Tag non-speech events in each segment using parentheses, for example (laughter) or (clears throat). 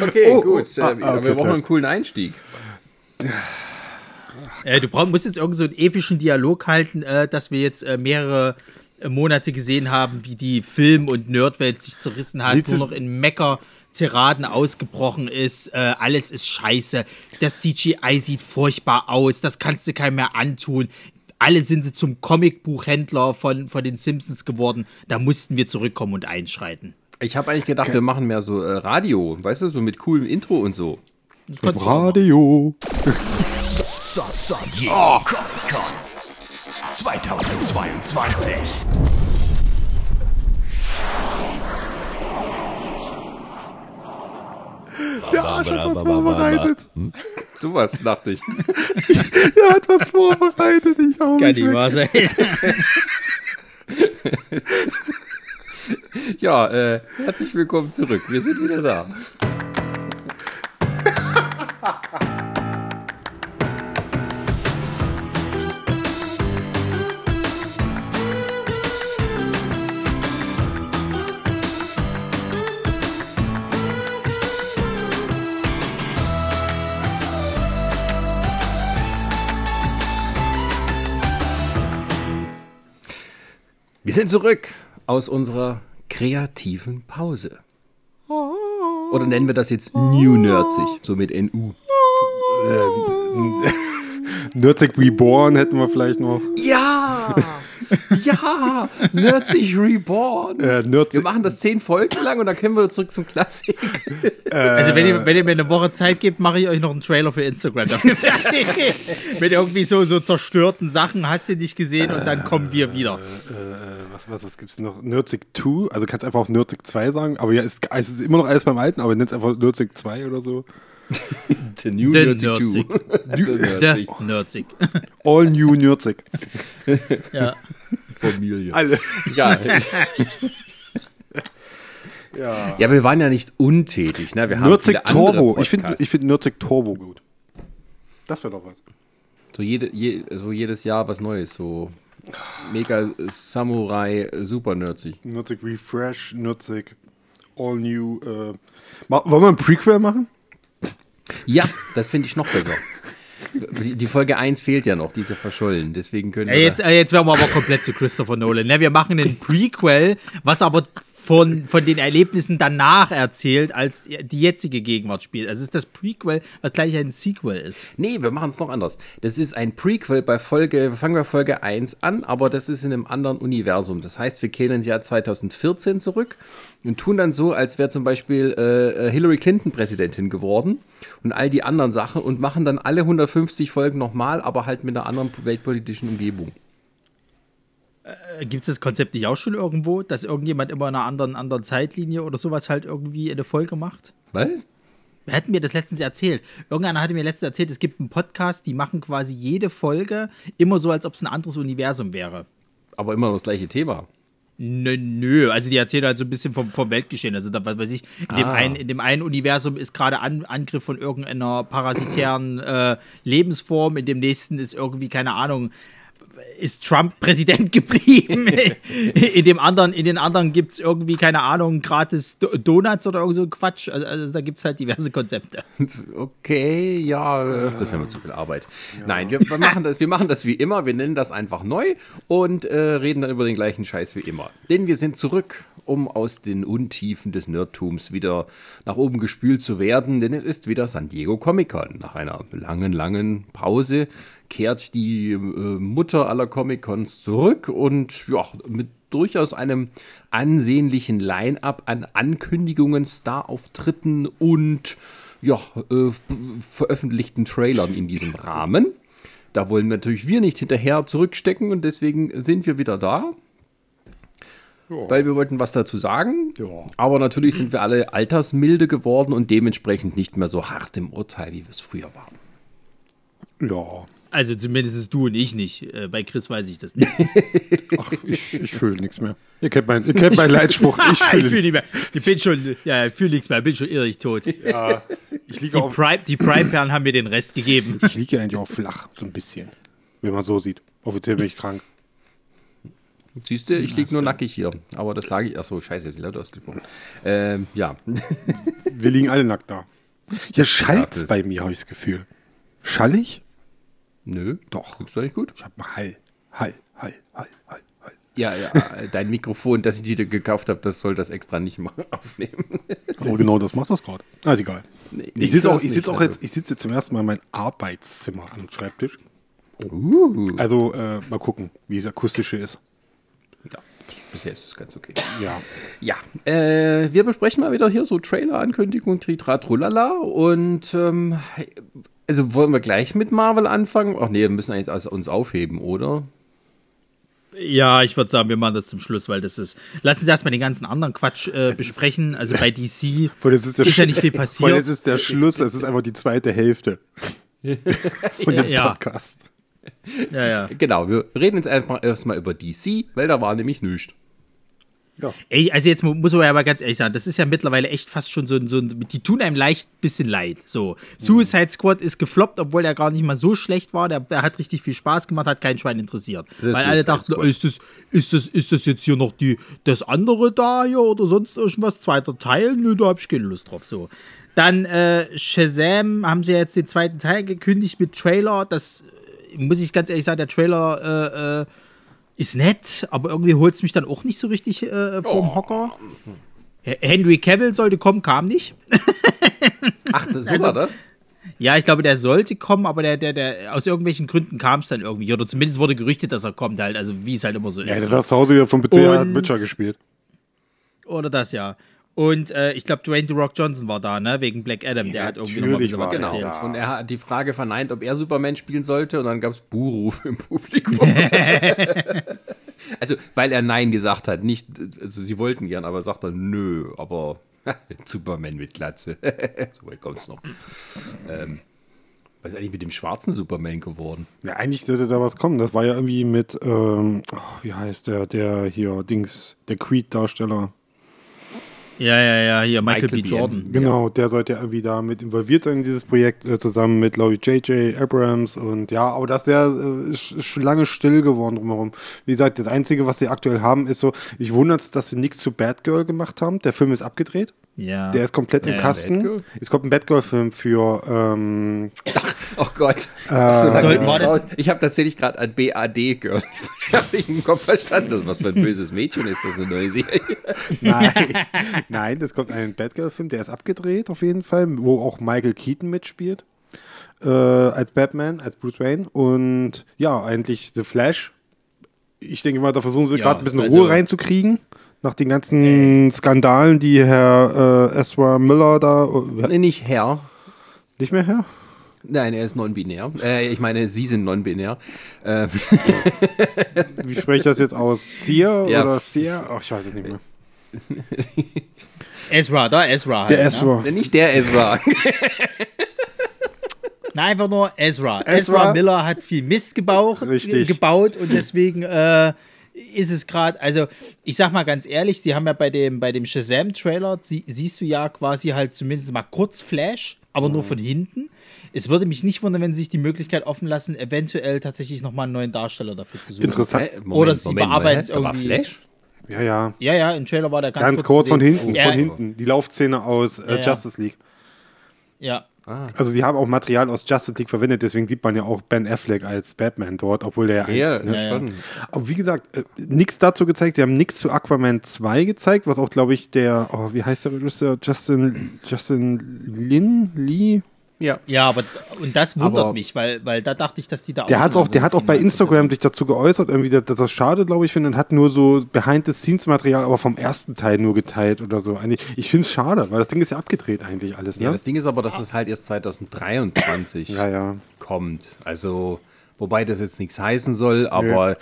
Okay, oh, gut. Oh, ah, aber wir brauchen einen coolen Einstieg. Äh, du brauch, musst jetzt irgend so einen epischen Dialog halten, äh, dass wir jetzt äh, mehrere äh, Monate gesehen haben, wie die Film- und Nerdwelt sich zerrissen hat, nur noch in Mecker. Tiraden ausgebrochen ist, äh, alles ist scheiße, das CGI sieht furchtbar aus, das kannst du keinem mehr antun. Alle sind sie zum Comicbuchhändler von, von den Simpsons geworden. Da mussten wir zurückkommen und einschreiten. Ich habe eigentlich gedacht, okay. wir machen mehr so äh, Radio, weißt du, so mit coolem Intro und so. Radio. San Diego Comic Con 2022. Der Arsch hat was vorbereitet. Hm? Du was, dachte ich. (laughs) er hat was vorbereitet. Ich das kann nicht wahr sein. (laughs) ja, äh, herzlich willkommen zurück. Wir sind wieder da. Wir sind zurück aus unserer kreativen Pause. Oder nennen wir das jetzt New Nerdsig, so mit NU. Ähm, (laughs) Nerdsig Reborn hätten wir vielleicht noch. Ja! Ja, Nerdsig Reborn. Äh, Nerdsig. Wir machen das zehn Folgen lang und dann können wir zurück zum Klassik. Äh, also wenn ihr, wenn ihr mir eine Woche Zeit gebt, mache ich euch noch einen Trailer für Instagram dafür Mit irgendwie so, so zerstörten Sachen hast du nicht gesehen und dann kommen wir wieder. Äh, äh, was, was, was gibt es noch? Nerdsig 2, also kannst einfach auch Nerdsig 2 sagen, aber ja, es, es ist immer noch alles beim Alten, aber nennt es einfach Nerdsig 2 oder so. (laughs) The New The Nerdsig. (laughs) The Nerdsig. (laughs) All New Nerdsig. ja. Familie. Alle. Ja. ja. ja, wir waren ja nicht untätig. Ne? Wir haben Nerdsig Turbo. Ich finde ich find Nerdsig Turbo gut. Das wäre doch was. So, jede, je, so jedes Jahr was Neues. So mega Samurai, super nerdsig. Nerdsig Refresh, nerdsig All New. Äh. Wollen wir ein Prequel machen? Ja, das finde ich noch besser. Die Folge 1 fehlt ja noch, diese verschollen. Deswegen können wir. Äh, jetzt, äh, jetzt werden wir aber komplett zu Christopher Nolan. Ne? Wir machen einen Prequel, was aber von, von den Erlebnissen danach erzählt, als die jetzige Gegenwart spielt. Also es ist das Prequel, was gleich ein Sequel ist. Nee, wir machen es noch anders. Das ist ein Prequel bei Folge, fangen wir Folge 1 an, aber das ist in einem anderen Universum. Das heißt, wir kehren ins Jahr 2014 zurück und tun dann so, als wäre zum Beispiel äh, äh, Hillary Clinton Präsidentin geworden und all die anderen Sachen und machen dann alle 150 Folgen nochmal, aber halt mit einer anderen weltpolitischen Umgebung. Äh, Gibt es das Konzept nicht auch schon irgendwo, dass irgendjemand immer in einer anderen, anderen Zeitlinie oder sowas halt irgendwie eine Folge macht? Was? Wir hätten mir das letztens erzählt. Irgendeiner hatte mir letztens erzählt, es gibt einen Podcast, die machen quasi jede Folge immer so, als ob es ein anderes Universum wäre. Aber immer das gleiche Thema. Nö, nö, also die erzählen halt so ein bisschen vom, vom Weltgeschehen. Also, da, was weiß ich, in, ah. dem einen, in dem einen Universum ist gerade An Angriff von irgendeiner parasitären äh, Lebensform, in dem nächsten ist irgendwie, keine Ahnung, ist Trump Präsident (laughs) geblieben. in dem anderen, in den anderen gibt es irgendwie, keine Ahnung, gratis Donuts oder irgend so Quatsch. Also, also da gibt es halt diverse Konzepte. Okay, ja, das wäre mir zu viel Arbeit. Ja. Nein, wir, wir, machen das, wir machen das wie immer, wir nennen das einfach neu und äh, reden dann über den gleichen Scheiß wie immer. Denn wir sind zurück, um aus den Untiefen des Nerdtums wieder nach oben gespült zu werden, denn es ist wieder San Diego Comic Con. Nach einer langen, langen Pause kehrt die äh, Mutter aller Comic-Cons zurück und ja, mit durchaus einem ansehnlichen Line-up an Ankündigungen, Star-Auftritten und ja, äh, veröffentlichten Trailern in diesem Rahmen. Da wollen natürlich wir nicht hinterher zurückstecken und deswegen sind wir wieder da. Ja. Weil wir wollten was dazu sagen. Ja. Aber natürlich sind wir alle altersmilde geworden und dementsprechend nicht mehr so hart im Urteil, wie wir es früher waren. Ja. Also zumindest du und ich nicht. Äh, bei Chris weiß ich das nicht. (laughs) Ach, ich, ich fühle nichts mehr. Ihr kennt, mein, ihr kennt meinen (laughs) Leitspruch. Ich (laughs) fühle fühl nicht mehr. Ich bin schon, ja, ich fühle nichts mehr. Ich bin schon irrig tot. Ja, ich liege die, Prime, die Prime-Perlen haben mir den Rest gegeben. Ich liege ja eigentlich auch flach, so ein bisschen. Wenn man so sieht. Offiziell bin ich krank. Siehst du, ich lieg nur nackig hier. Aber das sage ich. Achso, scheiße, ich laut ausgesprochen. Ähm, ja. Wir liegen alle nackt da. Hier schallt's Ja, bei mir, habe ich das Gefühl. Schallig? Nö. Doch. Ist doch nicht gut? Ich hab mal Hall. Hall, Hall, Hall, Hall, Hall. Ja, ja. äh, Dein Mikrofon, das ich dir gekauft habe, das soll das extra nicht mal (laughs) aufnehmen. Aber genau das macht das gerade. Ah, ist egal. Nee, Ich sitze auch, ich nicht, sitz auch also. jetzt, ich sitze jetzt zum ersten Mal in meinem Arbeitszimmer am Schreibtisch. Uh. Also äh, mal gucken, wie es akustische ist. Ja, bisher ist das ganz okay. Ja. Ja, äh, wir besprechen mal wieder hier so Trailer-Ankündigung, Tritra, Trulala und ähm, also wollen wir gleich mit Marvel anfangen? Ach nee, wir müssen eigentlich also uns aufheben, oder? Ja, ich würde sagen, wir machen das zum Schluss, weil das ist. Lassen Sie erstmal den ganzen anderen Quatsch äh, besprechen. Also bei DC (laughs) Vor jetzt ist, der ist ja nicht viel Vor passiert. jetzt ist der Schluss, es ist einfach die zweite Hälfte (laughs) von dem Ja. Podcast. Ja, ja. Genau, wir reden jetzt einfach erstmal über DC, weil da war nämlich nichts. Ey, also jetzt mu- muss man ja mal ganz ehrlich sagen, das ist ja mittlerweile echt fast schon so ein, so ein die tun einem leicht bisschen leid. So, Suicide Squad ist gefloppt, obwohl er gar nicht mal so schlecht war. Der, der hat richtig viel Spaß gemacht, hat kein Schwein interessiert. Das Weil alle dachten, Squad. ist das, ist, das, ist das jetzt hier noch die, das andere da hier oder sonst irgendwas? Zweiter Teil? Nö, da hab ich keine Lust drauf. So. Dann äh, Shazam haben sie jetzt den zweiten Teil gekündigt mit Trailer. Das äh, muss ich ganz ehrlich sagen, der Trailer äh, äh, ist nett, aber irgendwie holt es mich dann auch nicht so richtig äh, vom Hocker. H- Henry Cavill sollte kommen, kam nicht. (laughs) Ach, das, so Also- war das? Ja, ich glaube, der sollte kommen, aber der, der, der, aus irgendwelchen Gründen kam es dann irgendwie. Oder zumindest wurde gerüchtet, dass er kommt halt, also wie es halt immer so Ja, ist. der hat zu Hause wieder vom PC hat Und- Witcher gespielt. Oder das ja. Und äh, ich glaube, Dwayne The Rock Johnson war da, ne? Wegen Black Adam. Der hat irgendwie noch mal natürlich wieder war er Genau. erzählt. Und er hat die Frage verneint, ob er Superman spielen sollte und dann gab es Buhruf (laughs) im Publikum. (laughs) also, weil er Nein gesagt hat. Nicht, also sie wollten gern, aber sagt er nö, aber (laughs) Superman mit Glatze. so weit kommt es noch. Ähm, was ist eigentlich mit dem schwarzen Superman geworden? Ja, eigentlich sollte da was kommen. Das war ja irgendwie mit, ähm, oh, wie heißt der, der hier, Dings, der Creed-Darsteller. Ja, ja, ja, hier Michael, Michael B. B. Jordan. Genau, der sollte ja irgendwie da mit involviert sein in dieses Projekt, äh, zusammen mit, glaube ich, J.J. Abrams und ja, aber das der äh, ist, ist schon lange still geworden drumherum. Wie gesagt, das Einzige, was sie aktuell haben, ist so, ich wundere es, dass sie nichts zu Batgirl gemacht haben. Der Film ist abgedreht. Ja. Der ist komplett im Ja, Kasten. Es kommt ein Batgirl-Film für, ähm, (laughs) Oh Gott. Äh, So, ich das- (laughs) ich habe tatsächlich gerade an BAD gehört. Ich habe nicht im Kopf verstanden. Was für ein (laughs) böses Mädchen ist das eine neue Serie? nein, nein, es kommt ein Batgirl-Film, der ist abgedreht auf jeden Fall, wo auch Michael Keaton mitspielt. Äh, als Batman, als Bruce Wayne. Und ja, eigentlich The Flash. Ich denke mal, da versuchen sie Ja, gerade ein bisschen also- Ruhe reinzukriegen. Nach den ganzen Skandalen, die Herr äh, Ezra Miller da. äh, Nee, nicht Herr. nicht mehr Herr? Nein, er ist non-binär. Äh, ich meine, sie sind non-binär. Äh, (laughs) Wie spreche ich das jetzt aus? Seer Ja. oder Seer? Ach, ich weiß es nicht mehr. Ezra, (laughs) da Ezra. Der halt, Ezra. nicht der Ezra. (laughs) Nein, einfach nur Ezra. Ezra. Ezra Miller hat viel Mist gebaucht, Richtig. gebaut und deswegen äh, ist es gerade, also ich sag mal ganz ehrlich, sie haben ja bei dem, bei dem Shazam-Trailer, sie, siehst du ja quasi halt zumindest mal kurz Flash, aber Mhm. nur von hinten. Es würde mich nicht wundern, wenn sie sich die Möglichkeit offen lassen, eventuell tatsächlich nochmal einen neuen Darsteller dafür zu suchen. Interessant. Moment, Oder sie Moment bearbeiten es irgendwie. Flash? Ja, ja. Ja, ja, im Trailer war der ganz, Ganz kurz zu von hinten, Ja, von hinten. Die Laufszene aus äh, Ja, ja. Justice League. Ja. Also sie haben auch Material aus Justice League verwendet, deswegen sieht man ja auch Ben Affleck als Batman dort, obwohl der ja, Ja, ein, ne? ja. schon. Aber wie gesagt, äh, nichts dazu gezeigt. Sie haben nichts zu Aquaman 2 gezeigt, was auch, glaube ich, der, oh, wie heißt der Regisseur? Justin, Justin Lin, Lee? Ja. Ja, aber und das wundert Aber- mich, weil, weil da dachte ich, dass die da Der auch, der so hat auch bei Instagram sich dazu geäußert, irgendwie, dass er schade, glaube ich, findet und hat nur so Behind-the-Scenes-Material, aber vom ersten Teil nur geteilt oder so. Ich finde es schade, weil das Ding ist ja abgedreht eigentlich alles, ne? Ja, das Ding ist aber, dass es halt erst 2023 (laughs) ja, ja. kommt. Also, wobei das jetzt nichts heißen soll, aber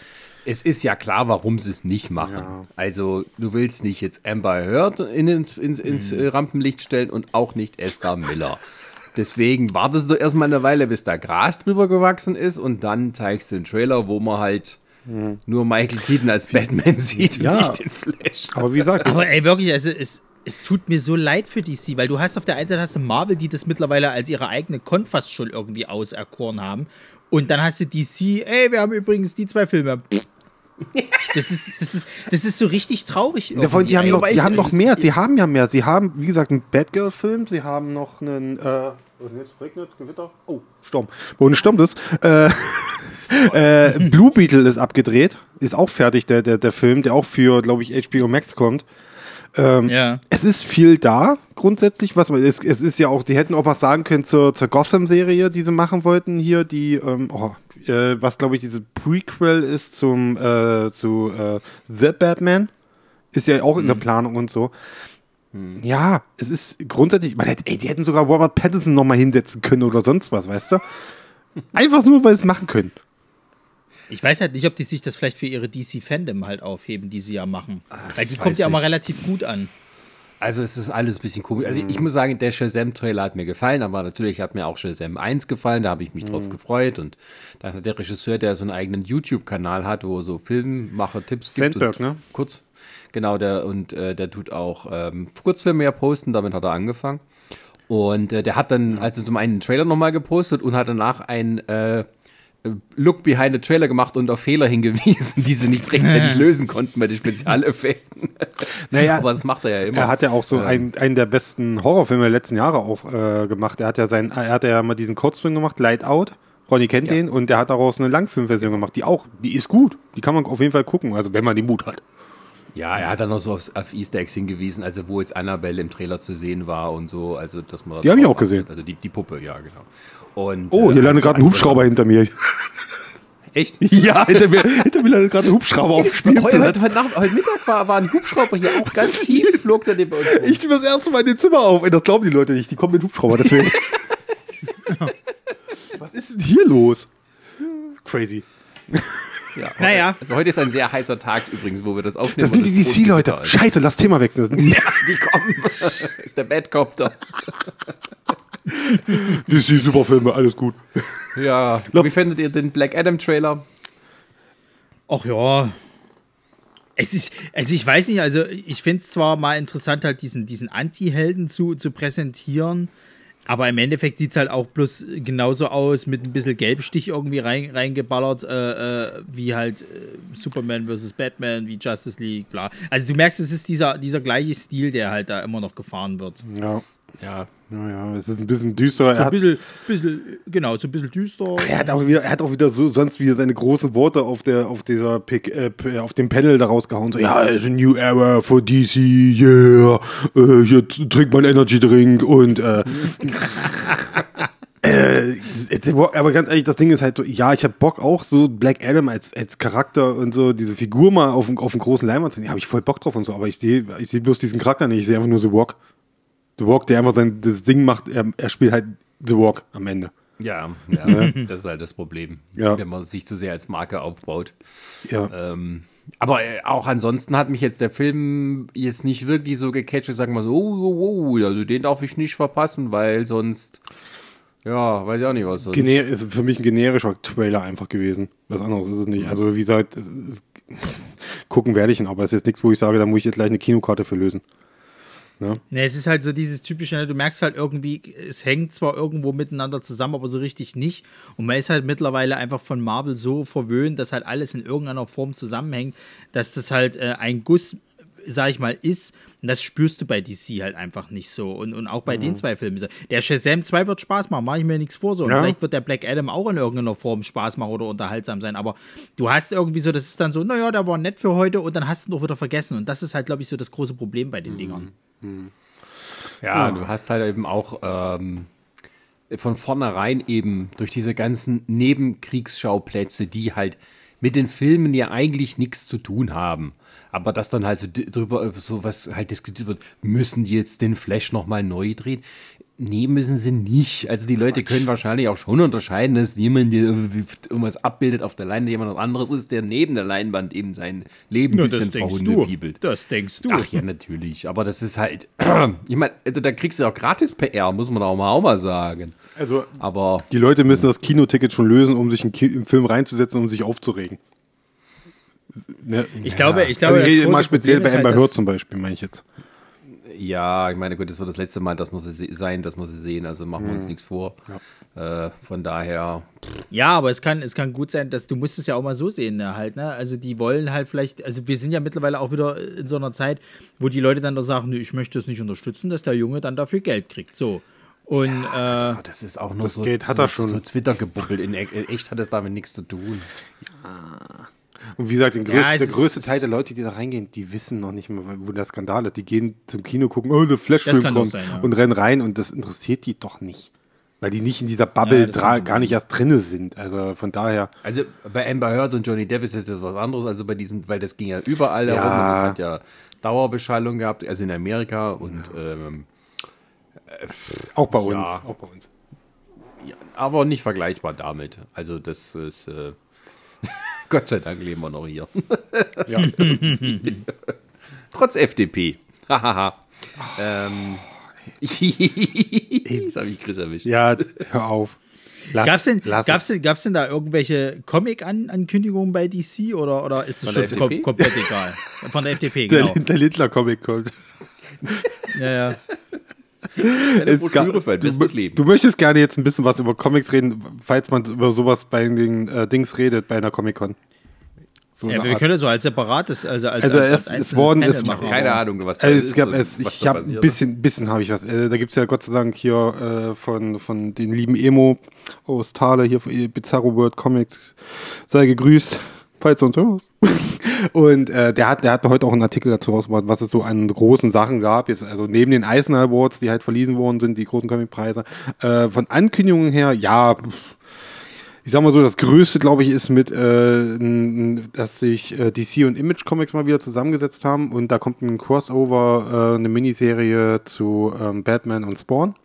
es ist ja klar, warum sie es nicht machen. Ja. Also, du willst nicht jetzt Amber Heard in, ins, ins, ins Mhm. äh, Rampenlicht stellen und auch nicht Ezra Miller. Deswegen wartest du erstmal eine Weile, bis da Gras drüber gewachsen ist und dann zeigst du den Trailer, wo man halt nur Michael Keaton als Batman (laughs) sieht Mhm. Ja. und nicht den Flash. Aber wie gesagt, das, Aber ey, wirklich, also es, es tut mir so leid für DC, weil du hast auf der einen Seite hast du Marvel, die das mittlerweile als ihre eigene Con fast schon irgendwie auserkoren haben. Und dann hast du DC, ey, wir haben übrigens die zwei Filme. (laughs) Das ist, das ist, das ist so richtig traurig. Ja, vor allem, die haben, noch, irgendwie. die haben noch mehr. Sie haben ja mehr. Sie haben, wie gesagt, einen Batgirl-Film. Sie haben noch einen. Äh, was ist denn jetzt? Regnet? Gewitter? Oh, Sturm. Wo ein Sturm ist. Äh, (laughs) äh, Blue Beetle ist abgedreht. Ist auch fertig, der, der, der Film, der auch für, glaube ich, HBO Max kommt. Ähm, Ja. Es ist viel da, grundsätzlich. Was man, es, es ist ja auch, die hätten auch was sagen können zur, zur Gotham-Serie, die sie machen wollten hier, die, ähm, oh, äh, was glaube ich, diese Prequel ist zum, äh, zu äh, The Batman. Ist ja auch in der Planung und so. Ja, es ist grundsätzlich, man hätte, ey, die hätten sogar Robert Pattinson nochmal hinsetzen können oder sonst was, weißt du? Einfach nur, weil sie es machen können. Ich weiß halt nicht, ob die sich das vielleicht für ihre DC-Fandom halt aufheben, die sie ja machen. Weil die kommt ja immer nicht. relativ gut an. Also es ist alles ein bisschen komisch. Also ich muss sagen, der Shazam-Trailer hat mir gefallen, aber natürlich hat mir auch Shazam 1 gefallen, da habe ich mich drauf gefreut. Und dann hat der Regisseur, der so einen eigenen YouTube-Kanal hat, wo so Filmmacher-Tipps gibt. Sandberg, und ne? Kurz, genau, der und äh, der tut auch ähm, Kurzfilme ja posten, damit hat er angefangen. Und äh, der hat dann also zum einen den Trailer nochmal gepostet und hat danach ein äh, Look behind the Trailer gemacht und auf Fehler hingewiesen, (laughs) die sie nicht rechtzeitig (laughs) lösen konnten bei den Spezialeffekten. Naja, aber das macht er ja immer. Er hat ja auch so einen, einen der besten Horrorfilme der letzten Jahre auch äh, gemacht. Er hat ja sein, er hat ja mal diesen Kurzfilm gemacht, Light Out. Ronny kennt Ja. den und der hat daraus eine Langfilmversion gemacht, die auch, die ist gut. Die kann man auf jeden Fall gucken, also wenn man den Mut hat. Ja, er hat dann noch so aufs, auf Easter Eggs hingewiesen, also wo jetzt Annabelle im Trailer zu sehen war und so, also dass man Die hab ich auch gesehen. Also die, die Puppe, ja, genau. Und, Oh, äh, hier landet hat gerade ein Hubschrauber hinter mir. Echt? (laughs) ja, hinter mir, hinter mir landet gerade ein Hubschrauber auf dem Heute, heute, Spielplatz. heute, Nach- heute Mittag war, war ein Hubschrauber hier auch (laughs) ganz tief, flog der neben uns rum. Ich tue das erste Mal in den Zimmer auf. Ey, Das glauben die Leute nicht. Die kommen mit Hubschrauber, deswegen. (laughs) Was ist denn hier los? Crazy. Ja, heute, Naja. Also heute ist ein sehr heißer Tag übrigens, wo wir das aufnehmen. Das sind die DC-Leute. Scheiße, lass Thema wechseln. Das sind die (laughs) Ja, die kommen. das (laughs) ist der Badcopter. DC-Superfilme, (laughs) alles gut. Ja, wie findet ihr den Black Adam Trailer? Ach ja. Es ist, also ich weiß nicht, also ich finde es zwar mal interessant, halt diesen, diesen Anti-Helden zu, zu präsentieren, aber im Endeffekt sieht es halt auch bloß genauso aus, mit ein bisschen Gelbstich irgendwie rein, reingeballert, äh, äh, wie halt äh, Superman vs. Batman, wie Justice League, bla. Also du merkst, es ist dieser, dieser gleiche Stil, der halt da immer noch gefahren wird. Ja, Ja, naja, es ist ein bisschen düsterer. So ein bisschen, bisschen, genau, so ein bisschen düster. er hat auch wieder, er hat auch wieder so sonst wieder seine großen Worte auf der auf dieser Pick, äh, auf dem Panel da rausgehauen. So, ja, es ist a new era for DC, yeah. Äh, hier trinkt man Energy Drink und äh, (laughs) äh, aber ganz ehrlich, das Ding ist halt so, ja, ich hab Bock auch so Black Adam als, als Charakter und so diese Figur mal auf, dem- auf dem großen Leinwand zu sehen. habe ich voll Bock drauf und so, aber ich sehe ich sehe bloß diesen Charakter nicht, ich sehe einfach nur The Walk. The Walk, der einfach sein das Ding macht, er, er spielt halt The Walk am Ende. ja, ja das ist halt das Problem, Ja. wenn man sich zu sehr als Marke aufbaut. Ja. Ähm, aber äh, auch ansonsten hat mich jetzt der Film jetzt nicht wirklich so gecatcht, sagen wir so, oh, oh, oh, also den darf ich nicht verpassen, weil sonst, ja, weiß ich auch nicht was. Sonst. Gener ist für mich ein generischer Trailer einfach gewesen. Was anderes ist es nicht. Also wie gesagt, es ist, (laughs) gucken werde ich ihn, aber es ist jetzt nichts, wo ich sage, da muss ich jetzt gleich eine Kinokarte für lösen. Ne, es ist halt so dieses typische, ne, du merkst halt irgendwie, es hängt zwar irgendwo miteinander zusammen, aber so richtig nicht. Und man ist halt mittlerweile einfach von Marvel so verwöhnt, dass halt alles in irgendeiner Form zusammenhängt, dass das halt äh, ein Guss, sag ich mal, ist. Und das spürst du bei DC halt einfach nicht so. Und, und auch bei den zwei Filmen. Der Shazam 2 wird Spaß machen, mache ich mir nichts vor so. Und Ja. vielleicht wird der Black Adam auch in irgendeiner Form Spaß machen oder unterhaltsam sein. Aber du hast irgendwie so, das ist dann so, naja, der war nett für heute und dann hast du ihn doch wieder vergessen. Und das ist halt, glaube ich, so das große Problem bei den Dingern. Ja, du hast halt eben auch ähm, von vornherein eben durch diese ganzen Nebenkriegsschauplätze, die halt mit den Filmen ja eigentlich nichts zu tun haben. Aber dass dann halt so drüber so was halt diskutiert wird, müssen die jetzt den Flash nochmal neu drehen? Nee, müssen sie nicht. Also die Leute können wahrscheinlich auch schon unterscheiden, dass jemand, der irgendwas abbildet auf der Leinwand, jemand anderes ist, der neben der Leinwand eben sein Leben ein bisschen verhundepiebelt. Das denkst du. Ach ja, natürlich. Aber das ist halt, (clears throat) ich meine, also da kriegst du auch gratis PR, muss man auch mal, auch mal sagen. Also Aber die Leute müssen das Kinoticket schon lösen, um sich im Film reinzusetzen, um sich aufzuregen. Ne? Ich glaube, ich glaube, Also ich rede mal speziell bei Amber halt, Heard zum Beispiel, meine ich jetzt. Ja, ich meine, gut, das wird das letzte Mal, das muss sein, das muss es sehen, also machen wir uns Mhm. nichts vor. Äh, von daher, Ja, aber es kann, es kann gut sein, dass du musst es ja auch mal so sehen, ne, halt, ne? Also die wollen halt vielleicht, also wir sind ja mittlerweile auch wieder in so einer Zeit, wo die Leute dann doch sagen, nee, ich möchte es nicht unterstützen, dass der Junge dann dafür Geld kriegt. So. Und äh, ah, das ist auch nur Das so, geht, hat so, er schon. so Twitter gebubbelt. In, in echt hat es damit nichts zu tun. Und wie gesagt, den Ja, größten, der größte Teil der Leute, die da reingehen, die wissen noch nicht mal, wo der Skandal ist. Die gehen zum Kino, gucken, oh, der Flashfilm Das kommt sein, ja. und rennen rein und das interessiert die doch nicht. Weil die nicht in dieser Bubble Ja, das gar nicht erst drinne sind. Also von daher. Also bei Amber Heard und Johnny Depp ist das jetzt was anderes, also bei diesem, weil das ging ja überall herum und es hat ja Dauerbeschallung gehabt, also in Amerika und ähm, Auch bei uns. Ja. Auch bei uns. ja, aber nicht vergleichbar damit. Also das ist äh, (laughs) Gott sei Dank leben wir noch hier. (laughs) Ja. (laughs) Trotz FDP. Hahaha. ähm, Jetzt habe ich Chris erwischt. ja, hör auf. Lass, gab's denn, gab's es. denn, gab's denn da irgendwelche Comic-Ankündigungen bei DC oder, oder ist es Von schon der kom komplett egal? Von der FDP, Der, genau. der Lindler-Comic kommt. Ja, ja. Eine Broschüre für ein du, besseres Leben. du möchtest gerne jetzt ein bisschen was über Comics reden, falls man über sowas bei den äh, Dings redet, bei einer Comic-Con. So ja wir Art. können so als separates, also als, Also als, es- als es worden ist- machen. Keine Ahnung, was da Also ist. es gab es, was ich da habe ein bisschen, bisschen habe ich was. Äh, da gibt es ja Gott sei Dank hier äh, von, von den lieben Emo aus Thale, hier von äh, Bizarro World Comics. Sei gegrüßt, falls uns hörst. (laughs) Und äh, der hat, der hat heute auch einen Artikel dazu rausgebracht, was es so an großen Sachen gab. Jetzt, also neben den Eisner Awards, die halt verliehen worden sind, die großen Comicpreise. Äh, von Ankündigungen her, ja, ich sag mal so, das Größte, glaube ich, ist mit, äh, dass sich äh, DC und Image Comics mal wieder zusammengesetzt haben und da kommt ein Crossover, äh, eine Miniserie zu ähm, Batman und Spawn.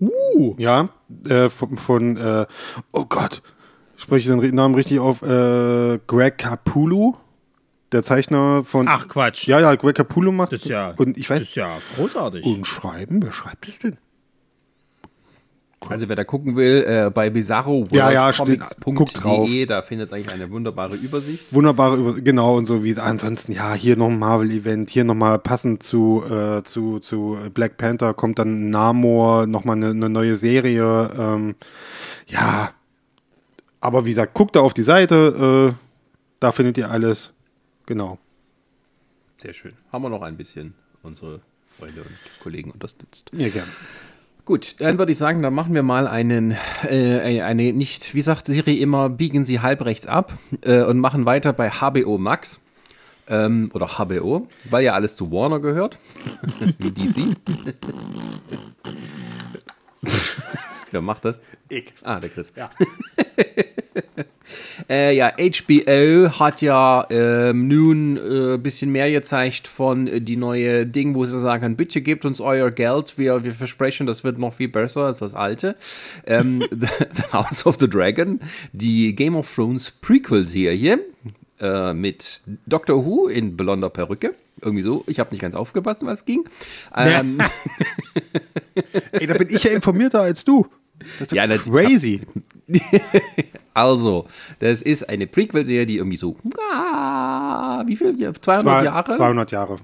Uh. Ja, äh, von, von oh Gott, spreche ich den Namen richtig auf, äh, Greg Capullo, der Zeichner von. Ach Quatsch. Ja, ja, Greg Capullo macht. Das ist ja, Und ich weiß. das ist ja großartig. und schreiben, wer schreibt das denn? Also wer da gucken will, äh, bei bizarro Ja, ja, drauf. da findet eigentlich eine wunderbare Übersicht. Wunderbare, Über genau, und so wie ansonsten, ja, hier noch ein Marvel-Event, hier nochmal passend zu, äh, zu, zu Black Panther kommt dann Namor, nochmal eine, eine neue Serie. Ähm, ja, aber wie gesagt, guckt da auf die Seite, äh, da findet ihr alles. Genau. Sehr schön. Haben wir noch ein bisschen unsere Freunde und Kollegen unterstützt. Ja, gern. Gut, dann würde ich sagen, dann machen wir mal einen, äh, eine nicht, wie sagt Siri immer, biegen Sie halb rechts ab äh, und machen weiter bei HBO Max. Ähm, oder HBO, weil ja alles zu Warner gehört. (laughs) wie DC. Wer macht das? Ich. Ah, der Chris. Ja. (laughs) äh, ja, HBO hat ja ähm, nun ein äh, bisschen mehr gezeigt von äh, die neue Ding, wo sie sagen bitte gebt uns euer Geld, wir, wir versprechen, das wird noch viel besser als das alte. Ähm, (laughs) the, the House of the Dragon, die Game of Thrones Prequel-Serie äh, mit Doctor Who in blonder Perücke. Irgendwie so, ich habe nicht ganz aufgepasst, was ging. Ähm, (laughs) (laughs) Ey, da bin ich ja informierter als du. Das ist Ja, crazy. Also, das ist eine Prequel-Serie, die irgendwie so, ah, wie viel? 200 Zwei- Jahre 200 Jahre.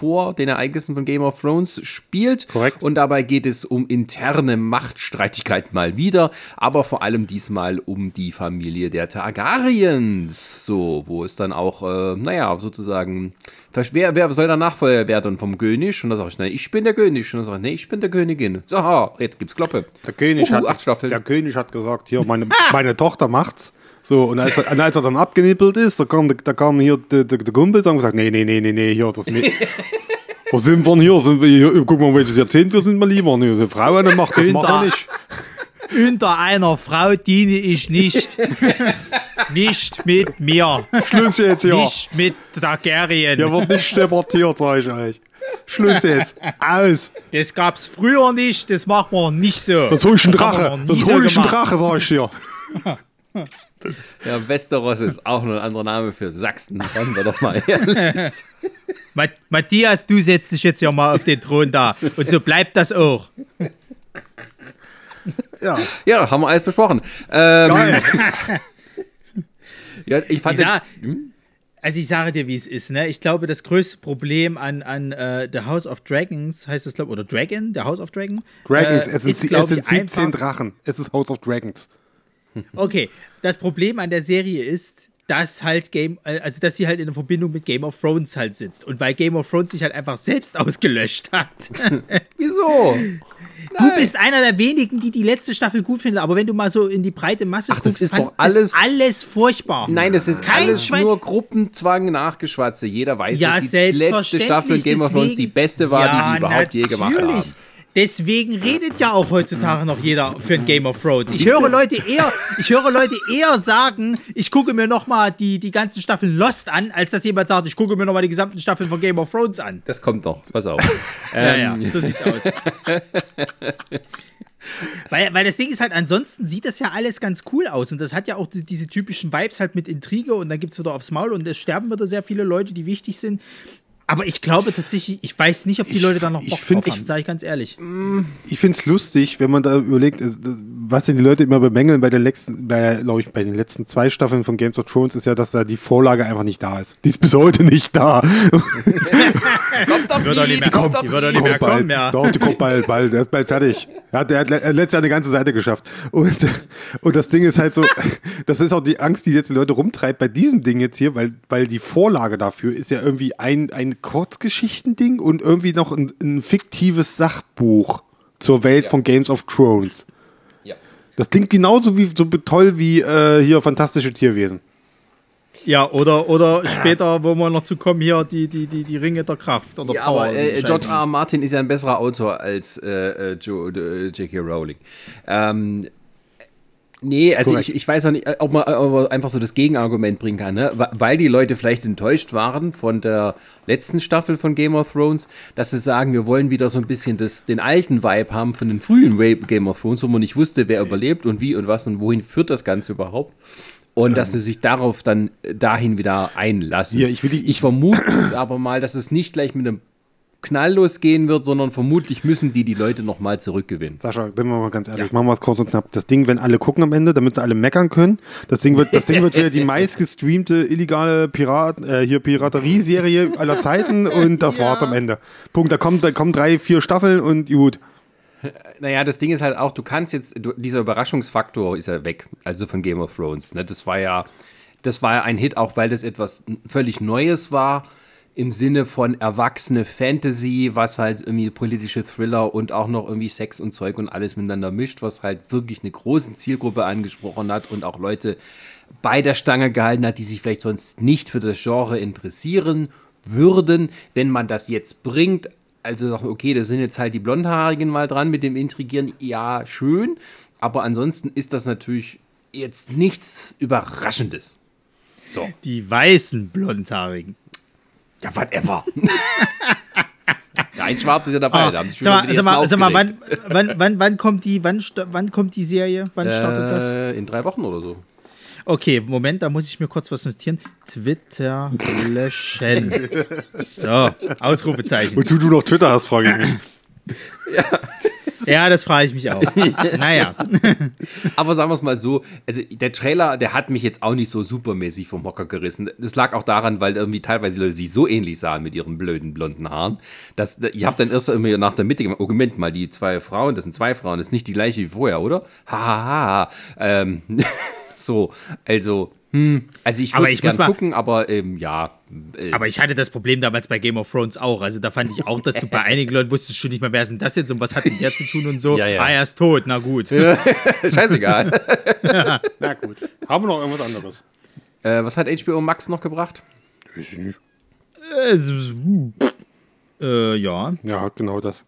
Vor den Ereignissen von Game of Thrones spielt. Korrekt. Und dabei geht es um interne Machtstreitigkeiten mal wieder, aber vor allem diesmal um die Familie der Targaryens. So, wo es dann auch, äh, naja, sozusagen, wer, wer soll der Nachfolger werden vom König? Und dann sage ich, nein, ich bin der König. Und dann sage ich, nee, ich bin der Königin. So, jetzt gibt's Kloppe. Der König, Uhu, hat, der König hat gesagt, hier, meine, (laughs) meine Tochter macht's. So, und als er, und als er dann abgenippelt ist, da kam, da kam hier der, der, der Kumpel und gesagt, nee, nee, nee, nee, nee, hier, das mit. (laughs) Wo sind wir denn hier? Sind wir hier? Guck mal, welches Jahrzehnt wir sind mal lieber. Nee, so Frauen macht das macht er nicht. (laughs) Unter einer Frau diene ich nicht. (laughs) nicht mit mir. Schluss jetzt hier. Nicht mit Targaryen. Hier wird nicht debattiert, sag ich euch. Schluss jetzt. Aus. Das gab's früher nicht, das machen wir nicht so. Sonst hol ich einen Das Drache. Sonst so hol ich einen gemacht. Drache, sag ich dir. (laughs) Ja, Westeros ist auch nur ein anderer Name für Sachsen. Wollen wir doch mal (laughs) ehrlich. Ma Matthias, du setzt dich jetzt ja mal auf den Thron da. Und so bleibt das auch. Ja. Ja, haben wir alles besprochen. Ähm, Geil. (laughs) ja, ich fand Ich sag, Also ich sage dir, wie es ist, ne? Ich glaube, das größte Problem an, an äh, The House of Dragons heißt es, glaube oder Dragon, The House of Dragon. Dragons, äh, es sind, ist, es sind ich, 17 einfach- Drachen. Es ist House of Dragons. Okay, das Problem an der Serie ist, dass halt Game, äh, also dass sie halt in der Verbindung mit Game of Thrones halt sitzt. Und weil Game of Thrones sich halt einfach selbst (laughs) ausgelöscht hat. (laughs) Wieso? Du bist einer der wenigen, die die letzte Staffel gut finden, aber wenn du mal so in die breite Masse Ach, das guckst, ist fand doch alles- das alles furchtbar. Nein, das ist Kein alles Schwein- nur Gruppenzwang nachgeschwatze. Jeder weiß, Ja, dass die letzte. Staffel Game of Thrones die beste war, die Ja, die überhaupt je gemacht natürlich. haben. Deswegen redet ja auch heutzutage noch jeder für ein Game of Thrones. Ich höre Leute eher, ich höre Leute eher sagen, ich gucke mir noch mal die, die ganzen Staffeln Lost an, als dass jemand sagt, ich gucke mir noch mal die gesamten Staffeln von Game of Thrones an. Das kommt noch, pass auf. (laughs) Ja, Ähm, ja, so sieht's aus. (laughs) weil, weil das Ding ist halt, ansonsten sieht das ja alles ganz cool aus. Und das hat ja auch die, diese typischen Vibes halt mit Intrige und dann gibt's wieder aufs Maul und es sterben wieder sehr viele Leute, die wichtig sind. Aber ich glaube tatsächlich, ich weiß nicht, ob die Ich- Leute da noch ich Bock drauf haben, ich- sage ich ganz ehrlich. Ich finde es lustig, wenn man da überlegt, es- was denn die Leute immer bemängeln bei den letzten, bei, glaube ich, bei den letzten zwei Staffeln von Games of Thrones ist ja, dass da die Vorlage einfach nicht da ist. Die ist bis heute nicht da. kommt doch Wird doch nicht mehr kommen. Die wird doch nicht mehr bald. kommen, ja. Doch, die kommt bald, bald. Der ist bald fertig. Ja, der hat äh, letztes Jahr eine ganze Seite geschafft. Und, und das Ding ist halt so, das ist auch die Angst, die jetzt die Leute rumtreibt bei diesem Ding jetzt hier, weil, weil die Vorlage dafür ist ja irgendwie ein, ein Kurzgeschichtending und irgendwie noch ein, ein fiktives Sachbuch zur Welt von Games of Thrones. Das klingt genauso wie so toll wie äh, hier fantastische Tierwesen. Ja, oder, oder später, wo wir noch zu kommen, hier die, die, die, die Ringe der Kraft. Oder Ja, Power aber äh. George R. R. Martin ist ja ein besserer Autor als äh, äh, Joe, äh, J.K. Rowling. Ähm, nee, also Korrekt. ich, ich weiß auch nicht, äh, ob man, ob man einfach so das Gegenargument bringen kann, ne? Weil die Leute vielleicht enttäuscht waren von der letzten Staffel von Game of Thrones, dass sie sagen, wir wollen wieder so ein bisschen das, den alten Vibe haben von den frühen Game of Thrones, wo man nicht wusste, wer überlebt und wie und was und wohin führt das Ganze überhaupt. Und dass sie sich darauf dann äh, dahin wieder einlassen. Ja, ich will die- ich vermute aber mal, dass es nicht gleich mit einem Knall losgehen wird, sondern vermutlich müssen die die Leute nochmal zurückgewinnen. Sascha, sind wir mal ganz ehrlich, machen wir es kurz und knapp. Das Ding, wenn alle gucken am Ende, damit sie alle meckern können. Das Ding wird, das Ding wird wieder die (laughs) meistgestreamte illegale Pirat, äh, hier Piraterie-Serie aller Zeiten und das war's am Ende. Punkt. Da kommt, da kommen drei, vier Staffeln und gut. Naja, das Ding ist halt auch, du kannst jetzt, du, dieser Überraschungsfaktor ist ja weg, also von Game of Thrones. Ne? Das war ja, das war ja ein Hit, auch weil das etwas völlig Neues war, im Sinne von erwachsene Fantasy, was halt irgendwie politische Thriller und auch noch irgendwie Sex und Zeug und alles miteinander mischt, was halt wirklich eine große Zielgruppe angesprochen hat und auch Leute bei der Stange gehalten hat, die sich vielleicht sonst nicht für das Genre interessieren würden, wenn man das jetzt bringt. Also sagt, okay, da sind jetzt halt die Blondhaarigen mal dran mit dem Intrigieren. Ja, schön. Aber ansonsten ist das natürlich jetzt nichts Überraschendes. So. Die weißen Blondhaarigen. Ja, whatever. ja, ein Schwarz ist ja dabei. Ah, da haben sag mal, sag mal, sag mal wann, wann, wann, wann, kommt die, wann, wann kommt die Serie? Wann startet das? Äh, in drei Wochen oder so. Okay, Moment, da muss ich mir kurz was notieren. Twitter löschen. (laughs) So, Ausrufezeichen. Wozu du noch Twitter hast, frage ich mich. Ja, (laughs) das frage ich mich auch. (laughs) Naja. (laughs) Aber sagen wir es mal so, also der Trailer, der hat mich jetzt auch nicht so supermäßig vom Hocker gerissen. Das lag auch daran, weil irgendwie teilweise Leute sich so ähnlich sahen mit ihren blöden blonden Haaren, dass ich habe dann erst irgendwie nach der Mitte gemacht, oh Moment mal, die zwei Frauen, das sind zwei Frauen, das ist nicht die gleiche wie vorher, oder? Hahaha. Ha, ha. ähm, so, also, hm, also ich würde es gern muss mal- gucken, aber ähm, ja. Äh, Aber ich hatte das Problem damals bei Game of Thrones auch. Also da fand ich auch, dass du bei einigen Leuten wusstest schon nicht mehr, wer ist denn das jetzt und was hat denn der zu tun und so. Ja, ja. Ah, er ist tot, na gut. (laughs) scheißegal. (laughs) Na gut. Haben wir noch irgendwas anderes? äh, was hat HBO Max noch gebracht? Weiß ich nicht. Äh, äh, ja. Ja, genau das.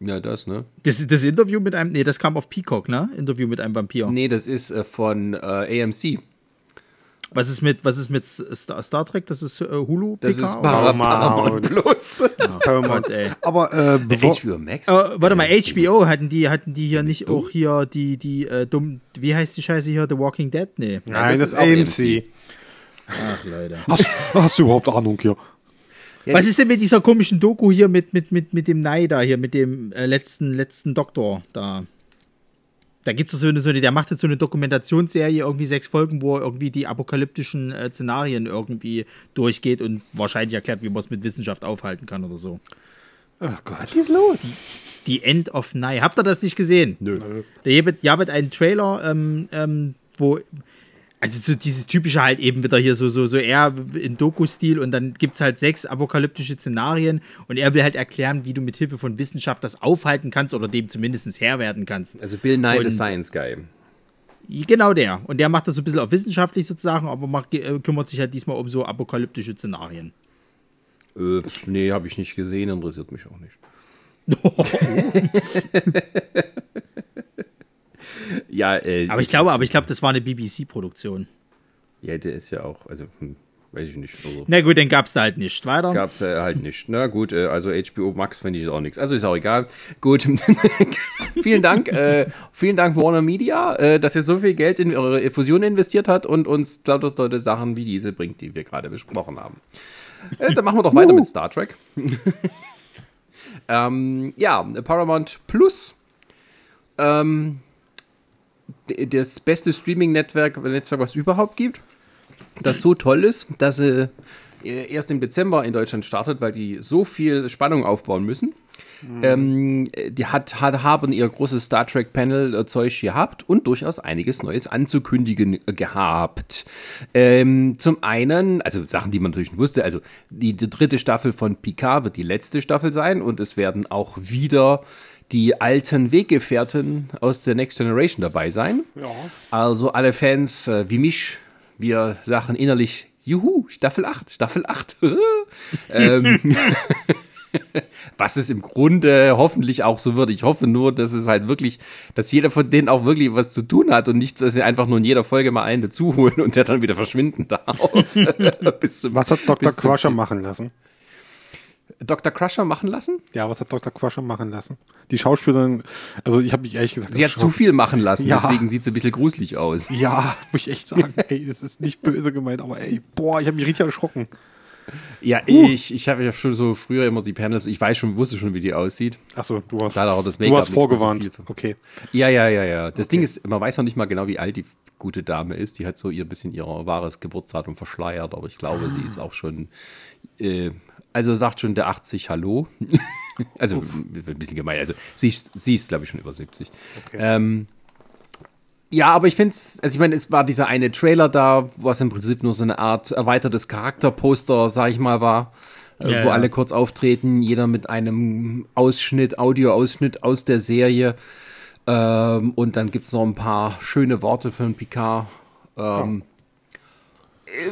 Ja, das, ne? Das, das Interview mit einem, nee, das kam auf Peacock, ne? Interview mit einem Vampir. Nee, das ist äh, von äh, AMC. Was ist mit, was ist mit Star, Star Trek? Das ist äh, Hulu? Das PK, ist? Paramount, Paramount. (laughs) Plus. Paramount. Gott, ey. Aber äh, bevor, HBO Max? Äh, warte mal, HBO hatten die, hatten die hier nicht auch hier die, die, äh, dumm, wie heißt die Scheiße hier, The Walking Dead? Nee. Nein, das das, ist auch AMC. Ach, Leute. Hast, hast du überhaupt Ahnung hier? Was ist denn mit dieser komischen Doku hier mit, mit, mit, mit dem Nei da hier, mit dem äh, letzten, letzten Doktor da? Da gibt es so eine, so eine, der macht jetzt so eine Dokumentationsserie, irgendwie sechs Folgen, wo er irgendwie die apokalyptischen äh, Szenarien irgendwie durchgeht und wahrscheinlich erklärt, wie man es mit Wissenschaft aufhalten kann oder so. Ach Gott. Was ist los? Die End of Night. Habt ihr das nicht gesehen? Nö. Da gibt es einen Trailer, ähm, ähm, wo. Also so dieses typische halt eben wieder hier so, so, so eher in Doku-Stil und dann gibt es halt sechs apokalyptische Szenarien und er will halt erklären, wie du mit Hilfe von Wissenschaft das aufhalten kannst oder dem zumindest Herr werden kannst. Also Bill Nye, the Und- Science Guy. Genau der. Und der macht das so ein bisschen auf wissenschaftlich sozusagen, aber macht, äh, kümmert sich halt diesmal um so apokalyptische Szenarien. Äh, nee, habe ich nicht gesehen, interessiert mich auch nicht. (laughs) (laughs) (laughs) ja, äh, Aber ich glaube, aber ich glaube, das war eine BBC-Produktion. Ja, der ist ja auch, also, hm, weiß ich nicht. Also, Na gut, dann gab es da halt nicht. Weiter. Gab es äh, halt nicht. Na gut, äh, also HBO Max finde ich auch nichts. Also ist auch egal. Gut. (laughs) vielen Dank. Äh, vielen Dank Warner Media, äh, dass ihr so viel Geld in eure Fusion investiert hat und uns lauter tolle Sachen wie diese bringt, die wir gerade besprochen haben. Äh, dann machen wir doch weiter mit Star Trek. (laughs) ähm, ja, Paramount Plus. Ähm, das beste Streaming-Netzwerk, Netzwerk, was es überhaupt gibt das so toll ist, dass sie äh, erst im Dezember in Deutschland startet, weil die so viel Spannung aufbauen müssen. Ähm, die hat, hat, haben ihr großes Star Trek Panel äh, Zeug gehabt und durchaus einiges Neues anzukündigen äh, gehabt. Ähm, zum einen, also Sachen, die man natürlich schon wusste, also die, die dritte Staffel von Picard wird die letzte Staffel sein und es werden auch wieder die alten Weggefährten aus der Next Generation dabei sein. Also alle Fans äh, wie mich, wir sagen innerlich, juhu, Staffel 8, Staffel 8. (laughs) ähm, (laughs) was es im Grunde hoffentlich auch so wird. Ich hoffe nur, dass es halt wirklich, dass jeder von denen auch wirklich was zu tun hat und nicht, dass sie einfach nur in jeder Folge mal einen dazuholen und der dann wieder verschwinden darf. (laughs) Bis zum, Was hat Dr. Crusher machen lassen? Dr. Crusher machen lassen? Ja, was hat Dr. Crusher machen lassen? Die Schauspielerin, also ich habe mich ehrlich gesagt. Sie hat zu viel machen lassen, Ja. deswegen sieht sie ein bisschen gruselig aus. Ja, muss ich echt sagen. ey, es ist nicht böse gemeint, aber ey, boah, ich habe mich richtig erschrocken. Ja, ich, ich habe ja schon so früher immer die Panels, ich weiß schon, wusste schon, wie die aussieht. Achso, du hast, Da hat auch das du Make-up hast so vorgewarnt. viel. okay. Ja, ja, ja, ja. Das Ding ist, man weiß noch nicht mal genau, wie alt die gute Dame ist. Die hat so ihr bisschen ihr wahres Geburtsdatum verschleiert, aber ich glaube, sie ist auch schon, äh, also sagt schon der 80 Hallo. (laughs) also ein bisschen gemein. Also sie, ist- sie ist, glaube ich, schon über 70. Ähm, ja, aber ich finde es, also ich meine, es war dieser eine Trailer da, was im Prinzip nur so eine Art erweitertes Charakterposter, sag ich mal, war, äh, Ja, wo ja. alle kurz auftreten, jeder mit einem Ausschnitt, Audioausschnitt aus der Serie. Ähm, und dann gibt es noch ein paar schöne Worte den Picard. Ähm,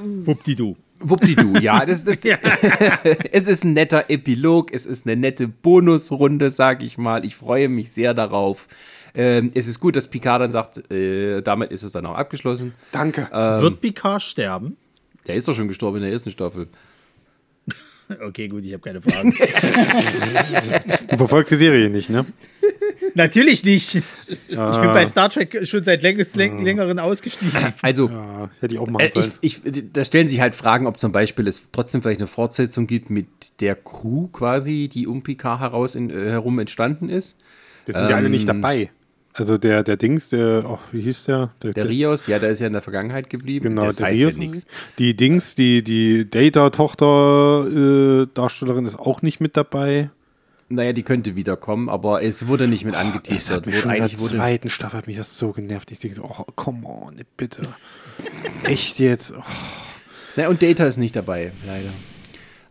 Wuppdidu. Wuppdidu, ja, (laughs) das, das, (laughs) es ist ein netter Epilog, es ist eine nette Bonusrunde, sag ich mal. Ich freue mich sehr darauf. Ähm, es ist gut, dass Picard dann sagt, äh, damit ist es dann auch abgeschlossen. Danke. Wird Picard sterben? Der ist doch schon gestorben in der ersten Staffel. (laughs) Okay, gut, ich habe keine Fragen. Du verfolgst die Serie nicht, ne? Natürlich nicht. Ich bin bei Star Trek schon seit längst, läng längeren ausgestiegen. Also, Ja, das hätte ich auch machen äh, sollen. ich, ich, da stellen sich halt Fragen, ob zum Beispiel es trotzdem vielleicht eine Fortsetzung gibt mit der Crew quasi, die um Picard heraus in, äh, herum entstanden ist. Das sind ja alle nicht ähm, dabei. Also der, der Dings, der, oh, wie hieß der? Der Rios, ja, der ist ja in der Vergangenheit geblieben. Genau, das der heißt Rios. ja nichts. Die Dings, die, die Data-Tochter-Darstellerin ist auch nicht mit dabei. Naja, die könnte wiederkommen, aber es wurde nicht mit Das angeteasert. mich Wurde- schon in der zweiten Staffel hat mich das so genervt. Ich denke so, oh, come on, bitte. Echt jetzt? Oh. Na, und Data ist nicht dabei, leider.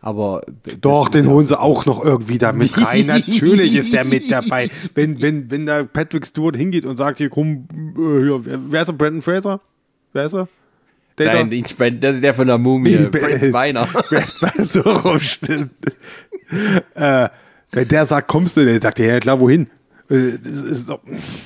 Aber Doch, den holen sie auch noch irgendwie da mit rein. Natürlich ist der mit dabei. Wenn, wenn, wenn da Patrick Stewart hingeht und sagt, hier komm, äh, hier, wer- ist er? Brandon Fraser? Wer ist er? Data? Nein, Brand- das ist der von der Mumie, Brent bei (laughs) so rumstimmt? äh, wenn der sagt, kommst du, der sagt, ja klar, wohin? Äh, Das ist doch,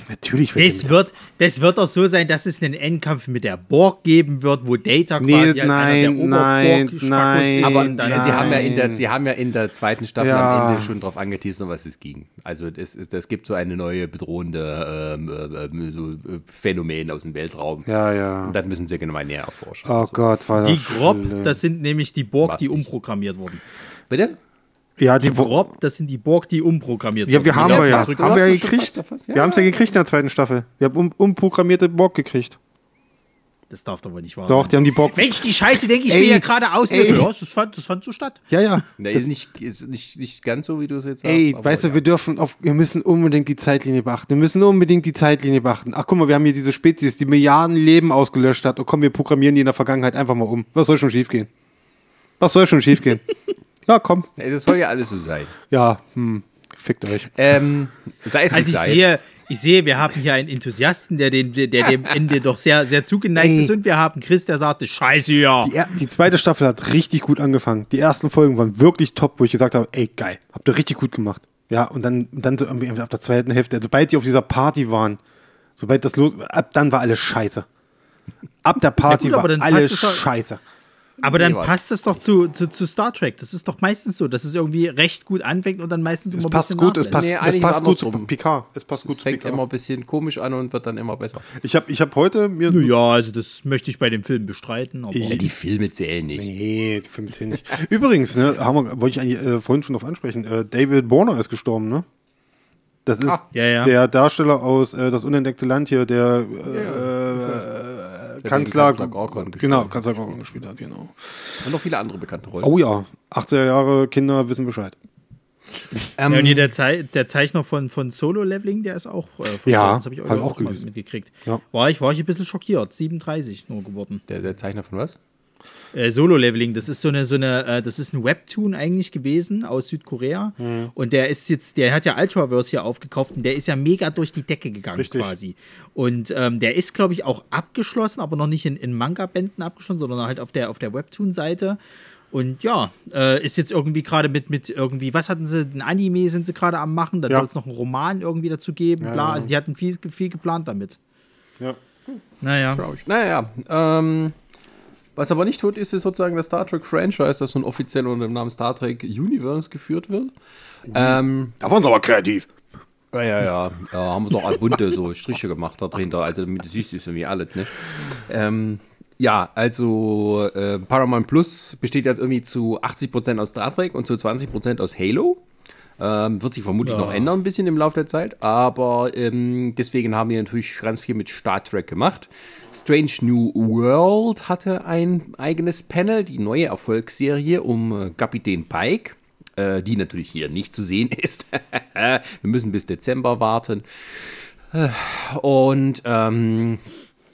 natürlich wird Das wird, das wird doch so sein, dass es einen Endkampf mit der Borg geben wird, wo Data Nee, quasi nein, einer der nein, nein, ist Aber dann äh, sie, haben ja in der, Nein. sie haben ja in der zweiten Staffel Ja. am Ende schon drauf angeteasert, um was es ging. Also das, das gibt so eine neue bedrohende ähm, äh, ähm, so, äh, Phänomen aus dem Weltraum. Ja, ja. Und das müssen sie genau mal näher erforschen. Oh Gott, war das Die Grob, schlimm. das sind nämlich die Borg, Was die nicht. umprogrammiert wurden. Bitte? Ja, die Wo Grob, das sind die Borg, die umprogrammiert Ja, wir haben Ja, wir ja. Haben wir ja gekriegt. fast, ja. Wir haben es ja gekriegt in der zweiten Staffel. Wir haben um, umprogrammierte Borg gekriegt. Das darf doch wohl nicht wahr Doch, sein. die haben die Borg. Mensch, die Scheiße denke ich Ey, mir ja gerade aus. ey. Ja, das fand, das fand so statt. Ja, ja. Nee, ist nicht, ist nicht, nicht ganz so, wie du es jetzt sagst. Ey, weißt du, ja. wir dürfen auf, wir müssen unbedingt die Zeitlinie beachten. Wir müssen unbedingt die Zeitlinie beachten. Ach, guck mal, wir haben hier diese Spezies, die Milliarden Leben ausgelöscht hat. Und komm, wir programmieren die in der Vergangenheit einfach mal um. Was soll schon schiefgehen? Was soll schon schiefgehen? (laughs) ja, komm. Das soll ja alles so sein. Ja, hm, fickt euch. Ähm, sei es Also ich sei. sehe, ich sehe, wir haben hier einen Enthusiasten, der, dem, der dem Ende doch sehr, sehr zugeneigt Ey. ist. Und wir haben Chris, der sagte, scheiße, ja. Die, die zweite Staffel hat richtig gut angefangen. Die ersten Folgen waren wirklich top, wo ich gesagt habe, ey, geil, habt ihr richtig gut gemacht. Ja, und dann, dann so irgendwie ab der zweiten Hälfte, sobald die auf dieser Party waren, sobald das los, ab dann war alles scheiße. Ab der Party Ja gut, aber war alles scheiße. Aber dann Nee, passt es doch zu, zu, zu Star Trek. Das ist doch meistens so, dass es irgendwie recht gut anfängt und dann meistens Es immer ein passt bisschen gut, es nachlässt. passt, Nee, es passt gut zu. Picard. Es passt gut Es zu fängt Picard. immer ein bisschen komisch an und wird dann immer besser. Ich habe ich hab heute mir. Ja, also das möchte ich bei dem Film bestreiten. Aber Ja, die Filme zählen nicht. Nee, die Filme zählen nicht. (laughs) Übrigens, ne, haben wir, wollte ich eigentlich äh, vorhin schon drauf ansprechen. Äh, David Borner ist gestorben, ne? Das ist ja, ja. der Darsteller aus äh, Das unentdeckte Land hier, der äh, Kanzler, Kanzler Gorkon gespielt genau, hat. Kanzler Gorkon gespielt hat, genau. Und noch viele andere bekannte Rollen. Oh ja, 80er Jahre Kinder wissen Bescheid. ähm, Ja, und hier der, Zei der Zeichner von, von Solo-Leveling, der ist auch äh, verstorben. Ja, das habe ich hab auch, auch gelesen. mitgekriegt. Ja. War, ich, war ich ein bisschen schockiert. 37 nur geworden. der, der Zeichner von was? Äh, Solo-Leveling, das ist so eine, so eine, äh, das ist ein Webtoon eigentlich gewesen aus Südkorea. Mhm. Und der ist jetzt, der hat ja Ultraverse hier aufgekauft und der ist ja mega durch die Decke gegangen Richtig. quasi. Und ähm, der ist, glaube ich, auch abgeschlossen, aber noch nicht in, in Manga-Bänden abgeschlossen, sondern halt auf der, auf der Webtoon-Seite. Und ja, äh, ist jetzt irgendwie gerade mit, mit irgendwie, was hatten sie, ein Anime sind sie gerade am machen, dann Ja. soll es noch einen Roman irgendwie dazu geben, Ja, bla. ja. Also die hatten viel, viel geplant damit. Ja. Naja. Traurig. Naja, ähm, was aber nicht tut, ist, ist sozusagen das Star Trek Franchise, das nun offiziell unter dem Namen Star Trek Universe geführt wird. Ähm, Da waren sie aber kreativ. ja, ja, ja, ja, haben wir doch bunte so Striche gemacht da drin, da, also damit siehst, ist irgendwie alles, ne? Ähm, ja, also äh, Paramount Plus besteht jetzt irgendwie zu 80% aus Star Trek und zu 20% aus Halo. Ähm, wird sich vermutlich noch ändern ein bisschen im Laufe der Zeit, aber ähm, deswegen haben wir natürlich ganz viel mit Star Trek gemacht. Strange New World hatte ein eigenes Panel, die neue Erfolgsserie um äh, Kapitän Pike, äh, die natürlich hier nicht zu sehen (laughs) ist. wir müssen bis Dezember warten. Äh, Und ähm,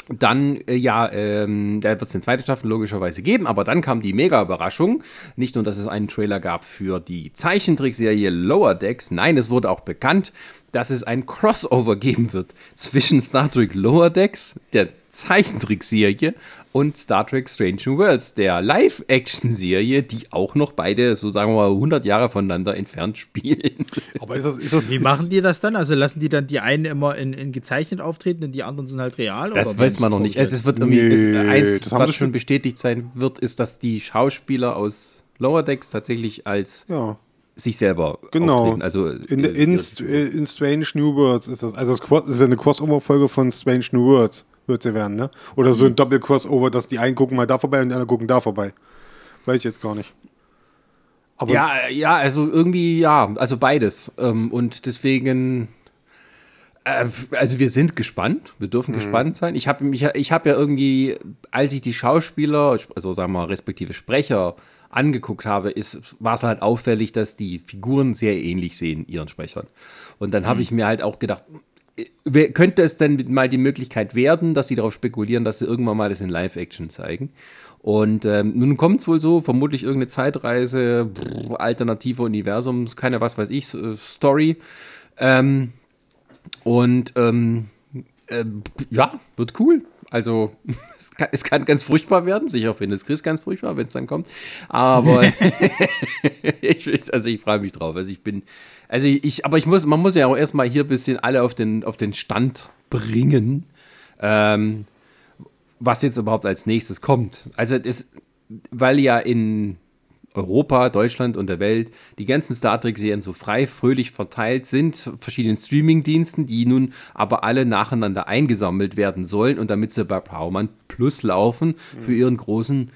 dann, äh, ja, ähm, da wird es eine zweite Staffel logischerweise geben, aber dann kam die Mega-Überraschung. Nicht nur, dass es einen Trailer gab für die Zeichentrickserie Lower Decks, nein, es wurde auch bekannt, dass es ein Crossover geben wird zwischen Star Trek Lower Decks, der Zeichentrickserie, und Star Trek Strange New Worlds, der Live-Action-Serie, die auch noch beide, so sagen wir mal, 100 Jahre voneinander entfernt spielen. (laughs) Aber ist das, ist das, Wie ist, machen die das dann? Also lassen die dann die einen immer in, in gezeichnet auftreten und die anderen sind halt real? Das oder weiß man noch nicht. Es, es wird irgendwie, Nee, es, eins, das was schon bestätigt sein wird, ist, dass die Schauspieler aus Lower Decks tatsächlich als Ja, sich selber genau. auftreten. Also in, äh, in, äh, in Strange New Worlds ist das. Also das ist eine Crossover-Folge von Strange New Worlds, wird sie werden, ne? Oder so ein Doppel-Crossover, dass die einen gucken mal da vorbei und die anderen gucken da vorbei. Weiß ich jetzt gar nicht. Aber ja, ja, also irgendwie, ja, also beides. Ähm, und deswegen, äh, also wir sind gespannt, wir dürfen gespannt sein. Ich habe mich, ich habe ja irgendwie, als ich die Schauspieler, also sagen wir mal, respektive Sprecher angeguckt habe, ist, war es halt auffällig, dass die Figuren sehr ähnlich sehen, ihren Sprechern. Und dann habe ich mir halt auch gedacht, könnte es denn mal die Möglichkeit werden, dass sie darauf spekulieren, dass sie irgendwann mal das in Live-Action zeigen? Und ähm, nun kommt es wohl so, vermutlich irgendeine Zeitreise, alternative Universum, keine was weiß ich, äh, Story. Ähm, und ähm, äh, ja, wird cool. Also (laughs) es kann, es kann ganz furchtbar werden. Sicher findet es Chris ganz furchtbar, wenn es dann kommt. Aber (laughs) (laughs) ich, also ich freue mich drauf. Also ich bin, also ich, aber ich muss, man muss ja auch erstmal hier ein bisschen alle auf den, auf den Stand bringen, ähm, was jetzt überhaupt als nächstes kommt. Also das, weil ja in Europa, Deutschland und der Welt die ganzen Star Trek-Serien so frei, fröhlich verteilt sind, verschiedenen Streaming-Diensten, die nun aber alle nacheinander eingesammelt werden sollen und damit sie bei Paramount Plus laufen für ihren großen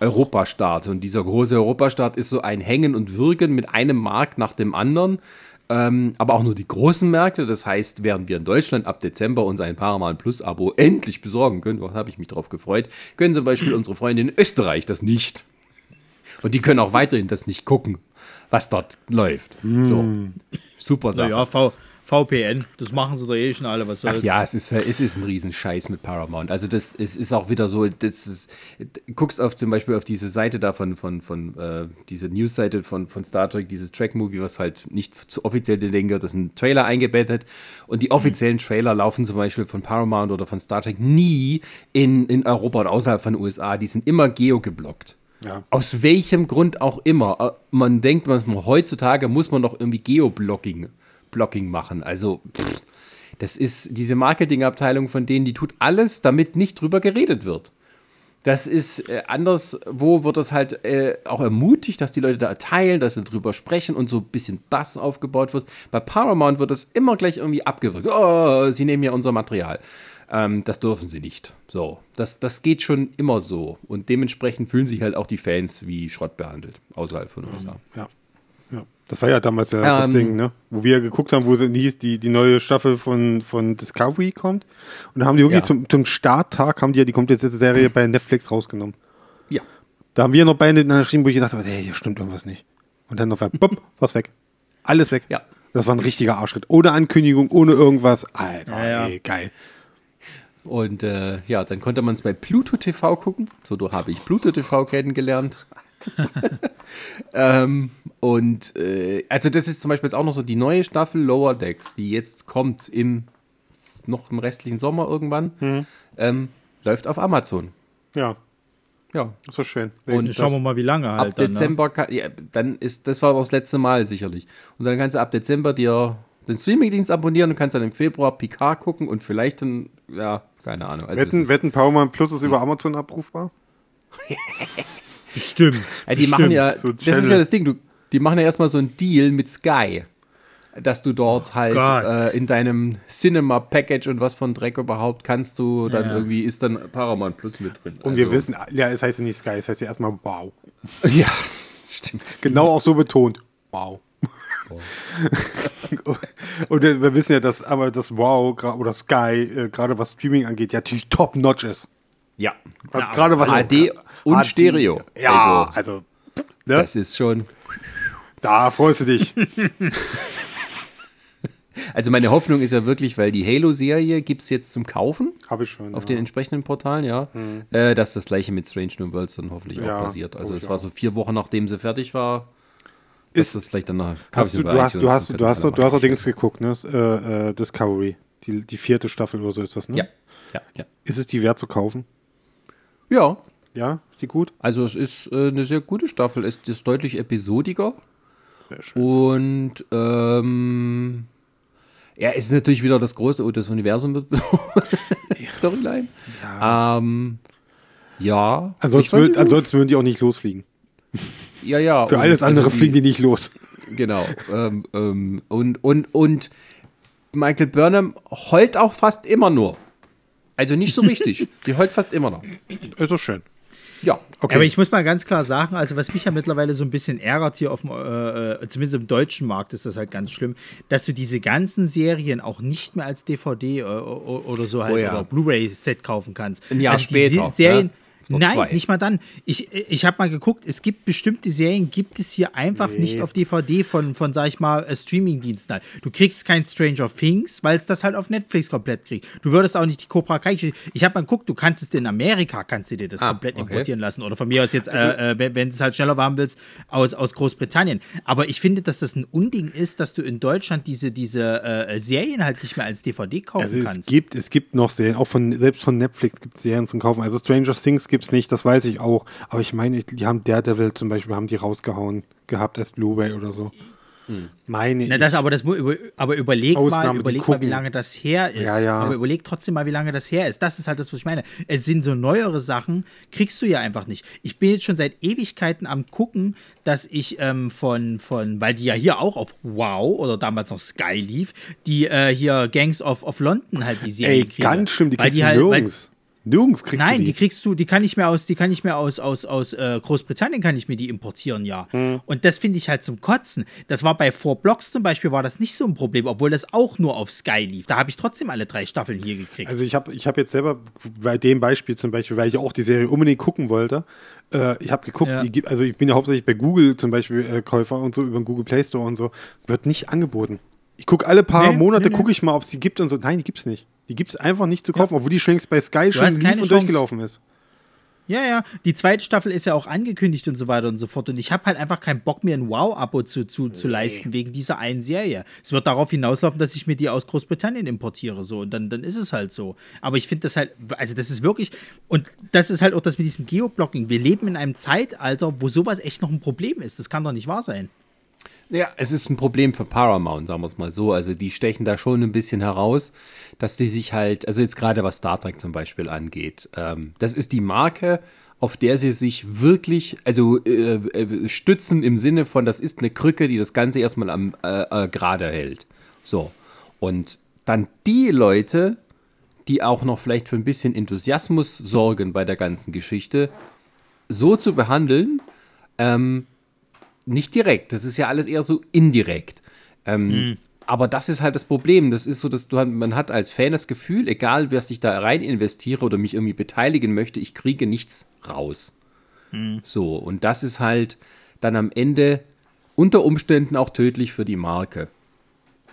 Europastart. Und dieser große Europastart ist so ein Hängen und Würgen mit einem Markt nach dem anderen. Ähm, aber auch nur die großen Märkte. Das heißt, während wir in Deutschland ab Dezember uns ein Paramount Plus Abo endlich besorgen können, was habe ich mich drauf gefreut, können zum Beispiel unsere Freunde in Österreich das nicht. Und die können auch weiterhin das nicht gucken, was dort läuft. So. Super Sache. Naja, v VPN, das machen sie doch eh schon alle, was soll's. Ach ja, es ist, es ist ein Riesenscheiß mit Paramount. Also das es ist auch wieder so, das ist, guckst auf zum Beispiel auf diese Seite da von, von, von äh, diese News-Seite von, von Star Trek, dieses Track-Movie, was halt nicht zu offiziell den gehört, das ist ein Trailer eingebettet und die offiziellen Trailer laufen zum Beispiel von Paramount oder von Star Trek nie in, in Europa oder außerhalb von den USA, die sind immer geo-geblockt. Ja. Aus welchem Grund auch immer. Äh, Man denkt, man, heutzutage muss man doch irgendwie Geoblocking Blocking machen. Also, pff, das ist diese Marketingabteilung von denen, die tut alles, damit nicht drüber geredet wird. Das ist äh, anderswo wird das halt äh, auch ermutigt, dass die Leute da teilen, dass sie drüber sprechen und so ein bisschen Bass aufgebaut wird. Bei Paramount wird das immer gleich irgendwie abgewirkt. Oh, sie nehmen ja unser Material. Ähm, das dürfen sie nicht. So, das, das geht schon immer so. Und dementsprechend fühlen sich halt auch die Fans wie Schrott behandelt, außerhalb von USA. Ja. Ja. Das war ja damals ja das Ähm. Ding, ne? Wo wir geguckt haben, wo sie hieß, die, die neue Staffel von, von Discovery kommt. Und da haben die wirklich Ja. zum, zum Starttag haben die ja die komplette Serie bei Netflix rausgenommen. Ja. Da haben wir noch beide miteinander geschrieben, wo ich gedacht habe, hey, hier stimmt irgendwas nicht. Und dann auf einmal, bupp, was weg. Alles weg. Ja. Das war ein richtiger Arschschritt. Ohne Ankündigung, ohne irgendwas. Alter, Ja, ey, geil. Und äh, ja, dann konnte man es bei Pluto TV gucken. So du habe ich Pluto TV kennengelernt. (laughs) ähm, und äh, also das ist zum Beispiel jetzt auch noch so die neue Staffel Lower Decks, die jetzt kommt im noch im restlichen Sommer irgendwann, ähm, läuft auf Amazon. Ja, Ja. das ist schön. Und Schauen wir mal, wie lange halt. ab dann, ne? Dezember, kann, ja, dann ist, das war das letzte Mal sicherlich. Und dann kannst du ab Dezember dir den Streamingdienst abonnieren und kannst dann im Februar Picard gucken und vielleicht dann, ja, keine Ahnung. Also Wetten, ist- Wetten Powerman Plus ist über Amazon abrufbar? (laughs) Stimmt. Ja, die Stimmt, machen ja, so das ist ja das Ding, du, die machen ja erstmal so einen Deal mit Sky, dass du dort halt Gott. äh, in deinem Cinema-Package und was von Dreck überhaupt kannst du, dann Ja. irgendwie ist dann Paramount Plus mit drin. Und wir Also- wissen, ja, es heißt ja nicht Sky, es heißt ja erstmal Wow. (laughs) Ja, stimmt. Genau auch so betont. Wow. (laughs) Und äh, wir wissen ja, dass aber das Wow oder Sky, äh, gerade was Streaming angeht, ja natürlich top-notch ist. Ja, Was- gerade was HD und HD. Stereo. Ja, Also, also, ne? das ist schon. da freust du dich. (laughs) Also meine Hoffnung ist ja wirklich, weil die Halo-Serie gibt es jetzt zum Kaufen Habe ich schon. auf ja. den entsprechenden Portalen, ja. Äh, dass das gleiche mit Strange New Worlds dann hoffentlich Ja, auch passiert. Also es war auch. so vier Wochen, nachdem sie fertig war. Ist das vielleicht danach? Hast du, du hast, du hast, du hast, doch- du hast auch Dings geguckt, ne? Äh, äh, Discovery. Die, die vierte Staffel oder so ist das, ne? Ja, ja, ja. Ist es die wert zu kaufen? Ja, Ja? Ist die gut? also es ist äh, eine sehr gute Staffel. Es ist deutlich episodiger Sehr schön. und ähm, ja, ist natürlich wieder das große, oh, das Universum (laughs) Storyline. Ja. Ähm, ja. Ansonsten, würd, ansonsten würden die auch nicht losfliegen. ja, ja. Für alles andere also die- fliegen die nicht los. Genau. ähm, ähm, und, und, und Michael Burnham heult auch fast immer nur. Also nicht so richtig. Sie heult fast immer noch. Ist doch schön. Ja. Okay. Aber ich muss mal ganz klar sagen, also was mich ja mittlerweile so ein bisschen ärgert hier auf dem, äh, äh, zumindest im deutschen Markt ist das halt ganz schlimm, dass du diese ganzen Serien auch nicht mehr als DVD äh, oder so halt Oh ja. oder Blu-ray-Set kaufen kannst. Ein Jahr also die später, Se- Serien, ne? Oder Nein, zwei. nicht mal dann. Ich, ich habe mal geguckt, es gibt bestimmte Serien, gibt es hier einfach nicht auf DVD von, von sag ich mal, äh, Streaming-Diensten. halt. Du kriegst kein Stranger Things, weil es das halt auf Netflix komplett kriegt. Du würdest auch nicht die Cobra Kai. Ich habe mal geguckt, du kannst es in Amerika, kannst du dir das Ah, komplett okay. importieren lassen. Oder von mir aus jetzt, Also äh, äh, wenn, du es halt schneller haben willst, aus, aus Großbritannien. Aber ich finde, dass das ein Unding ist, dass du in Deutschland diese, diese äh, Serien halt nicht mehr als DVD kaufen Also es kannst. gibt, es gibt noch Serien, auch von, selbst von Netflix gibt es Serien zum Kaufen. Also Stranger Things gibt es nicht, das weiß ich auch. Aber ich meine, die haben Daredevil zum Beispiel, haben die rausgehauen gehabt als Blu-ray oder so. Meine Na, das, ich. aber, das, aber überleg Ausnahme, mal, überleg mal, wie lange das her ist. Ja, ja. Aber überleg trotzdem mal, wie lange das her ist. Das ist halt das, was ich meine. Es sind so neuere Sachen, kriegst du ja einfach nicht. Ich bin jetzt schon seit Ewigkeiten am gucken, dass ich ähm, von, von, weil die ja hier auch auf Wow oder damals noch Sky lief, die äh, hier Gangs of, of London halt die Serie Ey, ganz schlimm, die kriegst du halt, weil- nirgends. Nirgends kriegst Nein, du die. die. kriegst du, die kann ich mir aus, die kann ich mir aus, aus, aus äh, Großbritannien kann ich mir die importieren, ja. Hm. Und das finde ich halt zum Kotzen. Das war bei Four Blocks zum Beispiel, war das nicht so ein Problem, obwohl das auch nur auf Sky lief. Da habe ich trotzdem alle drei Staffeln hier gekriegt. Also ich habe ich hab jetzt selber bei dem Beispiel zum Beispiel, weil ich auch die Serie unbedingt gucken wollte, äh, ich habe geguckt, Ja. die gibt, also ich bin ja hauptsächlich bei Google zum Beispiel äh, Käufer und so, über den Google Play Store und so, wird nicht angeboten. Ich gucke alle paar Nee, Monate, nee, nee. gucke ich mal, ob es die gibt und so. Nein, die gibt's nicht. Die gibt's einfach nicht zu kaufen, obwohl die schon längst bei Sky schon hast lief und Chance. durchgelaufen ist. Ja, ja. Die zweite Staffel ist ja auch angekündigt und so weiter und so fort. Und ich habe halt einfach keinen Bock, mir ein Wow-Abo zu, zu, zu leisten wegen dieser einen Serie. Es wird darauf hinauslaufen, dass ich mir die aus Großbritannien importiere. So. Und dann, dann ist es halt so. Aber ich finde das halt, also das ist wirklich, und das ist halt auch das mit diesem Geoblocking. Wir leben in einem Zeitalter, wo sowas echt noch ein Problem ist. Das kann doch nicht wahr sein. Ja, es ist ein Problem für Paramount, sagen wir es mal so. Also die stechen da schon ein bisschen heraus, dass die sich halt, also jetzt gerade was Star Trek zum Beispiel angeht, ähm, das ist die Marke, auf der sie sich wirklich, also äh, äh, stützen im Sinne von, das ist eine Krücke, die das Ganze erstmal am äh, äh, gerade hält. So. Und dann die Leute, die auch noch vielleicht für ein bisschen Enthusiasmus sorgen bei der ganzen Geschichte, so zu behandeln, ähm, nicht direkt, das ist ja alles eher so indirekt. Ähm, Aber das ist halt das Problem. Das ist so, dass du, man hat als Fan das Gefühl, egal wer sich da rein investiere oder mich irgendwie beteiligen möchte, ich kriege nichts raus. So, und das ist halt dann am Ende unter Umständen auch tödlich für die Marke.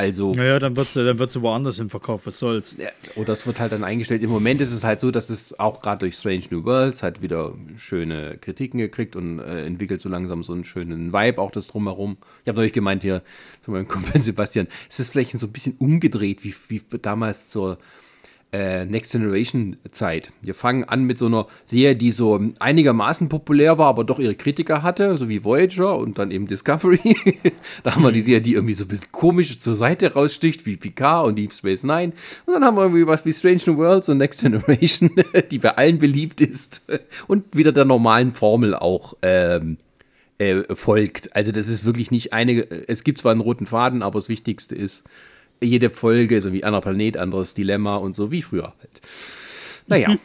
Also, Naja, dann wird sie, dann wird sie woanders im Verkauf, was soll's. ja, oder es wird halt dann eingestellt. Im Moment ist es halt so, dass es auch gerade durch Strange New Worlds halt wieder schöne Kritiken gekriegt und äh, entwickelt so langsam so einen schönen Vibe, auch das drumherum. Ich habe neulich gemeint hier zu meinem (laughs) Kumpel Sebastian, es ist vielleicht so ein bisschen umgedreht, wie, wie damals zur äh, Next Generation Zeit. Wir fangen an mit so einer Serie, die so einigermaßen populär war, aber doch ihre Kritiker hatte, so wie Voyager und dann eben Discovery. (laughs) da haben wir die Serie, die irgendwie so ein bisschen komisch zur Seite raussticht, wie Picard und Deep Space Nine. Und dann haben wir irgendwie was wie Strange New Worlds und Next Generation, (laughs) die bei allen beliebt ist und wieder der normalen Formel auch ähm, äh, folgt. Also das ist wirklich nicht eine, es gibt zwar einen roten Faden, aber das Wichtigste ist, jede Folge, so wie anderer Planet, anderes Dilemma und so, wie früher halt. Naja.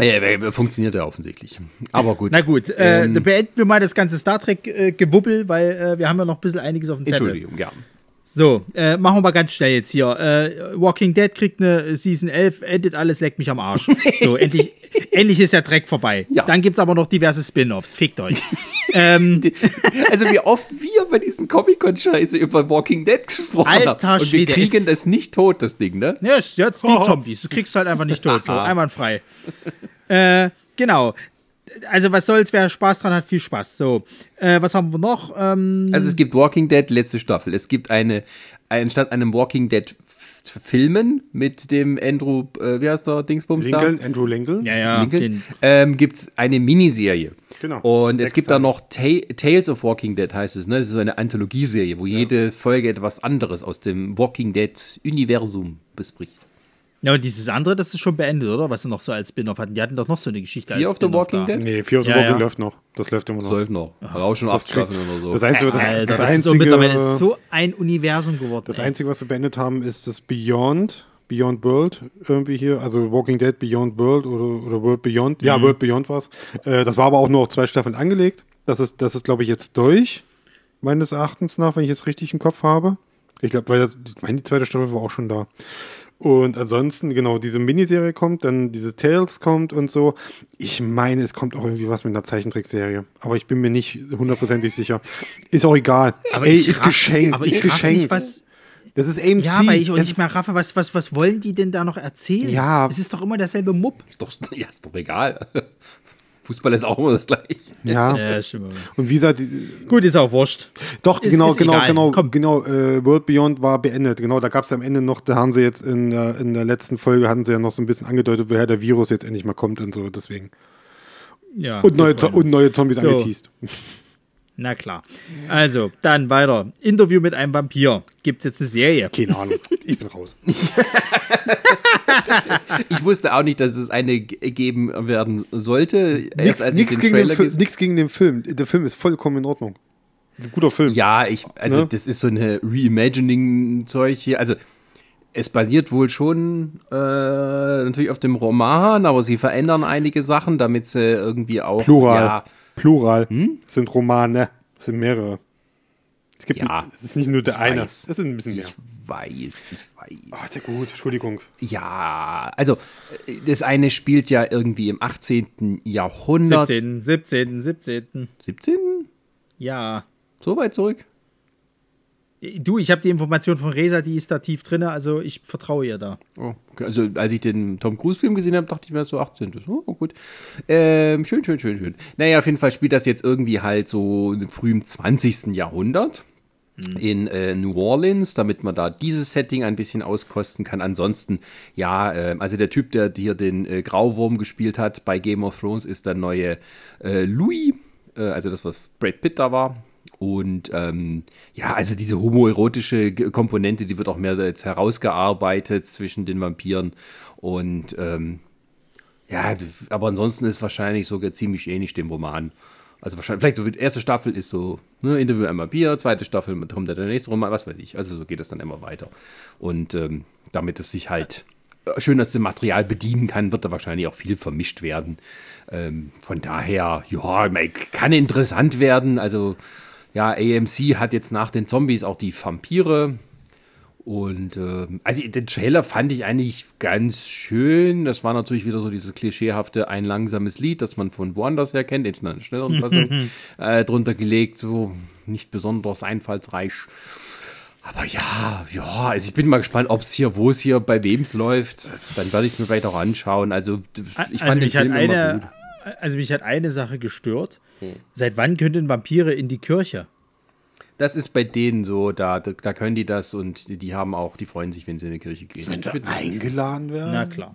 Äh, äh, funktioniert ja offensichtlich. Aber gut. Na gut, äh, Ähm, beenden wir mal das ganze Star Trek-Gewubbel, weil äh, wir haben ja noch ein bisschen einiges auf dem Zettel. Entschuldigung, ja. So, äh, machen wir mal ganz schnell jetzt hier. Äh, Walking Dead kriegt eine Season 11, endet alles, leckt mich am Arsch. (laughs) So, endlich, endlich ist der Dreck vorbei. Ja. Dann gibt's aber noch diverse Spin-Offs. Fickt euch. (laughs) ähm, Also wie oft wir bei diesen Comic-Con-Scheiße über Walking Dead gesprochen Alter haben. Und wir Schwede, kriegen das nicht tot, das Ding, ne? ja, ist jetzt die (laughs) Zombies. Du kriegst halt einfach nicht tot. So, einwandfrei. äh, genau. Also, was soll's, wer Spaß dran hat, viel Spaß. So, äh, was haben wir noch? Ähm, Also es gibt Walking Dead letzte Staffel. Es gibt eine, anstatt einem Walking Dead Filmen mit dem Andrew, äh, wie heißt der, Dingsbums da? Lincoln, Andrew Lincoln. ja, ja, Lincoln, den, ähm, gibt es eine Miniserie. Genau. Und es gibt da noch Ta Tales of Walking Dead, heißt es. Ne? Das ist so eine Anthologieserie, wo jede Folge etwas anderes aus dem Walking Dead-Universum bespricht. Ja, und dieses andere, das ist schon beendet, oder? Was sie noch so als Spin-off hatten. Die hatten doch noch so eine Geschichte Fear als of the Walking. Dead? Nee, Fear of the Ja, Walking ja. läuft noch. Das läuft immer noch. Läuft noch. Rausch schon acht Das, Staffeln oder so. das Einzige, das, Alter, das, das, ist so einzige, mittlerweile ist so ein Universum geworden. das ey. Einzige, was sie beendet haben, ist das Beyond, Beyond World irgendwie hier, also Walking Dead Beyond World oder, oder World Beyond. Mhm. Ja, World Beyond war's. Äh, das war aber auch nur auf zwei Staffeln angelegt. Das ist, das ist, glaube ich, jetzt durch, meines Erachtens nach, wenn ich es richtig im Kopf habe. Ich glaube, weil das, ich meine, die zweite Staffel war auch schon da. Und ansonsten, genau, diese Miniserie kommt, dann diese Tales kommt und so. Ich meine, es kommt auch irgendwie was mit einer Zeichentrickserie. Aber ich bin mir nicht hundertprozentig sicher. Ist auch egal. Aber Ey, ich ist raff- geschenkt, aber ist geschenkt. nicht, was- das ist AMC. Ja, weil ich auch nicht mehr raffe, was, was, was wollen die denn da noch erzählen? Ja. Es ist doch immer derselbe Mupp. Ist doch, (laughs) ja, ist doch egal. Fußball ist auch immer das gleiche. Ja. Ja, stimmt. Und wie gesagt, Gut, ist auch wurscht. doch, Ist- genau, ist genau, egal. genau, Komm. genau, äh, World Beyond war beendet. Genau, da gab es am Ende noch, da haben sie jetzt in, äh, in der letzten Folge hatten sie ja noch so ein bisschen angedeutet, woher der Virus jetzt endlich mal kommt und so, deswegen. Ja, Und neue, und neue Zombies So. angeteased. Na klar. Also, dann weiter. Interview mit einem Vampir. Gibt's jetzt eine Serie? Keine Ahnung. Ich bin raus. (laughs) Ich wusste auch nicht, dass es eine geben werden sollte. Den gegen gegen den Film. Der Film ist vollkommen in Ordnung. Ein guter Film. Ja, ich, also Ne? das ist so eine Reimagining-Zeug hier. Also es basiert wohl schon äh, natürlich auf dem Roman, aber sie verändern einige Sachen, damit sie irgendwie auch. Plural. Ja, Plural. Sind Romane. Es sind mehrere. Es gibt Ja. es ist nicht nur der eine. weiß. Es sind ein bisschen mehr. ich weiß, ich weiß. Ah, sehr gut. Entschuldigung. Ja, also das eine spielt ja irgendwie im 18. Jahrhundert. 17, 17, 17. 17? Ja. So weit zurück? Du, ich habe die Information von Resa, die ist da tief drin, also ich vertraue ihr da. Oh, okay. Also als ich den Tom Cruise-Film gesehen habe, dachte ich mir so 18. Oh, gut. Ähm, schön, schön, schön, schön. Naja, auf jeden Fall spielt das jetzt irgendwie halt so im frühen 20. Jahrhundert in äh, New Orleans, damit man da dieses Setting ein bisschen auskosten kann. Ansonsten, ja, äh, also der Typ, der hier den äh, Grauwurm gespielt hat bei Game of Thrones, ist der neue äh, Louis, äh, also das, was Brad Pitt da war. Und ähm, ja, also diese homoerotische Komponente, die wird auch mehr jetzt herausgearbeitet zwischen den Vampiren. Und ähm, ja, aber ansonsten ist wahrscheinlich sogar ziemlich ähnlich dem Roman. Also wahrscheinlich, vielleicht so die erste Staffel ist so, ne, Interview ein Vampir, zweite Staffel kommt dann der nächste Roman, was weiß ich. Also so geht es dann immer weiter. Und ähm, damit es sich halt äh, schön aus dem Material bedienen kann, wird da wahrscheinlich auch viel vermischt werden. Ähm, von daher, ja, kann interessant werden. Also ja, AMC hat jetzt nach den Zombies auch die Vampire. Und ähm, also den Trailer fand ich eigentlich ganz schön. Das war natürlich wieder so dieses klischeehafte ein langsames Lied, das man von woanders her kennt, in einer schnelleren (laughs) Fassung äh, drunter gelegt, so nicht besonders einfallsreich. Aber ja, ja, also ich bin mal gespannt, ob es hier, wo es hier, bei wem es läuft. Dann werde ich es mir vielleicht auch anschauen. Also ich also fand den mich hat Film immer eine, gut. also mich hat eine Sache gestört. Seit wann können Vampire in die Kirche? Das ist bei denen so, da, da, da können die das und die, haben auch, die freuen sich, wenn sie in die Kirche gehen. Ich find das- Eingeladen werden? Na klar.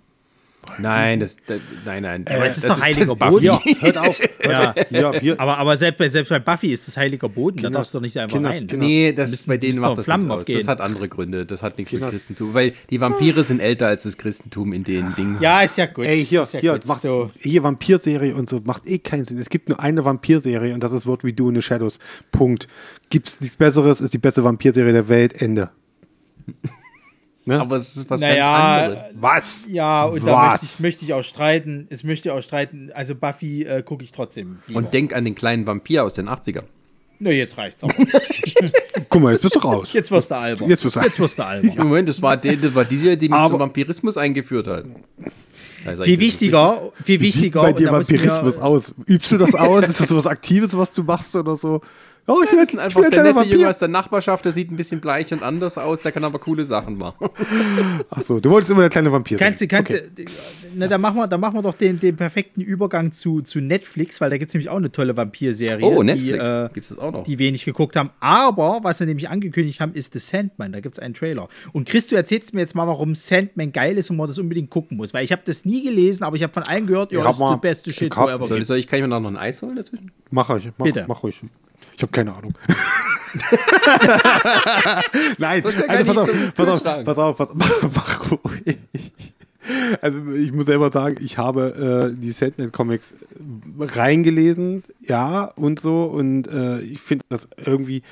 Nein, das, das nein, nein. Aber es ist doch heiliger. Boden. Hier, hört auf. Hört (laughs) Ja. auf. Hier, hier. Aber, aber selbst, bei, selbst bei Buffy ist das heiliger Boden, da Kinder- darfst du doch nicht einfach Kinder- rein. Kinder- Nee, das Müssen- bei denen macht das Flammen aufgehen. Das hat andere Gründe. Das hat nichts mit Christentum. Weil die Vampire sind älter als das Christentum in den Dingen. Ja, ist ja gut. Ey, hier, ist ja hier, gut. macht, so. hier Vampirserie und so, macht eh keinen Sinn. Es gibt nur eine Vampirserie und das ist What We Do in the Shadows. Punkt. Gibt's nichts Besseres, ist die beste Vampirserie der Welt. Ende. Aber es ist was Naja, ganz anderes. Was? Ja, und da Was? möchte ich, möchte ich auch streiten. Es möchte ich auch streiten. Also Buffy äh, gucke ich trotzdem. Lieber. Und denk an den kleinen Vampir aus den 80ern. Nö, jetzt reicht's auch. (laughs) Guck mal, jetzt bist du raus. Jetzt wirst du albern. Jetzt wirst du- jetzt wirst du albern. (laughs) Moment, das war, die, das war diese, die mich Aber- zum Vampirismus eingeführt hat. Also Viel ich- wichtiger, viel Wie sieht wichtiger. bei dir da Vampirismus aus? Übst du das aus? Ist das so was Aktives, was du machst oder so? Oh, ich jetzt einfach ich der nette Junge Vampir. aus der Nachbarschaft, der sieht ein bisschen bleich und anders aus, der kann aber coole Sachen machen. (laughs) Achso, du wolltest immer der kleine Vampir Kannst du, sein. kannst du, na, da machen wir, da machen wir doch den, den perfekten Übergang zu, zu Netflix, weil da gibt es nämlich auch eine tolle Vampirserie, Oh, die, Netflix. äh, Gibt's das auch noch? die wenig geguckt haben. Aber was sie nämlich angekündigt haben, ist The Sandman. Da gibt es einen Trailer. Und Chris, du erzählst mir jetzt mal, warum Sandman geil ist und man das unbedingt gucken muss. Weil ich habe das nie gelesen, aber ich habe von allen gehört, ja, ist der beste ich Shit, hab- wo ever Soll, gibt. soll ich, kann ich mir noch ein Eis holen dazwischen? Mach euch, mach, Bitte. mach ruhig. Ich habe keine Ahnung. (laughs) Nein, ja also pass auf, pass auf, pass auf, pass auf. Also ich muss selber sagen, ich habe äh, die Sandman Comics reingelesen, ja und so und äh, ich finde das irgendwie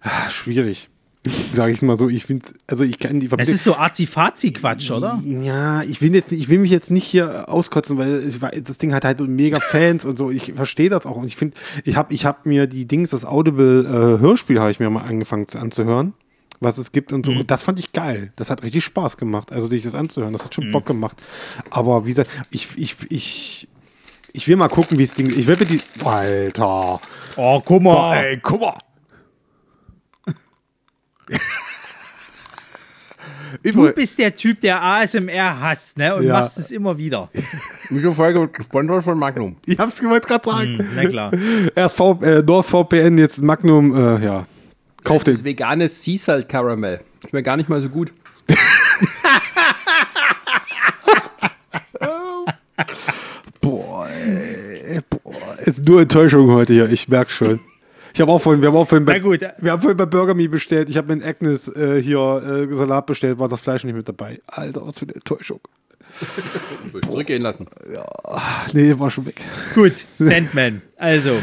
ah, schwierig, (laughs) sage ich mal so. Ich finde, also ich kann die Das ist so Arzi-Fazi-Quatsch, oder? ja, ich will, jetzt, ich will mich jetzt nicht hier auskotzen, weil ich das Ding hat halt mega Fans und so. Ich verstehe das auch. Und ich finde, ich habe ich hab mir die Dings, das Audible-Hörspiel habe ich mir mal angefangen zu, anzuhören, was es gibt und so. Und das fand ich geil. Das hat richtig Spaß gemacht. Also, dich das anzuhören, das hat schon Bock gemacht. Aber wie gesagt, ich, ich, ich, ich will mal gucken, wie es Ding. Ich will mir die. Alter. Oh, guck mal. Ey, guck mal. (laughs) Du bist der Typ, der ASMR hasst, ne? Und Ja. machst es immer wieder. Diese Folge wird gesponsert von Magnum. ich hab's gewollt gerade sagen. Na klar. (laughs) Erst v, äh, NordVPN, jetzt Magnum, äh, ja. Kauf den. Das vegane Sea Salt Caramel. Schmeckt gar nicht mal so gut. (laughs) Boah, ey, boah, ist nur Enttäuschung heute hier, ich merke schon. Ich habe auch vorhin, wir haben auch vorhin bei, wir haben vorhin bei Burger Me bestellt. Ich habe mit Agnes äh, hier äh, Salat bestellt, war das Fleisch nicht mit dabei. Alter, was für eine Enttäuschung. Zurückgehen lassen. Nee, war schon weg. Gut, Sandman. Also,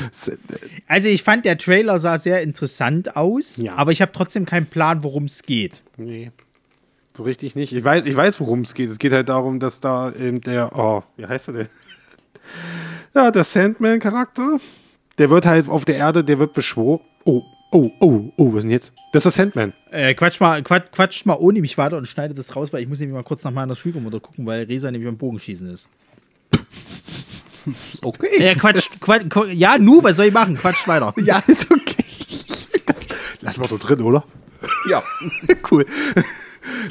also ich fand, der Trailer sah sehr interessant aus, Ja. aber ich habe trotzdem keinen Plan, worum es geht. Nee. so richtig nicht. Ich weiß, ich weiß, worum es geht. Es geht halt darum, dass da eben der, oh, wie heißt er denn? (laughs) Ja, der Sandman-Charakter, der wird halt auf der Erde, der wird beschworen. Oh, oh, oh, oh, was ist denn jetzt? Das ist der Sandman. Äh, quatsch mal, quatsch, quatsch mal ohne mich weiter und schneide das raus, weil ich muss nämlich mal kurz nach meiner Schwiegermutter gucken, weil Resa nämlich beim Bogenschießen ist. (laughs) Okay. Ja, quatsch, quatsch, quatsch ja, nu, was soll ich machen? Quatsch weiter. (laughs) Ja, ist okay. Lass mal so drin, oder? Ja. (laughs) cool.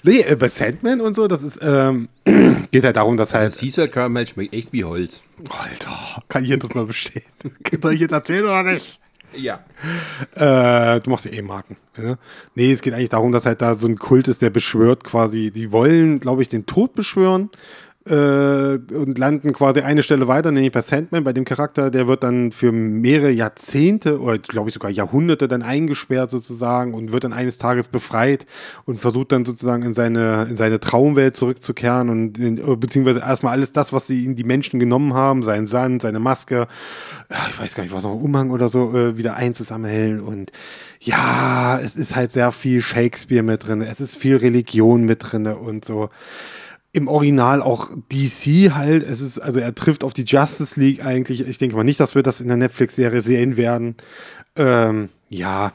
Nee, äh, bei Sandman und so, das ist, ähm, (clears throat) geht halt darum, dass halt. Caesar Caramel schmeckt echt wie Holz. Alter, kann ich jetzt mal bestehen? (laughs) Soll ich jetzt erzählen oder nicht? Ja. Äh, du machst ja eh Marken. Ne? Nee, es geht eigentlich darum, dass halt da so ein Kult ist, der beschwört quasi, die wollen, glaube ich, den Tod beschwören und landen quasi eine Stelle weiter, nämlich bei Sandman, bei dem Charakter, der wird dann für mehrere Jahrzehnte oder glaube ich sogar Jahrhunderte dann eingesperrt sozusagen und wird dann eines Tages befreit und versucht dann sozusagen in seine, in seine Traumwelt zurückzukehren und in, beziehungsweise erstmal alles das, was sie in die Menschen genommen haben, seinen Sand, seine Maske, ich weiß gar nicht, was noch, Umhang oder so, äh, wieder einzusammeln und ja, es ist halt sehr viel Shakespeare mit drin, es ist viel Religion mit drin und so im Original auch DC halt. Es ist, also er trifft auf die Justice League eigentlich. Ich denke mal nicht, dass wir das in der Netflix-Serie sehen werden. Ähm, ja.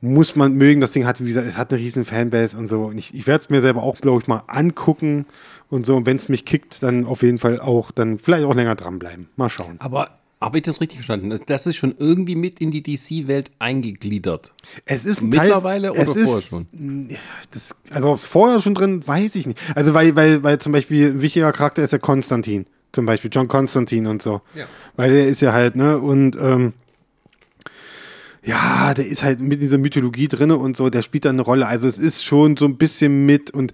Muss man mögen. Das Ding hat, wie gesagt, es hat eine riesen Fanbase und so. Und ich, ich werde es mir selber auch, glaube ich, mal angucken und so. Und wenn es mich kickt, dann auf jeden Fall auch, dann vielleicht auch länger dranbleiben. Mal schauen. Aber habe ich das richtig verstanden? Das ist schon irgendwie mit in die DC-Welt eingegliedert. Es ist Mittlerweile Teil, oder vorher ist, schon? Das, also ob es vorher schon drin, weiß ich nicht. Also weil, weil, weil zum Beispiel ein wichtiger Charakter ist ja Konstantin. Zum Beispiel John Konstantin und so. Ja. Weil der ist ja halt, ne, und ähm, ja, der ist halt mit dieser Mythologie drinne und so, der spielt da eine Rolle. Also es ist schon so ein bisschen mit und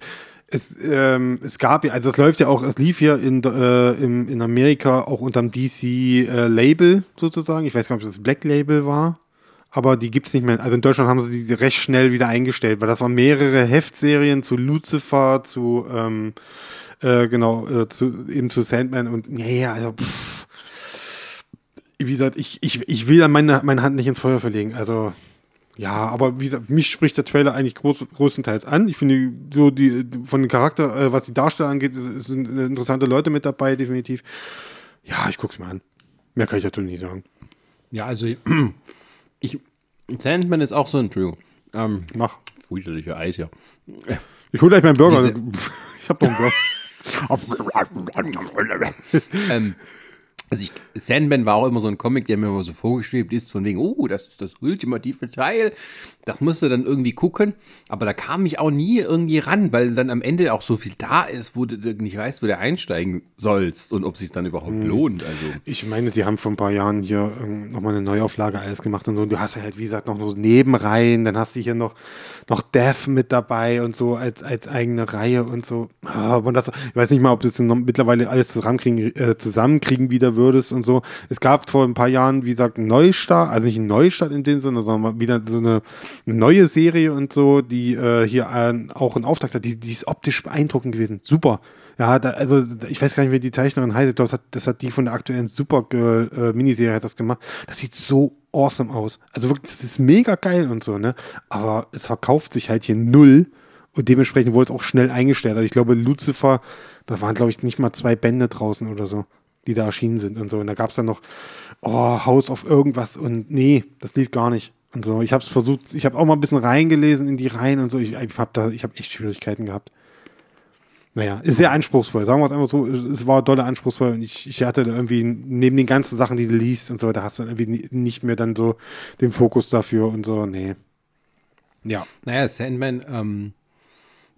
es, ähm, es gab ja, also es läuft ja auch, es lief ja in, äh, im, in Amerika auch unterm DC äh, Label sozusagen. Ich weiß gar nicht, ob das Black Label war, aber die gibt's nicht mehr. Also in Deutschland haben sie die recht schnell wieder eingestellt, weil das waren mehrere Heftserien zu Lucifer, zu ähm, äh, genau, äh, zu, eben zu Sandman und nee, also pff. wie gesagt, ich, ich, ich will da meine, meine Hand nicht ins Feuer verlegen. Also ja, aber wie gesagt, mich spricht der Trailer eigentlich groß, größtenteils an. Ich finde, so die von dem Charakter, äh, was die Darsteller angeht, sind interessante Leute mit dabei, definitiv. Ja, ich guck's mir an. Mehr kann ich dazu nicht sagen. Ja, also (clears throat) ich, Sandman ist auch so ein, Entschuldigung, ähm, Mach. fürchterliche Eis, ja. Ich hol gleich meinen Burger. Diese- (laughs) ich hab noch einen Burger. (laughs) ähm, also ich, Sandman war auch immer so ein Comic, der mir immer so vorgeschwebt ist, von wegen, oh, das ist das ultimative Teil. Das musst du dann irgendwie gucken. Aber da kam ich auch nie irgendwie ran, weil dann am Ende auch so viel da ist, wo du nicht weißt, wo du einsteigen sollst und ob es sich dann überhaupt lohnt. Also. Ich meine, sie haben vor ein paar Jahren hier ähm, nochmal eine Neuauflage alles gemacht und so. Und du hast ja halt, wie gesagt, noch so Nebenreihen. Dann hast du hier noch, noch Death mit dabei und so als, als eigene Reihe und so. Ah, Aber das, ich weiß nicht mal, ob du das mittlerweile alles zusammenkriegen, äh, zusammenkriegen wieder würdest und so. Es gab vor ein paar Jahren, wie gesagt, einen Neustart, also nicht einen Neustart in dem Sinne, sondern wieder so eine, neue Serie und so, die äh, hier äh, auch einen Auftakt hat. Die, die ist optisch beeindruckend gewesen. Super. Ja, da, also ich weiß gar nicht, wie die Zeichnerin heißt. Ich glaube, das hat, das hat die von der aktuellen Supergirl-Miniserie das gemacht. Das sieht so awesome aus. Also wirklich, das ist mega geil und so, ne? Aber es verkauft sich halt hier null und dementsprechend wurde es auch schnell eingestellt. Also ich glaube, Lucifer, da waren, glaube ich, nicht mal zwei Bände draußen oder so, die da erschienen sind und so. Und da gab es dann noch, oh, House of irgendwas und nee, das lief gar nicht. Und so, ich habe es versucht, ich habe auch mal ein bisschen reingelesen in die Reihen und so. Ich, ich habe da, ich habe echt Schwierigkeiten gehabt. Naja, ist sehr anspruchsvoll. Sagen wir es einfach so, es war dolle anspruchsvoll und ich, ich hatte da irgendwie neben den ganzen Sachen, die du liest und so, da hast du irgendwie ni- nicht mehr dann so den Fokus dafür und so, nee. Ja. Naja, Sandman, ähm,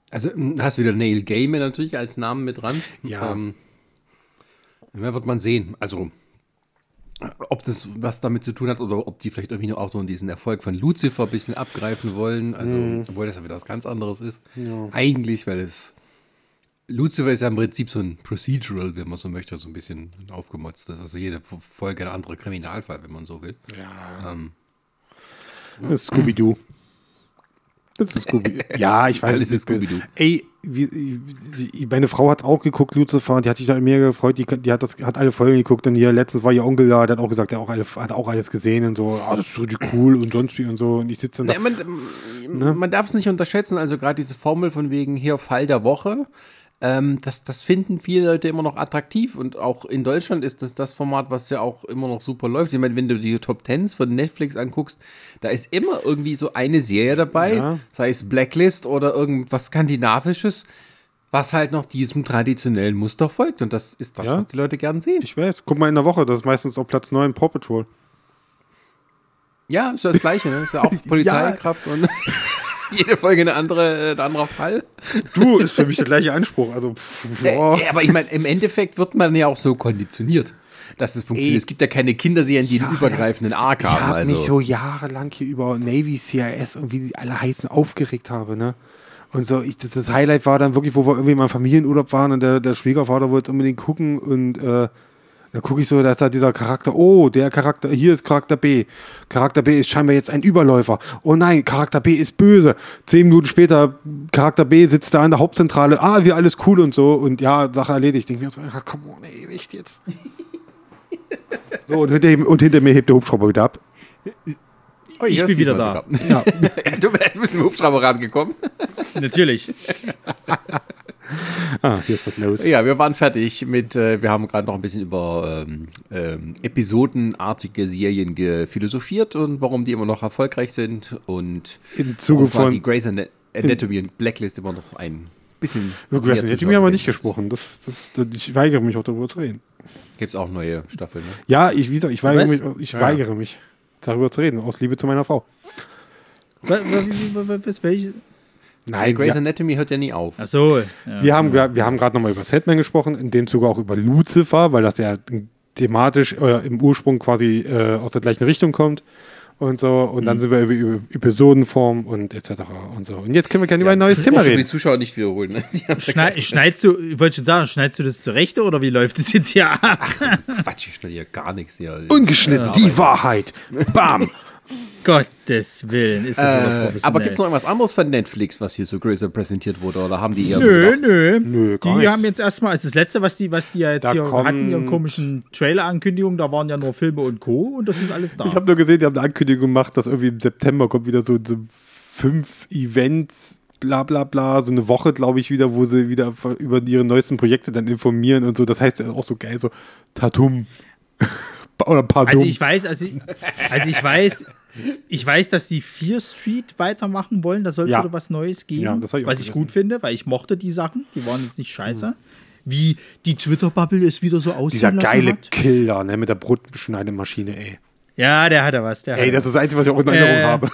also m, hast wieder Neil Gaiman natürlich als Namen mit dran. Ja. Ähm, ja, wird man sehen. Also, ob das was damit zu tun hat oder ob die vielleicht irgendwie auch so diesen Erfolg von Lucifer ein bisschen abgreifen wollen. Also, obwohl das ja wieder was ganz anderes ist. Eigentlich, weil es. Lucifer ist ja im Prinzip so ein Procedural, wenn man so möchte, so ein bisschen aufgemotzt ist. Also jede Folge ein anderer Kriminalfall, wenn man so will. Ja. Ähm, Scooby-Doo. Das ist Scooby. (laughs) Ja, ich weiß, es ist Scooby-Doo. Ey, wie, wie, meine Frau hat auch geguckt, Lucifer, die hat sich da mega gefreut, die, die hat, das, hat alle Folgen geguckt und hier letztens war ihr Onkel da, der hat auch gesagt, der auch alle, hat auch alles gesehen und so, ah, das ist richtig cool und sonst wie und so und ich sitze dann da. Nee, man man darf es nicht unterschätzen, also gerade diese Formel von wegen hier Fall der Woche, ähm, das, das finden viele Leute immer noch attraktiv und auch in Deutschland ist das das Format, was ja auch immer noch super läuft. Ich meine, wenn du die Top Tens von Netflix anguckst, da ist immer irgendwie so eine Serie dabei, Ja. sei es Blacklist oder irgendwas Skandinavisches, was halt noch diesem traditionellen Muster folgt und das ist das, Ja. was die Leute gern sehen. Ich weiß, guck mal in der Woche, das ist meistens auf Platz 9 Paw Patrol. Ja, ist ja das Gleiche, ne? Ist ja auch (laughs) Polizeikraft und (laughs) jede Folge eine andere, äh, ein anderer Fall. Du, ist für mich der gleiche Anspruch. Also, pff, Äh, ja. äh, aber ich meine, im Endeffekt wird man ja auch so konditioniert, dass es funktioniert. Ey. es gibt ja keine Kinderserien, die einen übergreifenden Arc Ich haben. habe Also. mich so jahrelang hier über Navy, CIS und wie sie alle heißen aufgeregt habe, ne? Und so, ich, das, das Highlight war dann wirklich, wo wir irgendwie mal im Familienurlaub waren und der, der Schwiegervater wollte unbedingt gucken und äh, da gucke ich so, da ist da dieser Charakter, oh, der Charakter, hier ist Charakter B. Charakter B ist scheinbar jetzt ein Überläufer. Oh nein, Charakter B ist böse. Zehn Minuten später, Charakter B sitzt da in der Hauptzentrale, ah, wir alles cool und so und ja, Sache erledigt. Ich denke mir so, ah, komm on, ey, echt jetzt. So, und hinter, ihm- und hinter mir hebt der Hubschrauber wieder ab. Oh, Ich bin wieder da. sogar. (laughs) du bist mit dem Hubschrauber rangekommen. Natürlich. (laughs) Ah, hier ist was los. Ja, wir waren fertig mit, äh, wir haben gerade noch ein bisschen über ähm, ähm, episodenartige Serien philosophiert und warum die immer noch erfolgreich sind und Im Zuge quasi von Grey's Ana- Anatomy und Blacklist immer noch ein bisschen. Grey's Anatomy haben wir nicht gesprochen. Das, das, das, ich weigere mich auch darüber zu reden. Gibt es auch neue Staffeln, ne? Ja, ich, wie gesagt, ich weigere mich, ich weigere mich darüber zu reden, aus Liebe zu meiner Frau. Was, was, was, welche? Nein, Grey's Anatomy hört ja nie auf. Ach so. Ja. wir haben, wir, wir haben gerade nochmal über Sandman gesprochen, in dem Zuge auch über Lucifer, weil das ja thematisch äh, im Ursprung quasi äh, aus der gleichen Richtung kommt und so. Und Mhm. dann sind wir über, über Episodenform und etc. und so. Und jetzt können wir gerne über ein neues Thema reden. die Zuschauer nicht wiederholen. Ne? Ja Schneid, schneidest du, ich wollte schon sagen, schneidest du das zurecht oder wie läuft es jetzt hier ab? Quatsch, ich stelle hier gar nichts hier. Ungeschnitten, die Wahrheit. Bam. (laughs) Gottes Willen, ist das wieder Äh, professionell. aber gibt es noch irgendwas anderes von Netflix, was hier so größer präsentiert wurde? Oder haben die eher so Nö, gedacht, nö. Nö, gar die nichts. haben jetzt erstmal, also das letzte, was die, was die ja jetzt Da hier hatten, ihren komischen Trailer-Ankündigungen, da waren ja nur Filme und Co. und das ist alles da. Ich habe nur gesehen, die haben eine Ankündigung gemacht, dass irgendwie im September kommt wieder so, so fünf Events, bla bla bla, so eine Woche, glaube ich, wieder, wo sie wieder über ihre neuesten Projekte dann informieren und so. Das heißt ja auch so geil, so Tatum. (laughs) Oder Pardon. Also ich weiß, also ich, also ich weiß, ich weiß, dass die Fear Street weitermachen wollen. Da soll es Ja. wieder was Neues geben, Ja, ich was ich gelesen. gut finde, weil ich mochte die Sachen. Die waren jetzt nicht scheiße. Wie die Twitter-Bubble es wieder so aussehen Dieser geile hat. Killer, ne, mit der Brotschneidemaschine, ey. Ja, der hatte was. Der Ey, das ist das Einzige, was ich auch in Erinnerung Äh, habe.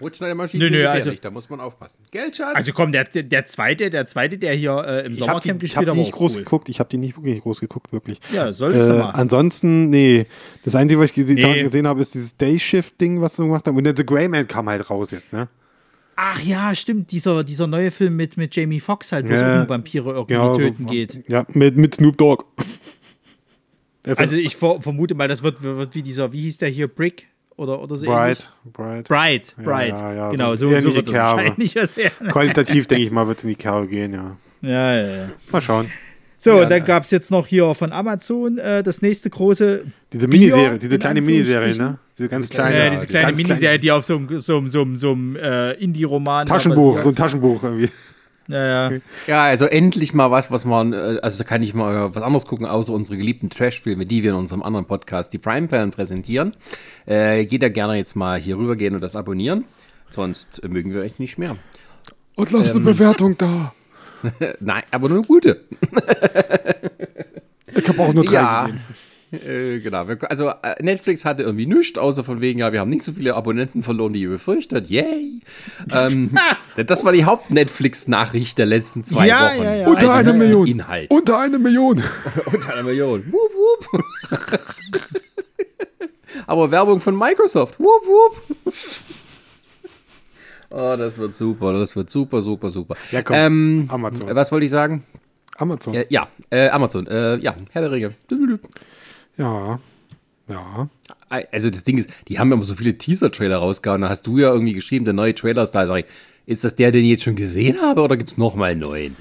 Brotschneidermaschine Nö, nö, also- da muss man aufpassen. Geldschatz? Also komm, der, der, zweite, der zweite, der hier äh, im Ich habe die, Sommercamp ich hab gespielt die nicht groß cool. geguckt. Ich habe die nicht wirklich groß geguckt, wirklich. Ja, solltest du Äh, mal. ansonsten, nee. Das Einzige, was ich Nee. gesehen habe, ist dieses Day-Shift-Ding, was sie gemacht haben. Und der The Grey Man kam halt raus jetzt, ne? Ach ja, stimmt, dieser, dieser neue Film mit, mit Jamie Foxx halt, wo es Ja, um Vampire irgendwie Genau, töten so, geht. Ja, mit, mit Snoop Dogg. Also ich ver vermute mal, das wird, wird wie dieser, wie hieß der hier, Brick oder, oder so ähnlich? Bright, Bright. Bright, Bright. ja, ja, genau, so so, so wird wahrscheinlich (laughs) was her. Qualitativ, denke ich mal, wird es in die Kerbe gehen, ja. Ja, ja, ja. Mal schauen. So, Ja, dann gab es jetzt noch hier von Amazon äh, das nächste große. Diese Bier, Miniserie, diese in kleine Miniserie, ne? Diese ganz Diese kleine- kleine. äh, diese kleine ganz Miniserie, die auf so einem so, so, so, einem, äh, Indie-Roman. Taschenbuch, so ein. Taschenbuch irgendwie. Ja, ja. Ja, also endlich mal was, was man, äh, also da kann ich mal was anderes gucken, außer unsere geliebten Trash-Filme, die wir in unserem anderen Podcast, die Prime-Perlen, präsentieren. Äh, jeder gerne jetzt mal hier rübergehen und das abonnieren. Sonst mögen wir euch nicht mehr. Und lass Ähm. eine Bewertung da. (laughs) Nein, aber nur eine gute. Ich habe auch nur drei Ja. gegeben. Äh, genau. Also äh, Netflix hatte irgendwie nichts, außer von wegen, ja, wir haben nicht so viele Abonnenten verloren, wie ihr befürchtet. Yay! ähm, (laughs) das war die Haupt-Netflix-Nachricht der letzten zwei Ja, Wochen. ja, ja. Unter Also eine Million. Inhalt. Unter eine Million. (laughs) Unter einer Million. Wup, wup. (laughs) Aber Werbung von Microsoft. Wup, wup. Oh, das wird super, das wird super, super, super. Ja, komm, ähm, Amazon. Was wollte ich sagen? Amazon. Äh, ja, äh, Amazon. Äh, ja, Herr der Ringe. Ja. Ja. Also das Ding ist, die haben ja immer so viele Teaser-Trailer rausgehauen. Da hast du ja irgendwie geschrieben, der neue Trailer ist da. Sag ich, ist das der, den ich jetzt schon gesehen habe, oder gibt's noch mal einen neuen?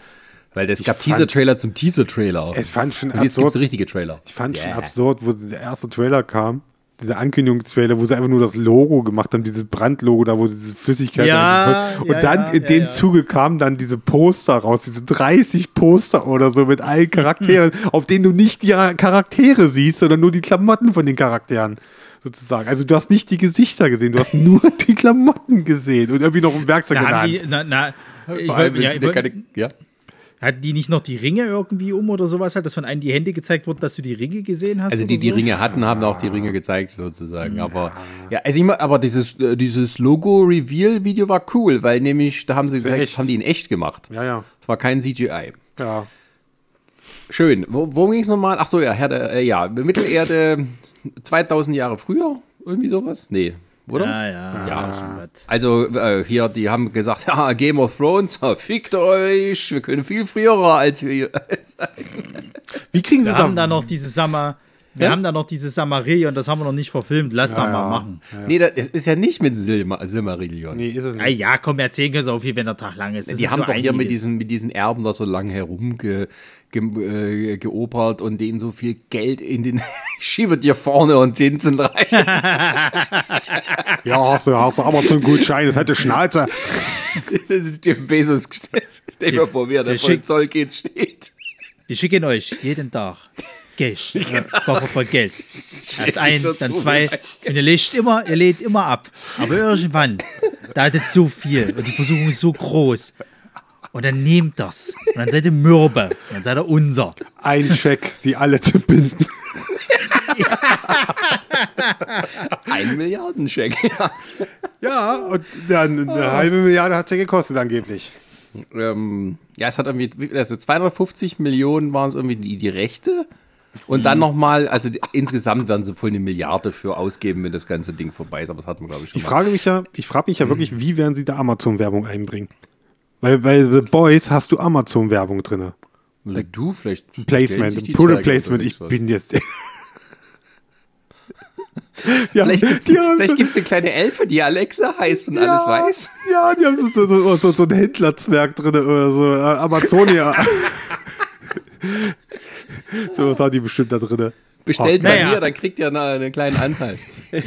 Weil es gab Teaser-Trailer zum Teaser-Trailer. Es fand schon Und jetzt absurd. gibt's richtige Trailer. Ich fand schon Yeah. absurd, wo der erste Trailer kam. Dieser Ankündigungstrailer, wo sie einfach nur das Logo gemacht haben, dieses Brandlogo da, wo sie diese Flüssigkeit Ja, und, ja, und dann ja, in ja, dem ja. Zuge kamen dann diese Poster raus, diese 30 Poster oder so mit allen Charakteren, auf denen du nicht die Charaktere siehst, sondern nur die Klamotten von den Charakteren. Sozusagen. Also du hast nicht die Gesichter gesehen, du hast nur die Klamotten gesehen und irgendwie noch ein Werkzeug in Da der haben Hand. die, na, na, ich wollt, ja, ich ja wollt, keine, ja. Hatten die nicht noch die Ringe irgendwie um oder sowas halt, dass von einem die Hände gezeigt wurden, dass du die Ringe gesehen hast? Also die, oder die so? Ringe hatten, haben auch die Ringe gezeigt sozusagen. Aber ja, also ich mal, aber dieses äh, dieses Logo-Reveal-Video war cool, weil nämlich da haben sie echt? haben die in echt gemacht. Ja, ja. Es war kein CGI. Ja. Schön. Wo, worum ging es nochmal? Ach so, ja, Herr der, äh, ja, Mittelerde 2000 Jahre früher, irgendwie sowas? Nee, oder? Ja, ja. Ja. schon was. Also äh, hier, die haben gesagt, (laughs) ja, Game of Thrones, ja, (laughs) fickt euch, wir können viel früher als wir. (laughs) Wie kriegen sie Wir da, haben da noch diese Samar, wir Ja? haben da noch diese Samarie und das haben wir noch nicht verfilmt. Lass da mal ja. machen. Nee, das ist ja nicht mit Silma Silmarillion. Nee, ist es Na nicht. ja, komm, erzählen können sie auch viel, wenn der Tag lang ist. Das Die ist haben so doch hier mit diesen, mit diesen Erben da so lang herumge ge, äh, geopert und denen so viel Geld in den (laughs) schiebe dir vorne und Zinsen rein. (laughs) Ja, hast du, hast du Amazon-Gutschein, das hätte Schnauze. Jeff Bezos, stell mal vor, wie er da Zoll geht steht. Wir schicken euch jeden Tag Cash, (laughs) äh, Koffer voll Geld. Erst ein, dann zwei. Und ihr legt immer, ihr lädt immer ab. Aber irgendwann, da hattet so viel und die Versuchung ist so groß. Und dann nehmt das. Und dann seid ihr mürbe. Und dann seid ihr unser. Ein Check, sie alle zu binden. (laughs) Ein Milliardenscheck. Ja. Ja, und dann eine halbe Milliarde hat sie gekostet angeblich. ähm, ja, es hat irgendwie, also 250 Millionen waren es irgendwie die, die Rechte. Und dann nochmal, also die, insgesamt werden sie voll eine Milliarde für ausgeben, wenn das ganze Ding vorbei ist. Aber das hatten wir, glaube ich, schon Ich frage mich ja, ich frage mich ja wirklich, wie werden sie da Amazon-Werbung einbringen? Weil bei The Boys hast du Amazon-Werbung drin. mal. Du, vielleicht. Placement, Product Zweige Placement. Ich bin jetzt. (laughs) ja, Vielleicht haben so, gibt's eine kleine Elfe, die Alexa heißt und alles weiß. Ja, die haben so, so, so, so, so einen Händlerzwerg drin oder so. Äh, Amazonia. (laughs) (laughs) so was hat die bestimmt da drin. Bestellt Oh, bei naja. mir, dann kriegt ihr eine, einen kleinen Anteil. (laughs)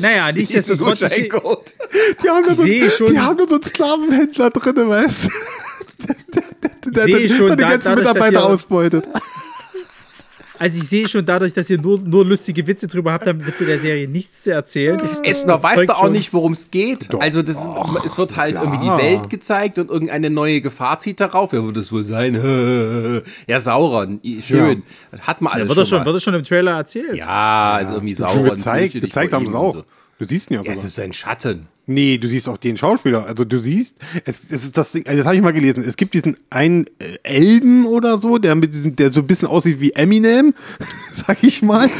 Naja, nichtsdestotrotz. Die haben da so, die haben da so einen Sklavenhändler drin, weißt du? (laughs) Der, der, sehe der, schon der die da- ganzen dadurch, dass Mitarbeiter ihr- ausbeutet. Also ich sehe schon dadurch, dass ihr nur, nur lustige Witze drüber habt, haben Witze der Serie nichts zu erzählen. Das- Es das noch weißt du auch schon- nicht, worum es geht. also das ist, es wird halt irgendwie die Welt gezeigt und irgendeine neue Gefahr zieht darauf. Wer wird es wohl sein? Ja, Sauron. Schön. Hat man alles Ja, wird das (laughs) schon, mal. wird das schon im Trailer erzählt? Ja, also irgendwie Sauron. Schon gezeigt, gezeigt haben sie auch. so. Du siehst ihn ja Ja, sogar. es ist ein Schatten. Nee, du siehst auch den Schauspieler. Also du siehst, es, es ist das Ding, also das habe ich mal gelesen. Es gibt diesen einen äh, Elben oder so, der mit diesem, der so ein bisschen aussieht wie Eminem, (laughs) sag ich mal.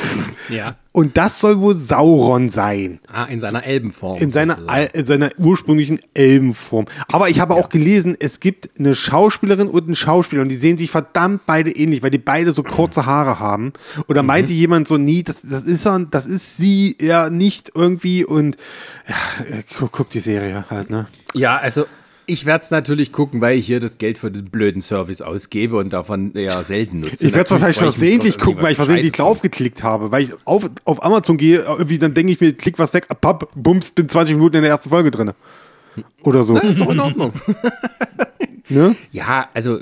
Ja. Und das soll wohl Sauron sein. Ah, in seiner Elbenform. In seiner, in seiner ursprünglichen Elbenform. Aber ich habe auch gelesen, es gibt eine Schauspielerin und einen Schauspieler und die sehen sich verdammt beide ähnlich, weil die beide so kurze Haare haben. Oder Mhm. meinte jemand so, nee, das, das ist er, das ist sie ja nicht irgendwie und ja, äh, guck, guck die Serie halt, ne? Ja, also ich werde es natürlich gucken, weil ich hier das Geld für den blöden Service ausgebe und davon eher selten nutze. Ich werde es wahrscheinlich versehentlich gucken, weil ich versehentlich draufgeklickt habe. Weil ich auf, auf Amazon gehe, irgendwie dann denke ich mir, klick was weg, papp, bums, bin 20 Minuten in der ersten Folge drin. Oder so. kommt. Ist doch in Ordnung. (laughs) ne? Ja, also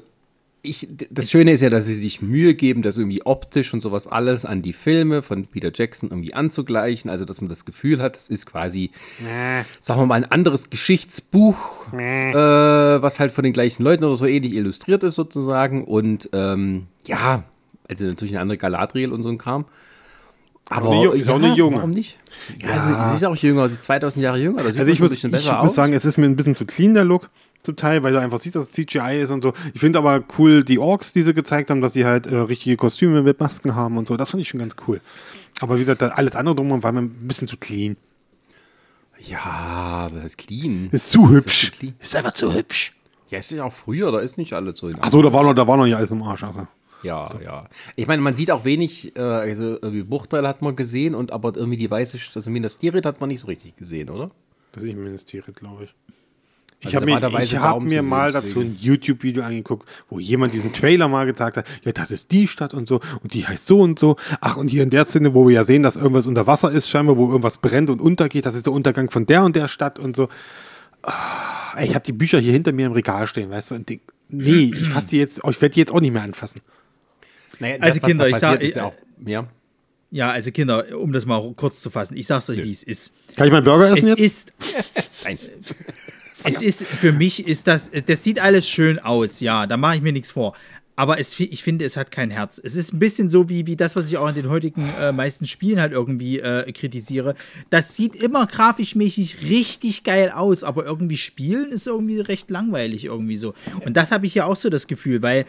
ich, das Schöne ist ja, dass sie sich Mühe geben, das irgendwie optisch und sowas alles an die Filme von Peter Jackson irgendwie anzugleichen. Also, dass man das Gefühl hat, das ist quasi, sagen wir mal, ein anderes Geschichtsbuch, äh, was halt von den gleichen Leuten oder so ähnlich illustriert ist sozusagen. Und ähm, ja, also natürlich eine andere Galadriel und so ein Kram. Aber eine Ju- ist auch eine Junge. Warum nicht? Ja, Also, sie ist auch jünger, sie ist 2000 Jahre jünger. Also ich muss, ich muss sagen, es ist mir ein bisschen zu clean, der Look zum Teil, weil du einfach siehst, dass es CGI ist und so. Ich finde aber cool die Orks, die sie gezeigt haben, dass sie halt äh, richtige Kostüme mit Masken haben und so. Das fand ich schon ganz cool. Aber wie gesagt, alles andere drum war mir ein bisschen zu clean. Ja, das ist clean. Ist zu hübsch. clean. Ist einfach zu hübsch. Ja, ist ja auch früher, da ist nicht alles so in Achso, da war noch, da war noch nicht alles im Arsch. Also. Ja, ja. Ich meine, man sieht auch wenig, äh, also irgendwie Bruchteil hat man gesehen, und aber irgendwie die weiße, also Minas Tirith hat man nicht so richtig gesehen, oder? Das ist nicht Minas Tirith, glaube ich. Ich Also habe da war mir, ich hab mir mal dazu ein YouTube-Video angeguckt, wo jemand diesen Trailer mal gezeigt hat, ja, das ist die Stadt und so und die heißt so und so. Ach, und hier in der Szene, wo wir ja sehen, dass irgendwas unter Wasser ist, scheinbar, wo irgendwas brennt und untergeht, das ist der Untergang von der und der Stadt und so. Ey, ich habe die Bücher hier hinter mir im Regal stehen, weißt du, und denk, nee, ich fasse die jetzt, ich werde die jetzt auch nicht mehr anfassen. Naja, Also Kinder, ich passiert, sag- ist ja auch, ja. Ja, also Kinder, um das mal kurz zu fassen, ich sag's euch, wie es ist. Kann ich meinen Burger essen Es jetzt? ist, (laughs) Nein. (laughs) es ist, für mich ist das, das sieht alles schön aus, ja, da mache ich mir nichts vor. Aber es, ich finde, es hat kein Herz. Es ist ein bisschen so wie, wie das, was ich auch in den heutigen äh, meisten Spielen halt irgendwie äh, kritisiere. Das sieht immer grafischmäßig richtig geil aus, aber irgendwie spielen ist irgendwie recht langweilig irgendwie so. Und das habe ich ja auch so das Gefühl, weil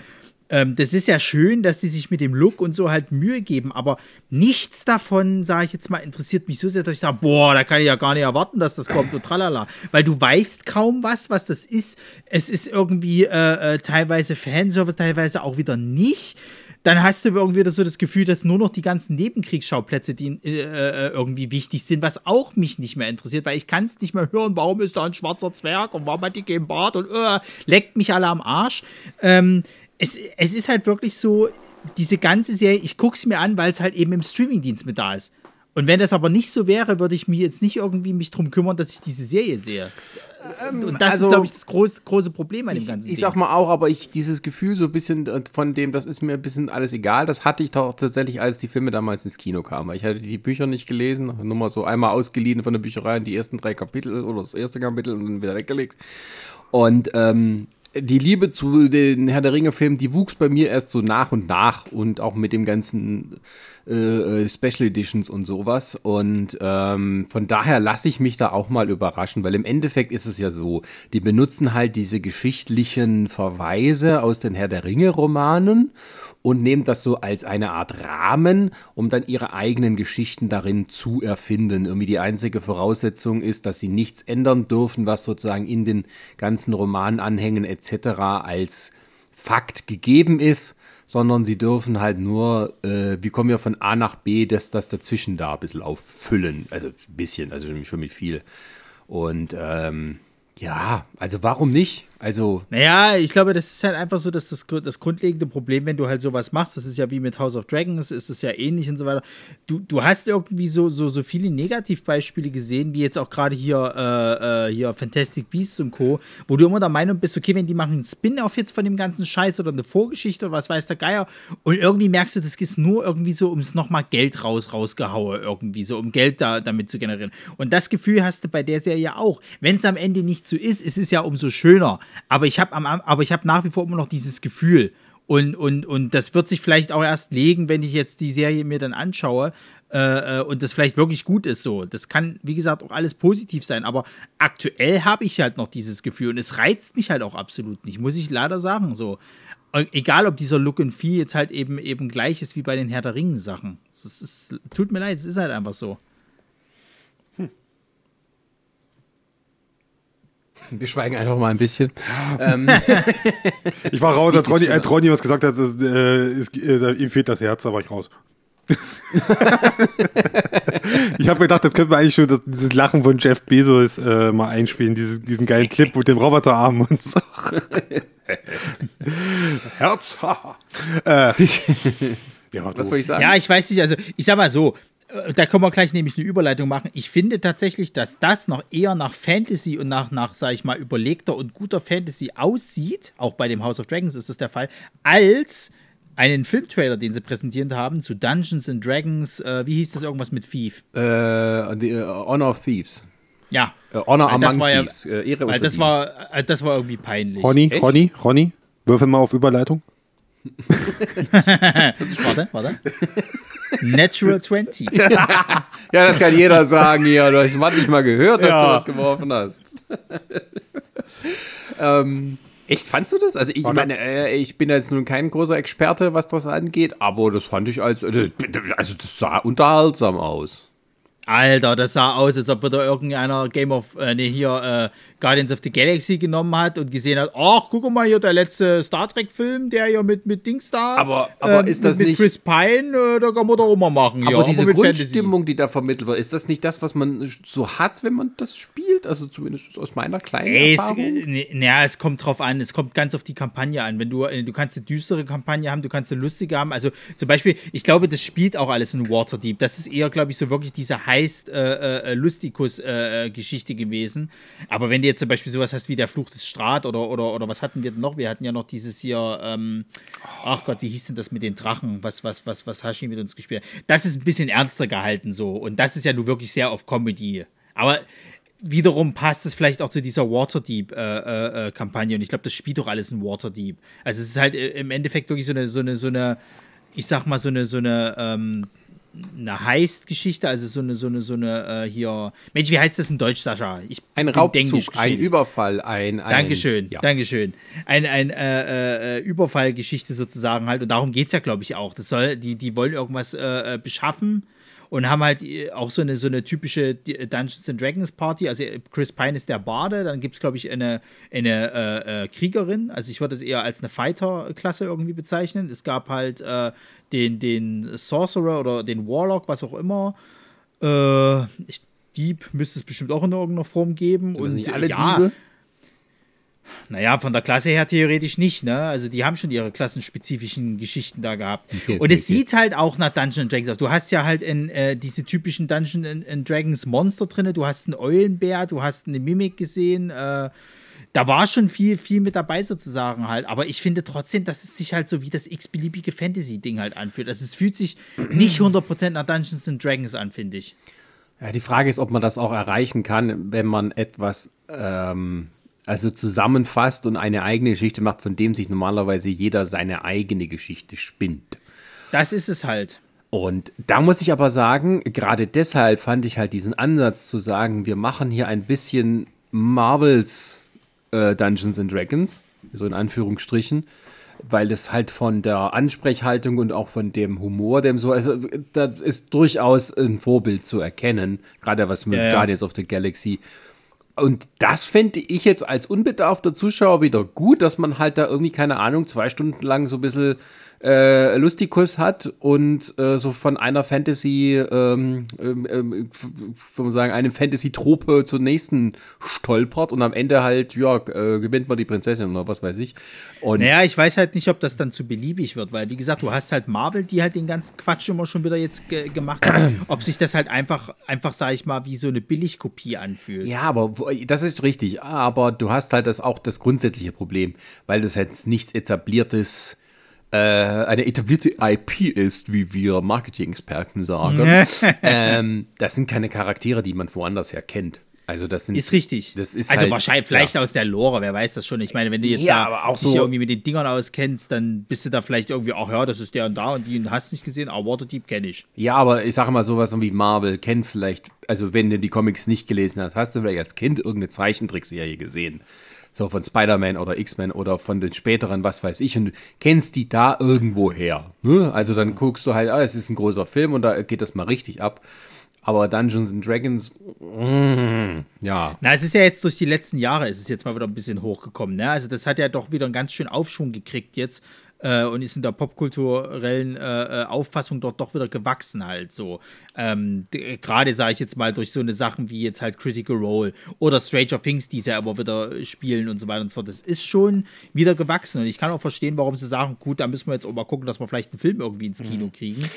ähm, das ist ja schön, dass die sich mit dem Look und so halt Mühe geben, aber nichts davon, sage ich jetzt mal, interessiert mich so sehr, dass ich sage, boah, da kann ich ja gar nicht erwarten, dass das kommt und tralala. Weil du weißt kaum was, was das ist. Es ist irgendwie äh, äh, teilweise Fanservice, teilweise auch wieder nicht. Dann hast du irgendwie so das Gefühl, dass nur noch die ganzen Nebenkriegsschauplätze, die äh, äh, irgendwie wichtig sind, was auch mich nicht mehr interessiert, weil ich kann es nicht mehr hören, warum ist da ein schwarzer Zwerg und warum hat die keinen Bart und äh, leckt mich alle am Arsch. Ähm, es, es ist halt wirklich so, diese ganze Serie, ich gucke es mir an, weil es halt eben im Streamingdienst mit da ist. Und wenn das aber nicht so wäre, würde ich mich jetzt nicht irgendwie mich drum kümmern, dass ich diese Serie sehe. Und das also- ist, glaube ich, das groß, große Problem an dem Ich, ganzen ich Ding. sag mal auch, aber ich dieses Gefühl so ein bisschen von dem, das ist mir ein bisschen alles egal, das hatte ich doch tatsächlich, als die Filme damals ins Kino kamen. Ich hatte die Bücher nicht gelesen, nur mal so einmal ausgeliehen von der Bücherei die ersten drei Kapitel oder das erste Kapitel und dann wieder weggelegt. Und ähm, die Liebe zu den Herr der Ringe-Filmen, die wuchs bei mir erst so nach und nach und auch mit dem ganzen äh, Special Editions und sowas. Und ähm, von daher lasse ich mich da auch mal überraschen, weil im Endeffekt ist es ja so, die benutzen halt diese geschichtlichen Verweise aus den Herr der Ringe-Romanen und nehmen das so als eine Art Rahmen, um dann ihre eigenen Geschichten darin zu erfinden. Irgendwie die einzige Voraussetzung ist, dass sie nichts ändern dürfen, was sozusagen in den ganzen Romananhängen etc. als Fakt gegeben ist, sondern sie dürfen halt nur, äh, wie kommen wir von A nach B, dass das dazwischen da ein bisschen auffüllen. Also ein bisschen, also schon mit viel. Und ähm, ja, also warum nicht? Also Naja, ich glaube, das ist halt einfach so, dass das, das grundlegende Problem, wenn du halt sowas machst, das ist ja wie mit House of Dragons, ist es ja ähnlich und so weiter. Du, du hast irgendwie so, so, so viele Negativbeispiele gesehen, wie jetzt auch gerade hier, äh, äh, hier Fantastic Beasts und Co., wo du immer der Meinung bist, okay, wenn die machen einen Spin-off jetzt von dem ganzen Scheiß oder eine Vorgeschichte oder was weiß der Geier und irgendwie merkst du, das ist nur irgendwie so, um es nochmal Geld raus, rausgehauen irgendwie, so um Geld da damit zu generieren. Und das Gefühl hast du bei der Serie auch. Wenn es am Ende nicht so ist, ist es ja umso schöner. Aber ich habe aber nach wie vor immer noch dieses Gefühl. Und, und, und das wird sich vielleicht auch erst legen, wenn ich jetzt die Serie mir dann anschaue äh, äh, und das vielleicht wirklich gut ist so. Das kann, wie gesagt, auch alles positiv sein. Aber aktuell habe ich halt noch dieses Gefühl und es reizt mich halt auch absolut nicht, muss ich leider sagen. So. Äh, Egal, ob dieser Look and Feel jetzt halt eben eben gleich ist wie bei den Herr der Ringen Sachen. Es tut mir leid, es ist halt einfach so. Wir schweigen einfach mal ein bisschen. Ich war raus, als Ronny, als Ronny was gesagt hat, es, äh, es, äh, ihm fehlt das Herz, da war ich raus. (laughs) ich habe gedacht, das könnte man eigentlich schon das, dieses Lachen von Jeff Bezos äh, mal einspielen, diese, diesen geilen (laughs) Clip mit dem Roboterarm und so. (laughs) Herz, haha. äh, ja, Was soll ich sagen? Ja, ich weiß nicht, also ich sag mal so, da können wir gleich nämlich eine Überleitung machen. Ich finde tatsächlich, dass das noch eher nach Fantasy und nach, nach sag ich mal, überlegter und guter Fantasy aussieht, auch bei dem House of Dragons ist das der Fall, als einen Filmtrailer, den sie präsentiert haben zu Dungeons and Dragons, äh, wie hieß das irgendwas mit Thief? Äh, the, äh, Honor of Thieves. Ja. Äh, Honor Weil das Among war ja- Thieves. äh, Ehre Weil das war, äh, das war irgendwie peinlich. Ronny, Echt? Ronny, Ronny, würfel mal auf Überleitung. Warte, warte. Natural 20. (laughs) Ja, das kann jeder sagen hier. Du hast manchmal mal gehört, dass Ja. du was geworfen hast. ähm, echt, fandst du das? Also ich Warte. meine, äh, ich bin jetzt nun kein großer Experte, was das angeht, aber das fand ich als, äh, also das sah unterhaltsam aus. Alter, das sah aus, als ob wieder irgendeiner Game of, äh, nee, hier, äh, Guardians of the Galaxy genommen hat und gesehen hat, ach, guck mal hier, der letzte Star Trek-Film, der ja mit, mit Dings da. Aber- aber ist das mit, nicht- Mit Chris Pine, äh, da kann man doch auch mal machen. ja, Aber diese mit Fantasy. Grundstimmung, die da vermittelt wird, ist das nicht das, was man so hat, wenn man das spielt? Also zumindest aus meiner kleinen es, Erfahrung. äh, naja, es kommt drauf an, es kommt ganz auf die Kampagne an. Wenn du, äh, du kannst eine düstere Kampagne haben, du kannst eine lustige haben. Also zum Beispiel, ich glaube, das spielt auch alles in Waterdeep. Das ist eher, glaube ich, so wirklich diese heißt äh, äh, gewesen. Aber wenn du jetzt zum Beispiel sowas hast wie der Fluch des Strat oder, oder, oder was hatten wir denn noch? Wir hatten ja noch dieses hier, ähm, ach Gott, wie hieß denn das mit den Drachen? Was, was, was, was Hashi mit uns gespielt hat? Das ist ein bisschen ernster gehalten so. Und das ist ja nun wirklich sehr auf Comedy. Aber wiederum passt es vielleicht auch zu dieser Waterdeep-Kampagne. Äh, äh, Kampagne. und ich glaube, das spielt doch alles in Waterdeep. Also es ist halt äh, im Endeffekt wirklich so eine, so eine, so eine, ich sag mal, so eine, so eine, ähm, eine Heist-Geschichte, also so eine, so eine, so eine, äh, hier. Mensch, wie heißt das in Deutsch, Sascha? Ich Ein Raubzug, ein. Überfall, ein. ein Dankeschön, Ja. Dankeschön. Ein, ein äh, äh, Überfallgeschichte sozusagen halt. Und darum geht's ja, glaube ich, auch. Das soll, die, die wollen irgendwas äh, äh, beschaffen und haben halt äh, auch so eine, so eine typische Dungeons and Dragons Party. Also äh, Chris Pine ist der Barde, dann gibt's glaube ich, eine, eine äh, äh, Kriegerin. Also ich würde es eher als eine Fighter-Klasse irgendwie bezeichnen. Es gab halt äh, den, den Sorcerer oder den Warlock, was auch immer. Äh, ich, Dieb müsste es bestimmt auch in irgendeiner Form geben. Sind und nicht alle ja, Diebe? naja, von der Klasse her theoretisch nicht, ne? Also die haben schon ihre klassenspezifischen Geschichten da gehabt. Okay, und okay, es sieht halt auch nach Dungeons Dragons aus. Du hast ja halt in, äh, diese typischen Dungeons Dragons Monster drin. Du hast einen Eulenbär, du hast eine Mimik gesehen. Äh, da war schon viel, viel mit dabei sozusagen halt. Aber ich finde trotzdem, dass es sich halt so wie das x-beliebige Fantasy-Ding halt anfühlt. Also es fühlt sich nicht 100% nach Dungeons and Dragons an, finde ich. Ja, die Frage ist, ob man das auch erreichen kann, wenn man etwas ähm, also zusammenfasst und eine eigene Geschichte macht, von dem sich normalerweise jeder seine eigene Geschichte spinnt. Das ist es halt. Und da muss ich aber sagen, gerade deshalb fand ich halt diesen Ansatz zu sagen, wir machen hier ein bisschen Marvels äh, Dungeons and Dragons, so in Anführungsstrichen, weil es halt von der Ansprechhaltung und auch von dem Humor, dem so, also da ist durchaus ein Vorbild zu erkennen, gerade was mit Ja, ja. Guardians of the Galaxy. Und das fände ich jetzt als unbedarfter Zuschauer wieder gut, dass man halt da irgendwie, keine Ahnung, zwei Stunden lang so ein bisschen äh, Lustikus hat und äh, so von einer Fantasy, ähm, ähm, man sagen, eine Fantasy-Trope zur nächsten stolpert und am Ende halt, ja, äh, gewinnt man die Prinzessin oder was weiß ich. Und Naja, ich weiß halt nicht, ob das dann zu beliebig wird, weil, wie gesagt, du hast halt Marvel, die halt den ganzen Quatsch immer schon wieder jetzt ge gemacht haben. (clears throat) ob sich das halt einfach, einfach, sag ich mal, wie so eine Billigkopie anfühlt. Ja, aber das ist richtig. Aber du hast halt das auch das grundsätzliche Problem, weil das jetzt nichts etabliertes, äh, eine etablierte IP ist, wie wir Marketing-Experten sagen. (laughs) ähm, das sind keine Charaktere, die man woanders her kennt. Also das sind Ist richtig. Das ist also halt, wahrscheinlich vielleicht aus der Lore, wer weiß das schon. Ich meine, wenn du jetzt Ja, da dich so- irgendwie mit den Dingern auskennst, dann bist du da vielleicht irgendwie, ach ja, das ist der und da und die hast nicht gesehen, aber Waterdeep kenne ich. Ja, aber ich sage mal sowas wie Marvel kennt vielleicht, also wenn du die Comics nicht gelesen hast, hast du vielleicht als Kind irgendeine Zeichentrickserie gesehen. So von Spider-Man oder X-Men oder von den späteren, was weiß ich, und du kennst die da irgendwo her. Ne? Also dann guckst du halt, ah, es ist ein großer Film und da geht das mal richtig ab. Aber Dungeons and Dragons, mm, ja. Na, es ist ja jetzt durch die letzten Jahre, ist es jetzt mal wieder ein bisschen hochgekommen. Ne? Also das hat ja doch wieder einen ganz schön Aufschwung gekriegt jetzt äh, und ist in der popkulturellen äh, äh, Auffassung dort doch wieder gewachsen halt so. Ähm, Gerade sage ich jetzt mal durch so eine Sachen wie jetzt halt Critical Role oder Stranger Things, die sie ja immer wieder spielen und so weiter und so fort. Das ist schon wieder gewachsen und ich kann auch verstehen, warum sie sagen, gut, da müssen wir jetzt auch mal gucken, dass wir vielleicht einen Film irgendwie ins Kino kriegen.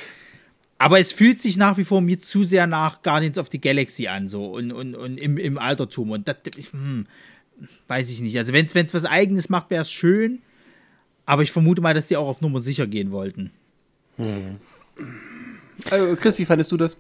Aber es fühlt sich nach wie vor mir zu sehr nach Guardians of the Galaxy an, so und, und, und im, im Altertum. Und das, hm, weiß ich nicht. Also, wenn es was Eigenes macht, wäre es schön. Aber ich vermute mal, dass die auch auf Nummer sicher gehen wollten. Äh, Chris, wie fandest du das?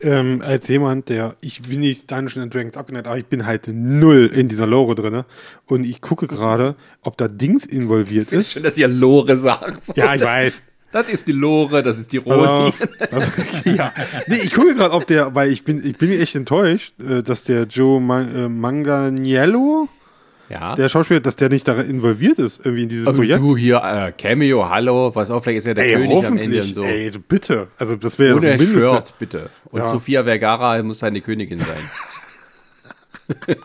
Ähm, als jemand, der, ich bin nicht Dungeons and Dragons abgeneigt, aber ich bin halt null in dieser Lore drin. Und ich gucke gerade, ob da Dings involviert ist. Schön, dass ihr Lore sagt. Ja, ich weiß. Das ist die Lore, das ist die Rosi. also, ja. Nee, ich gucke gerade, ob der, weil ich bin, ich bin echt enttäuscht, äh, dass der Joe Man äh, Manganiello, Ja. der Schauspieler, dass der nicht daran involviert ist, irgendwie in dieses Aber Projekt. du hier, äh, Cameo, hallo, pass auf, vielleicht ist er der Ey, König am Ende hoffentlich. und so. Ey, so bitte. Also, das wäre Ohne das Mindeste. Shirt, bitte. Und Ja. Sofia Vergara muss seine Königin sein. (laughs)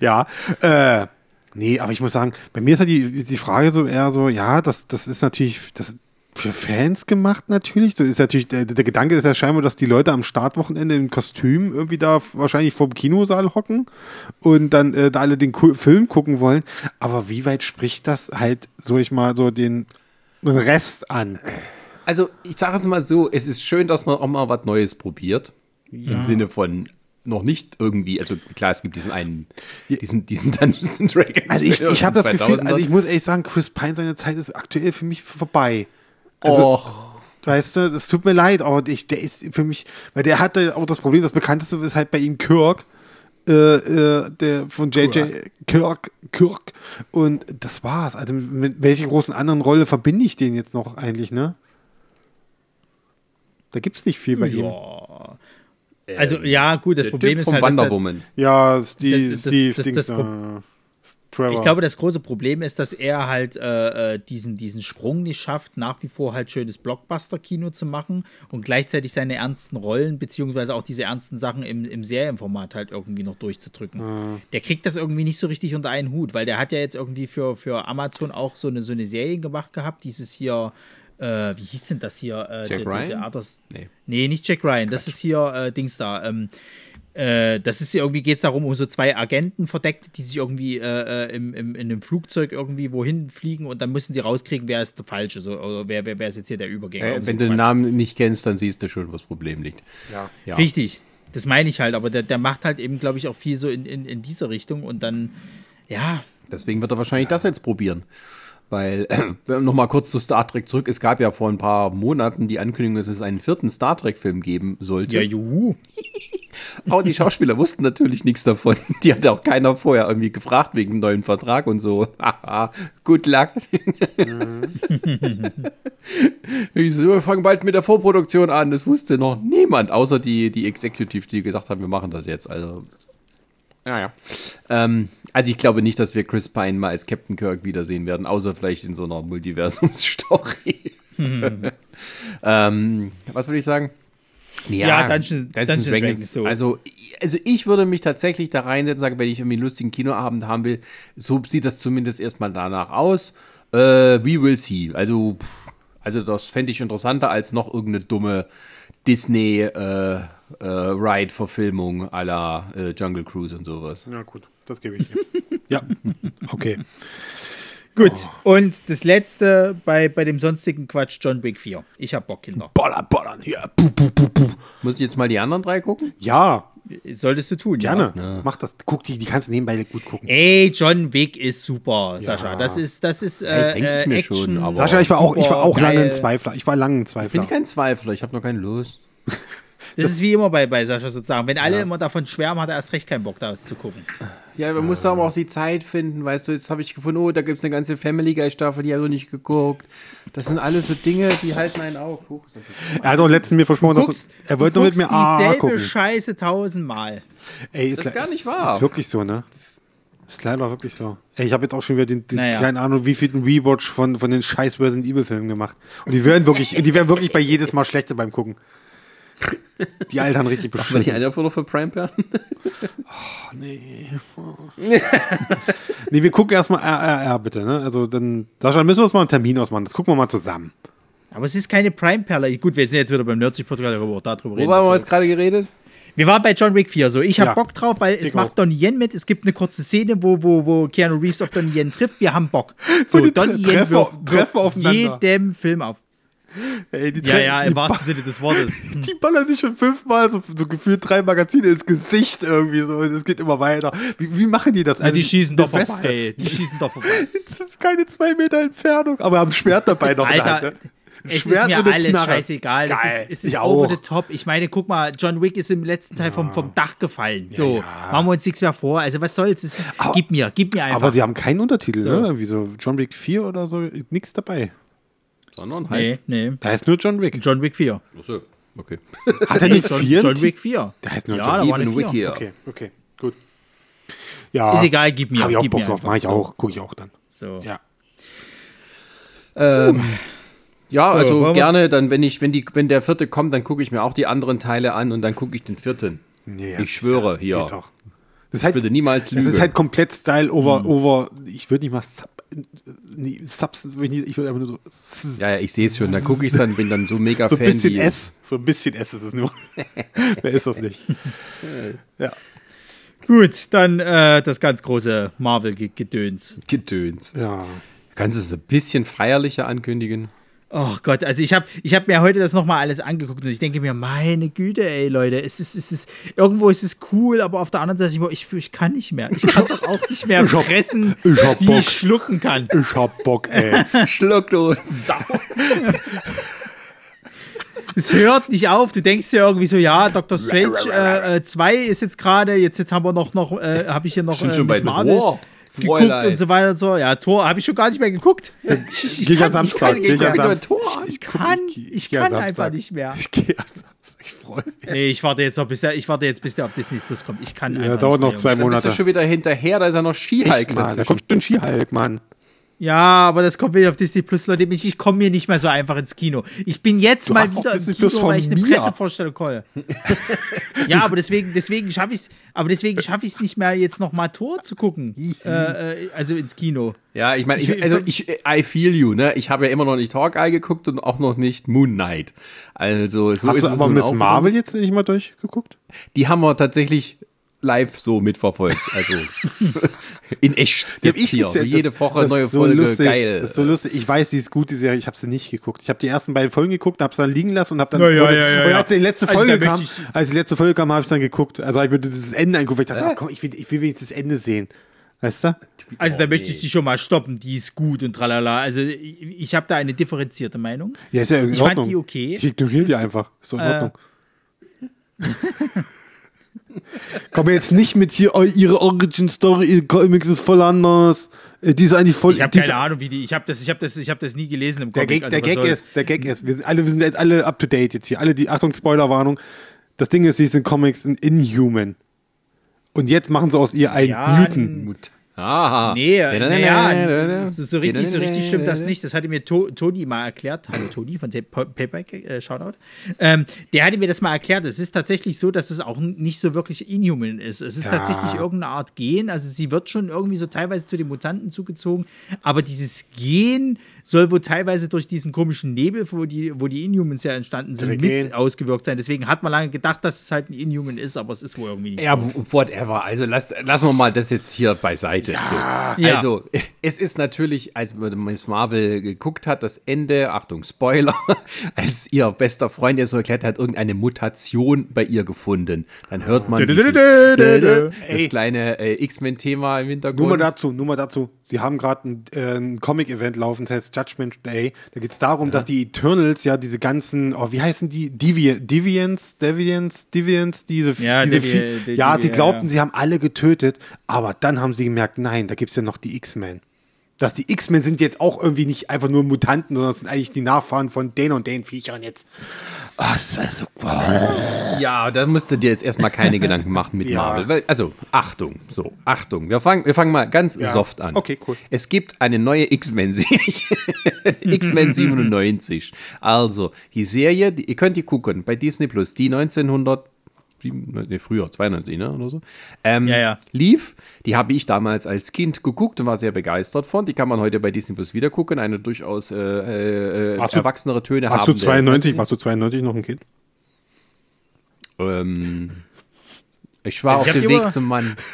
ja, äh, nee, aber ich muss sagen, bei mir ist ja die, die Frage so eher so, ja, das, das ist natürlich, das für Fans gemacht natürlich. So ist natürlich, der, der Gedanke ist ja scheinbar, dass die Leute am Startwochenende im Kostüm irgendwie da wahrscheinlich vor dem Kinosaal hocken und dann äh, da alle den Ku- Film gucken wollen. Aber wie weit spricht das halt, so ich mal, so den, Rest an? Also, ich sage es mal so, es ist schön, dass man auch mal was Neues probiert. Im Sinne von noch nicht irgendwie, also klar, es gibt diesen einen, diesen, diesen (laughs) Dungeons and Dragons. Also ich, ich habe das Gefühl, 2000ern. also ich muss ehrlich sagen, Chris Pine, seine Zeit ist aktuell für mich vorbei. Also, Och, Weißt du, das tut mir leid, aber ich, der ist für mich, weil der hatte auch das Problem, das bekannteste ist halt bei ihm Kirk, äh, äh, der von JJ Kirk, Kirk. Und das war's. Also mit welcher großen anderen Rolle verbinde ich den jetzt noch eigentlich, ne? Da gibt's nicht viel bei ihm. Ja. Also, ja, gut, das der Problem Typ ist halt, Wonder der- Woman. Ja, Steve, Das- das- Steve, das- Dings, das äh, Pro- Trevor. Ich glaube, das große Problem ist, dass er halt äh, äh, diesen, diesen Sprung nicht schafft, nach wie vor halt schönes Blockbuster-Kino zu machen und gleichzeitig seine ernsten Rollen, beziehungsweise auch diese ernsten Sachen im, im Serienformat halt irgendwie noch durchzudrücken. Der kriegt das irgendwie nicht so richtig unter einen Hut, weil der hat ja jetzt irgendwie für, für Amazon auch so eine, so eine Serie gemacht gehabt, dieses hier, äh, wie hieß denn das hier? Äh, Jack Ryan? Others, Nee. Nee, nicht Jack Ryan. Das ist hier äh, Dings da. Ähm, äh, das ist irgendwie, geht es darum, um so zwei Agenten verdeckt, die sich irgendwie äh, äh, im, im, in einem Flugzeug irgendwie wohin fliegen und dann müssen sie rauskriegen, wer ist der Falsche, so, oder wer, wer, wer ist jetzt hier der Übergänger. Äh, wenn du den. Namen nicht kennst, dann siehst du schon, wo das Problem liegt. Ja. Ja. Richtig, das meine ich halt, aber der, der macht halt eben, glaube ich, auch viel so in, in, in dieser Richtung und dann, ja, Deswegen wird er wahrscheinlich das jetzt probieren. Weil, (clears throat) äh, nochmal kurz zu Star Trek zurück. Es gab ja vor ein paar Monaten die Ankündigung, dass es einen vierten Star Trek-Film geben sollte. ja, juhu. (laughs) Aber die Schauspieler wussten natürlich nichts davon. (laughs) Die hatte auch keiner vorher irgendwie gefragt wegen neuen Vertrag und so. Haha, (laughs) good luck. So, wir fangen bald mit der Vorproduktion an. Das wusste noch niemand, außer die, die Executive, die gesagt haben, wir machen das jetzt. Also, naja. Ähm, also ich glaube nicht, dass wir Chris Pine mal als Captain Kirk wiedersehen werden, außer vielleicht in so einer Multiversums-Story. (laughs) ähm, was würde ich sagen? Ja, Dungeon- Dungeons and Dragons, so. Also, also ich würde mich tatsächlich da reinsetzen, sagen, wenn ich irgendwie einen lustigen Kinoabend haben will, so sieht das zumindest erstmal danach aus. Äh, we will see. Also, also das fände ich interessanter als noch irgendeine dumme Disney äh, äh, Ride-Verfilmung à la äh, Jungle Cruise und sowas. Ja, gut, das gebe ich dir. (laughs) ja, okay. Gut, und das letzte bei, bei dem sonstigen Quatsch, John Wick 4. Ich hab Bock, Kinder. Bollern, bollern, hier. Puh, puh, puh, puh. Muss ich jetzt mal die anderen drei gucken? Ja, Solltest du tun, gerne. Ja. Mach das. Guck die, die kannst du nebenbei gut gucken. Ey, John Wick ist super, Sascha. Das ist, das ist äh, das denk ich mir Action, schon, aber- Sascha, ich war auch, ich war auch lange ein. Zweifler. Ich war lange ein Bin Zweifler. ich kein Zweifler, ich habe noch keine Lust. Das ist wie immer bei, bei Sascha sozusagen. Wenn alle immer davon schwärmen, hat er erst recht keinen Bock, da zu gucken. Ja, man muss da aber auch die Zeit finden, weißt du, jetzt habe ich gefunden, oh, da gibt es eine ganze Family Guy Staffel, die habe ich noch nicht geguckt. Das sind alles so Dinge, die halten einen auf. Huch, ist das- Er hat auch letztens mir versprochen, dass Guckst, er wollte nur mit guckst mir A dieselbe gucken. Scheiße tausendmal. Ey, ist, Das ist gar nicht ist, wahr. Ist wirklich so, ne? Ist leider wirklich so. Ey, ich habe jetzt auch schon wieder den, den Naja. keine Ahnung, wie viel Rewatch von, von den scheiß Resident Evil Filmen gemacht. Und die werden wirklich, die werden wirklich bei jedes Mal schlechter beim Gucken. (laughs) Die altern richtig War die beschissen. eine davon noch für Prime Perlen? Nee. (laughs) nee, wir gucken erstmal RRR bitte, ne? Also dann, Sascha, müssen wir uns mal einen Termin ausmachen. Das gucken wir mal zusammen. Aber es ist keine Prime-Perle. Gut, wir sind jetzt wieder beim Nerdsy Podcast, darüber, darüber Wo reden. waren wir wir jetzt gerade geredet? Wir waren bei John Wick 4 so. Ich habe Ja. Bock drauf, weil es Ich macht auch. Donnie Yen mit. Es gibt eine kurze Szene, wo, wo, wo Keanu Reeves auf Donnie Yen trifft. Wir haben Bock. So, die Donnie tre- Yen treffen- wirft, treffen wirft aufeinander. jedem Film auf. Ey, die Ja, ja, im wahrsten Sinne des Wortes. (laughs) die ballern sich schon fünfmal so, so gefühlt drei Magazine ins Gesicht irgendwie so. Es geht immer weiter. Wie, wie machen die das? Ja, die schießen doch Weste. vorbei. Die schießen doch vorbei. (laughs) Keine zwei Meter Entfernung, aber haben Schwert dabei noch Hand. Alter, ne? es Schwert ist mir alles Knarre. scheißegal. Geil. ist, es ist over auch. the top. Ich meine, guck mal, John Wick ist im letzten Teil vom, vom Dach gefallen. So, ja. machen wir uns nichts mehr vor. Also, was soll's? Es ist, gib mir, gib mir einfach. Aber sie haben keinen Untertitel, So. ne? Irgendwie so John Wick 4 oder so, nix dabei. Sondern nee, halt. nee. Da heißt nur John Wick. John Wick 4. Achso, okay. (laughs) Hat er nicht John, vier? John Wick 4. Der heißt nur ja, John da war eine Even 4. Wick hier. Okay, okay, gut. Ja. Ist egal, gib mir. Hab ich auch Bock drauf, mach ich auch, guck ich auch dann. So. Ja. Ähm, ja, So, also gerne, dann, wenn ich, wenn die, wenn der vierte kommt, dann gucke ich mir auch die anderen Teile an und dann gucke ich den vierten. Nee, Ich schwöre, hier. Geht doch. Das ist halt, würde niemals Es lügen. ist halt komplett Style over, over, ich würde nicht mal Sub, nee, Substance, würde ich nicht- ich würde einfach nur so, ja, ja, ich sehe es schon. Da gucke ich dann, bin dann so mega so ein Fan. bisschen wie- S. So ein bisschen S ist es nur. (laughs) Wer ist das nicht? ja. Gut, dann äh, das ganz große Marvel-Gedöns. Gedöns. Ja. Kannst du es ein bisschen feierlicher ankündigen? Oh Gott, also ich habe ich hab mir heute das nochmal alles angeguckt und ich denke mir, meine Güte, ey Leute, es ist, es ist, irgendwo ist es cool, aber auf der anderen Seite, ich, ich kann nicht mehr. Ich kann doch auch nicht mehr (laughs) hab- fressen, ich hab wie Bock. ich schlucken kann. Ich hab Bock, ey. (laughs) Schluck, du Sau. (laughs) Es hört nicht auf. Du denkst ja irgendwie so, ja, Dr. Strange 2 ist jetzt gerade, jetzt, jetzt haben wir noch, noch äh, habe ich hier noch Sind äh, schon bei Marvel Tor. geguckt Fräulein. und so weiter und so. Ja, Tor habe ich schon gar nicht mehr geguckt. (laughs) Ich, ich Geh ja kann- Samstag. Ich Geh kann, ja ich Samstag. Tor ich guck- kann, ich- ich kann Samstag. einfach nicht mehr. Ich gehe am Samstag. Ich freue mich. Nee, ich warte jetzt noch, bis der, ich warte jetzt, bis der auf Disney Plus kommt. Ich kann Ja, einfach dauert nicht noch mehr, zwei Jungs. Bist Monate. du schon wieder hinterher? Da ist ja noch Skihulk da kommt schon Skihulk, Mann. Ja, aber das kommt wieder auf Disney Plus, Leute. Ich, ich komme mir nicht mehr so einfach ins Kino. Ich bin jetzt Du mal wieder im Disney Kino, Plus weil ich eine mir. Pressevorstellung komme. (laughs) ja, aber deswegen, deswegen schaffe ich es, aber deswegen schaffe ich es nicht mehr, jetzt noch mal Tor zu gucken. äh, äh, also ins Kino. Ja, ich meine, Ich- also ich, I feel you, ne? Ich habe ja immer noch nicht Hawkeye geguckt und auch noch nicht Moon Knight. Also so Hast ist du es aber Miss. Marvel jetzt nicht mal durchgeguckt? Die haben wir tatsächlich live so mitverfolgt. Also in echt. Die hab Jetzt hier. gesehen. Jede Das- Woche das neue so Folge. Lustig. Geil. Das ist so lustig. Ich weiß, sie ist gut, die Serie. Ich habe sie nicht geguckt. Ich habe die ersten beiden Folgen geguckt, habe es dann liegen lassen und habe dann. Ja, ja, ja, ja, als die letzte Also, Folge da kam, ich- als die letzte Folge kam, habe ich dann geguckt. Also habe ich mir dieses Ende angeguckt. Ich dachte, ah, komm, ich will, ich will wenigstens das Ende sehen. Weißt du? Also Oh, da möchte ich die schon mal stoppen. Die ist gut und tralala. Also ich, ich habe da eine differenzierte Meinung. Ja, ist ja in Ich fand Ordnung. die okay. Ich ignoriere die einfach. Ist doch in Äh. Ordnung. (laughs) Komm jetzt nicht mit hier, oh, ihre Origin Story, ihr Comics ist voll anders. Äh, Die ist eigentlich voll. Ich habe ist- keine Ahnung, wie die. Ich habe das, ich habe das, ich habe das nie gelesen im Der Comic. Gag, also der Gag soll- ist, der Gag ist, wir sind alle, wir sind jetzt alle up to date jetzt hier. Alle die, Achtung, Spoilerwarnung. Das Ding ist, sie sind Comics in Inhuman. Und jetzt machen sie aus ihr einen Ja, Mutant. Aha. Nee, da, naja, so, richtig, so richtig stimmt das nicht. Das hatte mir to Toni mal erklärt. Hallo Toni von Pa- Payback, äh, Shoutout. Ähm, der hatte mir das mal erklärt. Es ist tatsächlich so, dass es auch nicht so wirklich Inhuman ist. Es ist Ja. tatsächlich irgendeine Art Gen. Also sie wird schon irgendwie so teilweise zu den Mutanten zugezogen. Aber dieses Gen soll wohl teilweise durch diesen komischen Nebel, wo die, wo die Inhumans ja entstanden sind, mit ausgewirkt sein. Deswegen hat man lange gedacht, dass es halt ein Inhuman ist, aber es ist wohl irgendwie nicht Ja, so. whatever. Also lass, lassen wir mal das jetzt hier beiseite. So. Ja. Also, (laughs) es ist natürlich, als Miss Marvel geguckt hat, das Ende, Achtung, Spoiler, (laughs) als ihr bester Freund ihr so erklärt hat, irgendeine Mutation bei ihr gefunden. Dann hört man dieses, das kleine äh, X-Men-Thema im Hintergrund. Nur mal dazu, nur mal dazu. Sie haben gerade ein, äh, ein Comic-Event laufen, das heißt Judgment Day. Da geht es darum, dass die Eternals ja diese ganzen, oh, wie heißen die? Devi Deviants, Deviants, Deviants, diese, Ja, diese Devi- Vi- Devi- Ja, sie ja, glaubten, ja. sie haben alle getötet, aber dann haben sie gemerkt, nein, da gibt es ja noch die X-Men. Dass die X-Men sind jetzt auch irgendwie nicht einfach nur Mutanten, sondern es sind eigentlich die Nachfahren von den und den Viechern jetzt. Ah, das ist also, Ja, da musst du dir jetzt erstmal keine Gedanken machen mit Ja. Marvel. Weil, also, Achtung, so, Achtung. Wir fangen, wir fangen mal ganz soft an. Okay, cool. Es gibt eine neue X-Men-Serie. (laughs) X-Men 97. Also, die Serie, die, ihr könnt die gucken bei Disney Plus, die 1900 nee, früher, 92, ne, oder so, ähm, Ja, ja. lief. Die habe ich damals als Kind geguckt und war sehr begeistert von. Die kann man heute bei Disney Plus wieder gucken. Eine durchaus äh, äh, Warst du- erwachsenere Töne warst du habende- 92, warst du 92 noch ein Kind? Ähm, ich war Also ich auf dem Weg zum Mann. (laughs)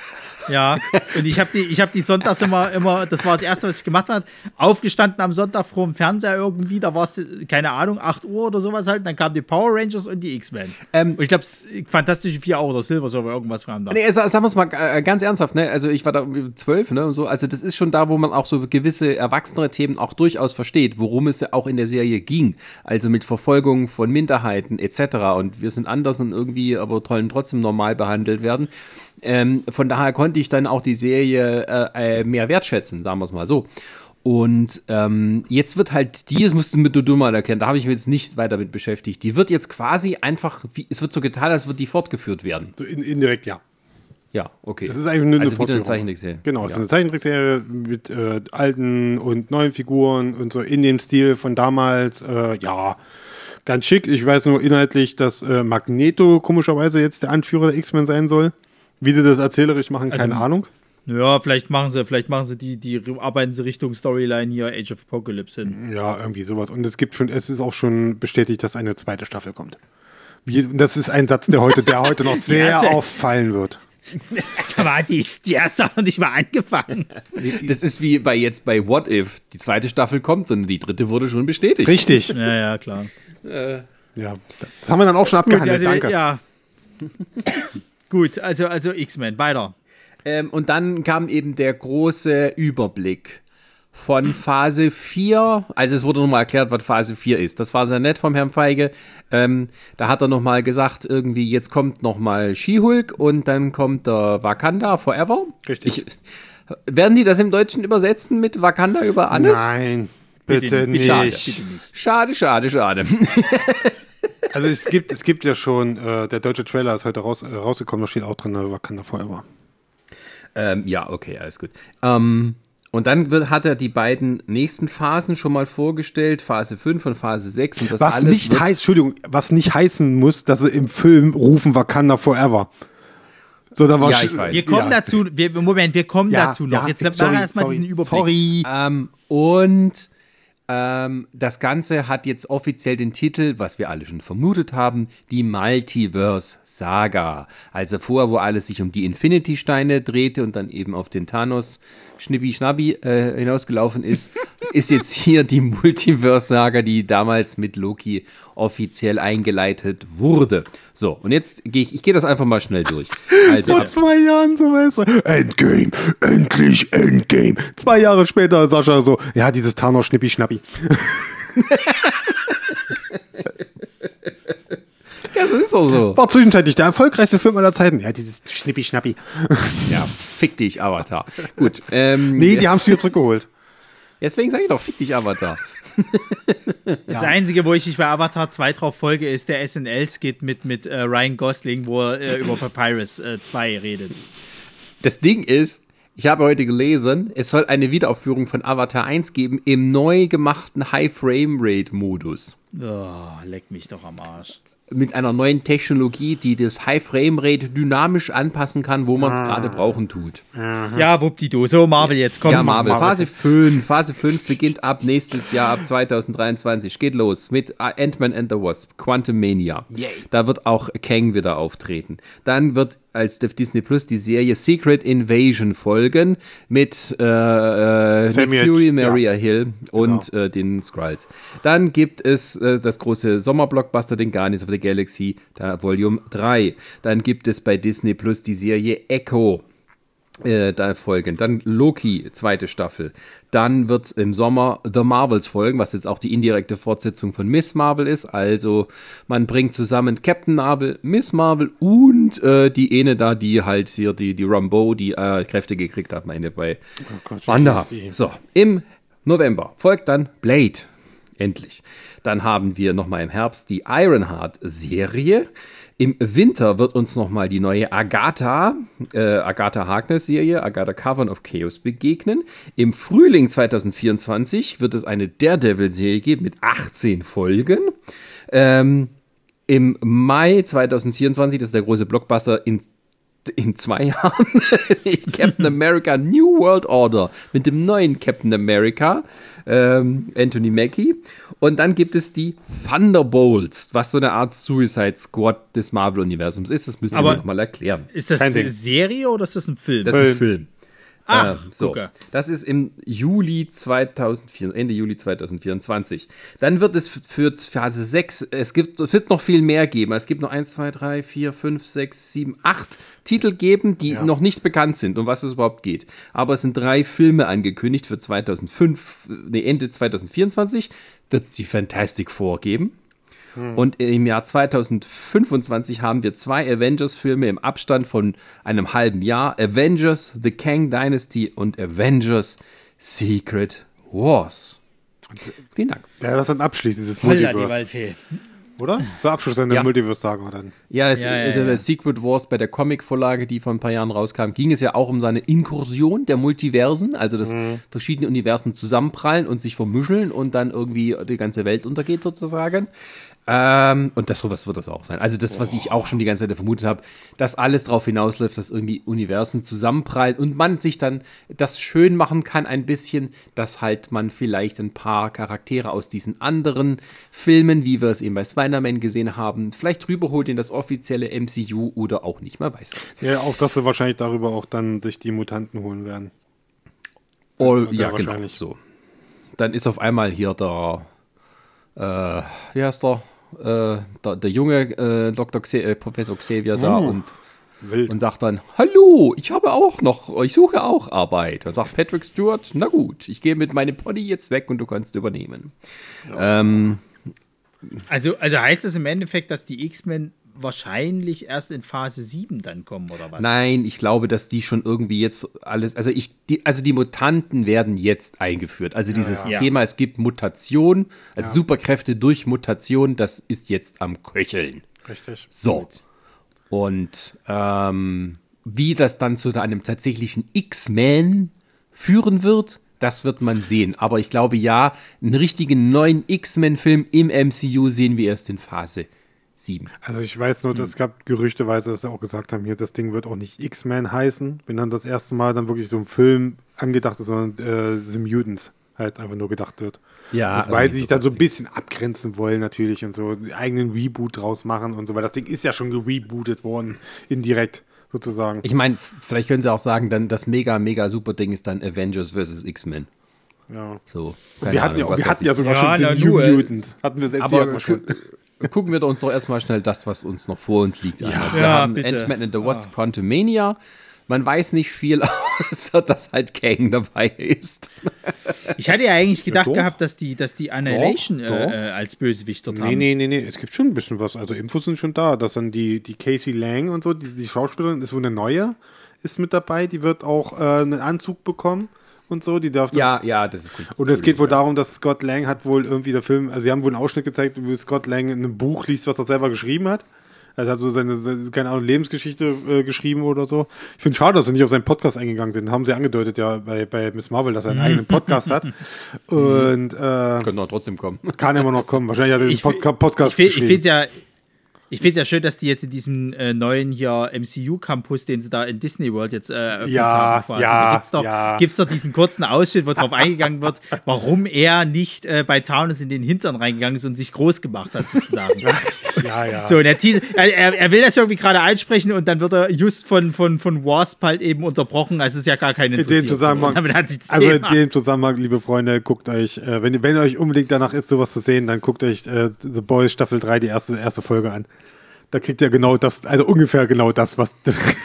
Ja, und ich habe die, ich hab die sonntags immer, immer, das war das Erste, was ich gemacht habe, aufgestanden am Sonntag vor dem Fernseher irgendwie, da war es, keine Ahnung, 8 Uhr oder sowas halt, dann kamen die Power Rangers und die X-Men. Ähm, und ich glaube, Fantastische Vier auch, oder Silver Surfer, irgendwas kam da. Nee, sag, sagen wir es mal äh, ganz ernsthaft, ne? Also ich war da zwölf, ne? Und so. Also das ist schon da, wo man auch so gewisse erwachsenere Themen auch durchaus versteht, worum es ja auch in der Serie ging. Also mit Verfolgung von Minderheiten etc. Und wir sind anders und irgendwie, aber wollen trotzdem normal behandelt werden. Ähm, von daher konnte ich dann auch die Serie äh, äh, mehr wertschätzen, sagen wir es mal so. Und ähm, jetzt wird halt die, das musst du mit mal erkennen, da habe ich mich jetzt nicht weiter mit beschäftigt. Die wird jetzt quasi einfach, wie, es wird so getan, als würde die fortgeführt werden. So in, indirekt, ja. Ja, okay. Das ist eigentlich nur eine also wieder eine Fortführung. Zeichentrickserie. Genau, es ist ja. eine Zeichentrickserie mit äh, alten und neuen Figuren und so in dem Stil von damals. Äh, ja, ganz schick. Ich weiß nur inhaltlich, dass äh, Magneto komischerweise jetzt der Anführer der X-Men sein soll. Wie sie das erzählerisch machen, keine Ahnung. Ja, vielleicht machen sie, vielleicht machen sie die, die arbeiten sie Richtung Storyline hier Age of Apocalypse hin. Ja, irgendwie sowas. Und es gibt schon, es ist auch schon bestätigt, dass eine zweite Staffel kommt. Wie, das ist ein Satz, der heute, der heute noch (laughs) sehr auffallen wird. (laughs) Sag mal, die, die du auch noch nicht mal angefangen. Das ist wie bei jetzt bei What If. Die zweite Staffel kommt, sondern die dritte wurde schon bestätigt. Richtig. Ja, ja, klar. Ja. Das haben wir dann auch schon Gut, abgehandelt. also, Danke. ja. (laughs) Gut, also, also X-Men, weiter. Ähm, und dann kam eben der große Überblick von Phase 4. Also es wurde nochmal erklärt, was Phase 4 ist. Das war sehr nett vom Herrn Feige. Ähm, da hat er nochmal gesagt, irgendwie jetzt kommt nochmal She-Hulk und dann kommt der Wakanda Forever. Richtig. Ich, werden die das im Deutschen übersetzen mit Wakanda über alles? Nein, bitte, nicht. Schade. Schade, schade, schade. (laughs) Also es gibt, es gibt ja schon, äh, der deutsche Trailer ist heute raus, äh, rausgekommen, da steht auch drin, Wakanda Forever. Ähm, ja, okay, alles gut. Ähm, und dann wird, hat er die beiden nächsten Phasen schon mal vorgestellt, Phase 5 und Phase 6. Und das Was alles nicht heißt, Entschuldigung, was nicht heißen muss, dass sie im Film rufen Wakanda Forever. So, da war Ja, ich weiß. Wir kommen ja. dazu, wir, Moment, wir kommen Ja, dazu noch. ja, Jetzt machen sorry, wir erstmal sorry, diesen Überblick. Sorry. Ähm, und ähm, das Ganze hat jetzt offiziell den Titel, was wir alle schon vermutet haben, die Multiverse Saga. Also vorher, wo alles sich um die Infinity-Steine drehte und dann eben auf den Thanos Schnippi Schnappi äh, hinausgelaufen ist, (laughs) ist jetzt hier die Multiverse Saga, die damals mit Loki offiziell eingeleitet wurde. So, und jetzt gehe ich, ich gehe das einfach mal schnell durch. Also, Vor zwei Jahren so, weißt du. Endgame, endlich Endgame. Zwei Jahre später Sascha so, ja, dieses Thanos Schnippi Schnappi. (laughs) ja, das ist doch so. War zwischenzeitlich der erfolgreichste Film aller Zeiten. Ja, dieses Schnippi Schnappi. Ja, fick dich, Avatar. Gut, ähm, Nee, die haben es wieder zurückgeholt. Deswegen sage ich doch, fick dich, Avatar. Das Einzige, wo ich mich bei Avatar 2 drauf folge, ist der SNL-Skit mit, mit äh, Ryan Gosling, wo er äh, über Papyrus äh, 2 redet. Das Ding ist, ich habe heute gelesen, es soll eine Wiederaufführung von Avatar 1 geben im neu gemachten High-Frame-Rate-Modus. Oh, leck mich doch am Arsch. Mit einer neuen Technologie, die das High-Frame-Rate dynamisch anpassen kann, wo man es gerade brauchen tut. Ja, wuppdido. So, Marvel jetzt, komm. Ja, Marvel. Marvel. Phase 5. Phase 5 beginnt ab nächstes Jahr, ab 2023. Geht los mit Ant-Man and the Wasp, Quantum Mania. Da wird auch Kang wieder auftreten. Dann wird als auf Disney Plus die Serie Secret Invasion folgen mit äh, äh, Samuel- Fury, ja. Maria Hill und äh, den Skrulls. Dann gibt es äh, das große Sommerblockbuster, den Guardians of the Galaxy, da Volume 3. Dann gibt es bei Disney Plus die Serie Echo äh, da folgen. Dann Loki, zweite Staffel. Dann wird im Sommer The Marvels folgen, was jetzt auch die indirekte Fortsetzung von Miss Marvel ist. Also man bringt zusammen Captain Marvel, Miss Marvel und äh, die eine da, die halt hier, die, die Rambo, die äh, Kräfte gekriegt hat, meine bei Wanda. So, im November folgt dann Blade. Endlich. Dann haben wir nochmal im Herbst die Ironheart-Serie. Im Winter wird uns nochmal die neue Agatha, äh, Agatha Harkness-Serie, Agatha Cavern of Chaos begegnen. Im Frühling 2024 wird es eine Daredevil-Serie geben mit 18 Folgen. Ähm, Im Mai 2024, das ist der große Blockbuster, in in zwei (laughs) Jahren Captain America New World Order mit dem neuen Captain America, ähm, Anthony Mackie. Und dann gibt es die Thunderbolts, was so eine Art Suicide Squad des Marvel-Universums ist. Das müssen Aber- wir nochmal erklären. Ist das Kein eine Ding. Serie oder ist das ein Film? Das ist ein Film. Ah, Ähm, so, gucke. das ist im Juli 2004, Ende Juli 2024. Dann wird es für Phase 6, es gibt, es wird noch viel mehr geben. Es gibt noch 1, 2, 3, 4, 5, 6, 7, 8 Titel geben, die noch nicht bekannt sind, um was es überhaupt geht. Aber es sind drei Filme angekündigt für 2005, nee, Ende 2024 wird es die Fantastic Four geben. Und im Jahr 2025 haben wir zwei Avengers-Filme im Abstand von einem halben Jahr. Avengers The Kang Dynasty und Avengers Secret Wars. Vielen Dank. Ja, das ist ein Abschluss, dieses Multiverse. Oder? So Abschluss in der Ja. Multiverse-Saga dann. Ja, es, Ja, ja, also ja. Secret Wars bei der Comic-Vorlage, die vor ein paar Jahren rauskam, ging es ja auch um seine Inkursion der Multiversen, also dass verschiedene Universen zusammenprallen und sich vermischeln und dann irgendwie die ganze Welt untergeht sozusagen. Ähm, und das sowas wird das auch sein. Also das, was ich auch schon die ganze Zeit vermutet habe, dass alles darauf hinausläuft, dass irgendwie Universen zusammenprallen und man sich dann das schön machen kann ein bisschen, dass halt man vielleicht ein paar Charaktere aus diesen anderen Filmen, wie wir es eben bei Spider-Man gesehen haben, vielleicht rüberholt in das offizielle MCU oder auch nicht mehr weiß. Ja, auch dass sie wahrscheinlich darüber auch dann sich die Mutanten holen werden. Oh, Sehr ja, genau. wahrscheinlich. So. Dann ist auf einmal hier der, äh, wie heißt der? Äh, der, der junge äh, Dr. Xe äh, Professor Xavier da Uh, und, Wild. und sagt dann, hallo, ich habe auch noch, ich suche auch Arbeit. Da sagt Patrick Stewart, na gut, ich gehe mit meinem Pony jetzt weg und du kannst übernehmen. Ähm, Also, also heißt es im Endeffekt, dass die X-Men wahrscheinlich erst in Phase 7 dann kommen, oder was? Nein, ich glaube, dass die schon irgendwie jetzt alles, also ich, die, also die Mutanten werden jetzt eingeführt. Also dieses ja. Thema, es gibt Mutation, also Superkräfte durch Mutation, das ist jetzt am Köcheln. Richtig. So. Und ähm, wie das dann zu einem tatsächlichen X-Men führen wird, das wird man sehen. Aber ich glaube, ja, einen richtigen neuen X-Men-Film im MCU sehen wir erst in Phase 7. Also ich weiß nur, es gab gerüchteweise, dass sie auch gesagt haben, hier, das Ding wird auch nicht X-Men heißen, wenn dann das erste Mal dann wirklich so ein Film angedacht ist, sondern äh, The Mutants halt einfach nur gedacht wird. Ja, und weil sie sich dann so ein bisschen abgrenzen wollen natürlich und so einen eigenen Reboot draus machen und so, weil das Ding ist ja schon gerebootet worden, indirekt sozusagen. Ich meine, vielleicht können sie auch sagen, dann das mega, mega super Ding ist dann Avengers vs. X-Men. ja. So. wir keine hatten, ja, Ahnung, wir hatten ja sogar Ja, schon die New Mutants. Hatten wir selbst Aber schon. Gu gucken wir uns doch erstmal schnell das, was uns noch vor uns liegt. an. Also wir Ja, haben bitte. Ant-Man and the Wasp Quantumania. Man weiß nicht viel, (laughs) außer dass halt Kang dabei ist. Ich hatte ja eigentlich gedacht doch. gehabt, dass die, dass die Annihilation Doch, äh, doch. äh, als Bösewicht dort Nee, haben. nee, nee, nee, es gibt schon ein bisschen was. Also Infos sind schon da. Dass dann die, die Casey Lang und so, die, die Schauspielerin ist wohl eine neue, ist mit dabei. Die wird auch äh, einen Anzug bekommen und so. Die darf Ja, ja, das ist richtig. Und es geht wohl darum, dass Scott Lang hat wohl irgendwie der Film, also sie haben wohl einen Ausschnitt gezeigt, wie Scott Lang in einem Buch liest, was er selber geschrieben hat. Er hat so seine, keine Ahnung, Lebensgeschichte äh, geschrieben oder so. Ich finde es schade, dass sie nicht auf seinen Podcast eingegangen sind. Haben sie angedeutet ja bei, bei Miss Marvel, dass er einen eigenen Podcast hat. (laughs) Und äh, Könnte auch trotzdem kommen. kann immer noch kommen. Wahrscheinlich hat er den Ich Podca Podcast ich finde geschrieben. es ja, ich find's ja schön, dass die jetzt in diesem äh, neuen hier MCU-Campus, den sie da in Disney World jetzt äh, eröffnet Ja, haben, quasi. ja, da gibt's doch, ja. gibt's doch diesen kurzen Ausschnitt, wo drauf eingegangen wird, warum er nicht äh, bei Townes in den Hintern reingegangen ist und sich groß gemacht hat, sozusagen. (laughs) ja, ja. So, der Teaser, er, er, er will das irgendwie gerade einsprechen und dann wird er just von, von, von Wasp halt eben unterbrochen. Also es ist ja gar kein in interessiert. dem Zusammenhang, So, damit hat sich das also in dem Zusammenhang, liebe Freunde, guckt euch, äh, wenn, wenn euch unbedingt danach ist, sowas zu sehen, dann guckt euch äh, The Boys Staffel 3, die erste, erste Folge an. Da kriegt ihr genau das, also ungefähr genau das, was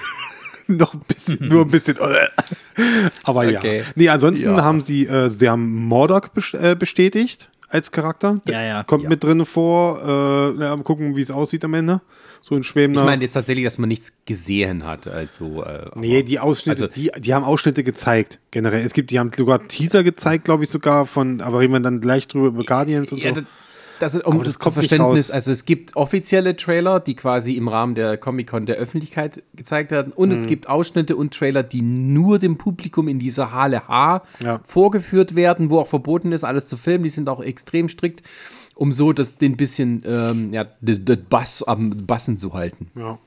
(laughs) noch ein bisschen, nur ein bisschen. (laughs) Aber Okay. ja. Nee, ansonsten Ja. haben sie, äh, sie haben Mordok äh, bestätigt als Charakter. Ja, ja. Kommt Ja. mit drin vor. Äh, ja, mal gucken, wie es aussieht am Ende. So ein schwebender. Ich meine jetzt tatsächlich, dass man nichts gesehen hat. Also, äh, Nee, die Ausschnitte, Also- die, die haben Ausschnitte gezeigt, generell. Es gibt, die haben sogar Teaser gezeigt, glaube ich sogar, von, aber reden wir dann gleich drüber über Guardians und Ja, so. Das, ist, um Aber das das kommt nicht Verständnis, raus. also es gibt offizielle Trailer, die quasi im Rahmen der Comic-Con der Öffentlichkeit gezeigt werden und Mhm. es gibt Ausschnitte und Trailer, die nur dem Publikum in dieser Halle H Ja. vorgeführt werden, wo auch verboten ist, alles zu filmen, die sind auch extrem strikt, um so das, den bisschen, ähm, ja, das, das Bass am Bassen zu halten. Ja.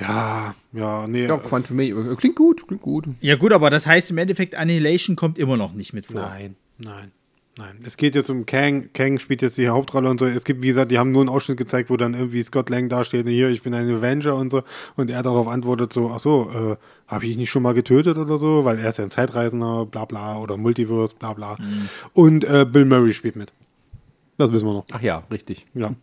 Ja, ja, nee. Ja, äh, Quantum Mania, klingt gut, klingt gut. Ja gut, aber das heißt im Endeffekt, Annihilation kommt immer noch nicht mit vor. Nein, nein, nein. Es geht jetzt um Kang. Kang spielt jetzt die Hauptrolle und so. Es gibt, wie gesagt, die haben nur einen Ausschnitt gezeigt, wo dann irgendwie Scott Lang dasteht, hier, ich bin ein Avenger und so. Und er darauf antwortet so, ach so, äh, habe ich nicht schon mal getötet oder so? Weil er ist ja ein Zeitreisender, bla bla, oder Multiverse, bla bla. Und äh, Bill Murray spielt mit. Das wissen wir noch. Ach ja, richtig. Ja.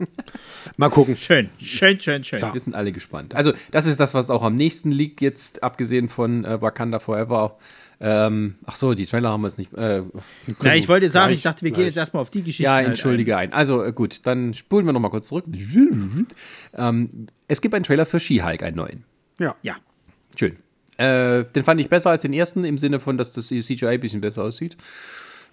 Mal gucken. (laughs) Schön, schön, schön, schön. Ja. Wir sind alle gespannt. Also, das ist das, was auch am nächsten liegt, jetzt abgesehen von äh, Wakanda Forever. Ähm, ach so, die Trailer haben wir jetzt nicht. Äh, Na, ich wollte sagen, Gleich, ich dachte, wir gehen gleich. jetzt erstmal auf die Geschichte. ja, entschuldige ein. Also, äh, gut, dann spulen wir nochmal kurz zurück. Ähm, es gibt einen Trailer für She-Hulk, einen neuen. Ja. Ja. Schön. Äh, den fand ich besser als den ersten, im Sinne von, dass das CGI ein bisschen besser aussieht.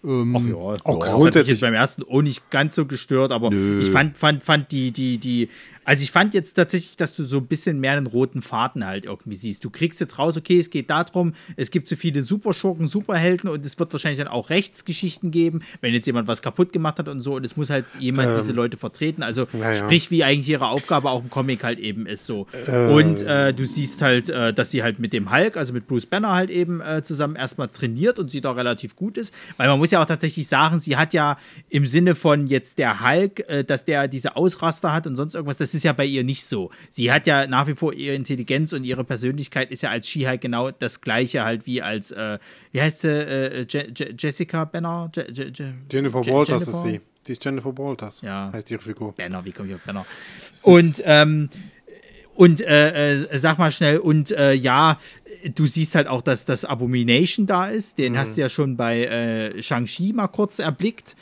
Ach ja, Auch ja, das hat mich grundsätzlich- jetzt beim ersten auch nicht ganz so gestört, aber ich fand, fand, fand die, die, die Also ich fand jetzt tatsächlich, dass du so ein bisschen mehr einen roten Faden halt irgendwie siehst. Du kriegst jetzt raus, okay, es geht darum, es gibt so viele Superschurken, Superhelden und es wird wahrscheinlich dann auch Rechtsgeschichten geben, wenn jetzt jemand was kaputt gemacht hat und so und es muss halt jemand Ähm, diese Leute vertreten. Also ja, sprich, wie eigentlich ihre Aufgabe auch im Comic halt eben ist so. Äh. und äh, du siehst halt, äh, dass sie halt mit dem Hulk, also mit Bruce Banner halt eben äh, zusammen erstmal trainiert und sie da relativ gut ist. Weil man muss ja auch tatsächlich sagen, sie hat ja im Sinne von jetzt der Hulk, äh, dass der diese Ausraster hat und sonst irgendwas, das ist ja bei ihr nicht so. Sie hat ja nach wie vor ihre Intelligenz und ihre Persönlichkeit ist ja als She-Hulk genau das gleiche halt wie als, äh, wie heißt sie, äh, Je Je Jessica Banner? Je Je Je Jennifer Je- Walters Jennifer? ist sie. Die ist Jennifer Walters. Ja. Heißt ihre Figur. Banner, wie komme ich auf Banner? Und, ähm, und äh, äh, sag mal schnell, und äh, ja, du siehst halt auch, dass das Abomination da ist. Den hast du ja schon bei äh, Shang-Chi mal kurz erblickt.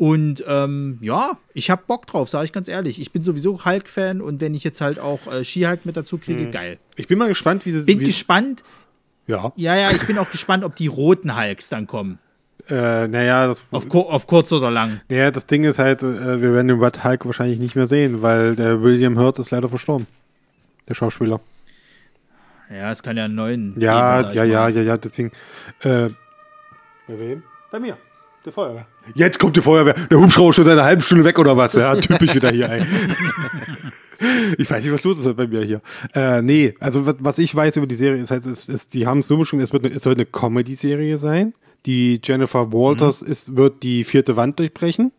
Und ähm, ja, ich hab Bock drauf, sage ich ganz ehrlich. Ich bin sowieso Hulk-Fan und wenn ich jetzt halt auch äh, She-Hulk mit dazu kriege, geil. Ich bin mal gespannt, wie sie Bin wie, gespannt. Ja. Ja, ja, ich bin auch gespannt, ob die roten Hulks dann kommen. Äh, naja, das, Auf, kur auf kurz oder lang. naja, das Ding ist halt, äh, wir werden den Red Hulk wahrscheinlich nicht mehr sehen, weil der William Hurt ist leider verstorben. Der Schauspieler. Ja, es kann ja einen neuen. Ja, geben, ja, ja, ja, ja, deswegen. Äh, bei wem? Bei mir. Der Feuerwehr. Jetzt kommt die Feuerwehr. Der Hubschrauber ist schon seit einer halben Stunde weg oder was? Ja, typisch wieder hier, ey. (laughs) Ich weiß nicht, was los ist bei mir hier. Äh, nee, also was, was ich weiß über die Serie ist halt, ist, ist die haben es so beschrieben, es, wird eine, es soll eine Comedy-Serie sein. Die Jennifer Walters ist, wird die vierte Wand durchbrechen.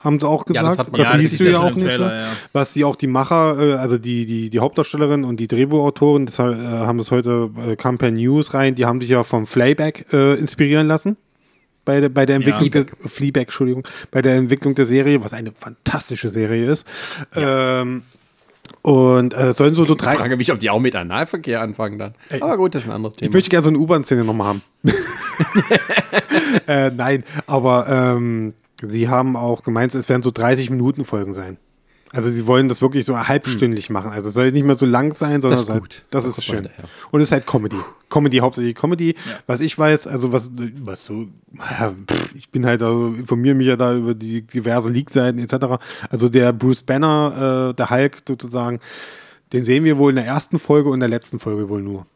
Haben sie auch Ja, gesagt. das hat man- das Ja, das siehst ist du ja ja auch nicht. Trailer, ne? ja. Was sie auch die Macher, äh, also die, die, die Hauptdarstellerin und die Drehbuchautorin, das äh, haben es heute, äh, kam per News rein, die haben sich ja vom Flayback äh, inspirieren lassen. Bei der, bei der Entwicklung Ja. der Fleabag, Entschuldigung, bei der Entwicklung der Serie, was eine fantastische Serie ist. Ähm, und äh, sollen so, so Ich drei. frage mich, ob die auch mit Analverkehr anfangen dann. Aber gut, das ist ein anderes Thema. Ich möchte gerne so eine U-Bahn-Szene nochmal haben. (laughs) (laughs) äh, nein, aber ähm, sie haben auch gemeint, es werden so 30 Minuten Folgen sein. Also sie wollen das wirklich so halbstündlich machen. Also es soll nicht mehr so lang sein, sondern Das ist es halt- gut. das Da ist schön. hinterher. Und es ist halt Comedy. Comedy, hauptsächlich Comedy. Was ich weiß, also was, was so, ja, pff, ich bin halt, also informiere mich ja da über die diverse Leak-Seiten etc. Also der Bruce Banner, äh, der Hulk sozusagen, den sehen wir wohl in der ersten Folge und in der letzten Folge wohl nur.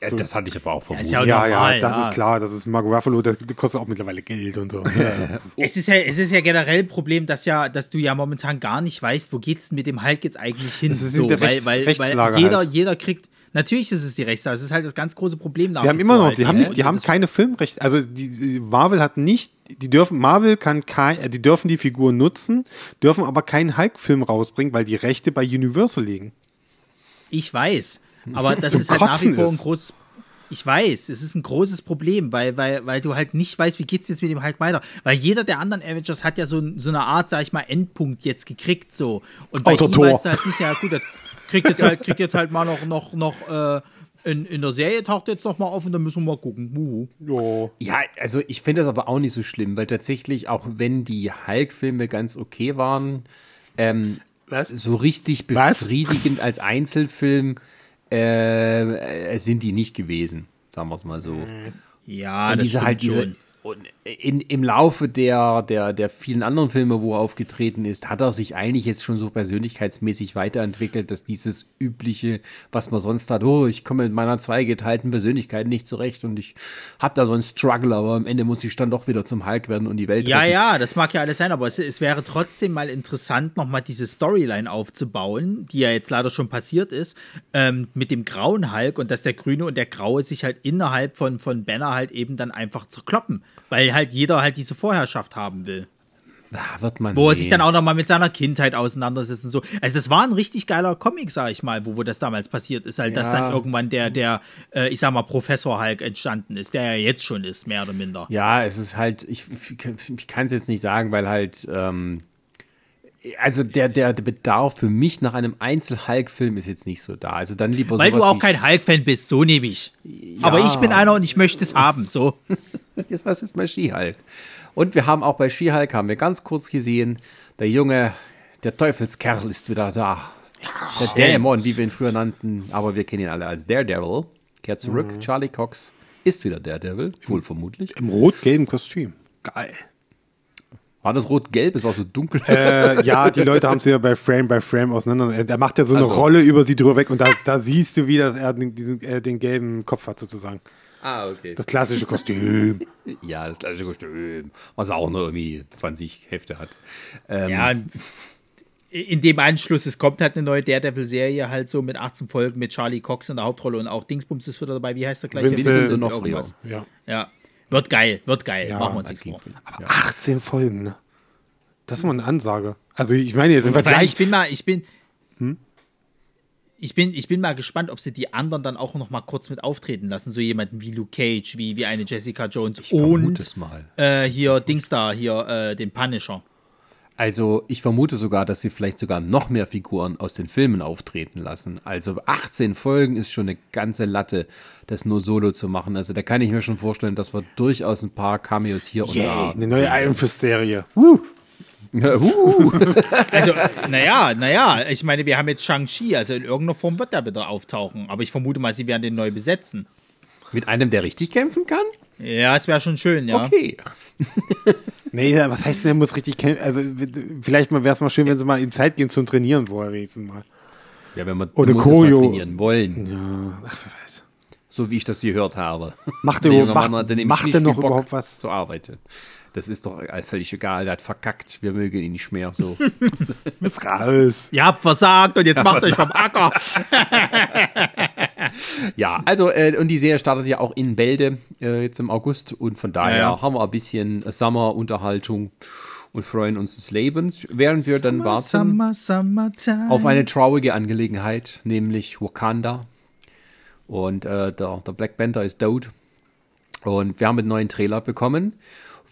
Ja, das hatte ich aber auch vermutet. ja Ja, normal, ja, das ja. ist klar. Das ist Mark Ruffalo, das, kostet auch mittlerweile Geld und so. (laughs) Es ist ja, es ist ja generell ein Problem, dass ja, dass du ja momentan gar nicht weißt, wo geht's denn mit dem Hulk jetzt eigentlich hin? Das ist so, der weil, Rechts- weil, weil jeder, halt. jeder kriegt. Natürlich ist es die Rechtslage. Das ist halt das ganz große Problem. Sie haben immer noch, halt, die haben ne? nicht, die haben keine Filmrechte. Also die, die Marvel hat nicht, die dürfen, Marvel kann kein, äh, die dürfen die Figur nutzen, dürfen aber keinen Hulk-Film rausbringen, weil die Rechte bei Universal liegen. Ich weiß. Aber (laughs) das ist halt nach wie vor ein großes. Ich weiß, es ist ein großes Problem, weil, weil, weil du halt nicht weißt, wie geht's jetzt mit dem Hulk weiter. Weil jeder der anderen Avengers hat ja so, so eine Art, sag ich mal, Endpunkt jetzt gekriegt, so. Und bei Außer ihm Thor. weißt du halt nicht, ja gut, kriegt jetzt halt, kriegt jetzt halt mal noch, noch, noch, äh, in, in der Serie taucht jetzt noch mal auf und dann müssen wir mal gucken. Uhu. Ja. Ja, also ich finde das aber auch nicht so schlimm, weil tatsächlich, auch wenn die Hulk-Filme ganz okay waren, ähm, Was? so richtig Was? befriedigend als Einzelfilm äh, äh, sind die nicht gewesen, sagen wir es mal so. Ja, und das diese halt diese schon. und in, im Laufe der, der, der vielen anderen Filme, wo er aufgetreten ist, hat er sich eigentlich jetzt schon so persönlichkeitsmäßig weiterentwickelt, dass dieses übliche, was man sonst hat, oh, ich komme mit meiner zweigeteilten Persönlichkeit nicht zurecht und ich habe da so einen Struggle, aber am Ende muss ich dann doch wieder zum Hulk werden und die Welt Ja, retten. ja, das mag ja alles sein, aber es, es wäre trotzdem mal interessant, nochmal diese Storyline aufzubauen, die ja jetzt leider schon passiert ist, ähm, mit dem grauen Hulk und dass der Grüne und der Graue sich halt innerhalb von, von Banner halt eben dann einfach zerkloppen, weil halt jeder halt diese Vorherrschaft haben will. Ah, wird man Wo er sich dann auch nochmal mit seiner Kindheit auseinandersetzt und so. Also das war ein richtig geiler Comic, sag ich mal, wo, wo das damals passiert ist, halt, dass Ja. dann irgendwann der, der, äh, ich sag mal, Professor Hulk entstanden ist, der ja jetzt schon ist, mehr oder minder. Ja, es ist halt, ich, ich kann es jetzt nicht sagen, weil halt, ähm, also der, der, der Bedarf für mich nach einem Einzel-Hulk-Film ist jetzt nicht so da. Also dann lieber Weil du auch kein Hulk-Fan bist, so nehme ich. Aber ich bin einer und ich möchte es haben, so. (laughs) (laughs) Jetzt was ist bei She-Hulk? Und wir haben auch bei She-Hulk, haben wir ganz kurz gesehen, der Junge, der Teufelskerl ist wieder da. der Dämon, wie wir ihn früher nannten, aber wir kennen ihn alle als Daredevil. Kehrt zurück, Mhm. Charlie Cox ist wieder Daredevil, wohl vermutlich. Im rot-gelben Kostüm. Geil. War das rot-gelb? Es war so dunkel. Äh, ja, (laughs) die Leute haben sie ja bei Frame by Frame auseinander. Er macht ja so eine Also. Rolle über sie drüber weg und da, da siehst du wieder, dass er den, diesen, äh, den gelben Kopf hat, sozusagen. Ah, okay. Das klassische Kostüm. (laughs) ja, das gleiche Kostüm, was auch nur irgendwie 20 Hefte hat. Ähm, Ja, in dem Anschluss, es kommt halt eine neue Daredevil-Serie, halt so mit 18 Folgen mit Charlie Cox in der Hauptrolle und auch Dingsbums ist wieder dabei. Wie heißt der gleich? Vincent Vincent Irgendwas. D'Onofrio. Ja. Ja. Wird geil, wird geil. Ja, Machen wir uns nichts vor. Gegenpol. 18 Folgen, ne? Das ist mal eine Ansage. Also ich meine jetzt im Vergleich. ich bin mal, ich bin. Ich bin, ich bin mal gespannt, ob sie die anderen dann auch noch mal kurz mit auftreten lassen. So jemanden wie Luke Cage, wie, wie eine Jessica Jones Ich und mal. äh, hier Dings da, hier äh, den Punisher. Also ich vermute sogar, dass sie vielleicht sogar noch mehr Figuren aus den Filmen auftreten lassen. Also 18 Folgen ist schon eine ganze Latte, das nur solo zu machen. Also da kann ich mir schon vorstellen, dass wir durchaus ein paar Cameos hier und Yay, da. eine neue Iron Fist-Serie. Ja, huh. (laughs) Also, naja, naja, ich meine, wir haben jetzt Shang-Chi, also in irgendeiner Form wird der wieder auftauchen. Aber ich vermute mal, sie werden den neu besetzen. Mit einem, der richtig kämpfen kann? Ja, es wäre schon schön, ja. Okay. (laughs) Nee, was heißt denn, er muss richtig kämpfen? Also vielleicht wäre es mal schön, wenn sie mal in Zeit gehen zum Trainieren vorher wenigstens mal. Ja, wenn wir Oder Choreo. trainieren wollen. Ja, ach, wer weiß. So wie ich das gehört habe. Macht junge macht, macht viel noch Bock überhaupt was? Zu arbeiten. Das ist doch völlig egal. Der hat verkackt. Wir mögen ihn nicht mehr. So. (laughs) Ist raus. Ihr habt versagt und jetzt macht euch vom Acker. (laughs) Ja, also, äh, und die Serie startet ja auch in Bälde äh, jetzt im August und von daher Ja, ja. haben wir ein bisschen Sommerunterhaltung und freuen uns des Lebens, während wir dann warten Summer, summertime. auf eine traurige Angelegenheit, nämlich Wakanda. Und äh, der, der Black Panther ist tot. Und wir haben einen neuen Trailer bekommen,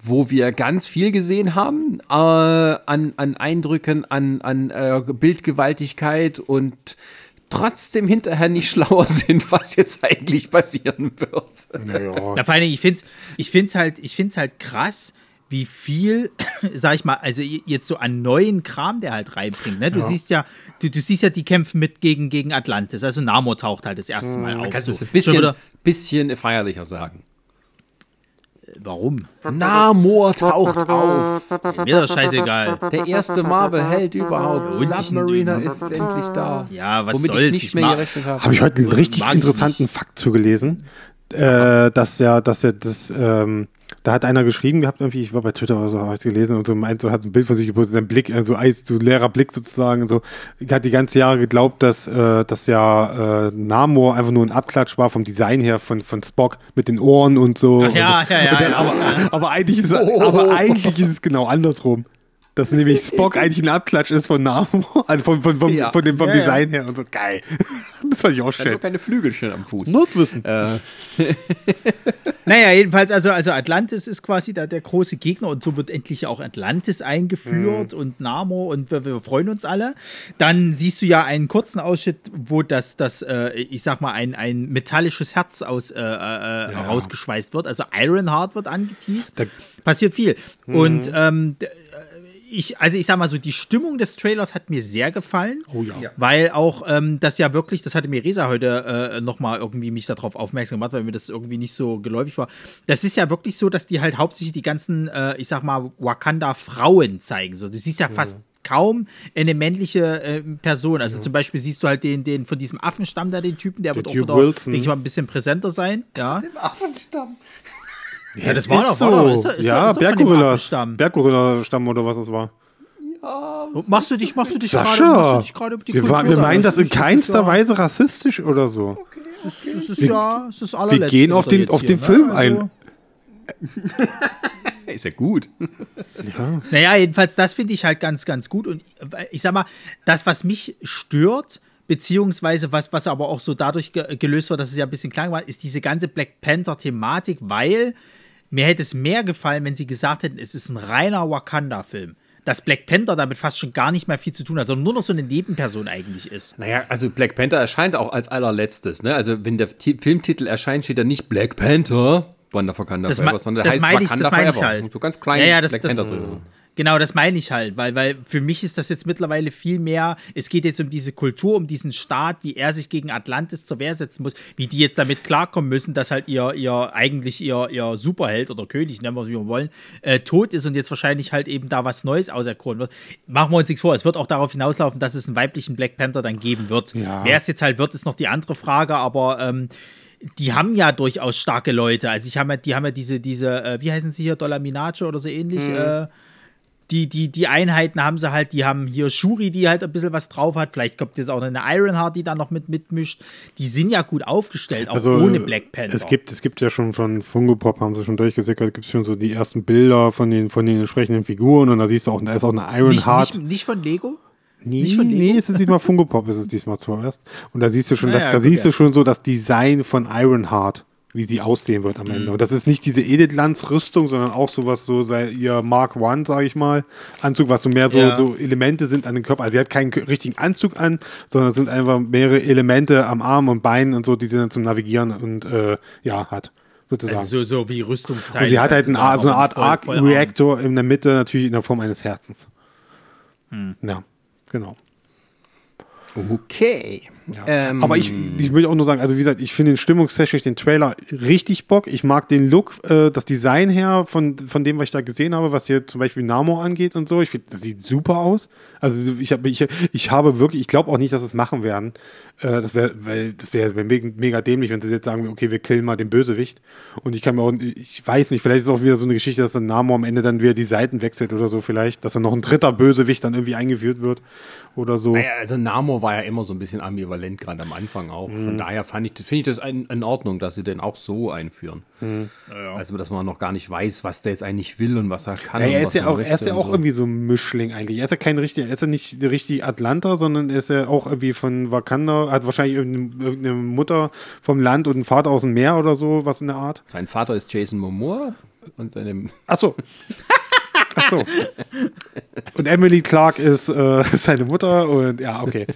wo wir ganz viel gesehen haben äh, an, an Eindrücken, an, an äh, Bildgewaltigkeit und trotzdem hinterher nicht (laughs) schlauer sind, was jetzt eigentlich passieren wird. Naja. Na, vor allen Dingen, ich finde es ich find's halt, ich find's halt krass, wie viel, (clears throat) sag ich mal, also jetzt so an neuen Kram, der halt reinbringt. Ne? Du siehst ja, du, du siehst ja die Kämpfe mit gegen, gegen Atlantis. Also Namor taucht halt das erste Mal auf. Kannst du so. es ein bisschen, wieder- bisschen feierlicher sagen? Warum? Namor taucht auf. Mir doch scheißegal. Der erste Marvel-Held überhaupt. Und Submariner ist endlich da. Ja, was Womit soll's? ich nicht Ich mehr gerechnet habe. Habe ich heute einen richtig interessanten. Fakt zugelesen, äh, dass ja, dass ja das, ähm, da hat einer geschrieben gehabt, irgendwie, ich war bei Twitter oder so, habe ich gelesen und so meint, so hat ein Bild von sich gepostet, sein Blick, also Eis, so leerer Blick sozusagen, so, ich hatte die ganze Jahre geglaubt, dass, äh, dass ja äh, Namor einfach nur ein Abklatsch war vom Design her von, von Spock mit den Ohren und so. Ach ja, und, ja, ja, und dann, ja. aber, aber eigentlich ist, (laughs) aber eigentlich ist es genau andersrum. Dass nämlich Spock eigentlich ein Abklatsch ist von Namor, (laughs) also von, von, von, Ja. von dem vom Ja, ja. Design her und so geil. (laughs) Das fand ich auch schön. nur keine Flügelchen am Fuß. Notwissen. Äh, (laughs) Naja, jedenfalls, also, also Atlantis ist quasi da der große Gegner und so wird endlich auch Atlantis eingeführt Mhm. und Namor und wir, wir freuen uns alle. Dann siehst du ja einen kurzen Ausschnitt, wo das, das äh, ich sag mal, ein, ein metallisches Herz aus, äh, äh, rausgeschweißt wird. Also Ironheart wird angeteased. Da- Passiert viel. Mhm. Und ähm, ich, also ich sag mal so, die Stimmung des Trailers hat mir sehr gefallen. Oh ja. Weil auch ähm, das ja wirklich, das hatte mir Resa heute äh, nochmal irgendwie mich darauf aufmerksam gemacht, weil mir das irgendwie nicht so geläufig war. Das ist ja wirklich so, dass die halt hauptsächlich die ganzen, äh, ich sag mal, Wakanda-Frauen zeigen. So, du siehst ja fast kaum eine männliche äh, Person. Also zum Beispiel siehst du halt den, den von diesem Affenstamm da, den Typen, der, wird auch denke ich mal, ein bisschen präsenter sein. Ja. Ja, das war doch- war doch- ist doch- ist doch- ja, ist Berggorillas. Berggorilla-Stamm oder was es war. Machst du dich, machst du dich machst du dich gerade über die wir, Kultur wir meinen das in ist- ist keinster ja- Weise rassistisch oder so. Das ist ja, das ist allerletzte, gehen auf den- auf hier, den ne? Film ein. (laughs) ist ja gut. Naja, jedenfalls, das finde ich halt ganz, ganz gut. Und äh, ich sag mal, das, was mich stört, beziehungsweise was, was aber auch so dadurch ge gelöst wird, dass es ja ein bisschen klang war, ist diese ganze Black Panther-Thematik, weil mir hätte es mehr gefallen, wenn sie gesagt hätten, es ist ein reiner Wakanda-Film. Dass Black Panther damit fast schon gar nicht mehr viel zu tun hat, sondern nur noch so eine Nebenperson eigentlich ist. Naja, also Black Panther erscheint auch als allerletztes. Ne? Also wenn der Ti- Filmtitel erscheint, steht da nicht Black Panther, Wonder Wakanda Das, Forever, sondern der das heißt ich, Wakanda das meine ich Forever. halt. Und so ganz klein ja, ja, das, Black das, Panther drüber. Genau, das meine ich halt, weil, weil für mich ist das jetzt mittlerweile viel mehr, es geht jetzt um diese Kultur, um diesen Staat, wie er sich gegen Atlantis zur Wehr setzen muss, wie die jetzt damit klarkommen müssen, dass halt ihr, ihr eigentlich ihr, ihr Superheld oder König, nennen wir es wie wir wollen, äh, tot ist und jetzt wahrscheinlich halt eben da was Neues auserkoren wird. Machen wir uns nichts vor, es wird auch darauf hinauslaufen, dass es einen weiblichen Black Panther dann geben wird. Ja. Wer es jetzt halt wird, ist noch die andere Frage, aber ähm, die haben ja durchaus starke Leute. Also ich habe ja, die haben ja diese, diese, äh, wie heißen sie hier, Dollar Minace oder so ähnlich, äh, die, die, die Einheiten haben sie halt, die haben hier Shuri, die halt ein bisschen was drauf hat. Vielleicht kommt jetzt auch noch eine Ironheart, die da noch mit mitmischt. Die sind ja gut aufgestellt, auch Also, ohne Black Panther. Es gibt, es gibt ja schon von Fungo Pop, haben sie schon durchgesickert, gibt es schon so die ersten Bilder von den, von den entsprechenden Figuren und da siehst du auch, da ist auch eine nicht, Ironheart. nicht, nicht von Lego? Nee, Nicht von Lego? nee, es ist diesmal Funko Pop, ist es diesmal zuerst. Und da siehst du schon, Ah das, da gut, siehst ja. du schon so das Design von Ironheart, wie sie aussehen wird am Mhm. Ende. Und das ist nicht diese Edith-Lanz-Rüstung, sondern auch sowas so, sei ihr Mark One, sage ich mal, Anzug, was so mehr so, Ja. so Elemente sind an den Körper. Also sie hat keinen richtigen Anzug an, sondern es sind einfach mehrere Elemente am Arm und Beinen und so, die sie dann zum Navigieren und äh, ja, hat. Sozusagen. Also so, so wie Rüstungsteile. und sie hat halt einen, Ar- so eine Art. Arc-Reactor in der Mitte, natürlich in der Form eines Herzens. Hm. Ja, genau. Okay. Ähm, Aber ich, ich will auch nur sagen, also wie gesagt, ich finde den stimmungstechnisch den Trailer richtig Bock. Ich mag den Look, äh, das Design her von, von dem, was ich da gesehen habe, was hier zum Beispiel Namor angeht und so. Ich finde, das sieht super aus. Also ich habe, ich, ich habe wirklich, ich glaube auch nicht, dass es machen werden. Äh, das wäre, weil das wäre mega, mega dämlich, wenn sie jetzt sagen, okay, wir killen mal den Bösewicht. Und ich kann mir auch, ich weiß nicht, vielleicht ist es auch wieder so eine Geschichte, dass dann Namor am Ende dann wieder die Seiten wechselt oder so vielleicht, dass dann noch ein dritter Bösewicht dann irgendwie eingeführt wird oder so. Naja, also Namor war ja immer so ein bisschen ambivalent, gerade am Anfang auch. Mhm. Von daher fand ich, finde ich das in, in Ordnung, dass sie den auch so einführen. Mhm. Also, dass man noch gar nicht weiß, was der jetzt eigentlich will und was er kann. Ja, und er was ist ja auch, er ist ja auch so. irgendwie so ein Mischling eigentlich. Er ist ja kein richtiger, er ist ja nicht der richtige Atlanta, sondern er ist ja auch irgendwie von Wakanda, hat wahrscheinlich irgendeine, irgendeine Mutter vom Land und einen Vater aus dem Meer oder so, was in der Art. Sein Vater ist Jason Momoa und seine. Ach so. (laughs) Ach so. (laughs) Und Emily Clark ist äh, (laughs) seine Mutter und ja, okay.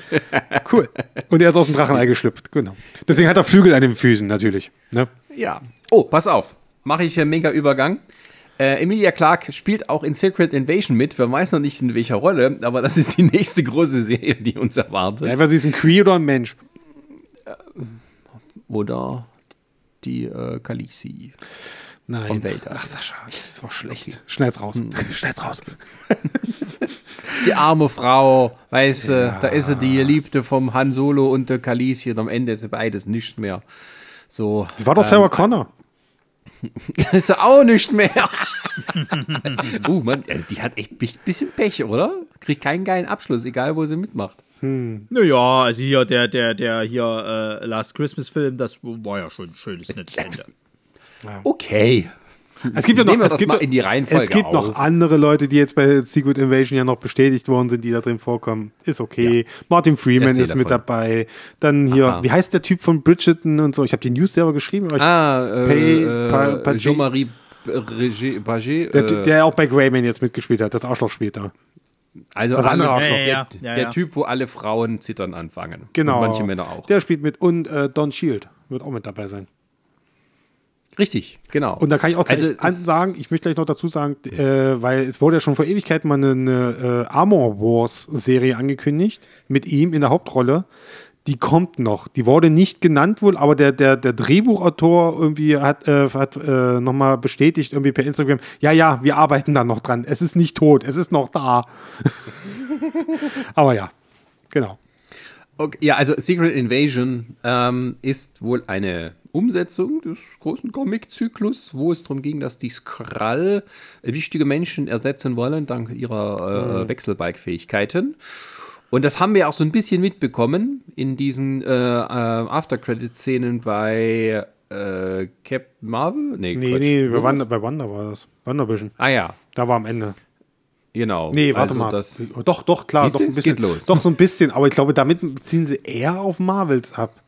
Cool. Und er ist aus dem Drachenei geschlüpft, genau. Deswegen hat er Flügel an den Füßen, natürlich. Ne? Ja. Oh, pass auf. Mache ich einen mega Übergang. Äh, Emilia Clarke spielt auch in Secret Invasion mit. Wer weiß noch nicht in welcher Rolle, aber das ist die (laughs) nächste große Serie, die uns erwartet. Einfach, sie ist ein Cree oder ein Mensch. Oder die äh, Khaleesi. Nein. Vom Vader. Ach, Sascha, das war schlecht. Schneid's raus. Schneid's raus. (laughs) Die arme Frau, weißt du, da ist sie die Geliebte vom Han Solo und der Khaleesi und am Ende ist sie beides nicht mehr. So. Sie war doch Sarah Connor. (laughs) ist sie auch nicht mehr. (laughs) uh, Mann, also die hat echt ein bisschen Pech, oder? Kriegt keinen geilen Abschluss, egal wo sie mitmacht. Naja, also hier der, der, der hier äh, Last Christmas Film, das war ja schon ein schönes, nettes Ende. Okay. Es gibt ja noch, es gibt, in die Reihenfolge es gibt auf. noch andere Leute, die jetzt bei Secret Invasion ja noch bestätigt worden sind, die da drin vorkommen. Ist okay. Martin Freeman ist mit davon. dabei. Dann hier, Aha. wie heißt der Typ von Bridgerton und so? Ich habe die News selber geschrieben. Aber ich, Ah, äh, Pay- Pa- äh, Pa- Jean-Marie Baget, Baget, der, äh, der auch bei Greyman jetzt mitgespielt hat. Das Arschloch spielt da. also das andere Arschloch. der, Ja, ja, ja, der ja. Typ, wo alle Frauen zittern anfangen. Genau. Und manche Männer auch. Der spielt mit. Und äh, Don Shield wird auch mit dabei sein. Richtig, genau. Und da kann ich auch gleich Also, an es- sagen, ich möchte gleich noch dazu sagen, äh, weil es wurde ja schon vor Ewigkeiten mal eine, eine äh, Armor Wars Serie angekündigt mit ihm in der Hauptrolle. Die kommt noch. Die wurde nicht genannt wohl, aber der, der, der Drehbuchautor irgendwie hat, äh, hat äh, nochmal bestätigt, irgendwie per Instagram, ja, ja, wir arbeiten da noch dran. Es ist nicht tot, es ist noch da. (laughs) aber ja, genau. Okay, ja, also Secret Invasion ähm, ist wohl eine Umsetzung des großen Comic-Zyklus, wo es darum ging, dass die Skrull wichtige Menschen ersetzen wollen, dank ihrer äh, Wechselbalg-Fähigkeiten. Und das haben wir auch so ein bisschen mitbekommen in diesen äh, äh, After-Credit-Szenen bei äh, Captain Marvel. Nee, nee, Wo bei? Wanda, bei Wanda war das. Wandervision. Ah ja, Da war am Ende. Genau. Nee, warte Also mal. Das, doch, doch, klar, Siehst doch ein bisschen. geht los. Doch so ein bisschen, aber ich glaube, damit ziehen sie eher auf Marvels ab.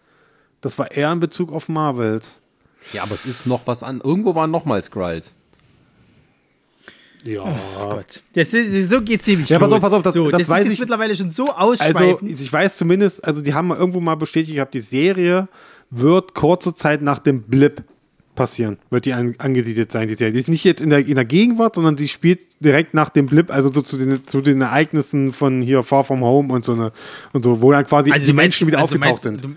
Das war eher in Bezug auf Marvels. ja, aber es ist noch was an. Irgendwo waren noch mal Skrulls. Ja. Gott. Das ist, so geht's ziemlich Ja, pass los. auf, pass auf, das- so, das das weiß ich- mittlerweile schon so Also, ausschweifend. ich weiß zumindest, also die haben mal irgendwo mal bestätigt gehabt, die Serie wird kurze Zeit nach dem Blip passieren, wird die an, angesiedelt sein, die Serie. Die ist nicht jetzt in der, in der Gegenwart, sondern sie spielt direkt nach dem Blip, also so zu den, zu den Ereignissen von hier Far From Home und so, eine, und so wo dann quasi Also die meinst- Menschen wieder also aufgetaucht meinst- sind. Du,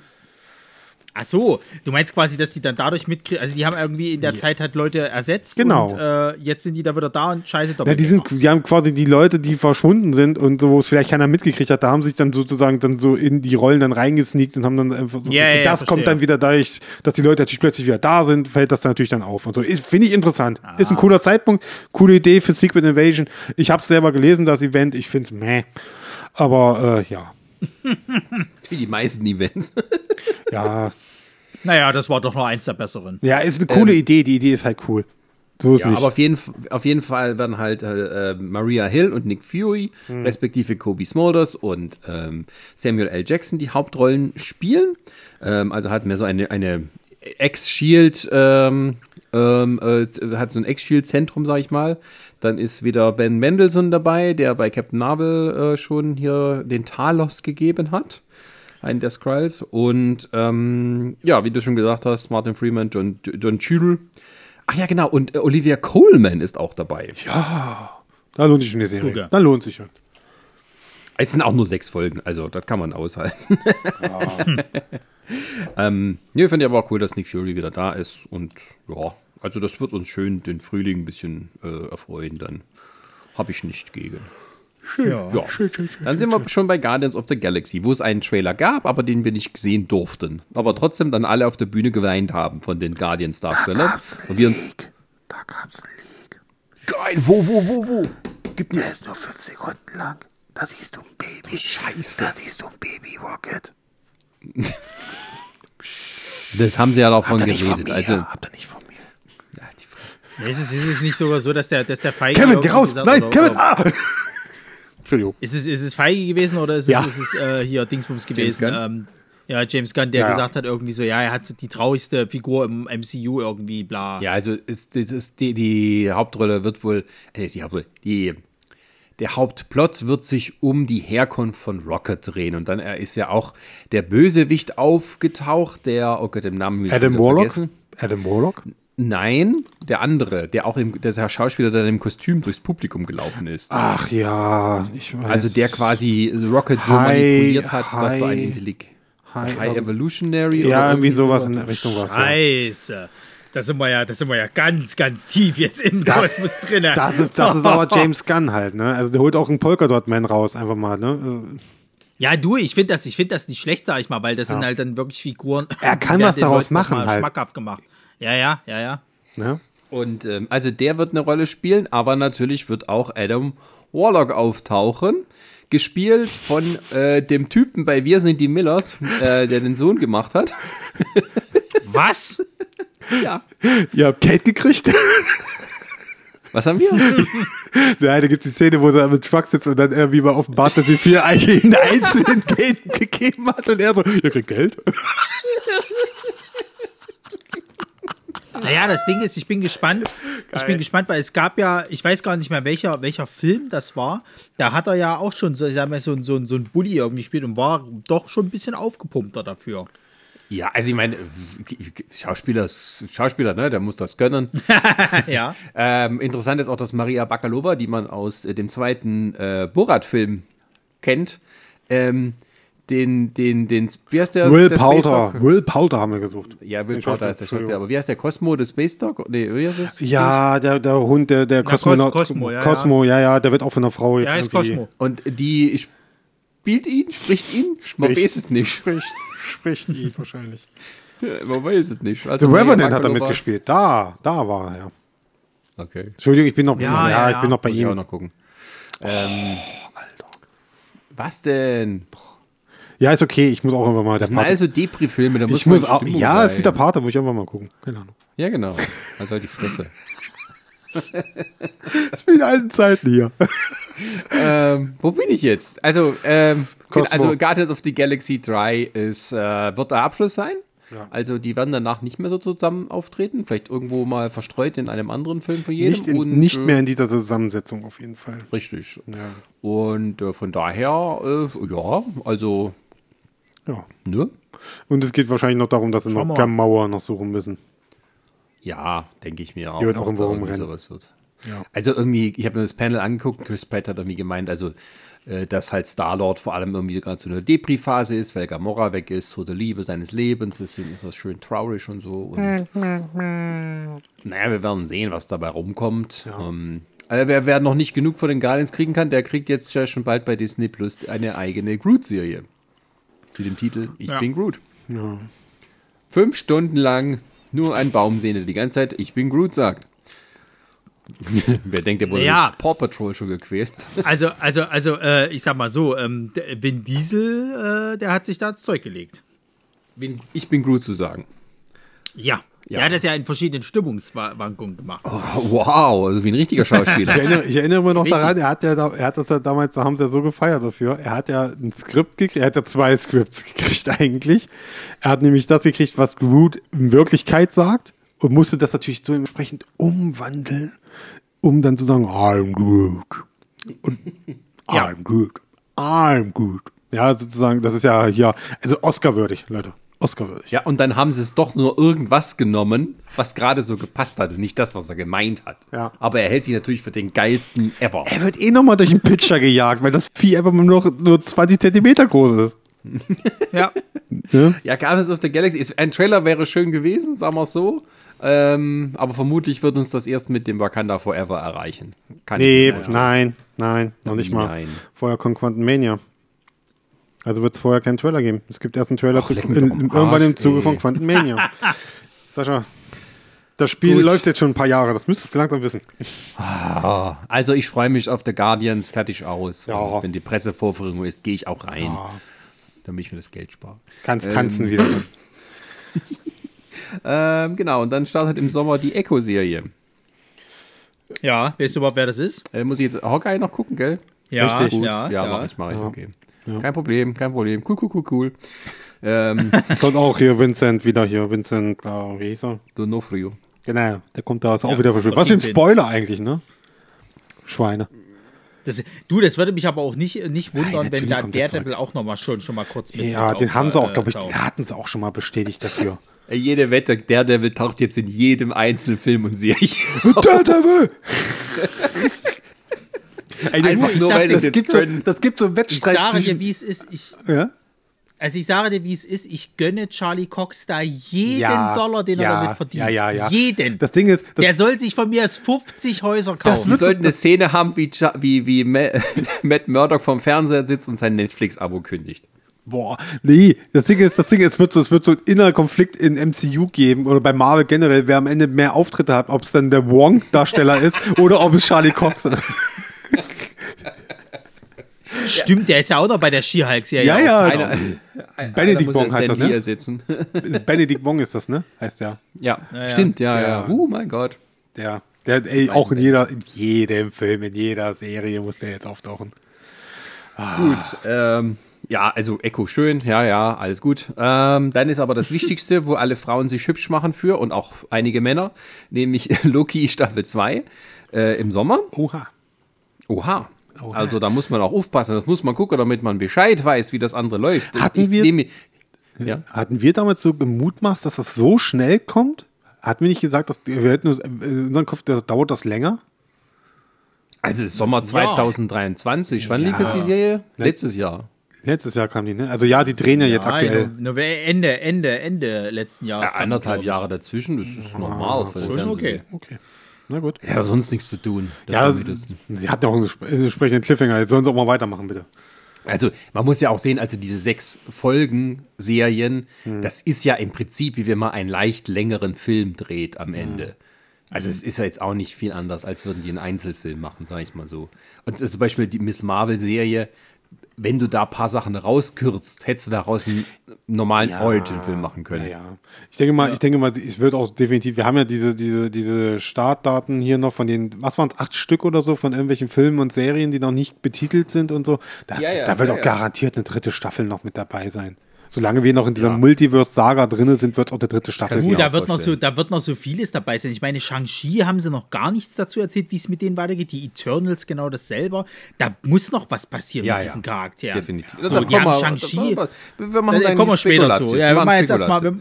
ach so, du meinst quasi, dass die dann dadurch mitkriegen, also die haben irgendwie in der Zeit halt Leute ersetzt Genau. und äh, jetzt sind die da wieder da und scheiße Ja, doppelt. die, sind, die haben quasi die Leute, die verschwunden sind und so, wo es vielleicht keiner mitgekriegt hat, da haben sich dann sozusagen dann so in die Rollen dann reingesneakt und haben dann einfach so. Ja, ja, und das verstehe. kommt dann wieder dadurch, dass die Leute natürlich plötzlich wieder da sind, fällt das dann natürlich dann auf und so. Ist- Finde ich interessant. Ist ein cooler Zeitpunkt, coole Idee für Secret Invasion. Ich habe es selber gelesen, das Event. Ich finde es meh. Aber äh, ja. (laughs) Wie die meisten Events. Ja, Naja, das war doch noch eins der besseren. ja, ist eine coole Idee. Die Idee ist halt cool. So ist Ja, nicht. aber auf jeden, auf jeden Fall werden halt äh, Maria Hill und Nick Fury, respektive Kobe Smulders und ähm, Samuel L. Jackson die Hauptrollen spielen. Ähm, also hat mehr so eine, eine Ex-Shield, ähm, ähm, äh, hat so ein Ex-Shield-Zentrum, sag ich mal. Dann ist wieder Ben Mendelssohn dabei, der bei Captain Marvel äh, schon hier den Talos gegeben hat. Einen der Skrulls. Und ähm, ja, wie du schon gesagt hast, Martin Freeman, John, John Cheadle. Ach ja, genau. Und äh, Olivia Coleman ist auch dabei. da lohnt sich schon die Serie. Da lohnt sich schon. Es sind auch nur sechs Folgen, also das kann man aushalten. (laughs) ähm, nee, finde ich aber auch cool, dass Nick Fury wieder da ist. Und ja, also das wird uns schön den Frühling ein bisschen äh, erfreuen. Dann habe ich nicht gegen. Ja. Ja. Dann sind wir schon bei Guardians of the Galaxy, wo es einen Trailer gab, aber den wir nicht sehen durften. Aber trotzdem dann alle auf der Bühne geweint haben von den Guardians-Darstellern. Und wir uns. Da gab's einen Leak. Geil, wo, wo, wo, wo? Gib mir. Der ist nur fünf Sekunden lang. Da siehst du ein Baby. Scheiße. Da siehst du ein Baby Rocket. (laughs) Das haben sie ja davon geredet. mir? Also, Habt ihr nicht von mir? ja, die Fresse. Ist es, ist es nicht sogar so, dass der, dass der Feige. Kevin, geh raus! Nein, Kevin! Ah! Entschuldigung. Ist es, ist es Feige gewesen oder ist Ja. es, ist es äh, hier Dingsbums gewesen? Gunn? Ähm, ja, James Gunn, der Ja, ja. gesagt hat irgendwie so, ja, er hat so die traurigste Figur im MCU irgendwie, bla. Ja, also ist, das ist die, die Hauptrolle wird wohl, äh, die Hauptrolle, die, der Hauptplot wird sich um die Herkunft von Rocket drehen. Und dann ist ja auch der Bösewicht aufgetaucht, der, oh Gott, den Namen Adam wieder Warlock? vergessen. Adam Warlock? Nein, der andere, der auch im, der Schauspieler, der im Kostüm durchs Publikum gelaufen ist. Ach ja, ich weiß. also der quasi Rocket so Hi- manipuliert hat, dass er ein Hi- Intellig. Hi- High Evolutionary Ja, oder irgendwie sowas in der Richtung was. Ja. Scheiße. Da sind wir ja, da sind wir ja ganz, ganz tief jetzt im Das- Kosmos drin. Das ist, das ist aber (laughs) James Gunn halt, ne? Also der holt auch einen Polka Dot Man raus, einfach mal, ne? Ja, du, ich finde das, ich finde das nicht schlecht, sag ich mal, weil das sind halt dann wirklich Figuren. Er kann was daraus Leuten machen halt. Schmackhaft gemacht. Ja, ja, ja, ja. ne? Und ähm, also der wird eine Rolle spielen, aber natürlich wird auch Adam Warlock auftauchen. Gespielt von äh, dem Typen bei Wir sind die Millers, äh, der den Sohn gemacht hat. (laughs) Was? Ja. Ihr habt Kate gekriegt? Was haben wir? (laughs) Nein, da gibt es die Szene, wo er mit Truck sitzt und dann irgendwie mal offenbart wird, wie viel eigentlich jeden einzelnen Geld gegeben hat und er so, ihr kriegt Geld? (laughs) Naja, das Ding ist, ich bin gespannt. Ich bin gespannt, weil es gab ja, ich weiß gar nicht mehr, welcher, welcher Film das war. Da hat er ja auch schon so, ich sag mal, so, ein- so, ein- so ein Bully irgendwie gespielt und war doch schon ein bisschen aufgepumpter dafür. Ja, also ich meine, Schauspieler, Schauspieler, ne, der muss das können. (laughs) ja. Ähm, interessant ist auch, dass Maria Bakalova, die man aus dem zweiten äh, Borat-Film kennt, ähm, den, den, den, wie heißt der? Will der Powder. Will Powder haben wir gesucht. Ja, Will Powder ist der Schauspieler. Aber wie heißt der Cosmo, der Space Dog? Nee, wie heißt das? Ja, der, der Hund, der, der Kosmonaut. Cos- Cosmo, ja, Cosmo, ja, ja, der wird auch von einer Frau jetzt Ja, ist Cosmo. Und die spielt ihn, spricht ihn? Man weiß es nicht. Spricht, spricht ihn (laughs) wahrscheinlich. Man weiß es nicht. The Also Maria Revenant hat er Bakalova- mitgespielt. Da, da war er, ja. Okay. Entschuldigung, ich bin noch, Ja, ja, ja, ich bin ja. noch bei Muss ich auch ihm. noch gucken. Ähm, Was denn? Ja, ist okay, ich muss auch irgendwann mal. Der Das sind also Depri-Filme, da muss ich muss in auch, Stimmung ja, sein. ist wieder Pate, muss ich irgendwann mal gucken. Keine Ahnung. Ja, genau. Also halt die Fresse. (laughs) Ich bin in alten Zeiten hier. ähm, wo bin ich jetzt? Also, ähm, Cosmo. also Guardians of the Galaxy 3 ist, äh, wird der Abschluss sein. Also die werden danach nicht mehr so zusammen auftreten, vielleicht irgendwo mal verstreut in einem anderen Film von jedem. Nicht, in, und, nicht äh, mehr in dieser Zusammensetzung auf jeden Fall. Richtig. Ja. Und äh, von daher, äh, ja, also, ja. ne? Und es geht wahrscheinlich noch darum, dass sie noch mal. Gamauer noch suchen müssen. Ja, denke ich mir auch. Die wird auch irgendwo rumrennen. sowas wird. Ja. Also irgendwie, ich habe mir das Panel angeguckt, Chris Pratt hat irgendwie gemeint, also äh, dass halt Star-Lord vor allem irgendwie gerade so eine Depri-Phase ist, weil Gamora weg ist, so der Liebe seines Lebens, deswegen ist das schön traurig und so. Und (laughs) naja, wir werden sehen, was dabei rumkommt. Ähm, äh, wer, wer noch nicht genug von den Guardians kriegen kann, der kriegt jetzt ja schon bald bei Disney Plus eine eigene Groot-Serie. Mit dem Titel Ich Ja. bin Groot. Fünf Stunden lang nur ein Baum sehen, der die ganze Zeit Ich bin Groot sagt. (laughs) Wer denkt, der wurde Ja. mit Paw Patrol schon gequält? (laughs) Also, also, also, äh, ich sag mal so, ähm, der Vin Diesel, äh, der hat sich da ins Zeug gelegt. Bin- Ich bin Groot zu sagen. Ja. Ja. Er hat das ja in verschiedenen Stimmungswankungen gemacht. Wow, also wie ein richtiger (laughs) Ich Schauspieler. erinnere, ich erinnere mich noch Richtig. daran, er hat ja da, er hat das ja damals, da haben sie ja so gefeiert dafür. Er hat ja ein Skript gekriegt, er hat ja zwei Skripts (laughs) gekriegt eigentlich. Er hat nämlich das gekriegt, was Groot in Wirklichkeit sagt und musste das natürlich so entsprechend umwandeln, um dann zu sagen, I'm Groot. Und (laughs) Ja. I'm Groot. I'm Groot. Ja, sozusagen, das ist ja hier, also Oscar-würdig, Leute. Oscar-würdig. ja, und dann haben sie es doch nur irgendwas genommen, was gerade so gepasst hat und nicht das, was er gemeint hat. Ja. Aber er hält sich natürlich für den geilsten ever. Er wird eh nochmal durch den Pitcher gejagt, weil das Vieh einfach nur noch nur 20 Zentimeter groß ist. Ja. Ja, Guardians of the Galaxy, ist, ein Trailer wäre schön gewesen, sagen wir es so. Ähm, aber vermutlich wird uns das erst mit dem Wakanda Forever erreichen. Kann Nee, nein, nein, noch nicht mal. Nein. Vorher kommt Quantum Mania. Also wird es vorher keinen Trailer geben. Es gibt erst einen Trailer Ach, zu, in, am irgendwann im Zuge ey. von Quantum Mania. (laughs) Sascha, das Spiel Gut. läuft jetzt schon ein paar Jahre. Das müsstest du langsam wissen. Ah, also ich freue mich auf The Guardians fertig aus. Ja. Und wenn die Pressevorführung ist, gehe ich auch rein, Ja. damit ich mir das Geld spare. Kannst tanzen wieder. (laughs) Ähm, genau, und dann startet im Sommer die Echo-Serie. Ja, weißt du überhaupt, wer das ist? Äh, muss ich jetzt Hawkeye noch gucken, gell? Ja, Richtig. Gut. ja, ja, ja. mach ich, mach ich, okay. Kein Problem, kein Problem. Cool, cool, cool, cool. Ähm, (laughs) Kommt auch hier Vincent wieder hier. Vincent, äh, wie hieß er? Donofrio. Genau, der kommt da ist auch wieder verspielt. der Was für ein. Spoiler eigentlich, ne? Schweine. Das, du, das würde mich aber auch nicht, nicht wundern, wenn natürlich da der Daredevil auch noch mal schon, schon mal kurz mit Ja, den haben sie auch, glaube ich, den hatten sie auch schon mal bestätigt dafür. (laughs) Äh, Jede Wette, Daredevil taucht jetzt in jedem einzelnen Film und Serie. (laughs) Daredevil! Einfach ich nur, ich das, gibt so, das gibt so einen Ich Wettstreit sage dir, wie es ist. Ich, Ja? also ich sage dir, wie es ist. Ich gönne Charlie Cox da jeden Ja, Dollar, den ja, er damit verdient. ja, ja, ja. Jeden. Das Ding ist, das, Der soll sich von mir aus 50 Häuser kaufen. Wir sollten eine Szene haben, wie, wie, wie Ma (laughs) Matt Murdock vom Fernseher sitzt und sein Netflix-Abo kündigt. Boah, nee, das Ding ist, das Ding ist, es wird so, es wird so einen inneren Konflikt in MCU geben oder bei Marvel generell, wer am Ende mehr Auftritte hat, ob es dann der Wong-Darsteller (laughs) ist oder ob es Charlie Cox ist. Stimmt, der ist ja auch noch bei der Ski-Hulk-Serie. Ja, ja. aufgetaucht. Einer, Benedict einer Wong ja heißt das, ne? Lee sitzen. (laughs) Benedict Wong ist das, ne? Heißt der. ja, ja. stimmt, ja, ja. Ja. Oh mein Gott. Der, der ey, auch in jeder, in jedem Film, in jeder Serie muss der jetzt auftauchen. Gut, ähm, ja, also Echo schön, ja, ja, alles gut. Ähm, dann ist aber das Wichtigste, wo alle Frauen sich hübsch machen für und auch einige Männer, nämlich (laughs) Loki Staffel 2 äh, im Sommer. Oha. Oha. Also da muss man auch aufpassen, das muss man gucken, damit man Bescheid weiß, wie das andere läuft. Hatten ich wir- nehme- ja? Hatten wir damals so gemutmaßt, dass das so schnell kommt? Hatten wir nicht gesagt, dass wir hätten uns, in unserem Kopf das, dauert das länger? Also es ist Sommer Das ist ein Jahr. 2023. Wann lief jetzt die Serie? Letztes Jahr. Letztes Jahr kam die, ne? Also ja, die drehen ja jetzt aktuell. Nein, nur Ende, Ende, Ende letzten Jahres. Ja, anderthalb. Jahre dazwischen, das ist normal. Für den Schon okay. Okay. Na gut. Ja, sonst nichts zu tun. Ja, sie hat ja auch einen spre- einen entsprechenden Cliffhanger. Jetzt sollen sie auch mal weitermachen, bitte. Also, man muss ja auch sehen, also diese sechs Folgen-Serien, Hm. das ist ja im Prinzip, wie wenn man einen leicht längeren Film dreht am Ende. Also, es ist ja jetzt auch nicht viel anders, als würden die einen Einzelfilm machen, sage ich mal so. Und zum Beispiel die Miss Marvel-Serie, wenn du da ein paar Sachen rauskürzt, hättest du daraus einen normalen Origin-Film machen können. Ja, ja. Ich denke mal, ich denke mal, es wird auch definitiv, wir haben ja diese, diese, diese Startdaten hier noch von den, was waren es, acht Stück oder so von irgendwelchen Filmen und Serien, die noch nicht betitelt sind und so. Da, Ja, ja, da wird ja, auch ja. garantiert eine dritte Staffel noch mit dabei sein. Solange wir noch in dieser Multiverse-Saga drin sind, wird es auch eine dritte Staffel mir da wird, noch so, da wird noch so vieles dabei sein. Ich meine, Shang-Chi haben sie noch gar nichts dazu erzählt, wie es mit denen weitergeht. Die Eternals genau dasselbe. Da muss noch was passieren Ja, mit ja. diesen Charakteren. Definitiv. So, Da die kommen haben wir- Shang-Chi. Wir machen Da kommen wir später zu. Ja, wir machen jetzt erstmal.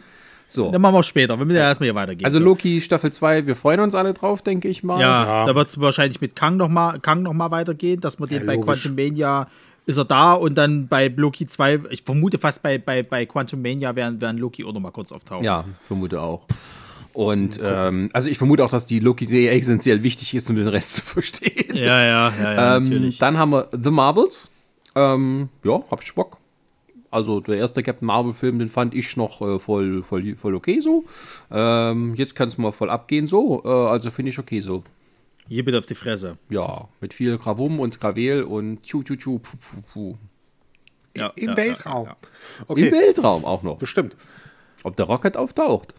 So. Dann machen wir später. Wir müssen ja erstmal hier weitergehen. Also so. Loki Staffel 2, wir freuen uns alle drauf, denke ich mal. Ja, da wird es wahrscheinlich mit Kang nochmal Kang noch mal weitergehen, dass man den Ja, bei. Quantum Mania ist er da und dann bei Loki 2, ich vermute fast bei, bei, bei Quantum Mania werden, werden Loki auch noch mal kurz auftauchen. Ja, vermute auch. Und ähm, also ich vermute auch, dass die Loki-Serie essentiell wichtig ist, um den Rest zu verstehen. ja, ja, ja, ja ähm, natürlich. dann haben wir The Marvels. Ähm, ja, hab ich Bock. Also der erste Captain Marvel-Film, den fand ich noch äh, voll, voll, voll okay so. Ähm, jetzt kann es mal voll abgehen so. Äh, also finde ich okay so. Hier bitte auf die Fresse. Ja, mit viel Gravum und Gravel und tschu tschu tschu puh, puh, puh. Ja, Im ja, Weltraum. Ja, ja. Okay, Im Weltraum auch noch. bestimmt. Ob der Rocket auftaucht.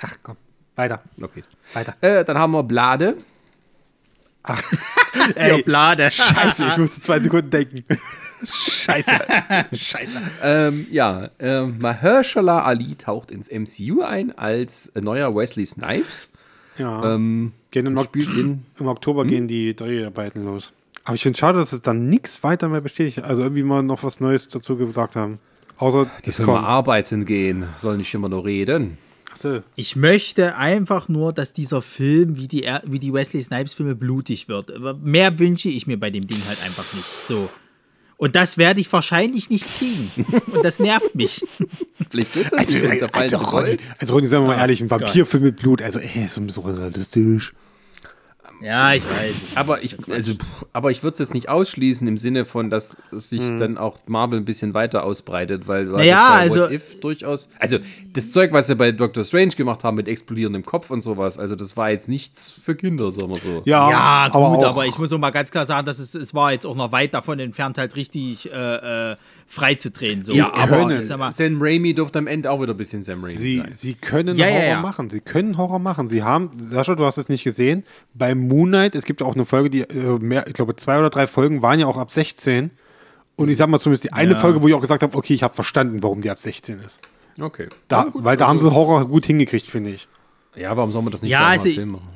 Ach komm, weiter, Okay. weiter. Äh, dann haben wir Blade. (laughs) Ey, Blade. Scheiße, ich musste zwei Sekunden denken. (laughs) Scheiße. (laughs) Scheiße. Ähm, ja, ähm, Mahershala Ali taucht ins MCU ein als neuer Wesley Snipes. Ja. Ähm, Gehen im, Ok- in Im Oktober gehen die Dreharbeiten los. Aber ich finde es schade, dass es dann nichts weiter mehr bestätigt. Also irgendwie mal noch was Neues dazu gesagt haben. Außer Die das soll mal arbeiten gehen, soll nicht immer nur reden. Achso. Ich möchte einfach nur, dass dieser Film wie die, Er- wie die Wesley Snipes Filme blutig wird. Aber Mehr wünsche ich mir bei dem Ding halt einfach nicht. So. Und das werde ich wahrscheinlich nicht kriegen. Und das nervt mich. Vielleicht wird das Also, nicht, Alter, sein Ronny, also Ronny, sagen wir mal Ja, ehrlich, ein. Vampirfilm mit Blut, also ey, ist so realistisch. Ja, ich weiß. Aber ich, also, aber ich würde es jetzt nicht ausschließen im Sinne von, dass sich dann auch Marvel ein bisschen weiter ausbreitet, weil du Naja, also- What If durchaus, also das Zeug, was sie bei Doctor Strange gemacht haben mit explodierendem Kopf und sowas, also das war jetzt nichts für Kinder, sagen wir so. Ja, Ja, gut, aber, aber, ich muss auch mal ganz klar sagen, dass es, es war jetzt auch noch weit davon entfernt, halt richtig äh, äh, frei zu drehen. So. Ja, aber können. mal, Sam Raimi durfte am Ende auch wieder ein bisschen Sam Raimi Sie, sein. sie können Ja, Horror ja. machen. Sie können Horror machen. Sie haben, Sascha, du hast es nicht gesehen, bei Moon Knight, es gibt ja auch eine Folge, die äh, mehr, ich glaube, zwei oder drei Folgen waren ja auch ab 16. Und ich sag mal zumindest die eine Ja. Folge, wo ich auch gesagt habe, okay, ich habe verstanden, warum die ab 16 ist. Okay. Da, Ja, gut, weil da haben also- sie Horror gut hingekriegt, finde ich. Ja, warum soll man das nicht Ja, bei also- einem Film machen?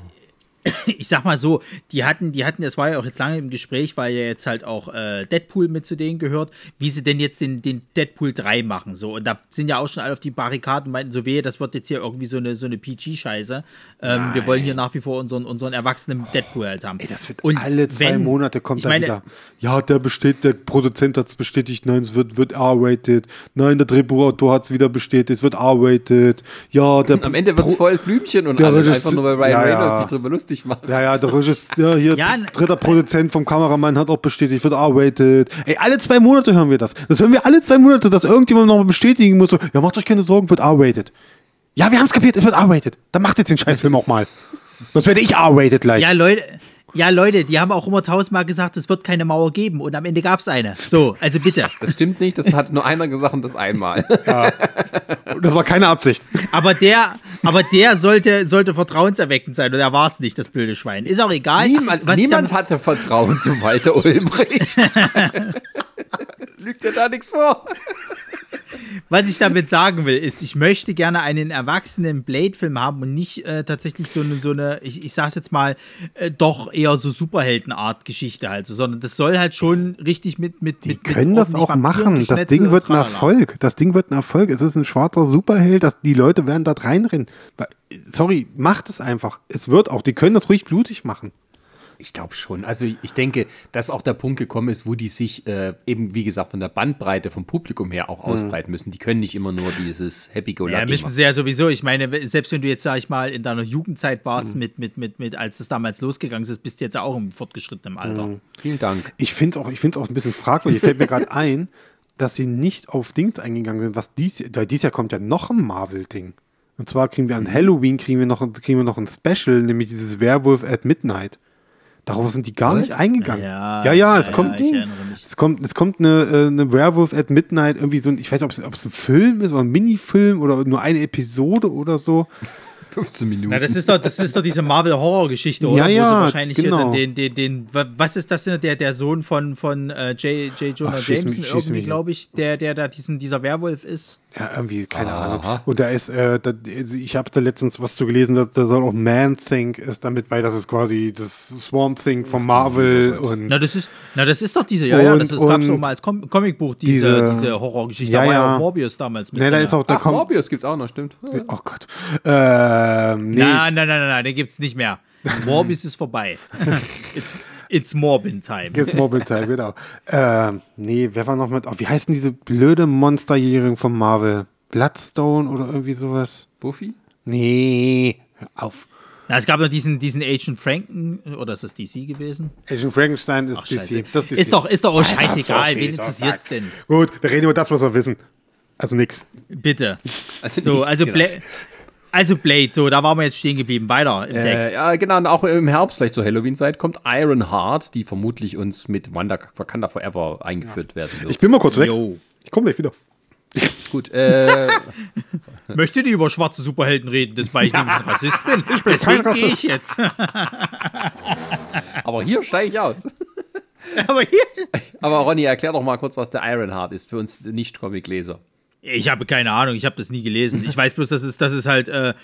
(coughs) ich sag mal so, die hatten, die hatten, das war ja auch jetzt lange im Gespräch, weil ja jetzt halt auch äh, Deadpool mit zu denen gehört, wie sie denn jetzt den, den Deadpool 3 machen. So, und da sind ja auch schon alle auf die Barrikaden und meinten so, weh, das wird jetzt hier irgendwie so eine, so eine PG-Scheiße. Ähm, wir wollen hier nach wie vor unseren, unseren erwachsenen Deadpool halt haben. Ey, das wird Und alle zwei wenn- Monate kommt ich da meine, wieder. Ja, der besteht, der Produzent hat es bestätigt, nein, es wird, wird R-rated. Nein, der Drehbuchautor hat es wieder bestätigt, es wird R-rated. Ja, der Am Ende wird es voll Blümchen und alles, einfach nur weil Ryan Ja, ja. Reynolds sich drüber lustig macht. Ja, ja, der Regisseur, hier, Ja, dritter Produzent vom Kameramann hat auch bestätigt, wird R-rated. Ey, alle zwei Monate hören wir das. Das hören wir alle zwei Monate, dass irgendjemand nochmal bestätigen muss. So, ja, macht euch keine Sorgen, wird R-rated. Ja, wir haben es kapiert, es wird R-rated. Dann macht jetzt den Scheißfilm auch mal. Sonst werde ich R-rated gleich. Ja, Leute. Ja, Leute, die haben auch immer tausendmal gesagt, es wird keine Mauer geben und am Ende gab es eine. So, also bitte. Das stimmt nicht, das hat nur einer gesagt und das einmal. Das war keine Absicht. Aber der, aber der sollte, sollte vertrauenserweckend sein und er war es nicht, das blöde Schwein. Ist auch egal. Niemand, niemand damit- hatte Vertrauen zu Walter Ulbricht. (laughs) Lügt dir da nichts vor? Was ich damit sagen will, ist, ich möchte gerne einen erwachsenen Blade-Film haben und nicht äh, tatsächlich so eine, so eine, ich, ich sag's jetzt mal, äh, doch eher so Superheldenart-Geschichte halt, so, sondern das soll halt schon richtig mit, mit, Die mit, können mit das auch machen. Das Ding wird ein. Erfolg. Das Ding wird ein Erfolg. Es ist ein schwarzer Superheld. Das, die Leute werden da reinrennen. Sorry, macht es einfach. Es wird auch. Die können das ruhig blutig machen. Ich glaube schon. Also ich denke, dass auch der Punkt gekommen ist, wo die sich äh, eben, wie gesagt, von der Bandbreite vom Publikum her auch ausbreiten müssen. Die können nicht immer nur dieses Happy Go Ja, Lucky müssen machen. sie ja sowieso. Ich meine, selbst wenn du jetzt, sag ich mal, in deiner Jugendzeit Mhm. warst, mit, mit, mit, mit, als es damals losgegangen ist, bist du jetzt auch im fortgeschrittenen Alter. Mhm. Vielen Dank. Ich finde es auch, ich find's auch ein bisschen fragwürdig. Fällt mir gerade (laughs) ein, dass sie nicht auf Dings eingegangen sind, was dies, weil dies Jahr kommt ja noch ein Marvel-Ding. Und zwar kriegen wir an Halloween kriegen wir, noch, kriegen wir noch ein Special, nämlich dieses Werewolf at Midnight. Darauf sind die gar nicht eingegangen. Ja, ja, ja, ja, es ja, kommt, mich. es kommt, es kommt eine, äh, eine Werewolf at Midnight, irgendwie so ein, ich weiß nicht, ob es, ob es ein Film ist oder ein Minifilm oder nur eine Episode oder so. (laughs) 15 Minuten. Na, das ist doch, das ist doch diese Marvel-Horror-Geschichte, oder? Ja, ja, Wo sie wahrscheinlich genau. den, den, den, wa- was ist das denn, der, der Sohn von, von äh, J. J. Jonah Ach, Jameson mich- irgendwie, glaube ich, der, der da diesen, dieser Werwolf ist? Ja, irgendwie, keine Aha. Ahnung. Und da ist, äh, da, also ich habe da letztens was zu gelesen, da, da soll auch Man-Think ist damit bei, das ist quasi das Swamp Thing von Marvel und Na, das ist, na, das ist doch diese, ja, ja, das, das Und- gab's auch und mal als Com Comicbuch, diese, diese- diese, Horrorgeschichte. Ja, da war ja ja. auch Morbius damals mit. ne, da ist auch, da Ach, kommt, Morbius gibt's auch noch, stimmt. oh Gott, ähm, nee, Nein, nein, nein, nein, nein, den gibt's nicht mehr. Morbius ist vorbei. (laughs) It's, it's Morbin Time. Jetzt Mobile Time, genau. Ähm, nee, wer war noch mit, oh, wie heißt denn diese blöde Monsterjährung von Marvel? Bloodstone oder irgendwie sowas? Buffy? Nee, hör auf. Na, es gab noch diesen, diesen Agent Franken, oder ist das DC gewesen? Agent Frankenstein ist Ach. DC. Das ist, DC. Ist doch, ist doch auch Alter, scheißegal, wen so interessiert's fuck. denn? Gut, wir reden über das, was wir wissen. Also nix. Bitte. Also So, nichts, also, genau. Bla also Blade, so, da waren wir jetzt stehen geblieben. Weiter im Äh, Text. ja, genau, und auch im Herbst, vielleicht zur Halloween-Zeit, kommt Ironheart, die vermutlich uns mit Wanda Wakanda Forever eingeführt werden wird. Ich bin mal kurz weg. Jo. Ich komme gleich wieder. (laughs) Gut, äh, (laughs) Möchte die über schwarze Superhelden reden, das weil ich nämlich ein Rassist bin. Ich bin Deswegen kein gehe ich jetzt. aber hier steige ich aus. (laughs) Aber hier. Aber Ronny, erklär doch mal kurz, was der Ironheart ist für uns Nicht-Comic-Leser. Ich habe keine Ahnung, ich habe das nie gelesen. Ich weiß bloß, dass es, dass es halt äh,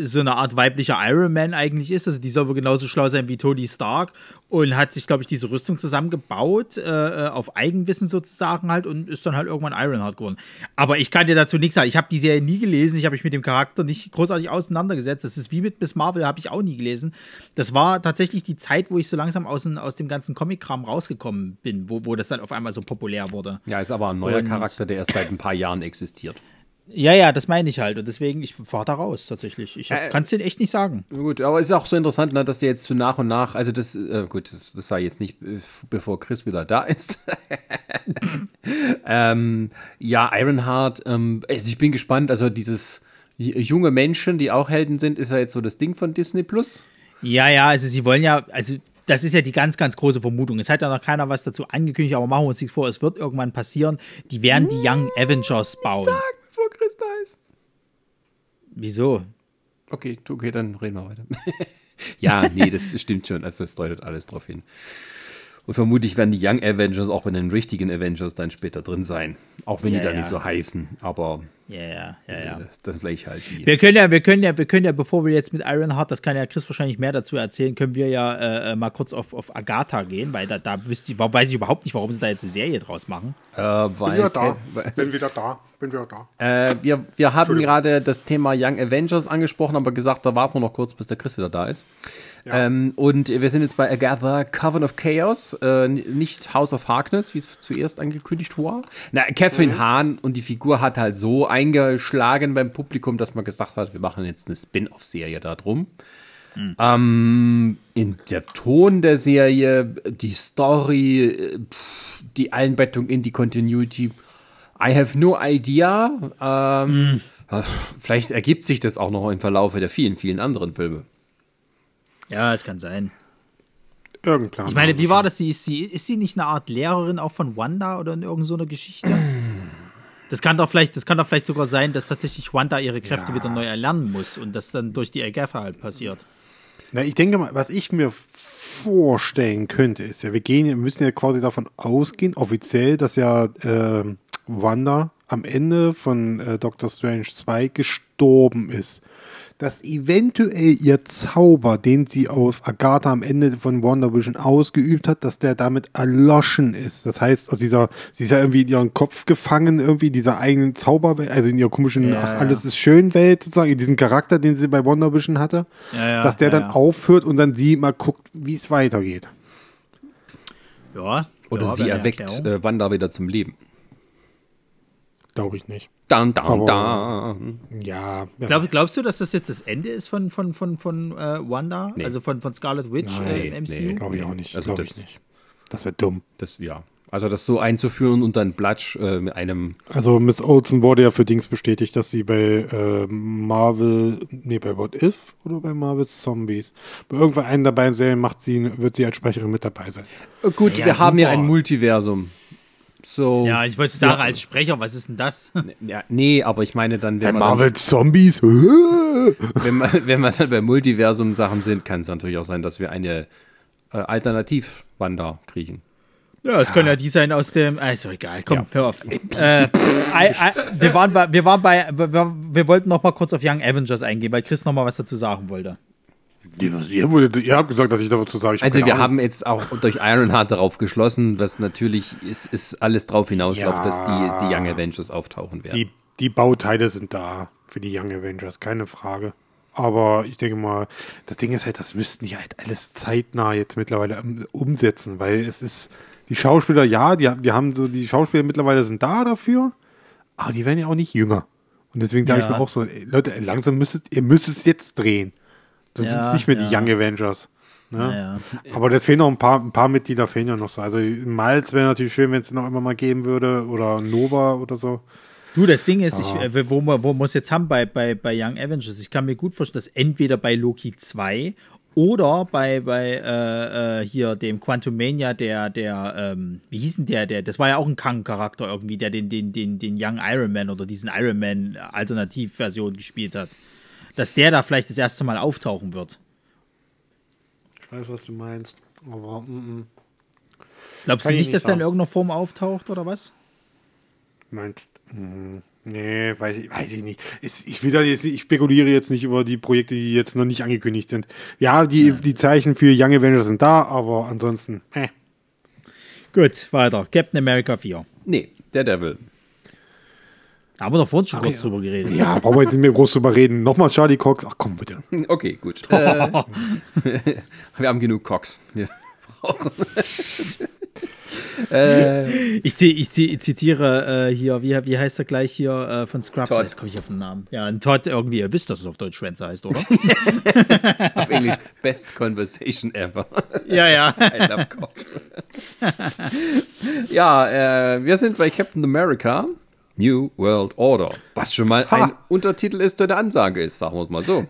so eine Art weiblicher Iron Man eigentlich ist. Also die soll wohl genauso schlau sein wie Tony Stark und hat sich, glaube ich, diese Rüstung zusammengebaut, äh, äh, auf Eigenwissen sozusagen halt und ist dann halt irgendwann Ironheart geworden. Aber ich kann dir dazu nichts sagen. Ich habe die Serie nie gelesen, ich habe mich mit dem Charakter nicht großartig auseinandergesetzt. Das ist wie mit Miss Marvel, habe ich auch nie gelesen. Das war tatsächlich die Zeit, wo ich so langsam aus, dem- aus dem ganzen Comic-Kram rausgekommen bin, wo, wo das dann auf einmal so populär wurde. Ja, ist aber ein neuer Und- Charakter, der erst seit ein paar Jahren existiert. Ja, ja, das meine ich halt. Und deswegen, ich fahr da raus tatsächlich. Ich Äh, kann es dir echt nicht sagen. Gut, aber es ist auch so interessant, ne, dass sie jetzt so nach und nach, also das, äh, gut, das, das war jetzt nicht, äh, bevor Chris wieder da ist. (laughs) ähm, ja, Ironheart, ähm, also ich bin gespannt, also dieses junge Menschen, die auch Helden sind, ist ja jetzt so das Ding von Disney Plus. Ja, ja, also sie wollen ja, also das ist ja die ganz, ganz große Vermutung. Es hat ja noch keiner was dazu angekündigt, aber machen wir uns nichts vor, es wird irgendwann passieren. Die werden die Young Avengers bauen. Bevor Chris ist. Wieso? Okay, tu- okay, dann reden wir weiter. (laughs) ja, nee, das stimmt schon, also das deutet alles drauf hin. Und vermutlich werden die Young Avengers auch in den richtigen Avengers dann später drin sein. Auch wenn Ja, die da ja. nicht so heißen, aber Ja, ja, ja, ja. äh, das vielleicht halt die. Wir können ja, wir können ja, wir können ja, bevor wir jetzt mit Ironheart, das kann ja Chris wahrscheinlich mehr dazu erzählen, können wir ja äh, äh, mal kurz auf, auf Agatha gehen, weil da, da wüsste ich, weiß ich überhaupt nicht, warum sie da jetzt eine Serie draus machen. Äh, weil, Wieder da. weil- Bin wieder da. Bin wieder da. äh, wir, wir haben gerade das Thema Young Avengers angesprochen, aber gesagt, da warten wir noch kurz, bis der Chris wieder da ist. Ähm, und wir sind jetzt bei Agatha Coven of Chaos, äh, nicht House of Harkness, wie es zuerst angekündigt war. Na, Catherine Hahn und die Figur hat halt so eingeschlagen beim Publikum, dass man gesagt hat, wir machen jetzt eine Spin-off-Serie darum. Ähm, in der Ton der Serie, die Story, pff, die Einbettung in die Continuity, I have no idea. Ähm, äh, Vielleicht ergibt sich das auch noch im Verlaufe der vielen, vielen anderen Filme. Ja, es kann sein. Irgendein Plan. Ich meine, wie war das? Sie, ist, sie, ist sie nicht eine Art Lehrerin auch von Wanda oder in irgendeiner so einer Geschichte? Das kann doch vielleicht, das kann doch vielleicht sogar sein, dass tatsächlich Wanda ihre Kräfte Ja. wieder neu erlernen muss und das dann durch die Agatha halt passiert. Na, ich denke mal, was ich mir vorstellen könnte, ist ja, wir gehen, wir müssen ja quasi davon ausgehen, offiziell, dass ja ähm, Wanda am Ende von äh, Doctor Strange 2 gestorben ist. Dass eventuell ihr Zauber, den sie auf Agatha am Ende von WandaVision ausgeübt hat, dass der damit erloschen ist. Das heißt, aus dieser, sie ist ja irgendwie in ihren Kopf gefangen, irgendwie dieser eigenen Zauberwelt, also in ihrer komischen, Ja, ach, ja. alles ist schön Welt sozusagen, in diesem Charakter, den sie bei WandaVision hatte Ja, ja, dass der ja, dann ja. aufhört und dann sie mal guckt, wie es weitergeht. Ja. Oder ja, sie erweckt äh, Wanda wieder zum Leben. Glaube ich nicht. Down, Aber- down. Ja. ja. Glaub, glaubst du, dass das jetzt das Ende ist von, von, von, von äh, Wanda? Nee. Also von, von Scarlet Witch Nein, äh, im MCU? nee. Glaube ich auch nicht. Also glaube das- ich nicht. Das wäre dumm. Das, ja. Also das so einzuführen und dann Blatsch äh, mit einem Also Miss Olsen wurde ja für Dings bestätigt, dass sie bei äh, Marvel, nee, bei What If oder bei Marvel Zombies, bei irgendwann einen der beiden Serien macht sie, wird sie als Sprecherin mit dabei sein. Gut, Ja, wir haben ja super. ein Multiversum. So. Ja, ich wollte sagen, Ja. als Sprecher, was ist denn das? Ja, nee, aber ich meine dann, wenn, Bei man Marvel Zombies? dann, (laughs) wenn, man, wenn man dann bei Multiversum-Sachen sind, kann es natürlich auch sein, dass wir eine äh, Alternativ-Wanda kriegen. Ja, es können ja die sein aus dem. Ah, ist doch egal, komm, hör auf. äh, I, I, wir waren bei, wir waren bei, wir, wir wollten noch mal kurz auf Young Avengers eingehen, weil Chris noch mal was dazu sagen wollte. Ja, ihr, wurde, ihr habt gesagt, dass ich dazu sage. Ich Also wir Ahnung. haben jetzt auch durch Ironheart darauf geschlossen, dass natürlich ist, ist alles drauf hinausläuft, Ja. dass die, die Young Avengers auftauchen werden. die, die Bauteile sind da für die Young Avengers, keine Frage. Aber ich denke mal, das Ding ist halt, das müssten die halt alles zeitnah jetzt mittlerweile um- umsetzen, weil es ist, die Schauspieler, ja, die, die haben so, die Schauspieler mittlerweile sind da dafür, aber die werden ja auch nicht jünger. Und deswegen sage ich Ja. mir auch so, Leute, langsam müsstet, ihr müsst es jetzt drehen. Sonst sind Ja, es nicht mehr die ja. Young Avengers. Ne? Ja, Aber das fehlen noch ein paar, ein paar Mitglieder fehlen ja noch so. Also Miles wäre natürlich schön, wenn es noch immer mal geben würde oder Nova oder so. Du, das Ding ist, ich, äh, wo, wo es jetzt haben bei, bei, bei Young Avengers, ich kann mir gut vorstellen, dass entweder bei Loki 2 oder bei, bei äh, äh, hier dem Quantum Mania, der, der, ähm, wie hieß denn der, der, das war ja auch ein Kang-Charakter irgendwie, der den, den, den, den Young Iron Man oder diesen Iron Man Alternativversion gespielt hat. Dass der da vielleicht das erste Mal auftauchen wird. Ich weiß, was du meinst. Aber mm, mm. Glaubst Kann du ich nicht, nicht dass der in irgendeiner Form auftaucht oder was? meinst. mm, Nee, weiß ich, weiß ich nicht. Es, ich, will da jetzt, ich spekuliere jetzt nicht über die Projekte, die jetzt noch nicht angekündigt sind. Ja, die, die Zeichen für Young Avengers sind da, aber ansonsten, äh. Gut, weiter. Captain America 4. nee, Daredevil. Da haben wir doch vorhin schon kurz drüber geredet. Ja, brauchen wir jetzt nicht mehr groß drüber reden. Nochmal Charlie Cox. Ach komm, bitte. (laughs) Okay, gut. Äh, (laughs) wir haben genug Cox. Wir brauchen. (laughs) äh, Ich, zi ich, ich zitiere äh, hier, wie, wie heißt er gleich hier äh, von Scrubs? Todd. Jetzt komme ich auf den Namen. Ja, ein Todd irgendwie. Ihr wisst, dass es auf Deutsch Schwänze heißt, oder? auf Englisch, best conversation ever. ja, ja. I love Cox. ja, äh, wir sind bei Captain America. New World Order. Was schon mal ein Untertitel ist, der eine Ansage ist, sagen wir es mal so.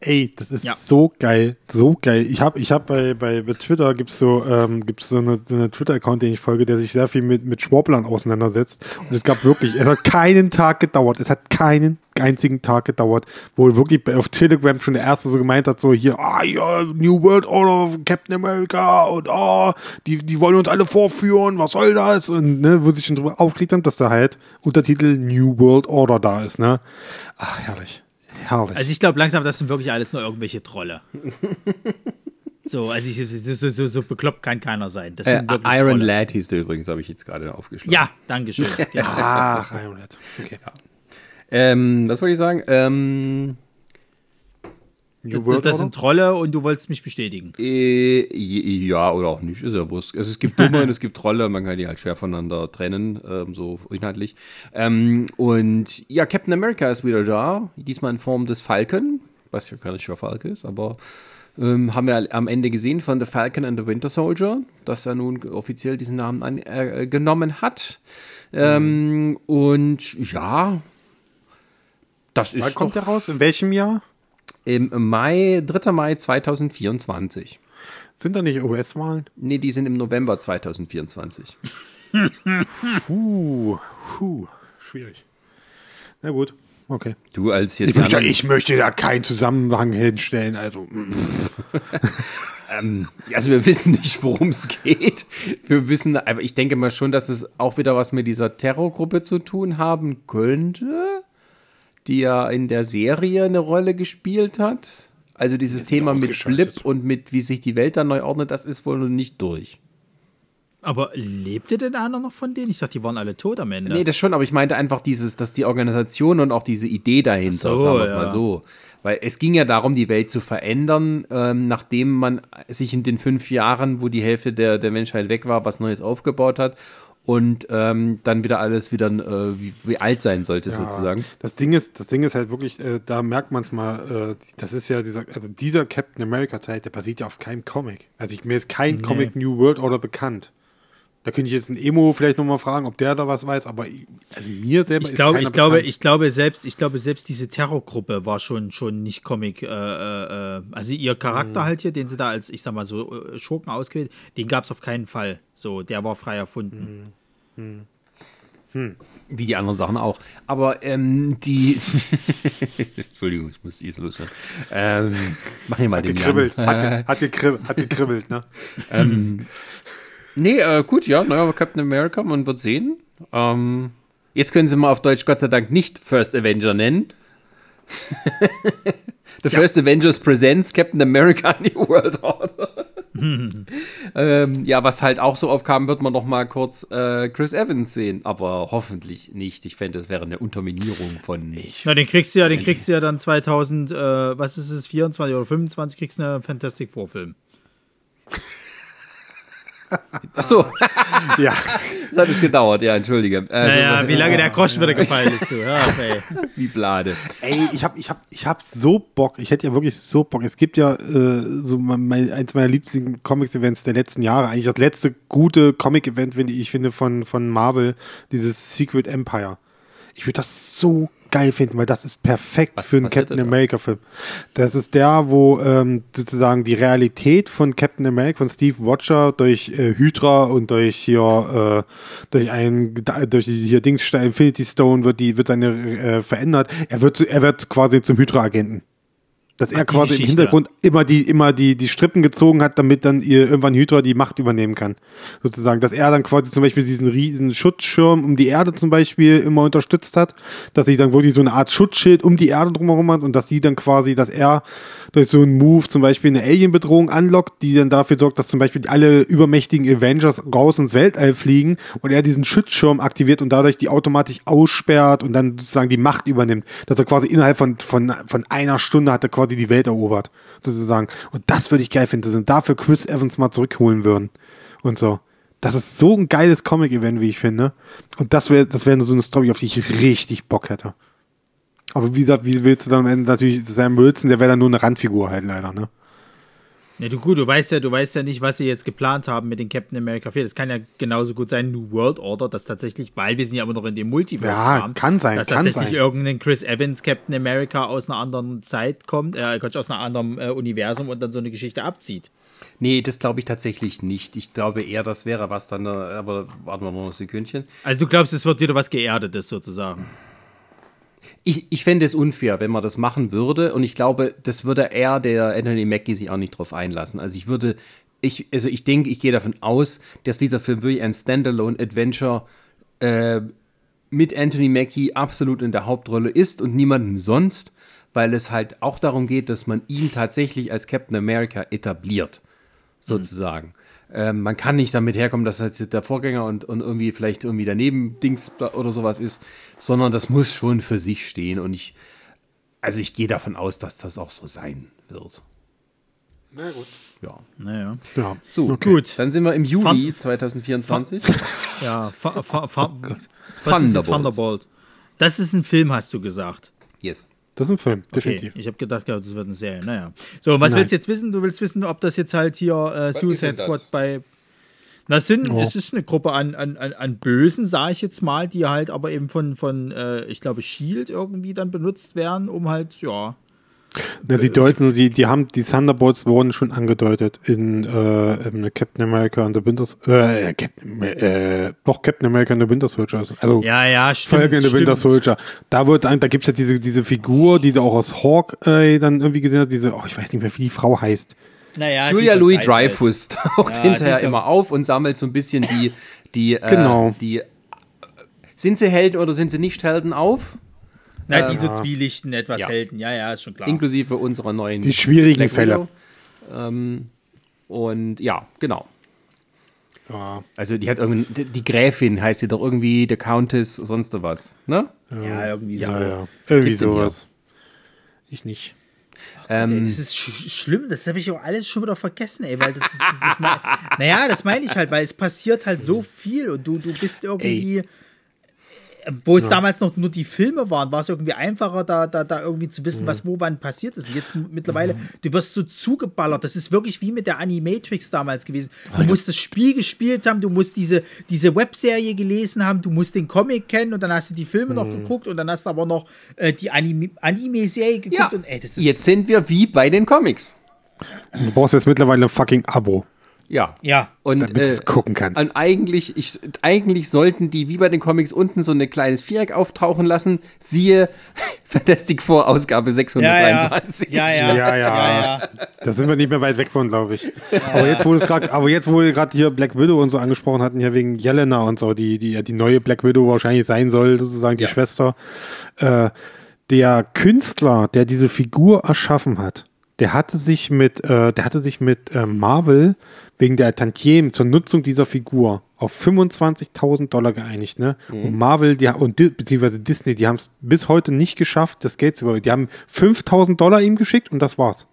Ey, das ist Ja. so geil, so geil. Ich habe ich hab bei, bei, bei Twitter gibt's so, ähm, gibt's so eine, so eine Twitter-Account, den ich folge, der sich sehr viel mit, mit Schwurblern auseinandersetzt. Und es gab wirklich, es hat keinen Tag gedauert, es hat keinen einzigen Tag gedauert, wo wirklich auf Telegram schon der Erste so gemeint hat, so hier, ah ja, New World Order, Captain America und ah, die, die wollen uns alle vorführen, was soll das? Und ne, wo sie schon drüber aufgeregt haben, dass da halt Untertitel New World Order da ist, ne? Ach, herrlich. Herrlich. Also ich glaube langsam, das sind wirklich alles nur irgendwelche Trolle. (laughs) So, also ich, so, so, so, so bekloppt kann keiner sein. Das Äh, sind wirklich Iron Trolle. Lad hieß der übrigens, habe ich jetzt gerade aufgeschlagen. Ja, Dankeschön. (laughs) Ja. Ach, Iron Lad. Okay. Ähm, was wollte ich sagen? Ähm, New Das, das sind Trolle und du wolltest mich bestätigen. äh, ja, oder auch nicht, ist ja wurscht. Also es gibt (laughs) Dumme und es gibt Trolle, man kann die halt schwer voneinander trennen, ähm, so inhaltlich. Ähm, und ja, Captain America ist wieder da, diesmal in Form des Falcon, was ja kein richtiger Falke ist, aber ähm, haben wir am Ende gesehen von The Falcon and the Winter Soldier, dass er nun offiziell diesen Namen an, äh, genommen hat. Ähm, Und ja, das ist Wann kommt doch der raus? In welchem Jahr? Im Mai, 3. Mai 2024. Sind da nicht US-Wahlen? Nee, die sind im November 2024. Puh, puh, schwierig. Na gut, okay. Du als jetzt Ich möchte, ich möchte da keinen Zusammenhang hinstellen, also. mm. (laughs) also wir wissen nicht, worum es geht. Wir wissen, aber ich denke mal schon, dass es auch wieder was mit dieser Terrorgruppe zu tun haben könnte, die ja in der Serie eine Rolle gespielt hat. Also dieses Thema mit. Blip und mit wie sich die Welt dann neu ordnet, das ist wohl noch nicht durch. Aber lebte denn einer noch von denen? Ich dachte, die waren alle tot am Ende. Nee, das schon, aber ich meinte einfach dieses, dass die Organisation und auch diese Idee dahinter, so, sagen wir es ja. mal so. Weil es ging ja darum, die Welt zu verändern, ähm, nachdem man sich in den fünf Jahren, wo die Hälfte der, der Menschheit weg war, was Neues aufgebaut hat und ähm, dann wieder alles wieder äh, wie, wie alt sein sollte, sozusagen. Das Ding ist, das Ding ist halt wirklich, äh, da merkt man es mal, äh, das ist ja dieser, also dieser Captain America Teil, der basiert ja auf keinem Comic. Also ich, mir ist kein Comic New World Order bekannt. Da könnte ich jetzt einen Emo vielleicht nochmal fragen, ob der da was weiß, aber ich- also mir selber Ich ist glaube, ich glaube, bekannt. ich glaube selbst, ich glaube selbst diese Terrorgruppe war schon schon nicht Comic. Äh, äh, äh, also ihr Mhm. Charakter halt hier, den sie da als ich sag mal so äh, Schurken ausgewählt, den gab es auf keinen Fall. So, der war frei erfunden. Wie die anderen Sachen auch. Aber ähm, die. (laughs) Entschuldigung, ich muss dies loswerden. Ähm, mach hier mal den gekribbelt, Jan. hat, ge, (laughs) hat, gekribbelt, hat gekribbelt, ne? (laughs) Nee, äh, gut, ja, neuer Captain America, man wird sehen. Ähm, jetzt können sie mal auf Deutsch Gott sei Dank nicht First Avenger nennen. (laughs) The First Avengers Presents Captain America (laughs) New World Order. (laughs) ähm, ja, was halt auch so aufkam, wird man noch mal kurz äh, Chris Evans sehen, aber hoffentlich nicht. Ich fände, das wäre eine Unterminierung von. Na, den kriegst du ja, den kriegst du ja dann 2000, äh, was ist es, 24 oder 25, kriegst du einen Fantastic Four Film. Ach so, (laughs) Ja. das hat es gedauert, ja, entschuldige. Also, Naja, wie lange der Groschen wieder gefallen ist, du. Ja, ey. Wie Blade. Ey, ich hab, ich hab, ich hab so Bock. Ich hätte ja wirklich so Bock. Es gibt ja äh, so mein, eins meiner liebsten Comics-Events der letzten Jahre. Eigentlich das letzte gute Comic-Event, finde ich, finde von, von Marvel, dieses Secret Empire. Ich würde das so geil finden, weil das ist perfekt Was für einen Captain? America-Film. Das ist der, wo ähm, sozusagen die Realität von Captain America, von Steve Watcher durch äh, Hydra und durch hier äh, durch ein durch hier Dingsstein Infinity Stone wird die wird seine äh, verändert. Er wird er wird quasi zum Hydra-Agenten. Dass er Ach, quasi im Geschichte. Hintergrund immer die, immer die, die Strippen gezogen hat, damit dann ihr irgendwann Hydra die Macht übernehmen kann. Sozusagen. Dass er dann quasi zum Beispiel diesen riesen Schutzschirm um die Erde zum Beispiel immer unterstützt hat. Dass sie dann wirklich so eine Art Schutzschild um die Erde drumherum hat und dass sie dann quasi, dass er durch so einen Move zum Beispiel eine Alien-Bedrohung anlockt, die dann dafür sorgt, dass zum Beispiel alle übermächtigen Avengers raus ins Weltall fliegen und er diesen Schutzschirm aktiviert und dadurch die automatisch aussperrt und dann sozusagen die Macht übernimmt. Dass er quasi innerhalb von, von, von einer Stunde hat er quasi die Welt erobert, sozusagen. Und das würde ich geil finden, sie dafür Chris Evans mal zurückholen würden. Und so. Das ist so ein geiles Comic-Event, wie ich finde. Und das wäre das wäre so eine Story, auf die ich richtig Bock hätte. Aber wie gesagt, wie willst du dann am Ende natürlich Sam Wilson, der wäre dann nur eine Randfigur halt leider, ne? Ne, du gut, du weißt ja, du weißt ja nicht, was sie jetzt geplant haben mit den Captain America 4. Das kann ja genauso gut sein, New World Order, dass tatsächlich, weil wir sind ja immer noch in dem Multiverse Ja, kann sein, dass kann tatsächlich sein. irgendein Chris Evans Captain America aus einer anderen Zeit kommt, äh, Quatsch, aus einem anderen äh, Universum und dann so eine Geschichte abzieht. Nee, das glaube ich tatsächlich nicht. Ich glaube eher, das wäre was dann, äh, aber warten wir noch ein Sekündchen. Also du glaubst, es wird wieder was Geerdetes sozusagen. Ich, ich fände es unfair, wenn man das machen würde. Und ich glaube, das würde er, der Anthony Mackie, sich auch nicht drauf einlassen. Also ich würde, ich, also ich denke, ich gehe davon aus, dass dieser Film wirklich ein Standalone-Adventure äh, mit Anthony Mackie absolut in der Hauptrolle ist und niemandem sonst, weil es halt auch darum geht, dass man ihn tatsächlich als Captain America etabliert, sozusagen. Ähm, man kann nicht damit herkommen, dass das jetzt der Vorgänger und, und irgendwie vielleicht irgendwie daneben Dings oder sowas ist, sondern das muss schon für sich stehen und ich, also ich gehe davon aus, dass das auch so sein wird. Na gut. Ja. Naja. Ja. So, Gut. Dann sind wir im Juli Fun- 2024. (laughs) Ja, fa fa fa was ist Thunderbolt. Thunderbolt. Das ist ein Film, hast du gesagt. Yes. Das ist ein Film, Okay, definitiv. ich habe gedacht, ja, das wird eine Serie. Naja. So, was Nein. willst du jetzt wissen? Du willst wissen, ob das jetzt halt hier äh, Suicide das? Squad bei. Das sind, Ja. es ist eine Gruppe an, an, an, an Bösen, sage ich jetzt mal, die halt aber eben von, von äh, ich glaube, Shield irgendwie dann benutzt werden, um halt, ja. Ja, die deuten, die, die haben, die Thunderbolts wurden schon angedeutet in, äh, in Captain America and the Winter, äh, Captain, äh, doch Captain America and the Winter Soldier. Also, Ja, ja, stimmt. Folge in the Winter. Soldier. Da wird, da gibt's ja diese, diese Figur, die du auch aus Hawkeye dann irgendwie gesehen hast, diese, oh, ich weiß nicht mehr, wie die Frau heißt. Naja, Julia Louis halt. Dreyfus (laughs) taucht Ja, hinterher immer auf und sammelt so ein bisschen die, die, äh, Genau. die, sind sie Helden oder sind sie nicht Helden auf? Na, die so zwielichten etwas ja. Helden. Ja, ja, ist schon klar. Inklusive unserer neuen Die schwierigen Black Fälle. Ähm, und ja, genau. Ja. Also die hat irgendwie, die- die Gräfin heißt sie doch irgendwie, der Countess, sonst was, ne? ja, irgendwie so. Ja, ja. Irgendwie Tipp sowas. Ich nicht. Ähm, Das ist sch schlimm, das habe ich auch alles schon wieder vergessen, ey, weil das ist, das, das (laughs) naja, das meine ich halt, weil es passiert halt so viel und du, du bist irgendwie, wo es damals noch nur die Filme waren, war es irgendwie einfacher, da, da, da irgendwie zu wissen, was wo wann passiert ist. Und jetzt mittlerweile, du wirst so zugeballert. Das ist wirklich wie mit der Animatrix damals gewesen. Du musst das Spiel gespielt haben, du musst diese, diese Webserie gelesen haben, du musst den Comic kennen und dann hast du die Filme noch geguckt und dann hast du aber noch äh, die Anime- Anime-Serie geguckt ja, und ey, das ist jetzt sind wir wie bei den Comics. Du brauchst jetzt mittlerweile ein fucking Abo. Ja. Ja. Und, Damit es gucken kannst. Und eigentlich, ich, eigentlich sollten die wie bei den Comics unten so ein kleines Viereck auftauchen lassen. Siehe (laughs) Fantastic Four Ausgabe 623. Ja, ja. Ja, ja. Da sind wir nicht mehr weit weg von, glaube ich. Aber jetzt, wo es gerade, aber jetzt, wo wir gerade hier Black Widow und so angesprochen hatten, hier wegen Jelena und so, die, die, die neue Black Widow wahrscheinlich sein soll, sozusagen die Schwester. Äh, der Künstler, der diese Figur erschaffen hat, der hatte sich mit, äh, der hatte sich mit äh, Marvel wegen der Tantiemen zur Nutzung dieser Figur auf 25.000 Dollar geeinigt, ne? Und Marvel, die, und Di- beziehungsweise Disney, die haben es bis heute nicht geschafft, das Geld zu überweisen. Die haben 5.000 Dollar ihm geschickt und das war's.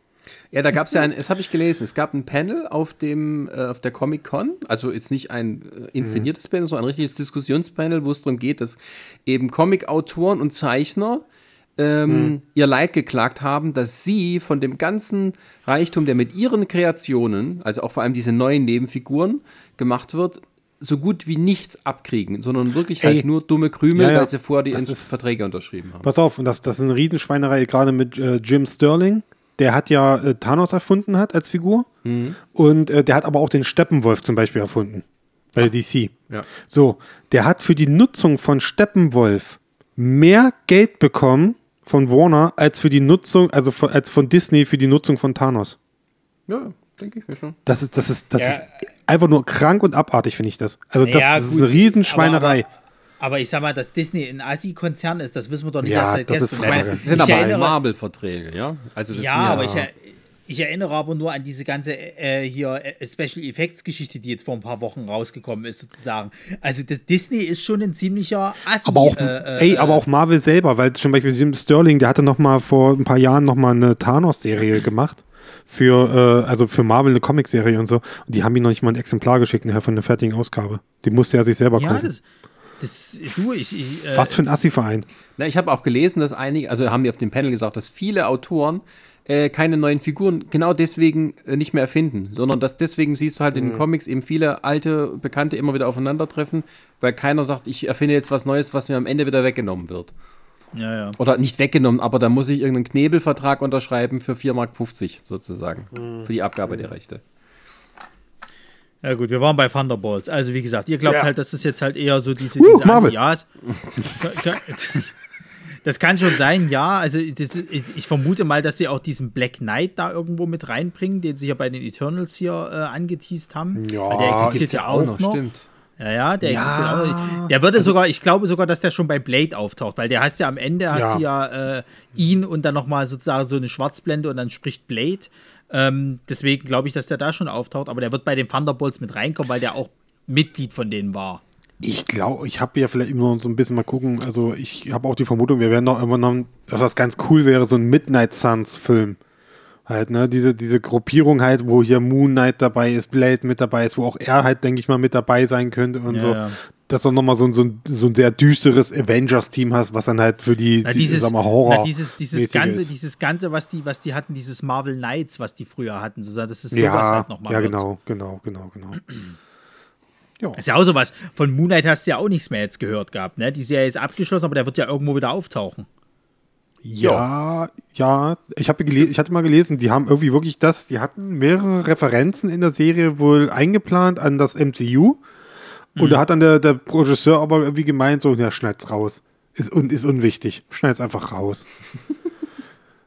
Ja, da gab es ja ein, das habe ich gelesen, es gab ein Panel auf dem, äh, auf der Comic-Con, also jetzt nicht ein äh, inszeniertes Panel, sondern ein richtiges Diskussionspanel, wo es darum geht, dass eben Comic-Autoren und Zeichner ähm, ihr Leid geklagt haben, dass sie von dem ganzen Reichtum, der mit ihren Kreationen, also auch vor allem diese neuen Nebenfiguren gemacht wird, so gut wie nichts abkriegen, sondern wirklich Ey. halt nur dumme Krümel, Ja, ja. weil sie vorher die ist- Verträge unterschrieben haben. Pass auf, und das, das ist eine Riesenschweinerei, gerade mit äh, Jim Sterling. Der hat ja äh, Thanos erfunden hat als Figur. Und äh, der hat aber auch den Steppenwolf zum Beispiel erfunden. Bei der DC. Ja. So, der hat für die Nutzung von Steppenwolf mehr Geld bekommen von Warner als für die Nutzung, also von, als von Disney für die Nutzung von Thanos. Ja, denke ich mir schon. Das ist, das ist, das Ja. ist einfach nur krank und abartig, finde ich das. Also das, Ja, das ist eine Riesenschweinerei. Aber, aber ich sag mal, dass Disney ein Assi-Konzern ist, das wissen wir doch nicht Ja, erst seit das ist. Frage. Ich meine, Das sind ich aber Marvel-Verträge, ja? Also das Ja, sind aber ich, ich erinnere aber nur an diese ganze äh, hier äh, Special Effects Geschichte, die jetzt vor ein paar Wochen rausgekommen ist, sozusagen. Also das Disney ist schon ein ziemlicher Assi. Aber auch, äh, äh, ey, aber auch Marvel selber, weil zum Beispiel Jim Sterling, der hatte noch mal vor ein paar Jahren noch mal eine Thanos-Serie (laughs) gemacht für, äh, also für Marvel eine Comic-Serie und so. Und die haben ihm noch nicht mal ein Exemplar geschickt nachher von der fertigen Ausgabe. Die musste er sich selber ja, kaufen. das, das, du, ich, ich äh, Was für ein Assi-Verein. Na, ich habe auch gelesen, dass einige, also haben die auf dem Panel gesagt, dass viele Autoren äh, keine neuen Figuren genau deswegen äh, nicht mehr erfinden, sondern dass deswegen siehst du halt Mhm. in den Comics eben viele alte Bekannte immer wieder aufeinandertreffen, weil keiner sagt, ich erfinde jetzt was Neues, was mir am Ende wieder weggenommen wird. ja, ja. Oder nicht weggenommen, aber da muss ich irgendeinen Knebelvertrag unterschreiben für 4,50 Mark sozusagen. Mhm. Für die Abgabe der Rechte. Ja gut, wir waren bei Thunderbolts. Also wie gesagt, ihr glaubt Ja. halt, das ist jetzt halt eher so diese, Uh, diese Marvel. Ja, es- (laughs) (laughs) Das kann schon sein, ja. Also das, ich, vermute mal, dass sie auch diesen Black Knight da irgendwo mit reinbringen, den sie ja bei den Eternals hier äh, angeteased haben. Ja, Weil der existiert ja auch noch. stimmt. Ja, ja, der existiert auch noch. Der würde sogar, ich glaube sogar, dass der schon bei Blade auftaucht, weil der heißt ja am Ende, hast Ja. du ja äh, ihn und dann nochmal sozusagen so eine Schwarzblende und dann spricht Blade. Ähm, deswegen glaube ich, dass der da schon auftaucht, aber der wird bei den Thunderbolts mit reinkommen, weil der auch Mitglied von denen war. Ich glaube, ich habe ja vielleicht immer noch so ein bisschen mal gucken. Also ich habe auch die Vermutung, wir werden noch irgendwann noch, was ganz cool wäre, so ein Midnight Suns Film. Halt, ne, diese, diese Gruppierung halt, wo hier Moon Knight dabei ist, Blade mit dabei ist, wo auch er halt, denke ich mal, mit dabei sein könnte und Ja, so. ja. Dass du nochmal so, ein- so, ein- so ein sehr düsteres Avengers-Team hast, was dann halt für die, Na, die, dieses, sag mal, Horror. na, dieses, dieses ganze, ist. dieses ganze, was die, was die hatten, dieses Marvel Knights, was die früher hatten, so das ist sowas ja, halt nochmal. ja, wird. genau, genau, genau, genau. Ist ja auch sowas. Von Moon Knight hast du ja auch nichts mehr jetzt gehört gehabt, ne? Die Serie ist abgeschlossen, aber der wird ja irgendwo wieder auftauchen. Ja, ja. Ich habe ich hatte mal gelesen, die haben irgendwie wirklich das, die hatten mehrere Referenzen in der Serie wohl eingeplant an das MCU. Und da hat dann der, der Regisseur aber irgendwie gemeint, so, ja, schneid's raus. Ist, un, ist unwichtig. Schneid's einfach raus.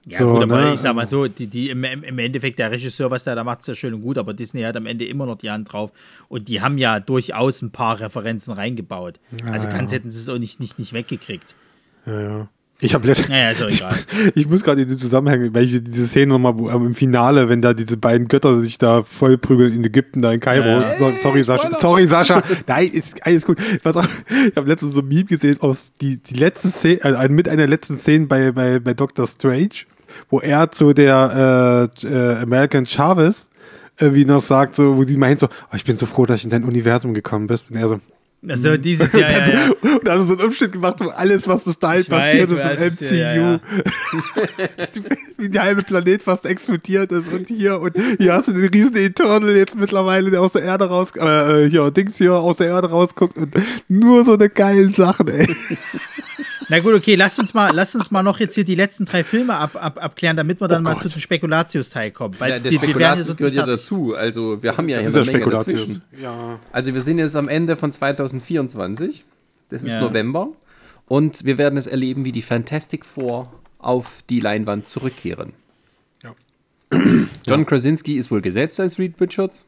Ja, So, gut, aber ne, ich sag mal so, die, die im, im Endeffekt, der Regisseur, was der da macht, ist ja schön und gut, aber Disney hat am Ende immer noch die Hand drauf. Und die haben ja durchaus ein paar Referenzen reingebaut. also ja. ganz hätten sie es auch nicht, nicht, nicht weggekriegt. Ja, ja. Ich habe letztens. Naja, ist doch egal. (laughs) Ich muss gerade in den Zusammenhang, weil ich diese Szene nochmal ähm, im Finale, wenn da diese beiden Götter sich da vollprügeln in Ägypten, da in Kairo. Ja. So, sorry, Sascha. Sorry, Sascha. Nein, ist alles gut. Pass auf, ich habe letztens so ein Meme gesehen aus die, die letzte Szene, also mit einer letzten Szene bei, bei, bei Doctor Strange, wo er zu der äh, äh, American Chavez wie noch sagt, so, wo sie meint so, oh, ich bin so froh, dass ich in dein Universum gekommen bist. Und er so, Also dieses Jahr, (laughs) ja, ja. und dann er so einen Umschnitt gemacht, wo alles, was bis dahin Ich weiß, passiert ist weiß, im ich, ja, ja. MCU. (laughs) Wie der halbe Planet fast explodiert ist und hier und hier hast du den riesen Eternal jetzt mittlerweile, der aus der Erde raus, äh, hier, Dings hier aus der Erde rausguckt und nur so eine geilen Sachen, ey. Na gut, okay, lasst uns mal, lasst uns mal noch jetzt hier die letzten drei Filme ab, ab, abklären, damit wir dann mal zu dem Spekulatius-Teil kommen. Weil Ja, der wir- wir Spekulatius jetzt gehört ja dazu. Also wir haben ja Das hier ist eine Menge Spekulatius. dazwischen. Ja. Also wir sind jetzt am Ende von 2024. Das ist Ja. November. Und wir werden es erleben, wie die Fantastic Four auf die Leinwand zurückkehren. Ja. John Krasinski ist wohl gesetzt als Reed Richards.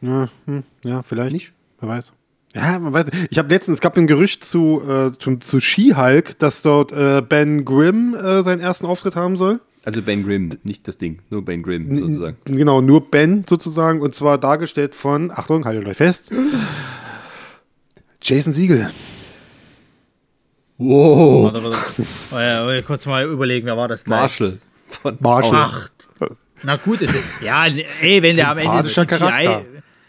Ja, hm, ja, vielleicht. Nicht? Wer weiß. Ja, man weiß. Ich habe letztens, es gab ein Gerücht zu, äh, zu, zu She-Hulk, dass dort äh, Ben Grimm äh, seinen ersten Auftritt haben soll. Also Ben Grimm, nicht das Ding, nur Ben Grimm sozusagen. Genau, nur Ben sozusagen. Und zwar dargestellt von, Achtung, haltet euch fest, Jason Siegel. Wow. Warte, warte. Oh ja, oh ja, kurz mal überlegen, wer war das gleich? Marshall. Von Marshall. Ach, na gut, ist, ja, ey, wenn der am Ende das CGI. Charakter.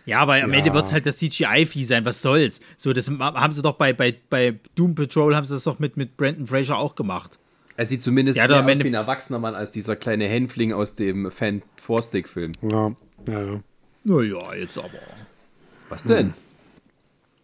Ja, aber am Ende wird es halt das CGI-Vieh sein, was soll's. So, das haben sie doch bei, bei, bei Doom Patrol haben sie das doch mit, mit Brandon Fraser auch gemacht. Er sieht zumindest Ja, mehr aus wie ein erwachsener Mann als dieser kleine Hänfling aus dem Fan Four-Stick Film. Ja, ja, ja. Naja, jetzt aber. Was denn?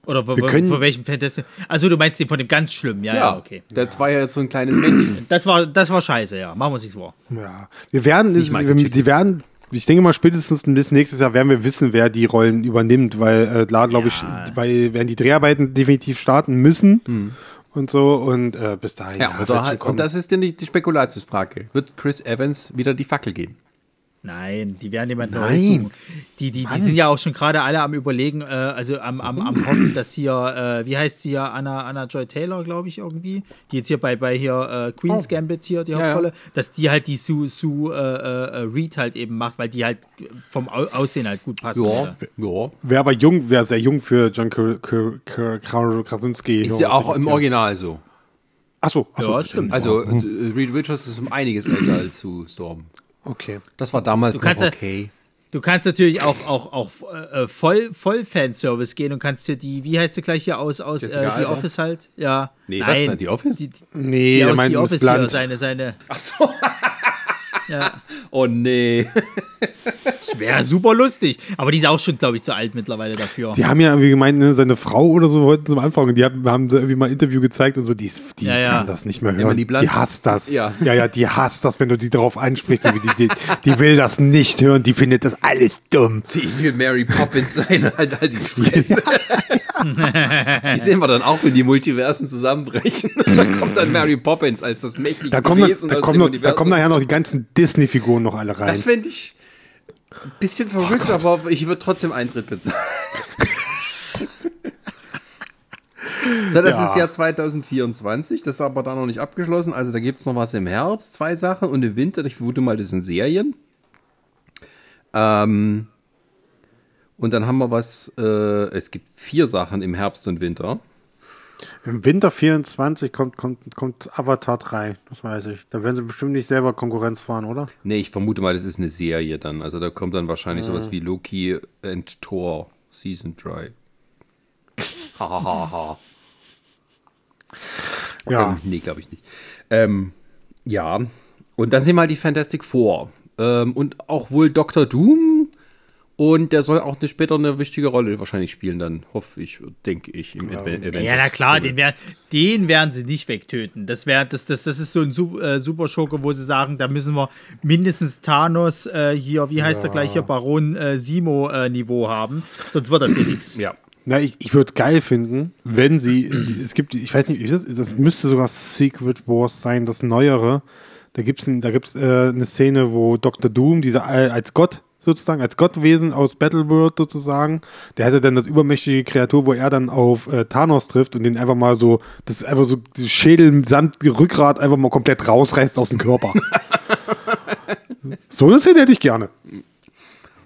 Oder Wir können- von welchem Fantasy? Also du meinst den von dem ganz schlimmen, ja, ja, okay. Das war ja jetzt so ein kleines Männchen. (clears throat) Das war, das war scheiße, ja. Machen wir uns nichts vor. Ja, wir werden, Nicht Michael wir, die werden, ich denke mal spätestens bis nächstes Jahr werden wir wissen, wer die Rollen übernimmt, weil äh, klar, glaube ich, weil werden die Dreharbeiten definitiv starten müssen und so und äh, bis dahin Ja, ja, halt, kommen. und das ist ja nicht die Spekulatiusfrage. Wird Chris Evans wieder die Fackel geben? Nein, die werden jemand Nein. Neues suchen. Die, die, die sind ja auch schon gerade alle am überlegen, äh, also am, am, am hoffen, dass hier, äh, wie heißt sie hier, Anna, Anna Joy Taylor, glaube ich, irgendwie, die jetzt hier bei, bei hier äh, Queen's Gambit hier, die Ja, ja. Hauptrolle, dass die halt die Sue, Sue äh, äh, Reed halt eben macht, weil die halt vom Au Aussehen halt gut passt. Ja, ja. Wäre aber jung, wäre sehr jung für John Kr Kr Kr Kr Krasinski. Ist ja auch im Original so. Achso, achso. Ja, stimmt. Also äh, Reed Richards ist um einiges älter als Sue Storm. Okay. Das war damals noch kannst okay. Du kannst natürlich auch, auch, auch äh, voll, voll Fanservice gehen und kannst dir die, wie heißt sie gleich hier aus, aus äh, The Alba? Office halt? Ja. Nee, was Nein, denn, The Office? Die, die, Nee, die aus Miss Office hier, Blunt. seine, seine, Ach so. (laughs) ja. (laughs) Oh nee. Das wäre super lustig. Aber die ist auch schon, glaube ich, zu alt mittlerweile dafür. Die haben ja irgendwie gemeint, ne, seine Frau oder so wollten zum Anfang und die haben, haben sie irgendwie mal ein Interview gezeigt und so, die, die Ja, ja. kann das nicht mehr hören. Die, hasst das. Ja. ja, ja, die hasst das, wenn du die darauf ansprichst. Die, die, die will das nicht hören, die findet das alles dumm. Ich will Mary Poppins sein, (laughs) halt halt die (laughs) Fresse. Die sehen wir dann auch, wenn die Multiversen zusammenbrechen. (laughs) da kommt dann Mary Poppins als das mächtigste Da kommen, Wesen da, aus kommen dem noch, da kommen nachher noch die ganzen Disney-Figuren noch alle rein. Das fände ich ein bisschen verrückt, aber ich würde trotzdem Eintritt bezahlen. (laughs) So, das Ja. ist Jahr 2024, das ist aber da noch nicht abgeschlossen. Also da gibt es noch was im Herbst, zwei Sachen und im Winter, ich vermute mal, das sind Serien. Ähm, und dann haben wir was, äh, es gibt vier Sachen im Herbst und Winter. Im Winter 24 kommt, kommt, kommt Avatar 3, das weiß ich. Da werden sie bestimmt nicht selber Konkurrenz fahren, oder? Nee, ich vermute mal, das ist eine Serie dann. Also da kommt dann wahrscheinlich sowas wie Loki and Thor Season 3. Hahaha. Ja. Ähm, nee, glaube ich nicht. Ähm, ja, und dann sind mal die Fantastic Four. Ähm, und auch wohl Dr. Doom. Und der soll auch eine, später eine wichtige Rolle wahrscheinlich spielen, dann hoffe ich, denke ich, im ja, Ja, na klar, den, wär, den werden sie nicht wegtöten. Das, wär, das, das, das ist so ein äh, Super Schurke, wo sie sagen, da müssen wir mindestens Thanos äh, hier, wie heißt er gleich hier, Baron äh, Simo-Niveau haben. Sonst wird das hier nichts. Ja. Na, ich, ich würde es geil finden, wenn sie, es gibt, ich weiß nicht, das müsste sogar Secret Wars sein, das Neuere. Da gibt es da gibt's, äh, eine Szene, wo Dr. Doom, dieser äh, als Gott sozusagen, als Gottwesen aus Battleworld sozusagen, der hat ja dann das übermächtige Kreatur, wo er dann auf äh, Thanos trifft und den einfach mal so, das ist einfach so, die Schädel samt Rückgrat einfach mal komplett rausreißt aus dem Körper. (laughs) so eine Szene hätte ich gerne.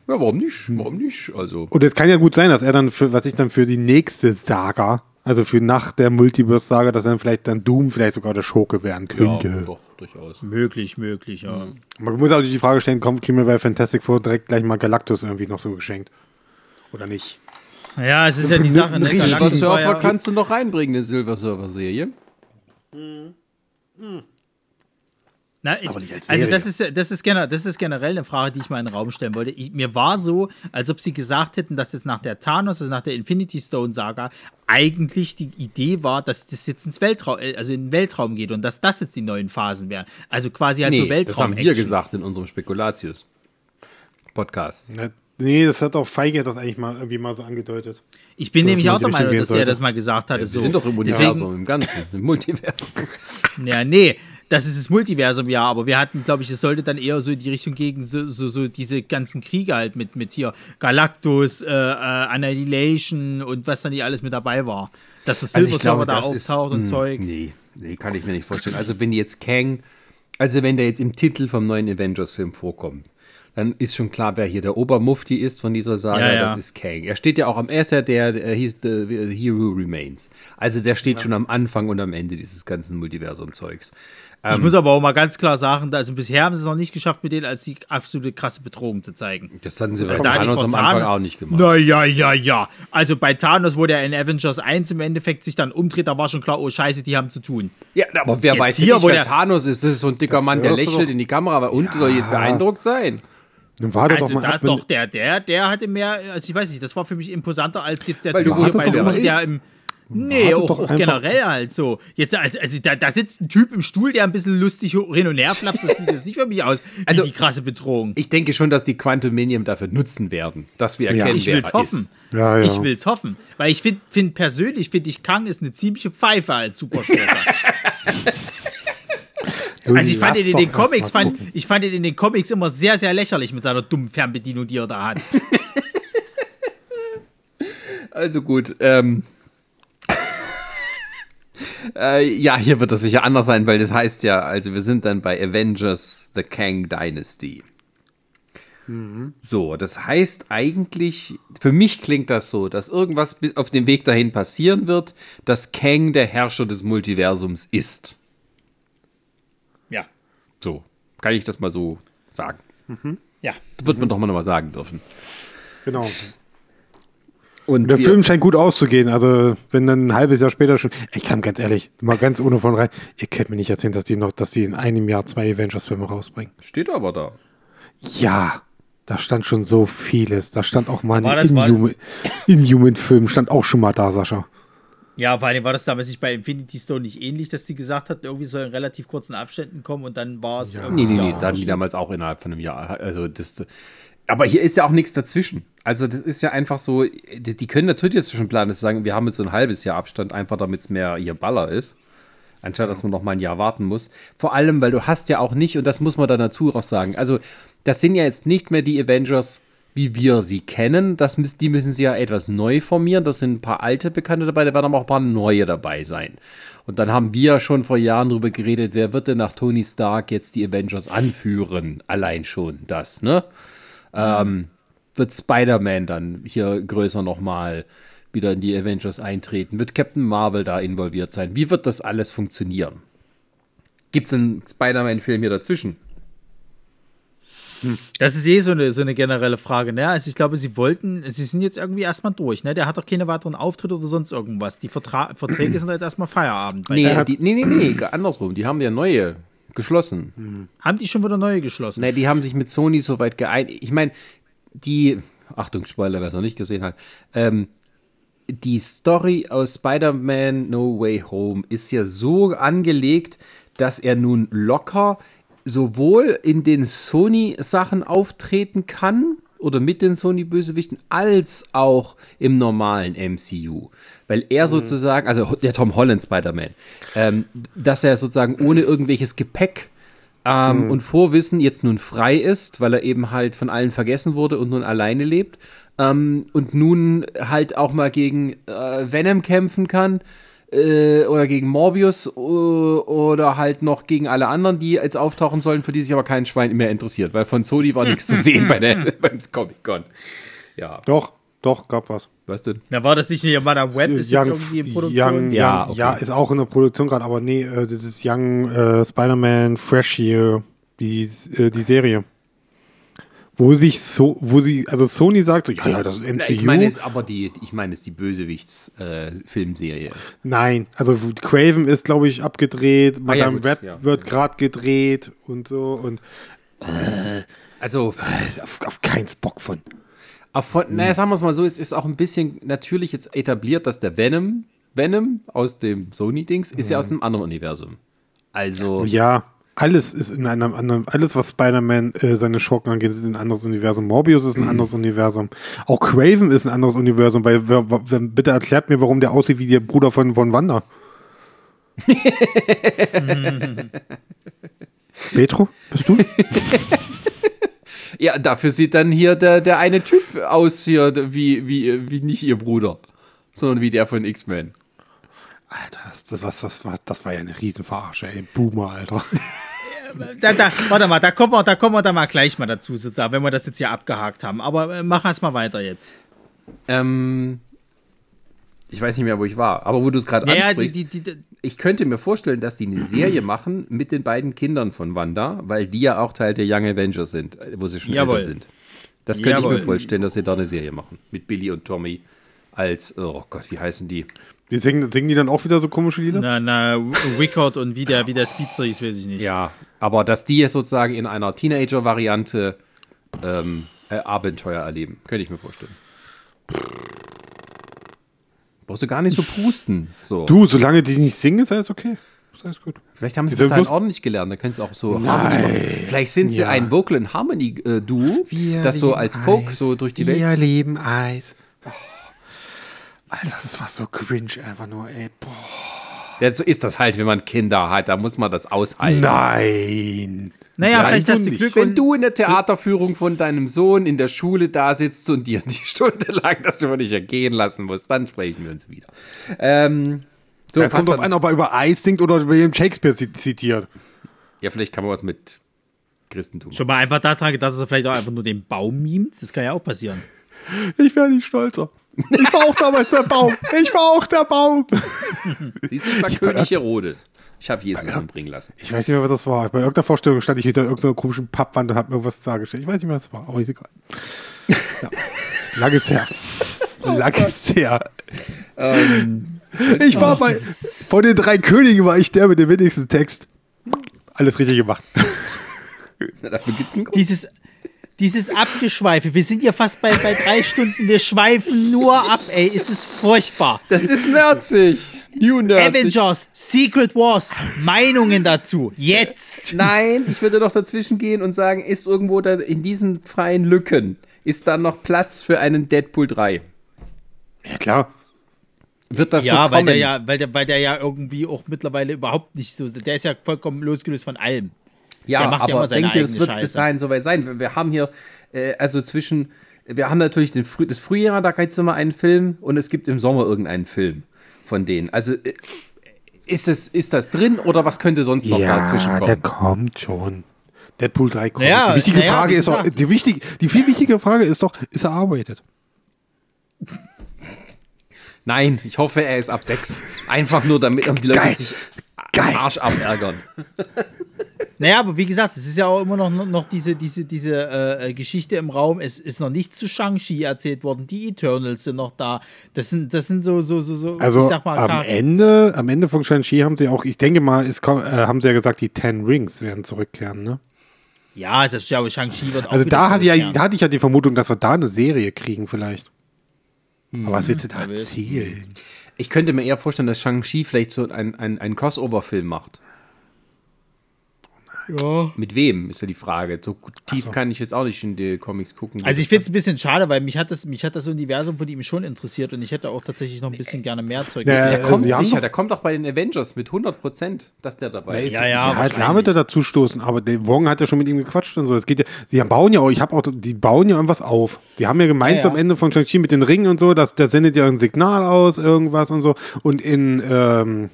Ja, warum nicht? Warum nicht? Also, Und es kann ja gut sein, dass er dann für, was ich dann für die nächste Saga, also für nach der Multiverse-Saga, dass dann vielleicht dann Doom vielleicht sogar der Schurke werden ja, könnte. doch, durchaus. Möglich, möglich, ja. Man muss also die Frage stellen, kommt, kriegen wir bei Fantastic Four direkt gleich mal Galactus irgendwie noch so geschenkt? Oder nicht? Ja, es ist ja die Sache. Ne? Silver Surfer ja, kannst du noch reinbringen, eine Silver Surfer Serie. Na, ich, Aber nicht als also das ist, das, ist generell, das ist generell eine Frage, die ich mal in den Raum stellen wollte. Ich, mir war so, als ob sie gesagt hätten, dass jetzt nach der Thanos, also nach der Infinity Stone Saga, eigentlich die Idee war, dass das jetzt ins Weltraum, äh, also in den Weltraum geht und dass das jetzt die neuen Phasen wären. Also quasi halt so Nee, das Weltraum. haben wir gesagt in unserem Spekulatius-Podcast. Ne, Nee, das hat auch Feige das eigentlich mal irgendwie mal so angedeutet. Ich bin nämlich auch der Meinung, dass er das mal gesagt hatte. Wir so. sind doch im Deswegen- Universum, im Ganzen, im Multiversum. (laughs) Ja, nee, das ist das Multiversum, ja, aber wir hatten, glaube ich, es sollte dann eher so in die Richtung gegen so, so, so diese ganzen Kriege halt mit, mit hier Galactus, äh, äh, Annihilation und was dann nicht alles mit dabei war. Dass das Also Silver ich glaube, Surfer da auftaucht und hm, Zeug. Nee, nee, kann ich mir nicht vorstellen. Also wenn jetzt Kang, also wenn der jetzt im Titel vom neuen Avengers-Film vorkommt, dann ist schon klar, wer hier der Obermufti ist von dieser Saga, Ja, ja. das ist Kang. Er steht ja auch am er ja der, der hieß the, the Hero Remains. Also der steht schon am Anfang und am Ende dieses ganzen Multiversum-Zeugs. Ich muss aber auch mal ganz klar sagen, also bisher haben sie es noch nicht geschafft, mit denen als die absolute krasse Bedrohung zu zeigen. Das hatten sie bei Thanos am Anfang auch nicht gemacht. Na ja, ja, ja. Also bei Thanos, wo der in Avengers 1 im Endeffekt sich dann umdreht, da war schon klar, oh scheiße, die haben zu tun. Ja, aber wer Jetzt weiß hier, nicht, wo wer der- Thanos ist. Das ist so ein dicker Mann, der lächelt in die Kamera, aber und soll jetzt beeindruckt sein. Nun warte Also doch mal da, doch, der, der, der hatte mehr, also ich weiß nicht, das war für mich imposanter als jetzt der Typ hier bei er der ist. im Nee, auch, doch auch einfach- generell halt so. Jetzt, also, also da, da sitzt ein Typ im Stuhl, der ein bisschen lustig hin und her flapst. Das sieht jetzt nicht für mich aus wie Also, die krasse Bedrohung. Ich denke schon, dass die Quantuminium dafür nutzen werden, dass wir erkennen, Ich wer will's er hoffen. ist. Ja, ja. Ich will's hoffen. Weil ich finde find persönlich, finde ich, Kang ist eine ziemliche Pfeife als Superschurke. Also ich fand ihn in den Comics, fand, ich fand ihn in den Comics immer sehr, sehr lächerlich mit seiner dummen Fernbedienung, die er da hat. (laughs) Also gut, ähm. Äh, ja, hier wird das sicher anders sein, weil das heißt ja, also wir sind dann bei Avengers The Kang Dynasty. So, das heißt eigentlich, für mich klingt das so, dass irgendwas bis auf dem Weg dahin passieren wird, dass Kang der Herrscher des Multiversums ist. Ja. So, kann ich das mal so sagen. Ja. Das wird man doch mal noch mal sagen dürfen. Genau. Und Der Film scheint gut auszugehen. Also, wenn dann ein halbes Jahr später schon. Ich kann ganz ehrlich, mal ganz ohne von rein. Ihr könnt mir nicht erzählen, dass die noch, dass die in einem Jahr zwei Avengers-Filme rausbringen. steht aber da. Ja, da stand schon so vieles. Da stand auch mal War ein mal- Inhuman- Inhuman-Film, stand auch schon mal da, Sascha. Ja, vor allem war das damals nicht bei Infinity Stone nicht ähnlich, dass die gesagt hat, irgendwie soll in relativ kurzen Abständen kommen und dann war es. Nee, nee, nee, das hatten die damals auch innerhalb von einem Jahr. Also das, aber hier ist ja auch nichts dazwischen. Also das ist ja einfach so, die, die können natürlich jetzt schon planen, sie sagen, wir haben jetzt so ein halbes Jahr Abstand, einfach damit es mehr ihr Baller ist. Anstatt dass man noch mal ein Jahr warten muss. Vor allem, weil du hast ja auch nicht, und das muss man dann dazu auch sagen, also das sind ja jetzt nicht mehr die Avengers, wie wir sie kennen. Das die müssen sie ja etwas neu formieren. Das sind ein paar alte Bekannte dabei, da werden aber auch ein paar neue dabei sein. Und dann haben wir schon vor Jahren drüber geredet, wer wird denn nach Tony Stark jetzt die Avengers anführen? Allein schon das, ne? Ähm, wird Spider-Man dann hier größer nochmal wieder in die Avengers eintreten? Wird Captain Marvel da involviert sein? Wie wird das alles funktionieren? Gibt es einen Spider-Man-Film hier dazwischen? Das ist eh so eine, so eine generelle Frage, ne? Also ich glaube, sie wollten, sie sind jetzt irgendwie erstmal durch, ne? Der hat doch keine weiteren Auftritte oder sonst irgendwas. Die Vertra Verträge sind jetzt erstmal Feierabend. Nee, die, nee, nee, nee, andersrum. Die haben ja neue geschlossen. haben die schon wieder neue geschlossen? Nee, die haben sich mit Sony soweit geeinigt. Ich meine, die, Achtung, Spoiler, wer es noch nicht gesehen hat, ähm, die Story aus Spider-Man No Way Home ist ja so angelegt, dass er nun locker sowohl in den Sony-Sachen auftreten kann oder mit den Sony-Bösewichten, als auch im normalen MCU. Weil er sozusagen, also der Tom Holland Spider-Man, ähm, dass er sozusagen ohne irgendwelches Gepäck ähm, und Vorwissen jetzt nun frei ist, weil er eben halt von allen vergessen wurde und nun alleine lebt ähm, und nun halt auch mal gegen äh, Venom kämpfen kann äh, oder gegen Morbius äh, oder halt noch gegen alle anderen, die jetzt auftauchen sollen, für die sich aber kein Schwein mehr interessiert, weil von Sony war nichts zu sehen bei der, (laughs) beim Comic-Con. Ja, Doch, doch, gab was. was denn? Na, war das nicht hier Madame Web? Ist jetzt Young, irgendwie in Produktion? Young, Ja, Young, okay. ja, ist auch in der Produktion gerade, aber nee, äh, das ist Young äh, Spider-Man Fresh hier, die, äh, die Serie. wo sich so, wo sie, also Sony sagt so, ja, ja, das ist MCU. Ich meine es aber die, ich meine es die Bösewichts-Filmserie. Nein, also Craven ist, glaube ich, abgedreht, Ah, ja, Madame gut, Red ja. wird gerade gedreht und so und also, äh, auf, auf keinen Bock von. Von, naja, sagen wir es mal so, es ist auch ein bisschen natürlich jetzt etabliert, dass der Venom, Venom aus dem Sony-Dings, ist ja aus einem anderen Universum. Also, Ja, alles ist in einem anderen, alles, was Spider-Man äh, seine Schurken angeht, ist in ein anderes Universum. Morbius ist ein anderes Universum. Auch Craven ist ein anderes Universum, weil, bitte erklärt mir, warum der aussieht wie der Bruder von, von Wanda. (laughs) Petro, bist du? (laughs) ja, dafür sieht dann hier der, der eine Typ aus hier, wie, wie, wie nicht ihr Bruder, sondern wie der von X-Men. Alter, das, das, was, das, war, das war ja eine Riesenverarsche, ey. Boomer, Alter. (laughs) Da, da, warte mal, da kommen, wir, da kommen wir da mal gleich mal dazu, sozusagen, wenn wir das jetzt hier abgehakt haben. Aber äh, mach erst mal weiter jetzt. Ähm, ich weiß nicht mehr, wo ich war, aber wo du es gerade Ja, ja, die, ansprichst. die, die, die, ich könnte mir vorstellen, dass die eine Serie machen mit den beiden Kindern von Wanda, weil die ja auch Teil der Young Avengers sind, wo sie schon Jawohl. älter sind. Das könnte ich Jawohl. mir vorstellen, dass sie da eine Serie machen. Mit Billy und Tommy als, oh Gott, wie heißen die? Die singen, singen die dann auch wieder so komische Lieder? na, na, Rickard und wie der, wie der Speedster hieß, weiß ich nicht. Ja, aber dass die jetzt sozusagen in einer Teenager-Variante ähm, äh, Abenteuer erleben, könnte ich mir vorstellen. Brauchst du gar nicht so pusten. So. Du, solange die nicht singen, ist alles okay. Ist alles gut. Vielleicht haben sie das sind halt ordentlich gelernt. Da können sie auch so Harmony machen. Vielleicht sind sie Ja. ein Vocal and Harmony äh, Duo, das so als Folk so durch die Welt. Wir lieben Eis. Oh. Alter, das war so cringe einfach nur, ey. Boah. Ja, so ist das halt, wenn man Kinder hat. Da muss man das aushalten. Nein. Naja, Nein, vielleicht du hast du. Glück Wenn du in der Theaterführung von deinem Sohn in der Schule da sitzt und dir die Stunde lang das über dich ergehen lassen musst, dann sprechen wir uns wieder. Ähm, so, Es kommt drauf dann- an, ob er über Eis singt oder über William Shakespeare zi- zitiert. Ja, vielleicht kann man was mit Christentum. schon mal einfach daran gedacht, dass er vielleicht auch einfach nur den Baum mimt. Das kann ja auch passieren. Ich wäre nicht stolzer. Ich war auch damals der Baum. Ich war auch der Baum. Siehst du, ich war König Herodes. Ich habe Jesus umbringen lassen. Ich weiß nicht mehr, was das war. Bei irgendeiner Vorstellung stand ich hinter irgendeiner komischen Pappwand und habe mir irgendwas dargestellt. Ich weiß nicht mehr, was das war, aber ist egal. Ja. (laughs) Ist lange ist her. Lange ist her. ich war bei, von den drei Königen war ich der mit dem wenigsten Text. Alles richtig gemacht. (laughs) Na, dafür gibt's einen Grund. Dieses, dieses Abgeschweife. Wir sind ja fast bei, bei drei Stunden. Wir schweifen nur ab, ey. Es ist furchtbar. Das ist nerdzig. New nerdzig. Avengers, Secret Wars, Meinungen dazu. Jetzt. Nein, ich würde doch dazwischen gehen und sagen, ist irgendwo da in diesen freien Lücken, ist da noch Platz für einen Deadpool 3? Ja, klar. Wird das Ja, so weil kommen? der ja, weil der, weil der ja irgendwie auch mittlerweile überhaupt nicht so. Der ist ja vollkommen losgelöst von allem. Ja, Der macht ja aber immer seine denkt ihr, es wird Scheiße. bis dahin soweit sein? Wir, wir haben hier, äh, also zwischen, wir haben natürlich den Früh, das Frühjahr, da gibt es immer einen Film und es gibt im Sommer irgendeinen Film von denen. Also äh, ist, es, ist das drin oder was könnte sonst noch dazwischen Ja, kommen? der kommt schon. Deadpool 3 kommt. Naja, die wichtige naja, Frage ist doch, die, wichtig, die viel wichtige Frage ist doch, ist er arbeitet? Nein, ich hoffe, er ist ab 6. Einfach nur damit um die Leute Geil. sich Geil. am Arsch abärgern. Naja, aber wie gesagt, es ist ja auch immer noch, noch diese, diese, diese äh, Geschichte im Raum. Es ist noch nichts zu Shang-Chi erzählt worden. Die Eternals sind noch da. Das sind, das sind so, so, so, so Also ich sag mal, am Ende, am Ende von Shang-Chi haben sie auch, ich denke mal, es kommt, äh, haben sie ja gesagt, die Ten Rings werden zurückkehren, ne? Ja, das ist ja, aber Shang-Chi wird auch Also wieder da hatte, ja, da hatte ich ja die Vermutung, dass wir da eine Serie kriegen vielleicht. Hm. Aber was willst du da weiß. erzählen? Ich könnte mir eher vorstellen, dass Shang-Chi vielleicht so ein, ein, ein Crossover-Film macht. Ja. Mit wem, ist ja die Frage. So tief kann ich jetzt auch nicht in die Comics gucken. Also ich finde es ein bisschen schade, weil mich hat, das, mich hat das Universum von ihm schon interessiert und ich hätte auch tatsächlich noch ein bisschen gerne mehr Zeug. Ja, der kommt sicher, der kommt doch bei den Avengers mit 100 Prozent, dass der dabei ist. Ja, ja, Ja, klar wahrscheinlich. wird er dazu stoßen, aber der Wong hat ja schon mit ihm gequatscht und so. Es geht ja, sie bauen ja auch, ich habe auch, die bauen ja irgendwas auf. Die haben ja so ja. am Ende von Shang-Chi mit den Ringen und so, dass der sendet ja ein Signal aus, irgendwas und so. Und in ähm,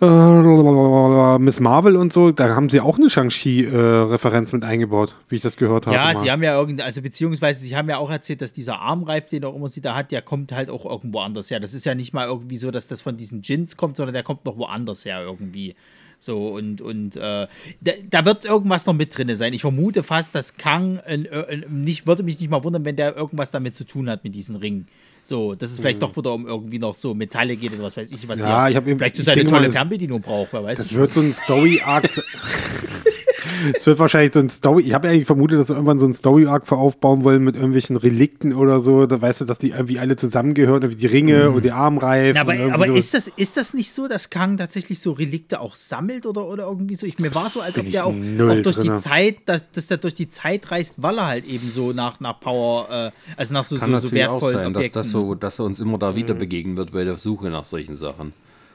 äh, Miss Marvel und so, da haben sie auch eine Shang-Chi-Referenz mit eingebaut, wie ich das gehört habe. Ja, mal. sie haben ja irgendwie, also beziehungsweise sie haben ja auch erzählt, dass dieser Armreif, den auch immer sie da hat, der kommt halt auch irgendwo anders her. Das ist ja nicht mal irgendwie so, dass das von diesen Gins kommt, sondern der kommt noch woanders her irgendwie. So, und, und äh, da, da, wird irgendwas noch mit drin sein. Ich vermute fast, dass Kang äh, äh, nicht, würde mich nicht mal wundern, wenn der irgendwas damit zu tun hat mit diesen Ringen. So, dass es vielleicht mhm. doch wieder um irgendwie noch so Metalle geht oder was weiß ich, was ja, ich eben, vielleicht so seine tolle Fernbedienung braucht, wer weiß. Das wird so ein Story-Arc. (laughs) Es wird wahrscheinlich so ein Story. Ich habe ja eigentlich vermutet, dass sie irgendwann so ein Story-Arc aufbauen wollen mit irgendwelchen Relikten oder so. Da weißt du, dass die irgendwie alle zusammengehören, wie die Ringe mhm. und die Armreifen. aber, aber ist, das, ist das nicht so, dass Kang tatsächlich so Relikte auch sammelt oder, oder irgendwie so? Ich, mir war so, als ob der auch, auch durch drinne. die Zeit, dass, dass der durch die Zeit reist, weil er halt eben so nach, nach Power, äh, also nach so, Kann so, so wertvollen auch sein, Objekten. Dass, das so, dass er uns immer da wieder mhm. begegnen wird bei der Suche nach solchen Sachen.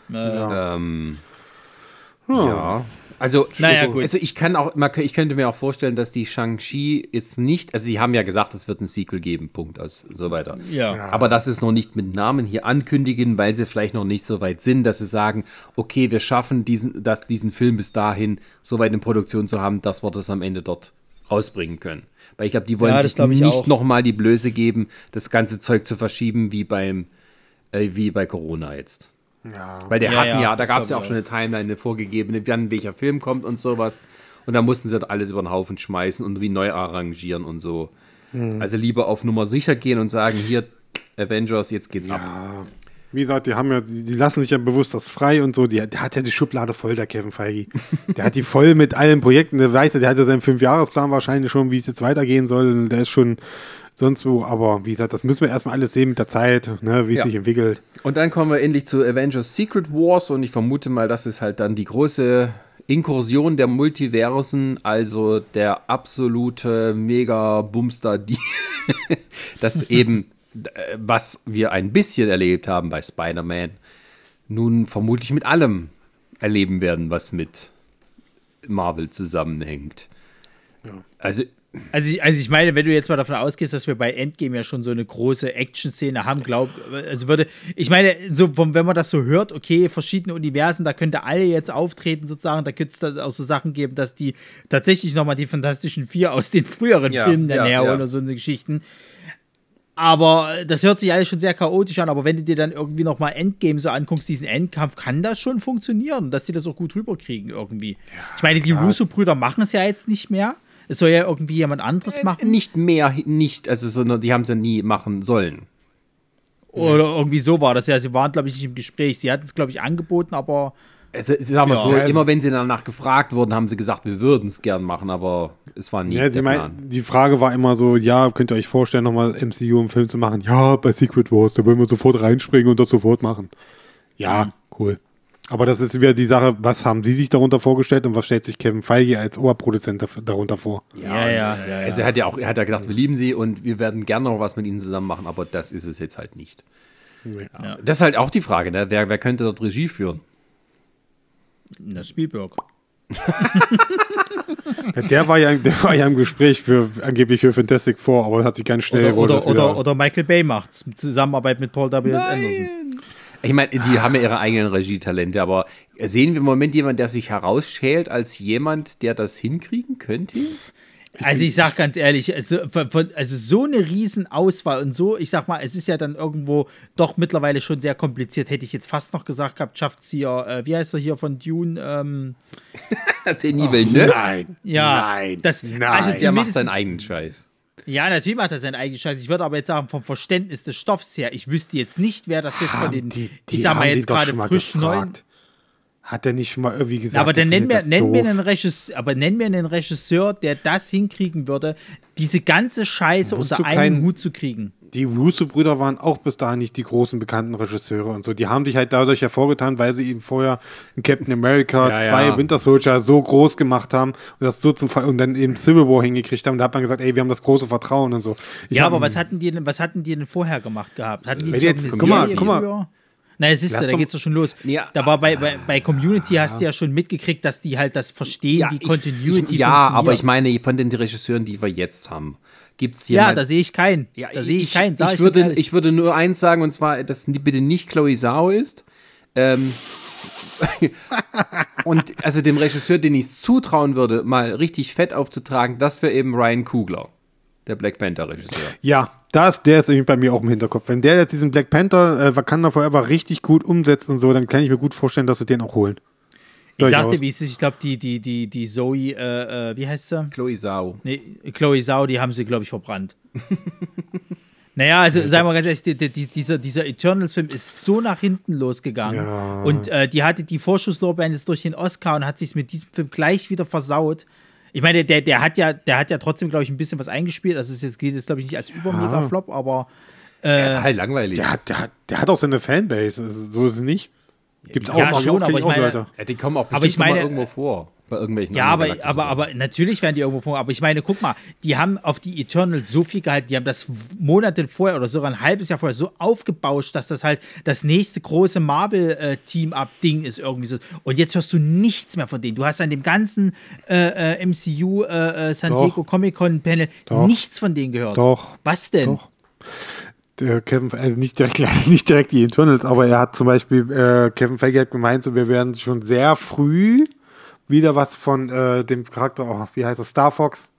Ja. Ähm, ja. Also, naja, gut. also ich kann auch, ich könnte mir auch vorstellen, dass die Shang-Chi jetzt nicht, also sie haben ja gesagt, es wird ein Sequel geben, Punkt, aus, so weiter. Ja. Aber das ist noch nicht mit Namen hier ankündigen, weil sie vielleicht noch nicht so weit sind, dass sie sagen, okay, wir schaffen diesen, dass diesen Film bis dahin so weit in Produktion zu haben, dass wir das am Ende dort rausbringen können. Weil ich glaube, die wollen ja, sich nicht nochmal die Blöße geben, das ganze Zeug zu verschieben, wie beim, äh, wie bei Corona jetzt. Ja. Weil der ja, hatten ja, ja da gab es ja auch schon eine Timeline, eine vorgegebene, wann welcher Film kommt und sowas. Und da mussten sie das alles über den Haufen schmeißen und wie neu arrangieren und so. Hm. Also lieber auf Nummer sicher gehen und sagen, hier, Avengers, jetzt geht's ja. ab. Wie gesagt, die haben ja, die, die, lassen sich ja bewusst das frei und so. Die, der hat ja die Schublade voll, der Kevin Feige. (laughs) der hat die voll mit allen Projekten. Der weiß ja, der hat ja seinen Fünfjahresplan wahrscheinlich schon, wie es jetzt weitergehen soll. Und der ist schon sonst wo. Aber wie gesagt, das müssen wir erstmal alles sehen mit der Zeit, ne, wie es ja. sich entwickelt. Und dann kommen wir endlich zu Avengers Secret Wars und ich vermute mal, das ist halt dann die große Inkursion der Multiversen, also der absolute Mega-Bumster, die (laughs) das eben, was wir ein bisschen erlebt haben bei Spider-Man, nun vermutlich mit allem erleben werden, was mit Marvel zusammenhängt. Ja. Also also ich, also ich meine, wenn du jetzt mal davon ausgehst, dass wir bei Endgame ja schon so eine große Action-Szene haben, glaub, also würde, ich meine, so wenn man das so hört, okay, verschiedene Universen, da könnte alle jetzt auftreten sozusagen, da könnte es da auch so Sachen geben, dass die tatsächlich nochmal die Fantastischen Vier aus den früheren ja, Filmen ja, näher ja. oder so eine Geschichten. Aber das hört sich alles schon sehr chaotisch an, aber wenn du dir dann irgendwie nochmal Endgame so anguckst, diesen Endkampf, kann das schon funktionieren, dass sie das auch gut rüberkriegen irgendwie. ich meine, die Russo-Brüder machen es ja jetzt nicht mehr. Es soll ja irgendwie jemand anderes äh, machen. Nicht mehr, nicht, also, sondern die haben es ja nie machen sollen. Oder irgendwie so war das ja. Sie waren, glaube ich, nicht im Gespräch. Sie hatten es, glaube ich, angeboten, aber. Also, sagen wir ja, so, immer wenn sie danach gefragt wurden, haben sie gesagt, wir würden es gern machen, aber es war nie. Ja, sie mein, die Frage war immer so: Ja, könnt ihr euch vorstellen, nochmal MCU im Film zu machen? Ja, bei Secret Wars, da wollen wir sofort reinspringen und das sofort machen. Ja, mhm. cool. Aber das ist wieder die Sache, was haben Sie sich darunter vorgestellt und was stellt sich Kevin Feige als Oberproduzent darunter vor? Ja, ja, ja. ja also er hat ja auch, er hat ja gedacht, wir lieben Sie und wir werden gerne noch was mit Ihnen zusammen machen, aber das ist es jetzt halt nicht. Ja. Das ist halt auch die Frage, ne? wer, wer könnte dort Regie führen? Na, Spielberg. (laughs) der, war ja, der war ja im Gespräch für angeblich für Fantastic Four, aber hat sich ganz schnell. Oder, oder, oder, oder, Michael Bay macht's. Zusammenarbeit mit Paul W. S. Anderson. Ich meine, die haben ja ihre eigenen Regietalente, aber sehen wir im Moment jemanden, der sich herausschält als jemand, der das hinkriegen könnte? Also ich sag ganz ehrlich, also, also so eine Riesenauswahl und so, ich sag mal, es ist ja dann irgendwo doch mittlerweile schon sehr kompliziert, hätte ich jetzt fast noch gesagt gehabt, schafft sie ja, äh, wie heißt er hier von Dune? Ähm, (laughs) Denis oh, Villeneuve? Nein, ja, nein, das, nein. Also der macht seinen eigenen Scheiß. Ja, natürlich macht er seinen eigenen Scheiß. Ich würde aber jetzt sagen, vom Verständnis des Stoffs her, ich wüsste jetzt nicht, wer das jetzt von den, die, die ich sag mal jetzt gerade frisch neu. Hat er nicht schon mal irgendwie gesagt? aber dann nenn mir, nenn mir einen Regisseur, aber nenn mir einen Regisseur, der das hinkriegen würde, diese ganze Scheiße unter einen Hut zu kriegen die Russo-Brüder waren auch bis dahin nicht die großen bekannten Regisseure und so. Die haben sich halt dadurch hervorgetan, weil sie eben vorher in Captain America ja, 2 ja. Winter Soldier so groß gemacht haben und das so zum Fall und dann eben Civil War hingekriegt haben. Da hat man gesagt, ey, wir haben das große Vertrauen und so. Ich ja, hab, aber was hatten die denn, was hatten die denn vorher gemacht gehabt? Hatten die jetzt, guck mal, guck mal. Na, es ist ja, da geht's doch schon los. Ja, da war bei, bei, bei Community ja. hast du ja schon mitgekriegt, dass die halt das verstehen, ja, wie Continuity ich, Ja, aber ich meine von den Regisseuren, die wir jetzt haben. Gibt's jemand, ja, da sehe ich keinen. Ja, da sehe ich, ich keinen. Ich, ich, würde, ich würde nur eins sagen, und zwar, dass bitte nicht Chloe Zhao ist. Ähm, (laughs) und also dem Regisseur, den ich zutrauen würde, mal richtig fett aufzutragen, das wäre eben Ryan Kugler, der Black Panther Regisseur. Ja, das, der ist irgendwie bei mir auch im Hinterkopf. Wenn der jetzt diesen Black Panther äh, Wakanda Forever richtig gut umsetzt und so, dann kann ich mir gut vorstellen, dass sie den auch holen. Ich Durchaus. sagte, wie es ist, ich glaube, die, die, die, die Zoe, äh, äh, wie heißt sie? Chloe Sau. Nee, Chloe Sau, die haben sie, glaube ich, verbrannt. (laughs) naja, also sagen wir ganz ehrlich, die, die, dieser, dieser Eternals-Film ist so nach hinten losgegangen. Ja. Und äh, die hatte die Vorschusslorbeeren jetzt durch den Oscar und hat sich mit diesem Film gleich wieder versaut. Ich meine, der, der hat ja, der hat ja trotzdem, glaube ich, ein bisschen was eingespielt. Also es ist jetzt, geht jetzt, glaube ich, nicht als Übermega-Flop, aber Ja, halt langweilig. Der hat, der, hat, der hat auch seine Fanbase, also so ist es nicht. Gibt es auch, Ja, mal schon, auch, aber ich meine- Leute. Ja, die kommen auch Aber bestimmt ich meine- mal irgendwo vor. Bei irgendwelchen Ja, aber, aber, aber natürlich werden die irgendwo vor. Aber ich meine, guck mal, die haben auf die Eternals so viel gehalten, die haben das Monate vorher oder sogar ein halbes Jahr vorher so aufgebauscht, dass das halt das nächste große Marvel-Team-Up-Ding ist irgendwie so. Und jetzt hörst du nichts mehr von denen. Du hast an dem ganzen äh, äh, MCU äh, äh, San Doch. Diego Comic-Con-Panel nichts von denen gehört. Doch. Was denn? Doch. Kevin, also nicht direkt, (laughs) nicht direkt die Internals, aber er hat zum Beispiel, äh, Kevin Feige hat gemeint, so, wir werden schon sehr früh wieder was von äh, dem Charakter, oh, wie heißt er, Star Fox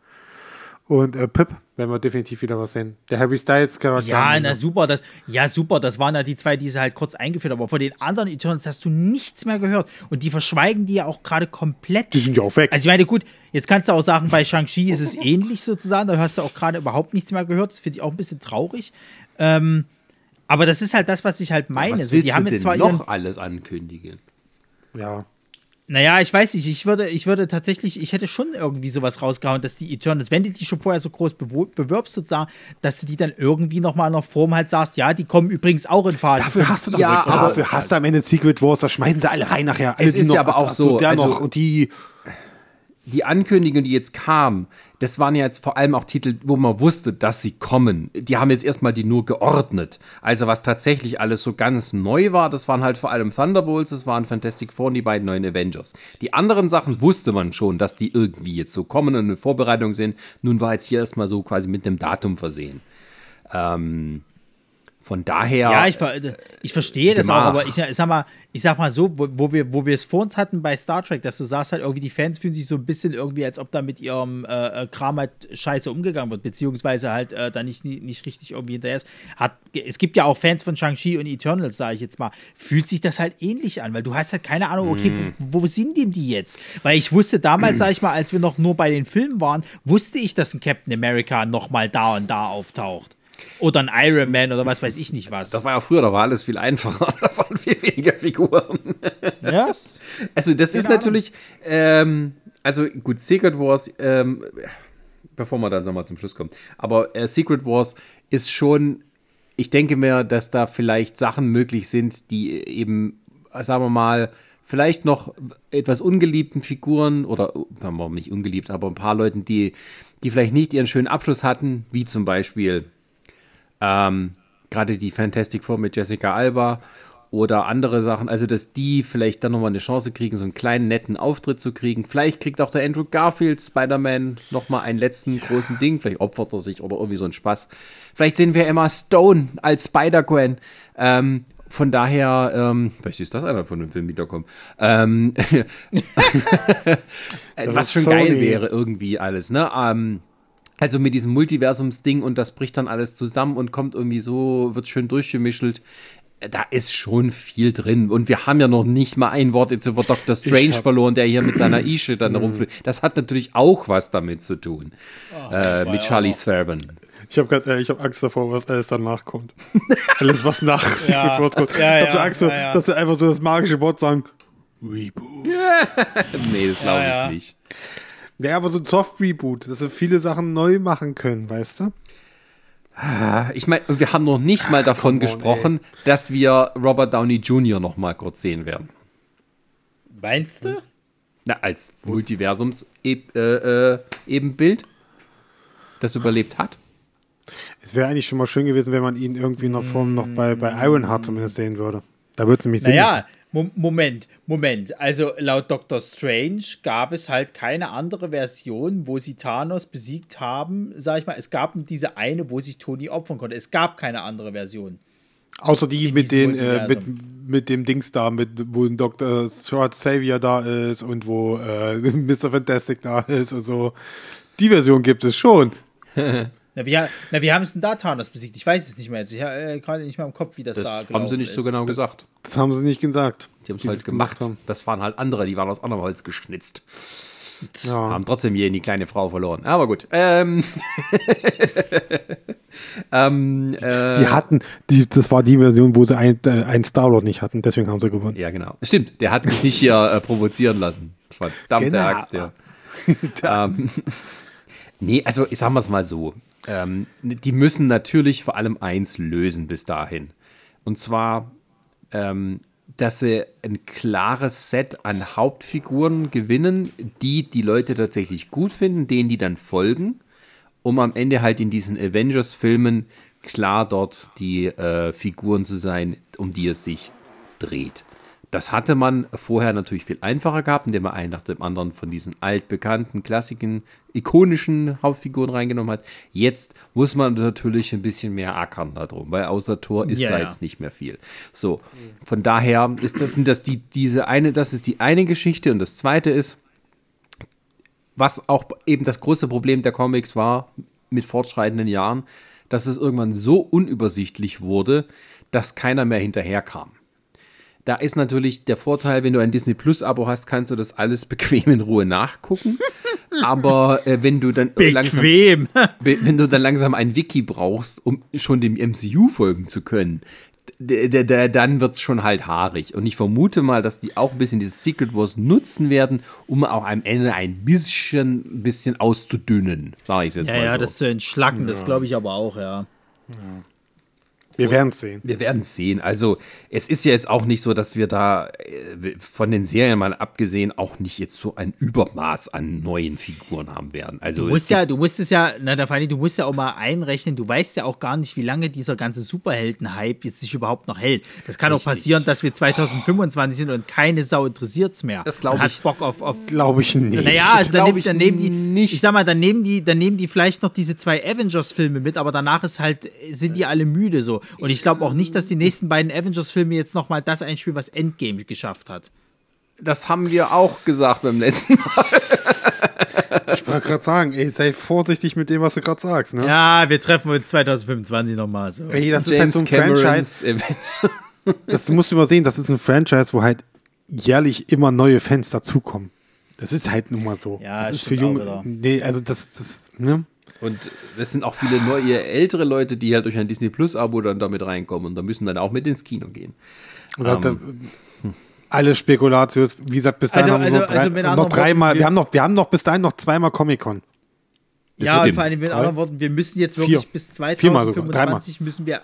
und äh, Pip, werden wir definitiv wieder was sehen. Der Harry Styles Charakter. Ja, na super, das, ja super, das waren ja die zwei, die sie halt kurz eingeführt haben. Aber von den anderen Eternals hast du nichts mehr gehört. Und die verschweigen die ja auch gerade komplett. Die sind ja auch weg. Also ich meine, gut, jetzt kannst du auch sagen, bei Shang-Chi ist es ähnlich sozusagen, da hast du auch gerade überhaupt nichts mehr gehört. Das finde ich auch ein bisschen traurig. Ähm, aber das ist halt das, was ich halt meine. Was So, willst die haben du jetzt denn zwar noch alles ankündigen? ja. Naja, ich weiß nicht, ich würde, ich würde tatsächlich, ich hätte schon irgendwie sowas rausgehauen, dass die Eternals, wenn du die schon vorher so groß bewirbst sozusagen, dass du die dann irgendwie nochmal in einer Form halt sagst, ja, die kommen übrigens auch in Phase. Dafür hast du doch, Ja, aber- dafür hast du am Ende Secret Wars, da schmeißen sie alle rein nachher. Alle, Es ist ja aber auch so, der also- noch und die, die Ankündigung, die jetzt kam, das waren ja jetzt vor allem auch Titel, wo man wusste, dass sie kommen. Die haben jetzt erstmal die nur geordnet. Also was tatsächlich alles so ganz neu war, das waren halt vor allem Thunderbolts, das waren Fantastic Four und die beiden neuen Avengers. Die anderen Sachen wusste man schon, dass die irgendwie jetzt so kommen und eine Vorbereitung sind. Nun war jetzt hier erstmal so quasi mit einem Datum versehen. Ähm, von daher. Ja, ich, ver ich verstehe das auch, aber ich, ich sag mal, ich sag mal so, wo, wo wir, wo wir es vor uns hatten bei Star Trek, dass du sagst halt irgendwie, die Fans fühlen sich so ein bisschen irgendwie, als ob da mit ihrem äh, äh, Kram halt scheiße umgegangen wird, beziehungsweise halt äh, da nicht, nicht richtig irgendwie hinterher ist. Hat, es gibt ja auch Fans von Shang-Chi und Eternals, sage ich jetzt mal. Fühlt sich das halt ähnlich an, weil du hast halt keine Ahnung, okay, Mhm. wo, wo sind denn die jetzt? Weil ich wusste damals, sage ich mal, als wir noch nur bei den Filmen waren, wusste ich, dass ein Captain America nochmal da und da auftaucht. Oder ein Iron Man oder was weiß ich nicht was. das war ja früher, da war alles viel einfacher. (laughs) Da waren viel weniger Figuren. Ja, Also das ist natürlich, ähm, also gut, Secret Wars, ähm, bevor wir dann nochmal zum Schluss kommen, aber äh, Secret Wars ist schon, ich denke mir, dass da vielleicht Sachen möglich sind, die eben, sagen wir mal, vielleicht noch etwas ungeliebten Figuren oder, sagen wir mal nicht ungeliebt, aber ein paar Leuten, die, die vielleicht nicht ihren schönen Abschluss hatten, wie zum Beispiel ähm, gerade die Fantastic Four mit Jessica Alba oder andere Sachen, also dass die vielleicht dann nochmal eine Chance kriegen, so einen kleinen netten Auftritt zu kriegen. Vielleicht kriegt auch der Andrew Garfield Spider-Man nochmal einen letzten großen Ding, vielleicht opfert er sich oder irgendwie so ein Spaß. Vielleicht sehen wir Emma Stone als Spider-Gwen. Ähm, von daher, ähm, vielleicht ist das einer von dem Film wiederkommen. Ähm, (laughs) was schon Sony. geil wäre irgendwie alles, ne? Ähm, also mit diesem Multiversumsding und das bricht dann alles zusammen und kommt irgendwie so, wird schön durchgemischelt. Äh, Da ist schon viel drin. Und wir haben ja noch nicht mal ein Wort jetzt über Dr. Strange verloren, der hier mit seiner (clears throat) Ische dann rumfliegt. Das hat natürlich auch was damit zu tun. äh, mit Charlie Theron. Ich habe ganz ehrlich, ich habe Angst davor, was alles danach kommt. (laughs) alles, was nach Secret Ja. Wars kommt. Ja, ich habe so Angst, ja, dass sie einfach so das magische Wort sagen. Reboot. (laughs) Nee, das glaube ich nicht. Ja, aber so ein Soft-Reboot, dass sie viele Sachen neu machen können, weißt du? Ich meine, wir haben noch nicht mal davon on, gesprochen, dass wir Robert Downey Jr. noch mal kurz sehen werden. Meinst du? Na, als Multiversums-Ebenbild, das überlebt hat. Es wäre eigentlich schon mal schön gewesen, wenn man ihn irgendwie in der Form noch bei, bei Ironheart zumindest sehen würde. Da würde es nämlich Naja, Moment, Moment. Also laut Dr. Strange gab es halt keine andere Version, wo sie Thanos besiegt haben. Sag ich mal, es gab nur diese eine, wo sich Tony opfern konnte. Es gab keine andere Version. Außer die in mit den, äh, mit, mit dem Dings da, mit, wo ein Dr. Short Savior da ist und wo äh, (laughs) Mr. Fantastic da ist und so. Die Version gibt es schon. (laughs) Na, wie, na, wie haben es denn da Thanos besiegt? Ich weiß es nicht mehr jetzt. Ich habe äh, gerade nicht mehr im Kopf, wie das, Das da haben sie nicht ist. so genau gesagt. Das haben sie nicht gesagt. Die haben es halt es gemacht. haben. Das waren halt andere, die waren aus anderem Holz geschnitzt. Ja. Haben trotzdem hier in die kleine Frau verloren. Aber gut. Ähm, (laughs) ähm, äh, Die hatten, die, das war die Version, wo sie ein, äh, einen Star-Lord nicht hatten, deswegen haben sie gewonnen. ja, genau. Stimmt, der hat sich nicht hier äh, provozieren lassen. Verdammte Genau. Axt, ja. (laughs) ähm, nee, also ich sag mal's mal so. Ähm, die müssen natürlich vor allem eins lösen bis dahin. Und zwar, ähm, dass sie ein klares Set an Hauptfiguren gewinnen, die die Leute tatsächlich gut finden, denen die dann folgen, um am Ende halt in diesen Avengers-Filmen klar dort die äh, Figuren zu sein, um die es sich dreht. Das hatte man vorher natürlich viel einfacher gehabt, indem man einen nach dem anderen von diesen altbekannten, klassischen, ikonischen Hauptfiguren reingenommen hat. Jetzt muss man natürlich ein bisschen mehr ackern darum, weil außer Tor ist Ja, da ja. jetzt nicht mehr viel. So, von daher ist das, sind das die, diese eine, das ist die eine Geschichte und das zweite ist, was auch eben das große Problem der Comics war mit fortschreitenden Jahren, dass es irgendwann so unübersichtlich wurde, dass keiner mehr hinterherkam. Da ist natürlich der Vorteil, wenn du ein Disney Plus Abo hast, kannst du das alles bequem in Ruhe nachgucken. Aber äh, wenn du dann langsam, Bequem. Be- wenn du dann langsam ein Wiki brauchst, um schon dem MCU folgen zu können, dann wird's schon halt haarig. Und ich vermute mal, dass die auch ein bisschen dieses Secret Wars nutzen werden, um auch am Ende ein bisschen, bisschen auszudünnen, sage ich jetzt Ja, mal ja, so. das zu entschlacken, das glaube ich aber auch, ja. Wir werden es sehen. Wir werden es sehen. Also, es ist ja jetzt auch nicht so, dass wir da äh, von den Serien mal abgesehen auch nicht jetzt so ein Übermaß an neuen Figuren haben werden. Also, Du musst ja, du musst es ja, na, da Fanny, du musst ja auch mal einrechnen, du weißt ja auch gar nicht, wie lange dieser ganze Superhelden-Hype jetzt sich überhaupt noch hält. Das kann auch Richtig. passieren, dass wir 2025 sind und keine Sau interessiert's mehr. Das glaub Und hat ich. Bock auf, auf Glaube ich nicht. Naja, also dann, ich dann nehmen die, nicht. ich sag mal, dann nehmen die, dann nehmen die vielleicht noch diese zwei Avengers-Filme mit, aber danach ist halt, sind die alle müde so. Und ich glaube auch nicht, dass die nächsten beiden Avengers-Filme jetzt nochmal das einspielen, was Endgame geschafft hat. das haben wir auch gesagt beim letzten Mal. (laughs) Ich wollte gerade sagen, ey, sei vorsichtig mit dem, was du gerade sagst. Ne? Ja, wir treffen uns 2025 nochmal so. Ey, das ist halt so ein Franchise, Event. das musst du mal sehen, das ist ein Franchise, wo halt jährlich immer neue Fans dazukommen. Das ist halt nun mal so. Ja, das ist für junge. Nee, also das, das, ne? Und es sind auch viele neue, ältere Leute, die halt durch ein Disney Plus Abo dann damit reinkommen und da müssen dann auch mit ins Kino gehen. Und das, das, alle Spekulatius, wie gesagt, bis dahin Also- haben wir also- noch, drei, also noch dreimal, wir, wir- haben noch, wir haben noch bis dahin noch zweimal Comic-Con. Ja, und vor allem mit anderen Worten, wir müssen jetzt wirklich Vier. bis Viermal sogar, 2025 müssen wir.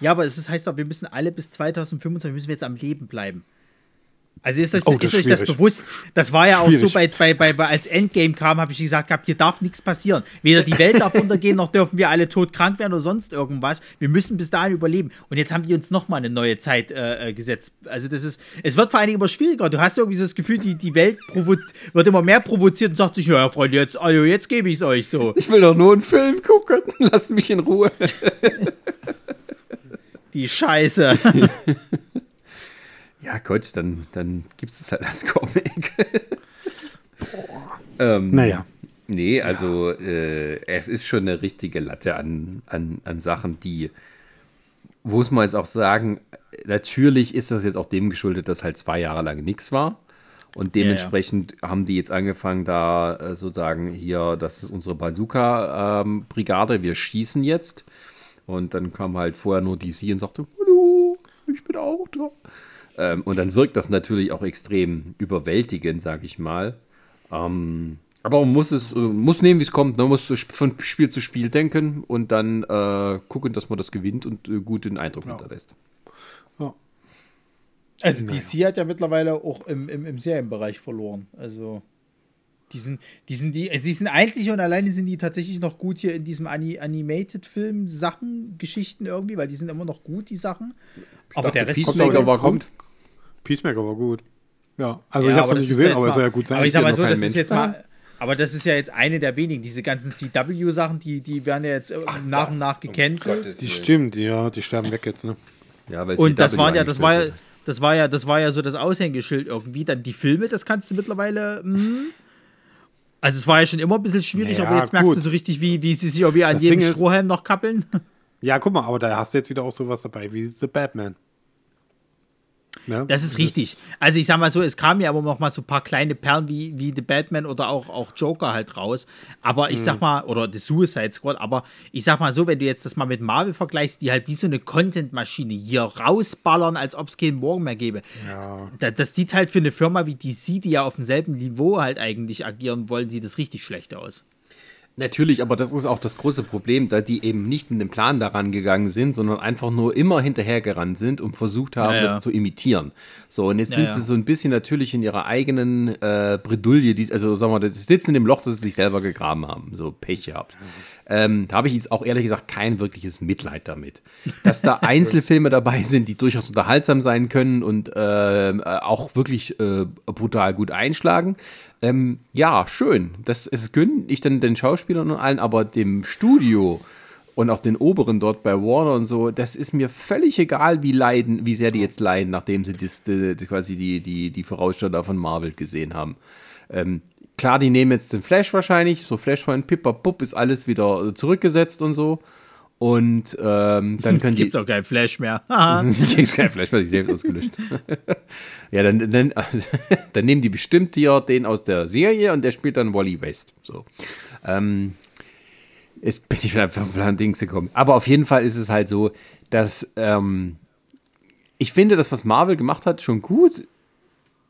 Ja, aber es ist, heißt auch, wir müssen alle bis 2025 müssen wir jetzt am Leben bleiben. Also ist, euch- Oh, das ist euch das schwierig. bewusst? Das war ja auch so bei, Schwierig. bei, bei, als Endgame kam, habe ich gesagt gehabt, hier darf nichts passieren. Weder die Welt darf untergehen, noch dürfen wir alle todkrank werden oder sonst irgendwas. Wir müssen bis dahin überleben. Und jetzt haben die uns nochmal eine neue Zeit äh, äh, gesetzt. Also das ist, es wird vor allen Dingen immer schwieriger. Du hast irgendwie so das Gefühl, die, die Welt wird immer mehr provoziert und sagt sich, ja, Freunde, jetzt, also jetzt gebe ich es euch so. Ich will doch nur einen Film gucken. (laughs) Lasst mich in Ruhe. Die Scheiße. (laughs) Ja, Gott, dann, dann gibt es halt als (laughs) Comic. ähm, Naja. Nee, also äh, es ist schon eine richtige Latte an, an, an Sachen, die, wo es man jetzt auch sagen, natürlich ist das jetzt auch dem geschuldet, dass halt zwei Jahre lang nichts war. Und dementsprechend haben die jetzt angefangen, da äh, sozusagen hier, das ist unsere Bazooka-Brigade, wir schießen jetzt. Und dann kam halt vorher nur DC und sagte, hallo, ich bin auch da. Ähm, und dann wirkt das natürlich auch extrem überwältigend, sag ich mal. Ähm, aber man muss es, äh, muss nehmen, wie es kommt. Man muss von Spiel zu Spiel denken und dann äh, gucken, dass man das gewinnt und äh, guten Eindruck hinterlässt. Also DC hat ja mittlerweile auch im, im, im Serienbereich verloren. Also die sind, die sind die, sie sind einzig und alleine sind die tatsächlich noch gut hier in diesem Ani Animated-Film Sachen, Geschichten irgendwie, weil die sind immer noch gut, die Sachen. Aber der Rest Peacemaker war kommt. Peacemaker war gut. Ja, also Ja, ich habe es nicht das ist gesehen, aber es soll ja gut sein. Aber ich sag mal so, das ist Mensch. jetzt mal. Aber das ist ja jetzt eine der wenigen. Diese ganzen CW-Sachen, die, die werden ja jetzt äh, nach und nach gecancelt. die stimmt, ja, die sterben weg jetzt, ne? Ja, weil Und das CW waren ja, das war ja, das war ja, das war ja so das Aushängeschild irgendwie. Dann die Filme, das kannst du mittlerweile. Mh. Also es war ja schon immer ein bisschen schwierig, Naja, aber jetzt merkst gut. du so richtig, wie, wie sie sich irgendwie an Das jedem Ding ist- Strohhalm noch kappeln. (laughs) Ja, guck mal, aber da hast du jetzt wieder auch sowas dabei wie The Batman. Ne? Das ist richtig. Also ich sag mal so, es kamen ja aber noch mal so ein paar kleine Perlen wie, wie The Batman oder auch, auch Joker halt raus. Aber ich Mhm. sag mal, oder The Suicide Squad, aber ich sag mal so, wenn du jetzt das mal mit Marvel vergleichst, die halt wie so eine Content-Maschine hier rausballern, als ob es keinen Morgen mehr gäbe. Ja. Da, das sieht halt für eine Firma wie DC, die ja auf demselben Niveau halt eigentlich agieren wollen, sieht das richtig schlecht aus. Natürlich, aber das ist auch das große Problem, da die eben nicht mit dem Plan daran gegangen sind, sondern einfach nur immer hinterhergerannt sind und versucht haben, Ja, ja. das zu imitieren. So, und jetzt Ja, sind sie so ein bisschen natürlich in ihrer eigenen äh, Bredouille, die, also sagen wir, mal, sie sitzen in dem Loch, das sie sich selber gegraben haben, so Pech gehabt. Ähm, da habe ich jetzt auch ehrlich gesagt kein wirkliches Mitleid damit. Dass da (laughs) Einzelfilme dabei sind, die durchaus unterhaltsam sein können und äh, auch wirklich äh, brutal gut einschlagen. Ähm, ja, schön. Das, das gönne ich dann den Schauspielern und allen, aber dem Studio und auch den Oberen dort bei Warner und so, das ist mir völlig egal, wie leiden, wie sehr die jetzt leiden, nachdem sie das, die, quasi die, die, die Vorausschau von Marvel gesehen haben. Ähm, klar, die nehmen jetzt den Flash wahrscheinlich, so Flash von Pippa-Pup ist alles wieder zurückgesetzt und so. Und ähm, dann (laughs) können die. Gibt's auch kein Flash mehr. Krieg's (laughs) kein Flash, weil ich selbst ausgelöscht. (laughs) ja, dann, dann, dann nehmen die bestimmt hier den aus der Serie und der spielt dann Wally West. So. Ähm, ist bin ich wieder ein Dings gekommen. Aber auf jeden Fall ist es halt so, dass ähm, ich finde, das, was Marvel gemacht hat, schon gut,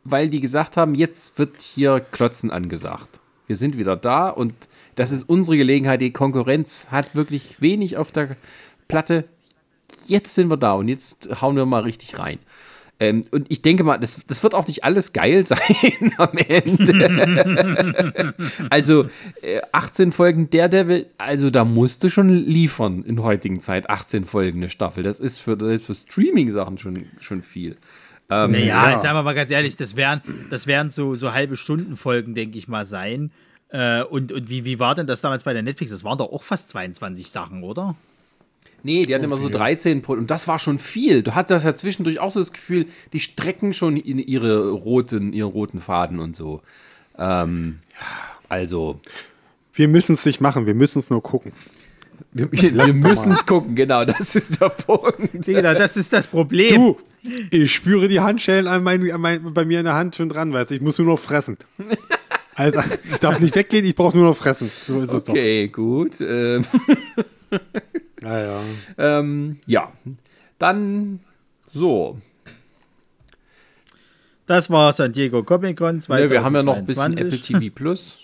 weil die gesagt haben, jetzt wird hier Klotzen angesagt. Wir sind wieder da und das ist unsere Gelegenheit. Die Konkurrenz hat wirklich wenig auf der Platte. Jetzt sind wir da und jetzt hauen wir mal richtig rein. Ähm, und ich denke mal, das, das wird auch nicht alles geil (laughs) sein am Ende. (laughs) also äh, 18 Folgen Daredevil, also da musst du schon liefern in heutigen Zeit 18 Folgen eine Staffel. Das ist für, für Streaming-Sachen schon, schon viel. Ähm, Naja, Ja. sagen wir mal ganz ehrlich, das wären, das wären so, so halbe Stundenfolgen, denke ich mal, sein. Äh, und und wie, wie war denn das damals bei der Netflix? Das waren doch auch fast 22 Sachen, oder? Nee, die hatten immer so 13 Pro und das war schon viel. Du hattest ja zwischendurch auch so das Gefühl, die strecken schon in ihre roten, ihren roten Faden und so. Ähm, also, Wir müssen es nicht machen, wir müssen es nur gucken. wir, wir müssen es gucken, genau, das ist der Punkt. Digga, das ist das Problem. Du, ich spüre die Handschellen an mein, an mein, bei mir in der Hand schon dran, weißt du, ich muss nur noch fressen. Also, ich darf nicht weggehen, ich brauche nur noch fressen. So ist es Okay, gut. Ähm, doch. (laughs) Ja, ja. ähm, ja, dann so. Das war San Diego Comic Con 2022. Ne, wir haben ja noch ein bisschen Apple TV Plus.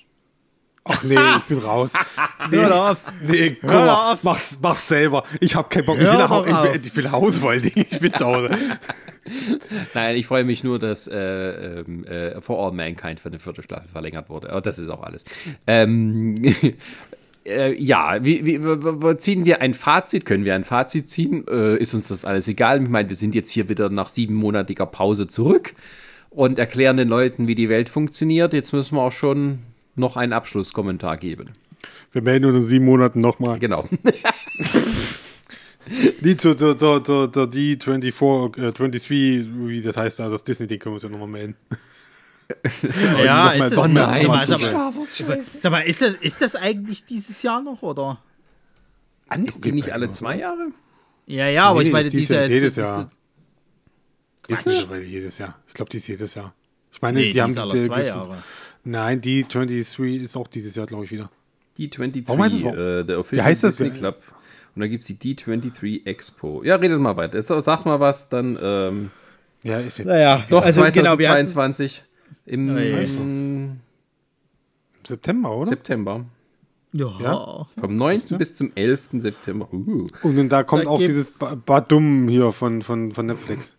Ach nee, ich bin raus. (laughs) Hör doch auf. Nee, guck Hör mal, auf. mach's, mach's selber. Ich hab keinen Bock. Ich Hör will, nach, ich, will, ich will nach Hause vor allen Dingen. Ich bin zu Hause. (laughs) Nein, ich freue mich nur, dass äh, ähm, äh, For All Mankind für eine vierte Staffel verlängert wurde. Aber das ist auch alles. Ähm, (laughs) äh, ja, wie, wie, ziehen wir ein Fazit? Können wir ein Fazit ziehen? Äh, ist uns das alles egal? Ich meine, wir sind jetzt hier wieder nach siebenmonatiger Pause zurück und erklären den Leuten, wie die Welt funktioniert. Jetzt müssen wir auch schon noch einen Abschlusskommentar geben. Wir melden uns in sieben Monaten nochmal. Genau. (laughs) Die zur, zur, zur, zur, zur D24, äh, 23, wie das heißt da, das Disney-Ding können wir uns ja nochmal melden. (laughs) Ja, noch mal- ist das, mal- sag mal, sag mal, sag mal, ist das, ist das eigentlich dieses Jahr noch, oder? Ist die nicht alle zwei Jahre? Ja, ja, aber Nee, ich meine, Jahr, ist jedes Jahr. Ist mittlerweile jedes Jahr. Ich glaube, die ist jedes Jahr. Ich meine, Nee, die, die haben ist alle die- zwei die- Jahre. Nein, die 23 ist auch dieses Jahr, glaube ich, wieder. D23, Warum heißt es- äh, der Official Wie heißt das? Disney Club. Und dann gibt es die D23 Expo. Ja, redet mal weiter. Sag mal was, dann ähm, Ja, ich bin Naja, doch also genau, wir hatten, 2022 im Ja, ja. im September, oder? September. ja, Ja? Vom 9. bis zum 11. September. Uh. Und dann da kommt Da auch dieses Ba- Badum hier von, von, von Netflix.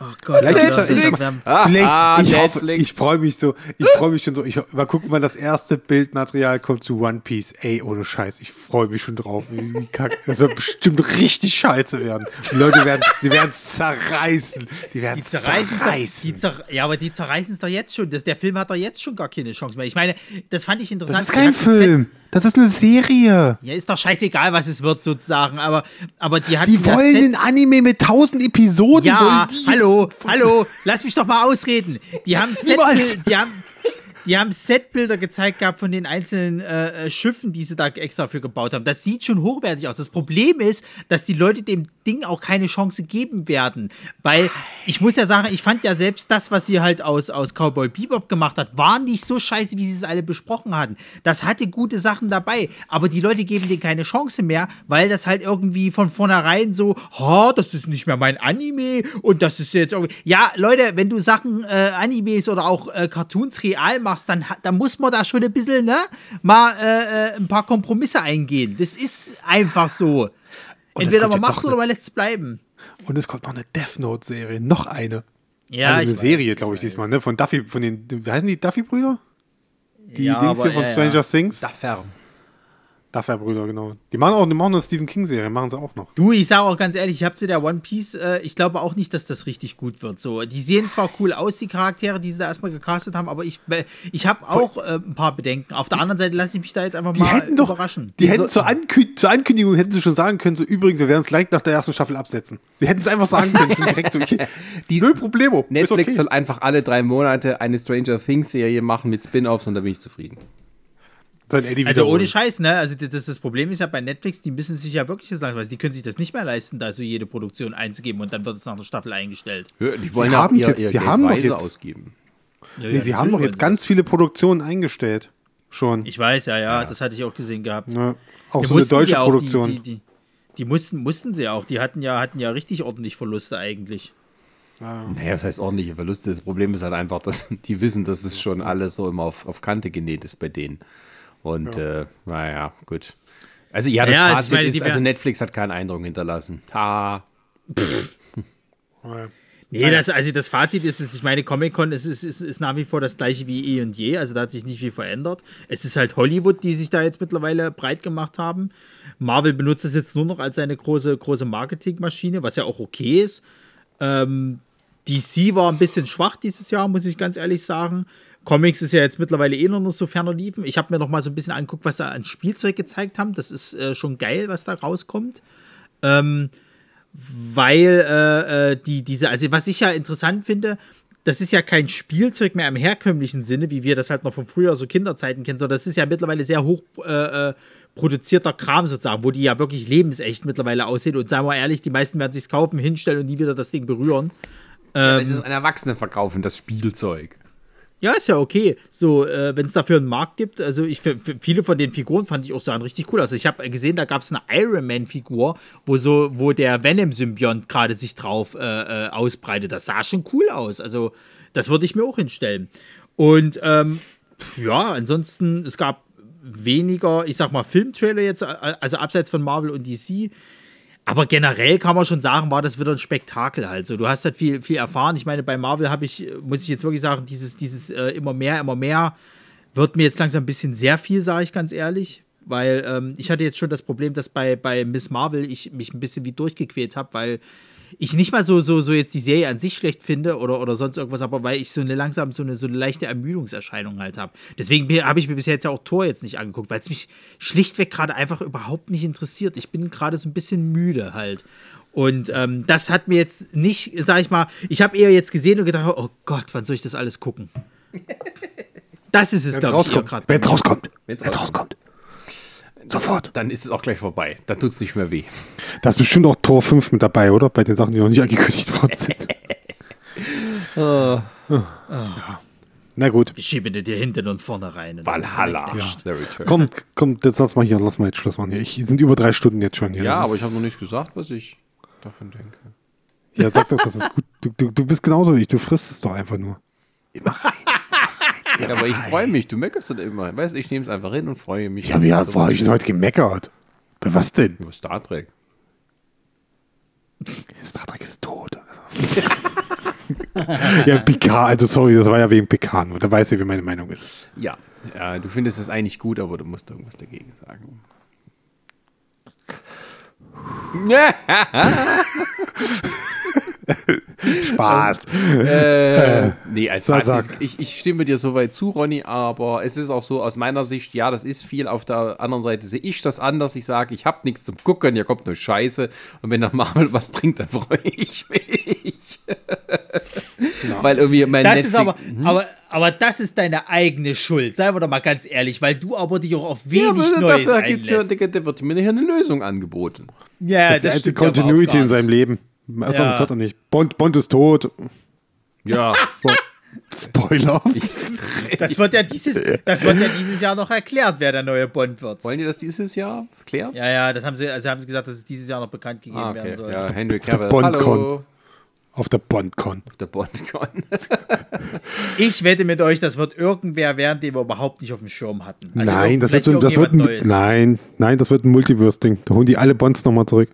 Oh Gott, Vielleicht gibt's da- ich- ich- haben- Ah, Vielleicht, ah, ich hoffe, ich freue mich so, ich freue mich schon so. Ich, mal gucken, wann das erste Bildmaterial kommt zu One Piece. Ey, ohne Scheiß, ich freue mich schon drauf. Wie, wie kack, das wird bestimmt richtig scheiße werden. Die Leute werden die werden's zerreißen. Die werden Die zerreißen es doch, zerreißen. die zer ja, aber die zerreißen es doch jetzt schon. Das, der Film hat doch jetzt schon gar keine Chance mehr. Ich meine, das fand ich interessant. das ist kein Film. Das ist eine Serie. Ja, ist doch scheißegal, was es wird sozusagen, aber, aber die hatten Die wollen einen Anime mit tausend Episoden. Ja, hallo, hallo, lass mich doch mal ausreden. Die haben Set, die haben, die haben Setbilder gezeigt gehabt von den einzelnen äh, äh, Schiffen, die sie da extra für gebaut haben. Das sieht schon hochwertig aus. Das Problem ist, dass die Leute dem Ding auch keine Chance geben werden. Weil ich muss ja sagen, ich fand ja selbst das, was sie halt aus, aus Cowboy Bebop gemacht hat, war nicht so scheiße, wie sie es alle besprochen hatten. Das hatte gute Sachen dabei. Aber die Leute geben denen keine Chance mehr, weil das halt irgendwie von vornherein so, oh, das ist nicht mehr mein Anime und das ist jetzt irgendwie. Ja, Leute, wenn du Sachen, äh, Animes oder auch äh, Cartoons real machst, dann, dann muss man da schon ein bisschen, ne, mal äh, äh ein paar Kompromisse eingehen. Das ist einfach so. Und es Entweder kommt man ja macht oder man lässt es bleiben. Und es kommt noch eine Death Note-Serie, noch eine. Ja, also eine ich Serie, glaube ich, weiß. diesmal, ne? Von Duffy, von den, wie heißen die Duffy-Brüder? Die Ja, Dings aber- hier von ja, ja. Stranger Things? Daffer. Duffer-Brüder, genau. Die machen auch die machen eine Stephen King-Serie, machen sie auch noch. Du, ich sage auch ganz ehrlich, ich habe zu der One Piece, äh, ich glaube auch nicht, dass das richtig gut wird. So, die sehen zwar cool aus, die Charaktere, die sie da erstmal gecastet haben, aber ich, äh, ich habe auch äh, ein paar Bedenken. Auf der anderen Seite lasse ich mich da jetzt einfach Die mal hätten doch, überraschen. die hätten so- zur, Ankü zur Ankündigung hätten sie schon sagen können, so übrigens, wir werden es gleich nach der ersten Staffel absetzen. Sie hätten es einfach sagen können, schon direkt so, okay, (laughs) Die- null Problemo. Netflix okay. soll einfach alle drei Monate eine Stranger Things Serie machen mit Spin-offs und da bin ich zufrieden. Dann Eddie Also ohne Scheiß, ne? Also das, das Problem ist ja bei Netflix, die müssen sich ja wirklich das leisten, die können sich das nicht mehr leisten, da so jede Produktion einzugeben und dann wird es nach der Staffel eingestellt. Ja, Die wollen haben ihr, jetzt- ihr die Geld haben doch jetzt- ausgeben. Ja, Nee, ja, sie haben doch jetzt ganz viele Produktionen eingestellt. Schon. Ich weiß, ja, ja, das hatte ich auch gesehen gehabt. Ja. Auch Die so eine deutsche sie auch, Produktion. Die, die, die, die mussten, mussten sie auch. Die hatten ja, hatten ja richtig ordentlich Verluste eigentlich. Naja, das heißt ordentliche Verluste. Das Problem ist halt einfach, dass (laughs) die wissen, dass es schon alles so immer auf, auf Kante genäht ist bei denen. Und äh, naja, gut. Also ja, das Ja, also ich Fazit meine, ist, also Netflix hat keinen Eindruck hinterlassen. Ha. Ja. Nee, das, also das Fazit ist, es, ich meine, Comic-Con ist, ist, ist, ist nach wie vor das gleiche wie eh und je. Also da hat sich nicht viel verändert. Es ist halt Hollywood, die sich da jetzt mittlerweile breit gemacht haben. Marvel benutzt es jetzt nur noch als seine große, große Marketingmaschine, was ja auch okay ist. Ähm, DC war ein bisschen schwach dieses Jahr, muss ich ganz ehrlich sagen. Comics ist ja jetzt mittlerweile eh nur noch so ferner liefen. Ich habe mir noch mal so ein bisschen angeguckt, was da an Spielzeug gezeigt haben. Das ist äh, schon geil, was da rauskommt. Ähm, weil äh, äh, die, diese, also was ich ja interessant finde, das ist ja kein Spielzeug mehr im herkömmlichen Sinne, wie wir das halt noch von früher so Kinderzeiten kennen, sondern das ist ja mittlerweile sehr hoch äh, äh, produzierter Kram sozusagen, wo die ja wirklich lebensecht mittlerweile aussehen. Und sagen wir ehrlich, die meisten werden sich's kaufen, hinstellen und nie wieder das Ding berühren. Ja, das ist ein Erwachsene verkaufen, das Spielzeug. Ja, ist ja okay. So, äh, wenn es dafür einen Markt gibt, also ich f- f- viele von den Figuren fand ich auch sahen richtig cool aus. Ich habe gesehen, da gab es eine Iron Man Figur, wo so, wo der Venom Symbiont gerade sich drauf äh, äh, ausbreitet. Das sah schon cool aus. Also das würde ich mir auch hinstellen. Und ähm, ja, ansonsten es gab weniger, ich sag mal Filmtrailer jetzt, also abseits von Marvel und DC. Aber generell kann man schon sagen, war das wieder ein Spektakel halt. Du hast halt viel, viel erfahren. Ich meine, bei Marvel habe ich, muss ich jetzt wirklich sagen, dieses, dieses äh, immer mehr, immer mehr wird mir jetzt langsam ein bisschen sehr viel, sage ich ganz ehrlich. Weil ähm, ich hatte jetzt schon das Problem, dass bei, bei Miss Marvel ich mich ein bisschen wie durchgequält habe, weil ich nicht mal so, so, so jetzt die Serie an sich schlecht finde oder, oder sonst irgendwas, aber weil ich so eine langsam so eine, so eine leichte Ermüdungserscheinung halt habe. Deswegen habe ich mir bisher jetzt ja auch Tor jetzt nicht angeguckt, weil es mich schlichtweg gerade einfach überhaupt nicht interessiert. Ich bin gerade so ein bisschen müde halt. Und ähm, das hat mir jetzt nicht, sag ich mal, ich habe eher jetzt gesehen und gedacht, oh Gott, wann soll ich das alles gucken? Das ist es, glaube ich, gerade. Wenn's rauskommt. Wenn's Wenn's rauskommt. Sofort. Dann ist es auch gleich vorbei. Da tut es nicht mehr weh. Da ist bestimmt auch Tor 5 mit dabei, oder? Bei den Sachen, die noch nicht angekündigt worden sind. (laughs) Ja. Na gut. Ich schiebe dir hinten und vorne rein. dann Valhalla. dann Ja. Komm, komm, jetzt lass mal hier, lass mal jetzt Schluss machen. Hier. Ich, sind über drei Stunden jetzt schon hier. Ja, Das aber ich habe noch nicht gesagt, was ich davon denke. Ja, sag doch, das ist gut. Du, du, du bist genauso wie ich, du frisst es doch einfach nur. Ja, aber ich freue mich. Du meckerst dann immer. Weißt du, ich nehme es einfach hin und freue mich. Ja, wie hat, wo hab ich denn heute gemeckert? Bei was denn? Über Star Trek. (laughs) Star Trek ist tot. (laughs) ja, PK, also sorry, das war ja wegen PK nur. Da weiß ich, wie meine Meinung ist. Ja, ja, du findest es eigentlich gut, aber du musst irgendwas dagegen sagen. (laughs) (laughs) Spaß. Äh, nee, als sag, Fazit, sag. ich, ich stimme dir soweit zu, Ronny, aber es ist auch so aus meiner Sicht, ja, das ist viel. Auf der anderen Seite sehe ich das anders. Ich sage, ich habe nichts zum Gucken, hier kommt nur Scheiße. Und wenn der Marvel was bringt, dann freue ich mich. weil irgendwie mein Das Netflix- ist aber, Mhm. aber, aber das ist deine eigene Schuld. Seien wir doch mal ganz ehrlich, weil du aber dich auch auf wenig ja, aber Neues dafür ja, einlässt. Digga, da wird mir hier eine Lösung angeboten. Ja, Das ist die einzige Continuity in seinem Leben. Ja. anderes hat er nicht. Bond, Bond ist tot. Ja. (laughs) Spoiler. Das wird, ja dieses, das wird ja dieses Jahr noch erklärt, wer der neue Bond wird. Wollen die das dieses Jahr klären? Ja, ja, das haben sie, also haben sie gesagt, dass es dieses Jahr noch bekannt gegeben Ah, okay. werden soll. Ja, Henry der Cavill. BondCon. Hallo. Auf der BondCon. Auf der BondCon. (laughs) Ich wette mit euch, das wird irgendwer werden, den wir überhaupt nicht auf dem Schirm hatten. Also nein, das wird, so, das wird ein, nein, nein, das wird ein Multiverse-Ding. Da holen die alle Bonds nochmal zurück.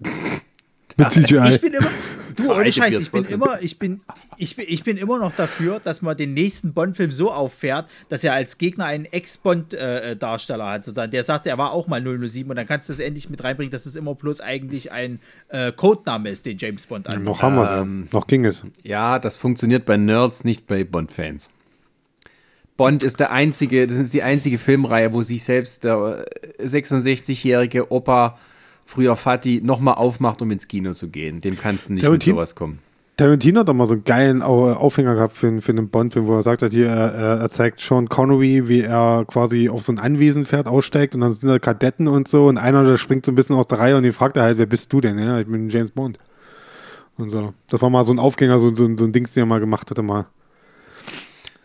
Mit CGI. Ich bin immer, du, ohne Scheiß, ich bin immer, ich bin, ich bin, ich bin immer noch dafür, dass man den nächsten Bond-Film so auffährt, dass er als Gegner einen Ex-Bond-Darsteller hat. Sozusagen. Der sagte, er war auch mal 007 und dann kannst du das endlich mit reinbringen, dass es immer bloß eigentlich ein äh, Codename ist, den James Bond an. noch haben wir es. Ähm, Noch ging es. Ja, das funktioniert bei Nerds, nicht bei Bond-Fans. Bond ist der einzige, das ist die einzige Filmreihe, wo sich selbst der äh, 66-jährige Opa, früher Fatih, nochmal aufmacht, um ins Kino zu gehen. Dem kannst du nicht mit Tarantino- sowas kommen. Tarantino hat doch mal so einen geilen Au- Aufhänger gehabt für, für einen Bond-Film, wo er sagt hat, hier, er, er- zeigt Sean Connery, wie er quasi auf so ein Anwesen fährt, aussteigt und dann sind da Kadetten und so und einer, der springt so ein bisschen aus der Reihe und ihn fragt er halt, wer bist du denn? Ja, ich bin James Bond. Und so. Das war mal so ein Aufgänger, so, so, so ein Dings, den er mal gemacht hatte, mal.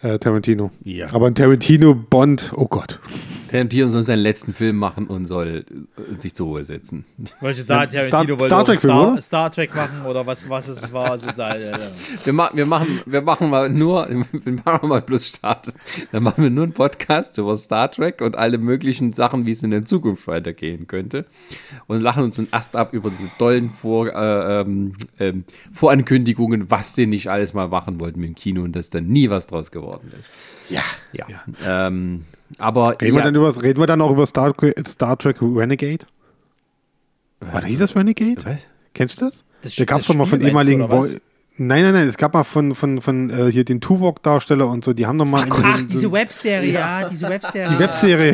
Äh, Tarantino. Ja. Aber ein Tarantino Bond, oh Gott. Tarantino soll seinen letzten Film machen und soll äh, sich zur Ruhe setzen. Wollte ich sagen, Ja, Tarantino Star- wollte Star Trek-Film, Star, oder? Star Trek machen oder was, was es war. So, (laughs) äh, Wir, ma wir, machen, wir machen mal nur, wir machen mal bloß Start. Dann machen wir nur einen Podcast über Star Trek und alle möglichen Sachen, wie es in der Zukunft weitergehen könnte. Und lachen uns einen Ast ab über diese tollen Vor, äh, ähm, ähm, Vorankündigungen, was sie nicht alles mal machen wollten mit dem Kino und dass dann nie was draus geworden ist. Ja. Ja. Ähm, aber Reden, wir ja, dann über, reden wir dann auch über Star, Star Trek Renegade? Oder hieß das Renegade? was? Kennst du das? Das- da gab es doch mal von ehemaligen. was? Nein, nein, nein, es gab mal von, von, von äh, hier den Tuvok-Darsteller und so, die haben doch mal. in Ach, diesem- diese Webserie, ja, diese Webserie. die Webserie.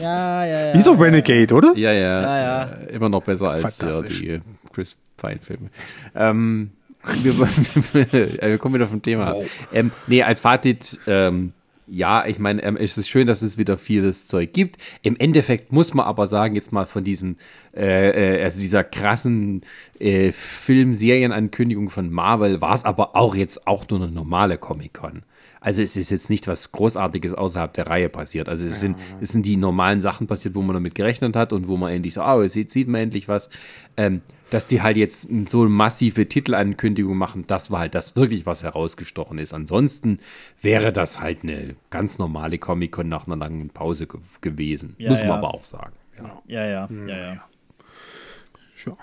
Ja, (laughs) ja, ja. Die ist auch Renegade, oder? Ja, ja. Ja, ja. Äh, immer noch besser als ja, Fantastisch. die Chris Pine-Filme. Ähm, (laughs) wir, äh, wir kommen wieder vom Thema. ab. Ähm, nee, als Fazit, ähm, ja, ich meine, ähm, es ist schön, dass es wieder vieles Zeug gibt. Im Endeffekt muss man aber sagen, jetzt mal von diesem, äh, äh, also dieser krassen äh, Film-Serienankündigung von Marvel, war es aber auch jetzt auch nur eine normale Comic-Con. Also es ist jetzt nicht was Großartiges außerhalb der Reihe passiert. Also es, sind, es sind die normalen Sachen passiert, wo man damit gerechnet hat und wo man endlich so, oh, jetzt sieht, sieht man endlich was. Ähm, dass die halt jetzt so massive Titelankündigung machen, das war halt das wirklich, was herausgestochen ist. Ansonsten wäre das halt eine ganz normale Comic-Con nach einer langen Pause ge gewesen. Ja, Muss man ja. aber auch sagen. Ja. Ja, ja, ja, ja.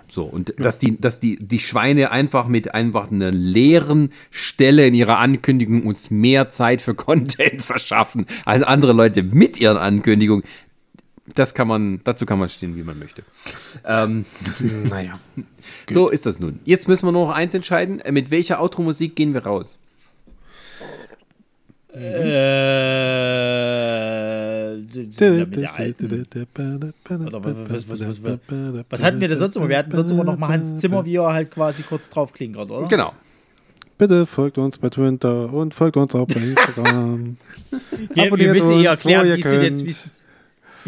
So, und dass die, dass die, die Schweine einfach mit einfach einer leeren Stelle in ihrer Ankündigung uns mehr Zeit für (laughs) Content verschaffen als andere Leute mit ihren Ankündigungen. Das kann man, dazu kann man stehen, wie man möchte. Ähm, (laughs) Naja. (laughs) so ist das nun. Jetzt müssen wir nur noch eins entscheiden. Äh, Mit welcher Outro-Musik gehen wir raus? Äh, was, hatten wir denn sonst immer? Wir hatten sonst immer noch mal Hans Zimmer, wie er halt quasi kurz drauf klinkert, oder? Genau. Bitte folgt uns bei Twitter und folgt uns auch bei Instagram. (laughs) Wir, wir Abonniert müssen wo erklären, ihr wie sind jetzt, könnt. wie es- wir,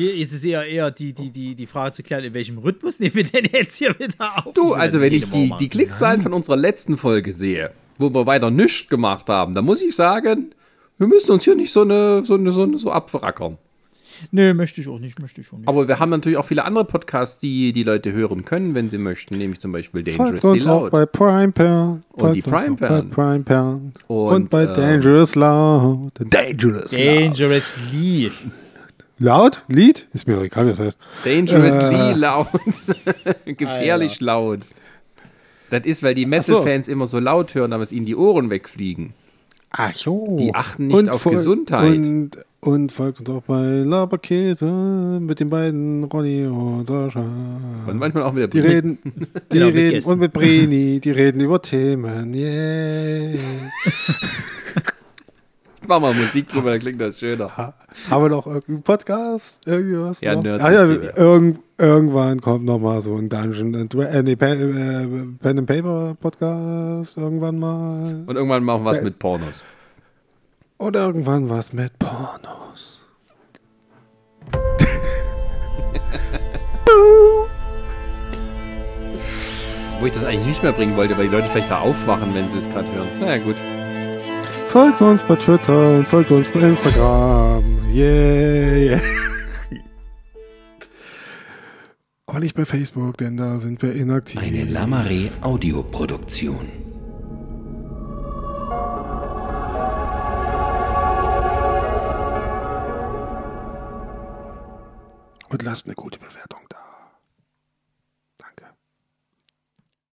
jetzt ist eher, eher die, die, die, die Frage zu klären, in welchem Rhythmus nehmen wir denn jetzt hier wieder auf? Du, also wenn ich die, die. Klickzahlen von unserer letzten Folge sehe, wo wir weiter nichts gemacht haben, dann muss ich sagen, wir müssen uns hier nicht so eine, so eine, so eine, so abwrackern. Nö, möchte ich auch nicht, möchte ich auch nicht. Aber wir haben natürlich auch viele andere Podcasts, die die Leute hören können, wenn sie möchten, nämlich zum Beispiel Dangerously Loud. bei Prime Perl. Und die Prime auch bei. Prime Perlen. Und, Und, bei ähm, Dangerous Loud. Dangerous Loud. Laut? Lied? Ist mir doch egal, wie das heißt. Dangerously Äh. laut. (laughs) Gefährlich laut. Das ist, weil die Metal-Fans immer so laut hören, aber es ihnen die Ohren wegfliegen. Ach jo. Die achten nicht auf fol- Gesundheit. Und, und folgt uns auch bei Laberkäse mit den beiden Ronny und Sascha. Und manchmal auch mit der Die Brille. reden, (laughs) die Genau, reden gegessen. und mit Brini, die reden über Themen, yeah. (laughs) Mach mal Musik drüber, dann klingt das schöner. Haben wir noch irgendeinen Podcast? Irgendwas? Ja, noch? Nerds ah, ja, irgend, irgendwann kommt noch mal so ein Dungeon, and Dra- äh, nee, Pen, äh, Pen and Paper Podcast irgendwann mal. Und irgendwann machen wir was mit Pornos. Und irgendwann was mit Pornos. (laughs) Wo ich das eigentlich nicht mehr bringen wollte, weil die Leute vielleicht da aufwachen, wenn sie es gerade hören. Naja, gut. Folgt uns bei Twitter und folgt uns bei Instagram. Yeah, yeah. Aber nicht bei Facebook, denn da sind wir inaktiv. Eine Lamare Audioproduktion. Und lasst eine gute Bewertung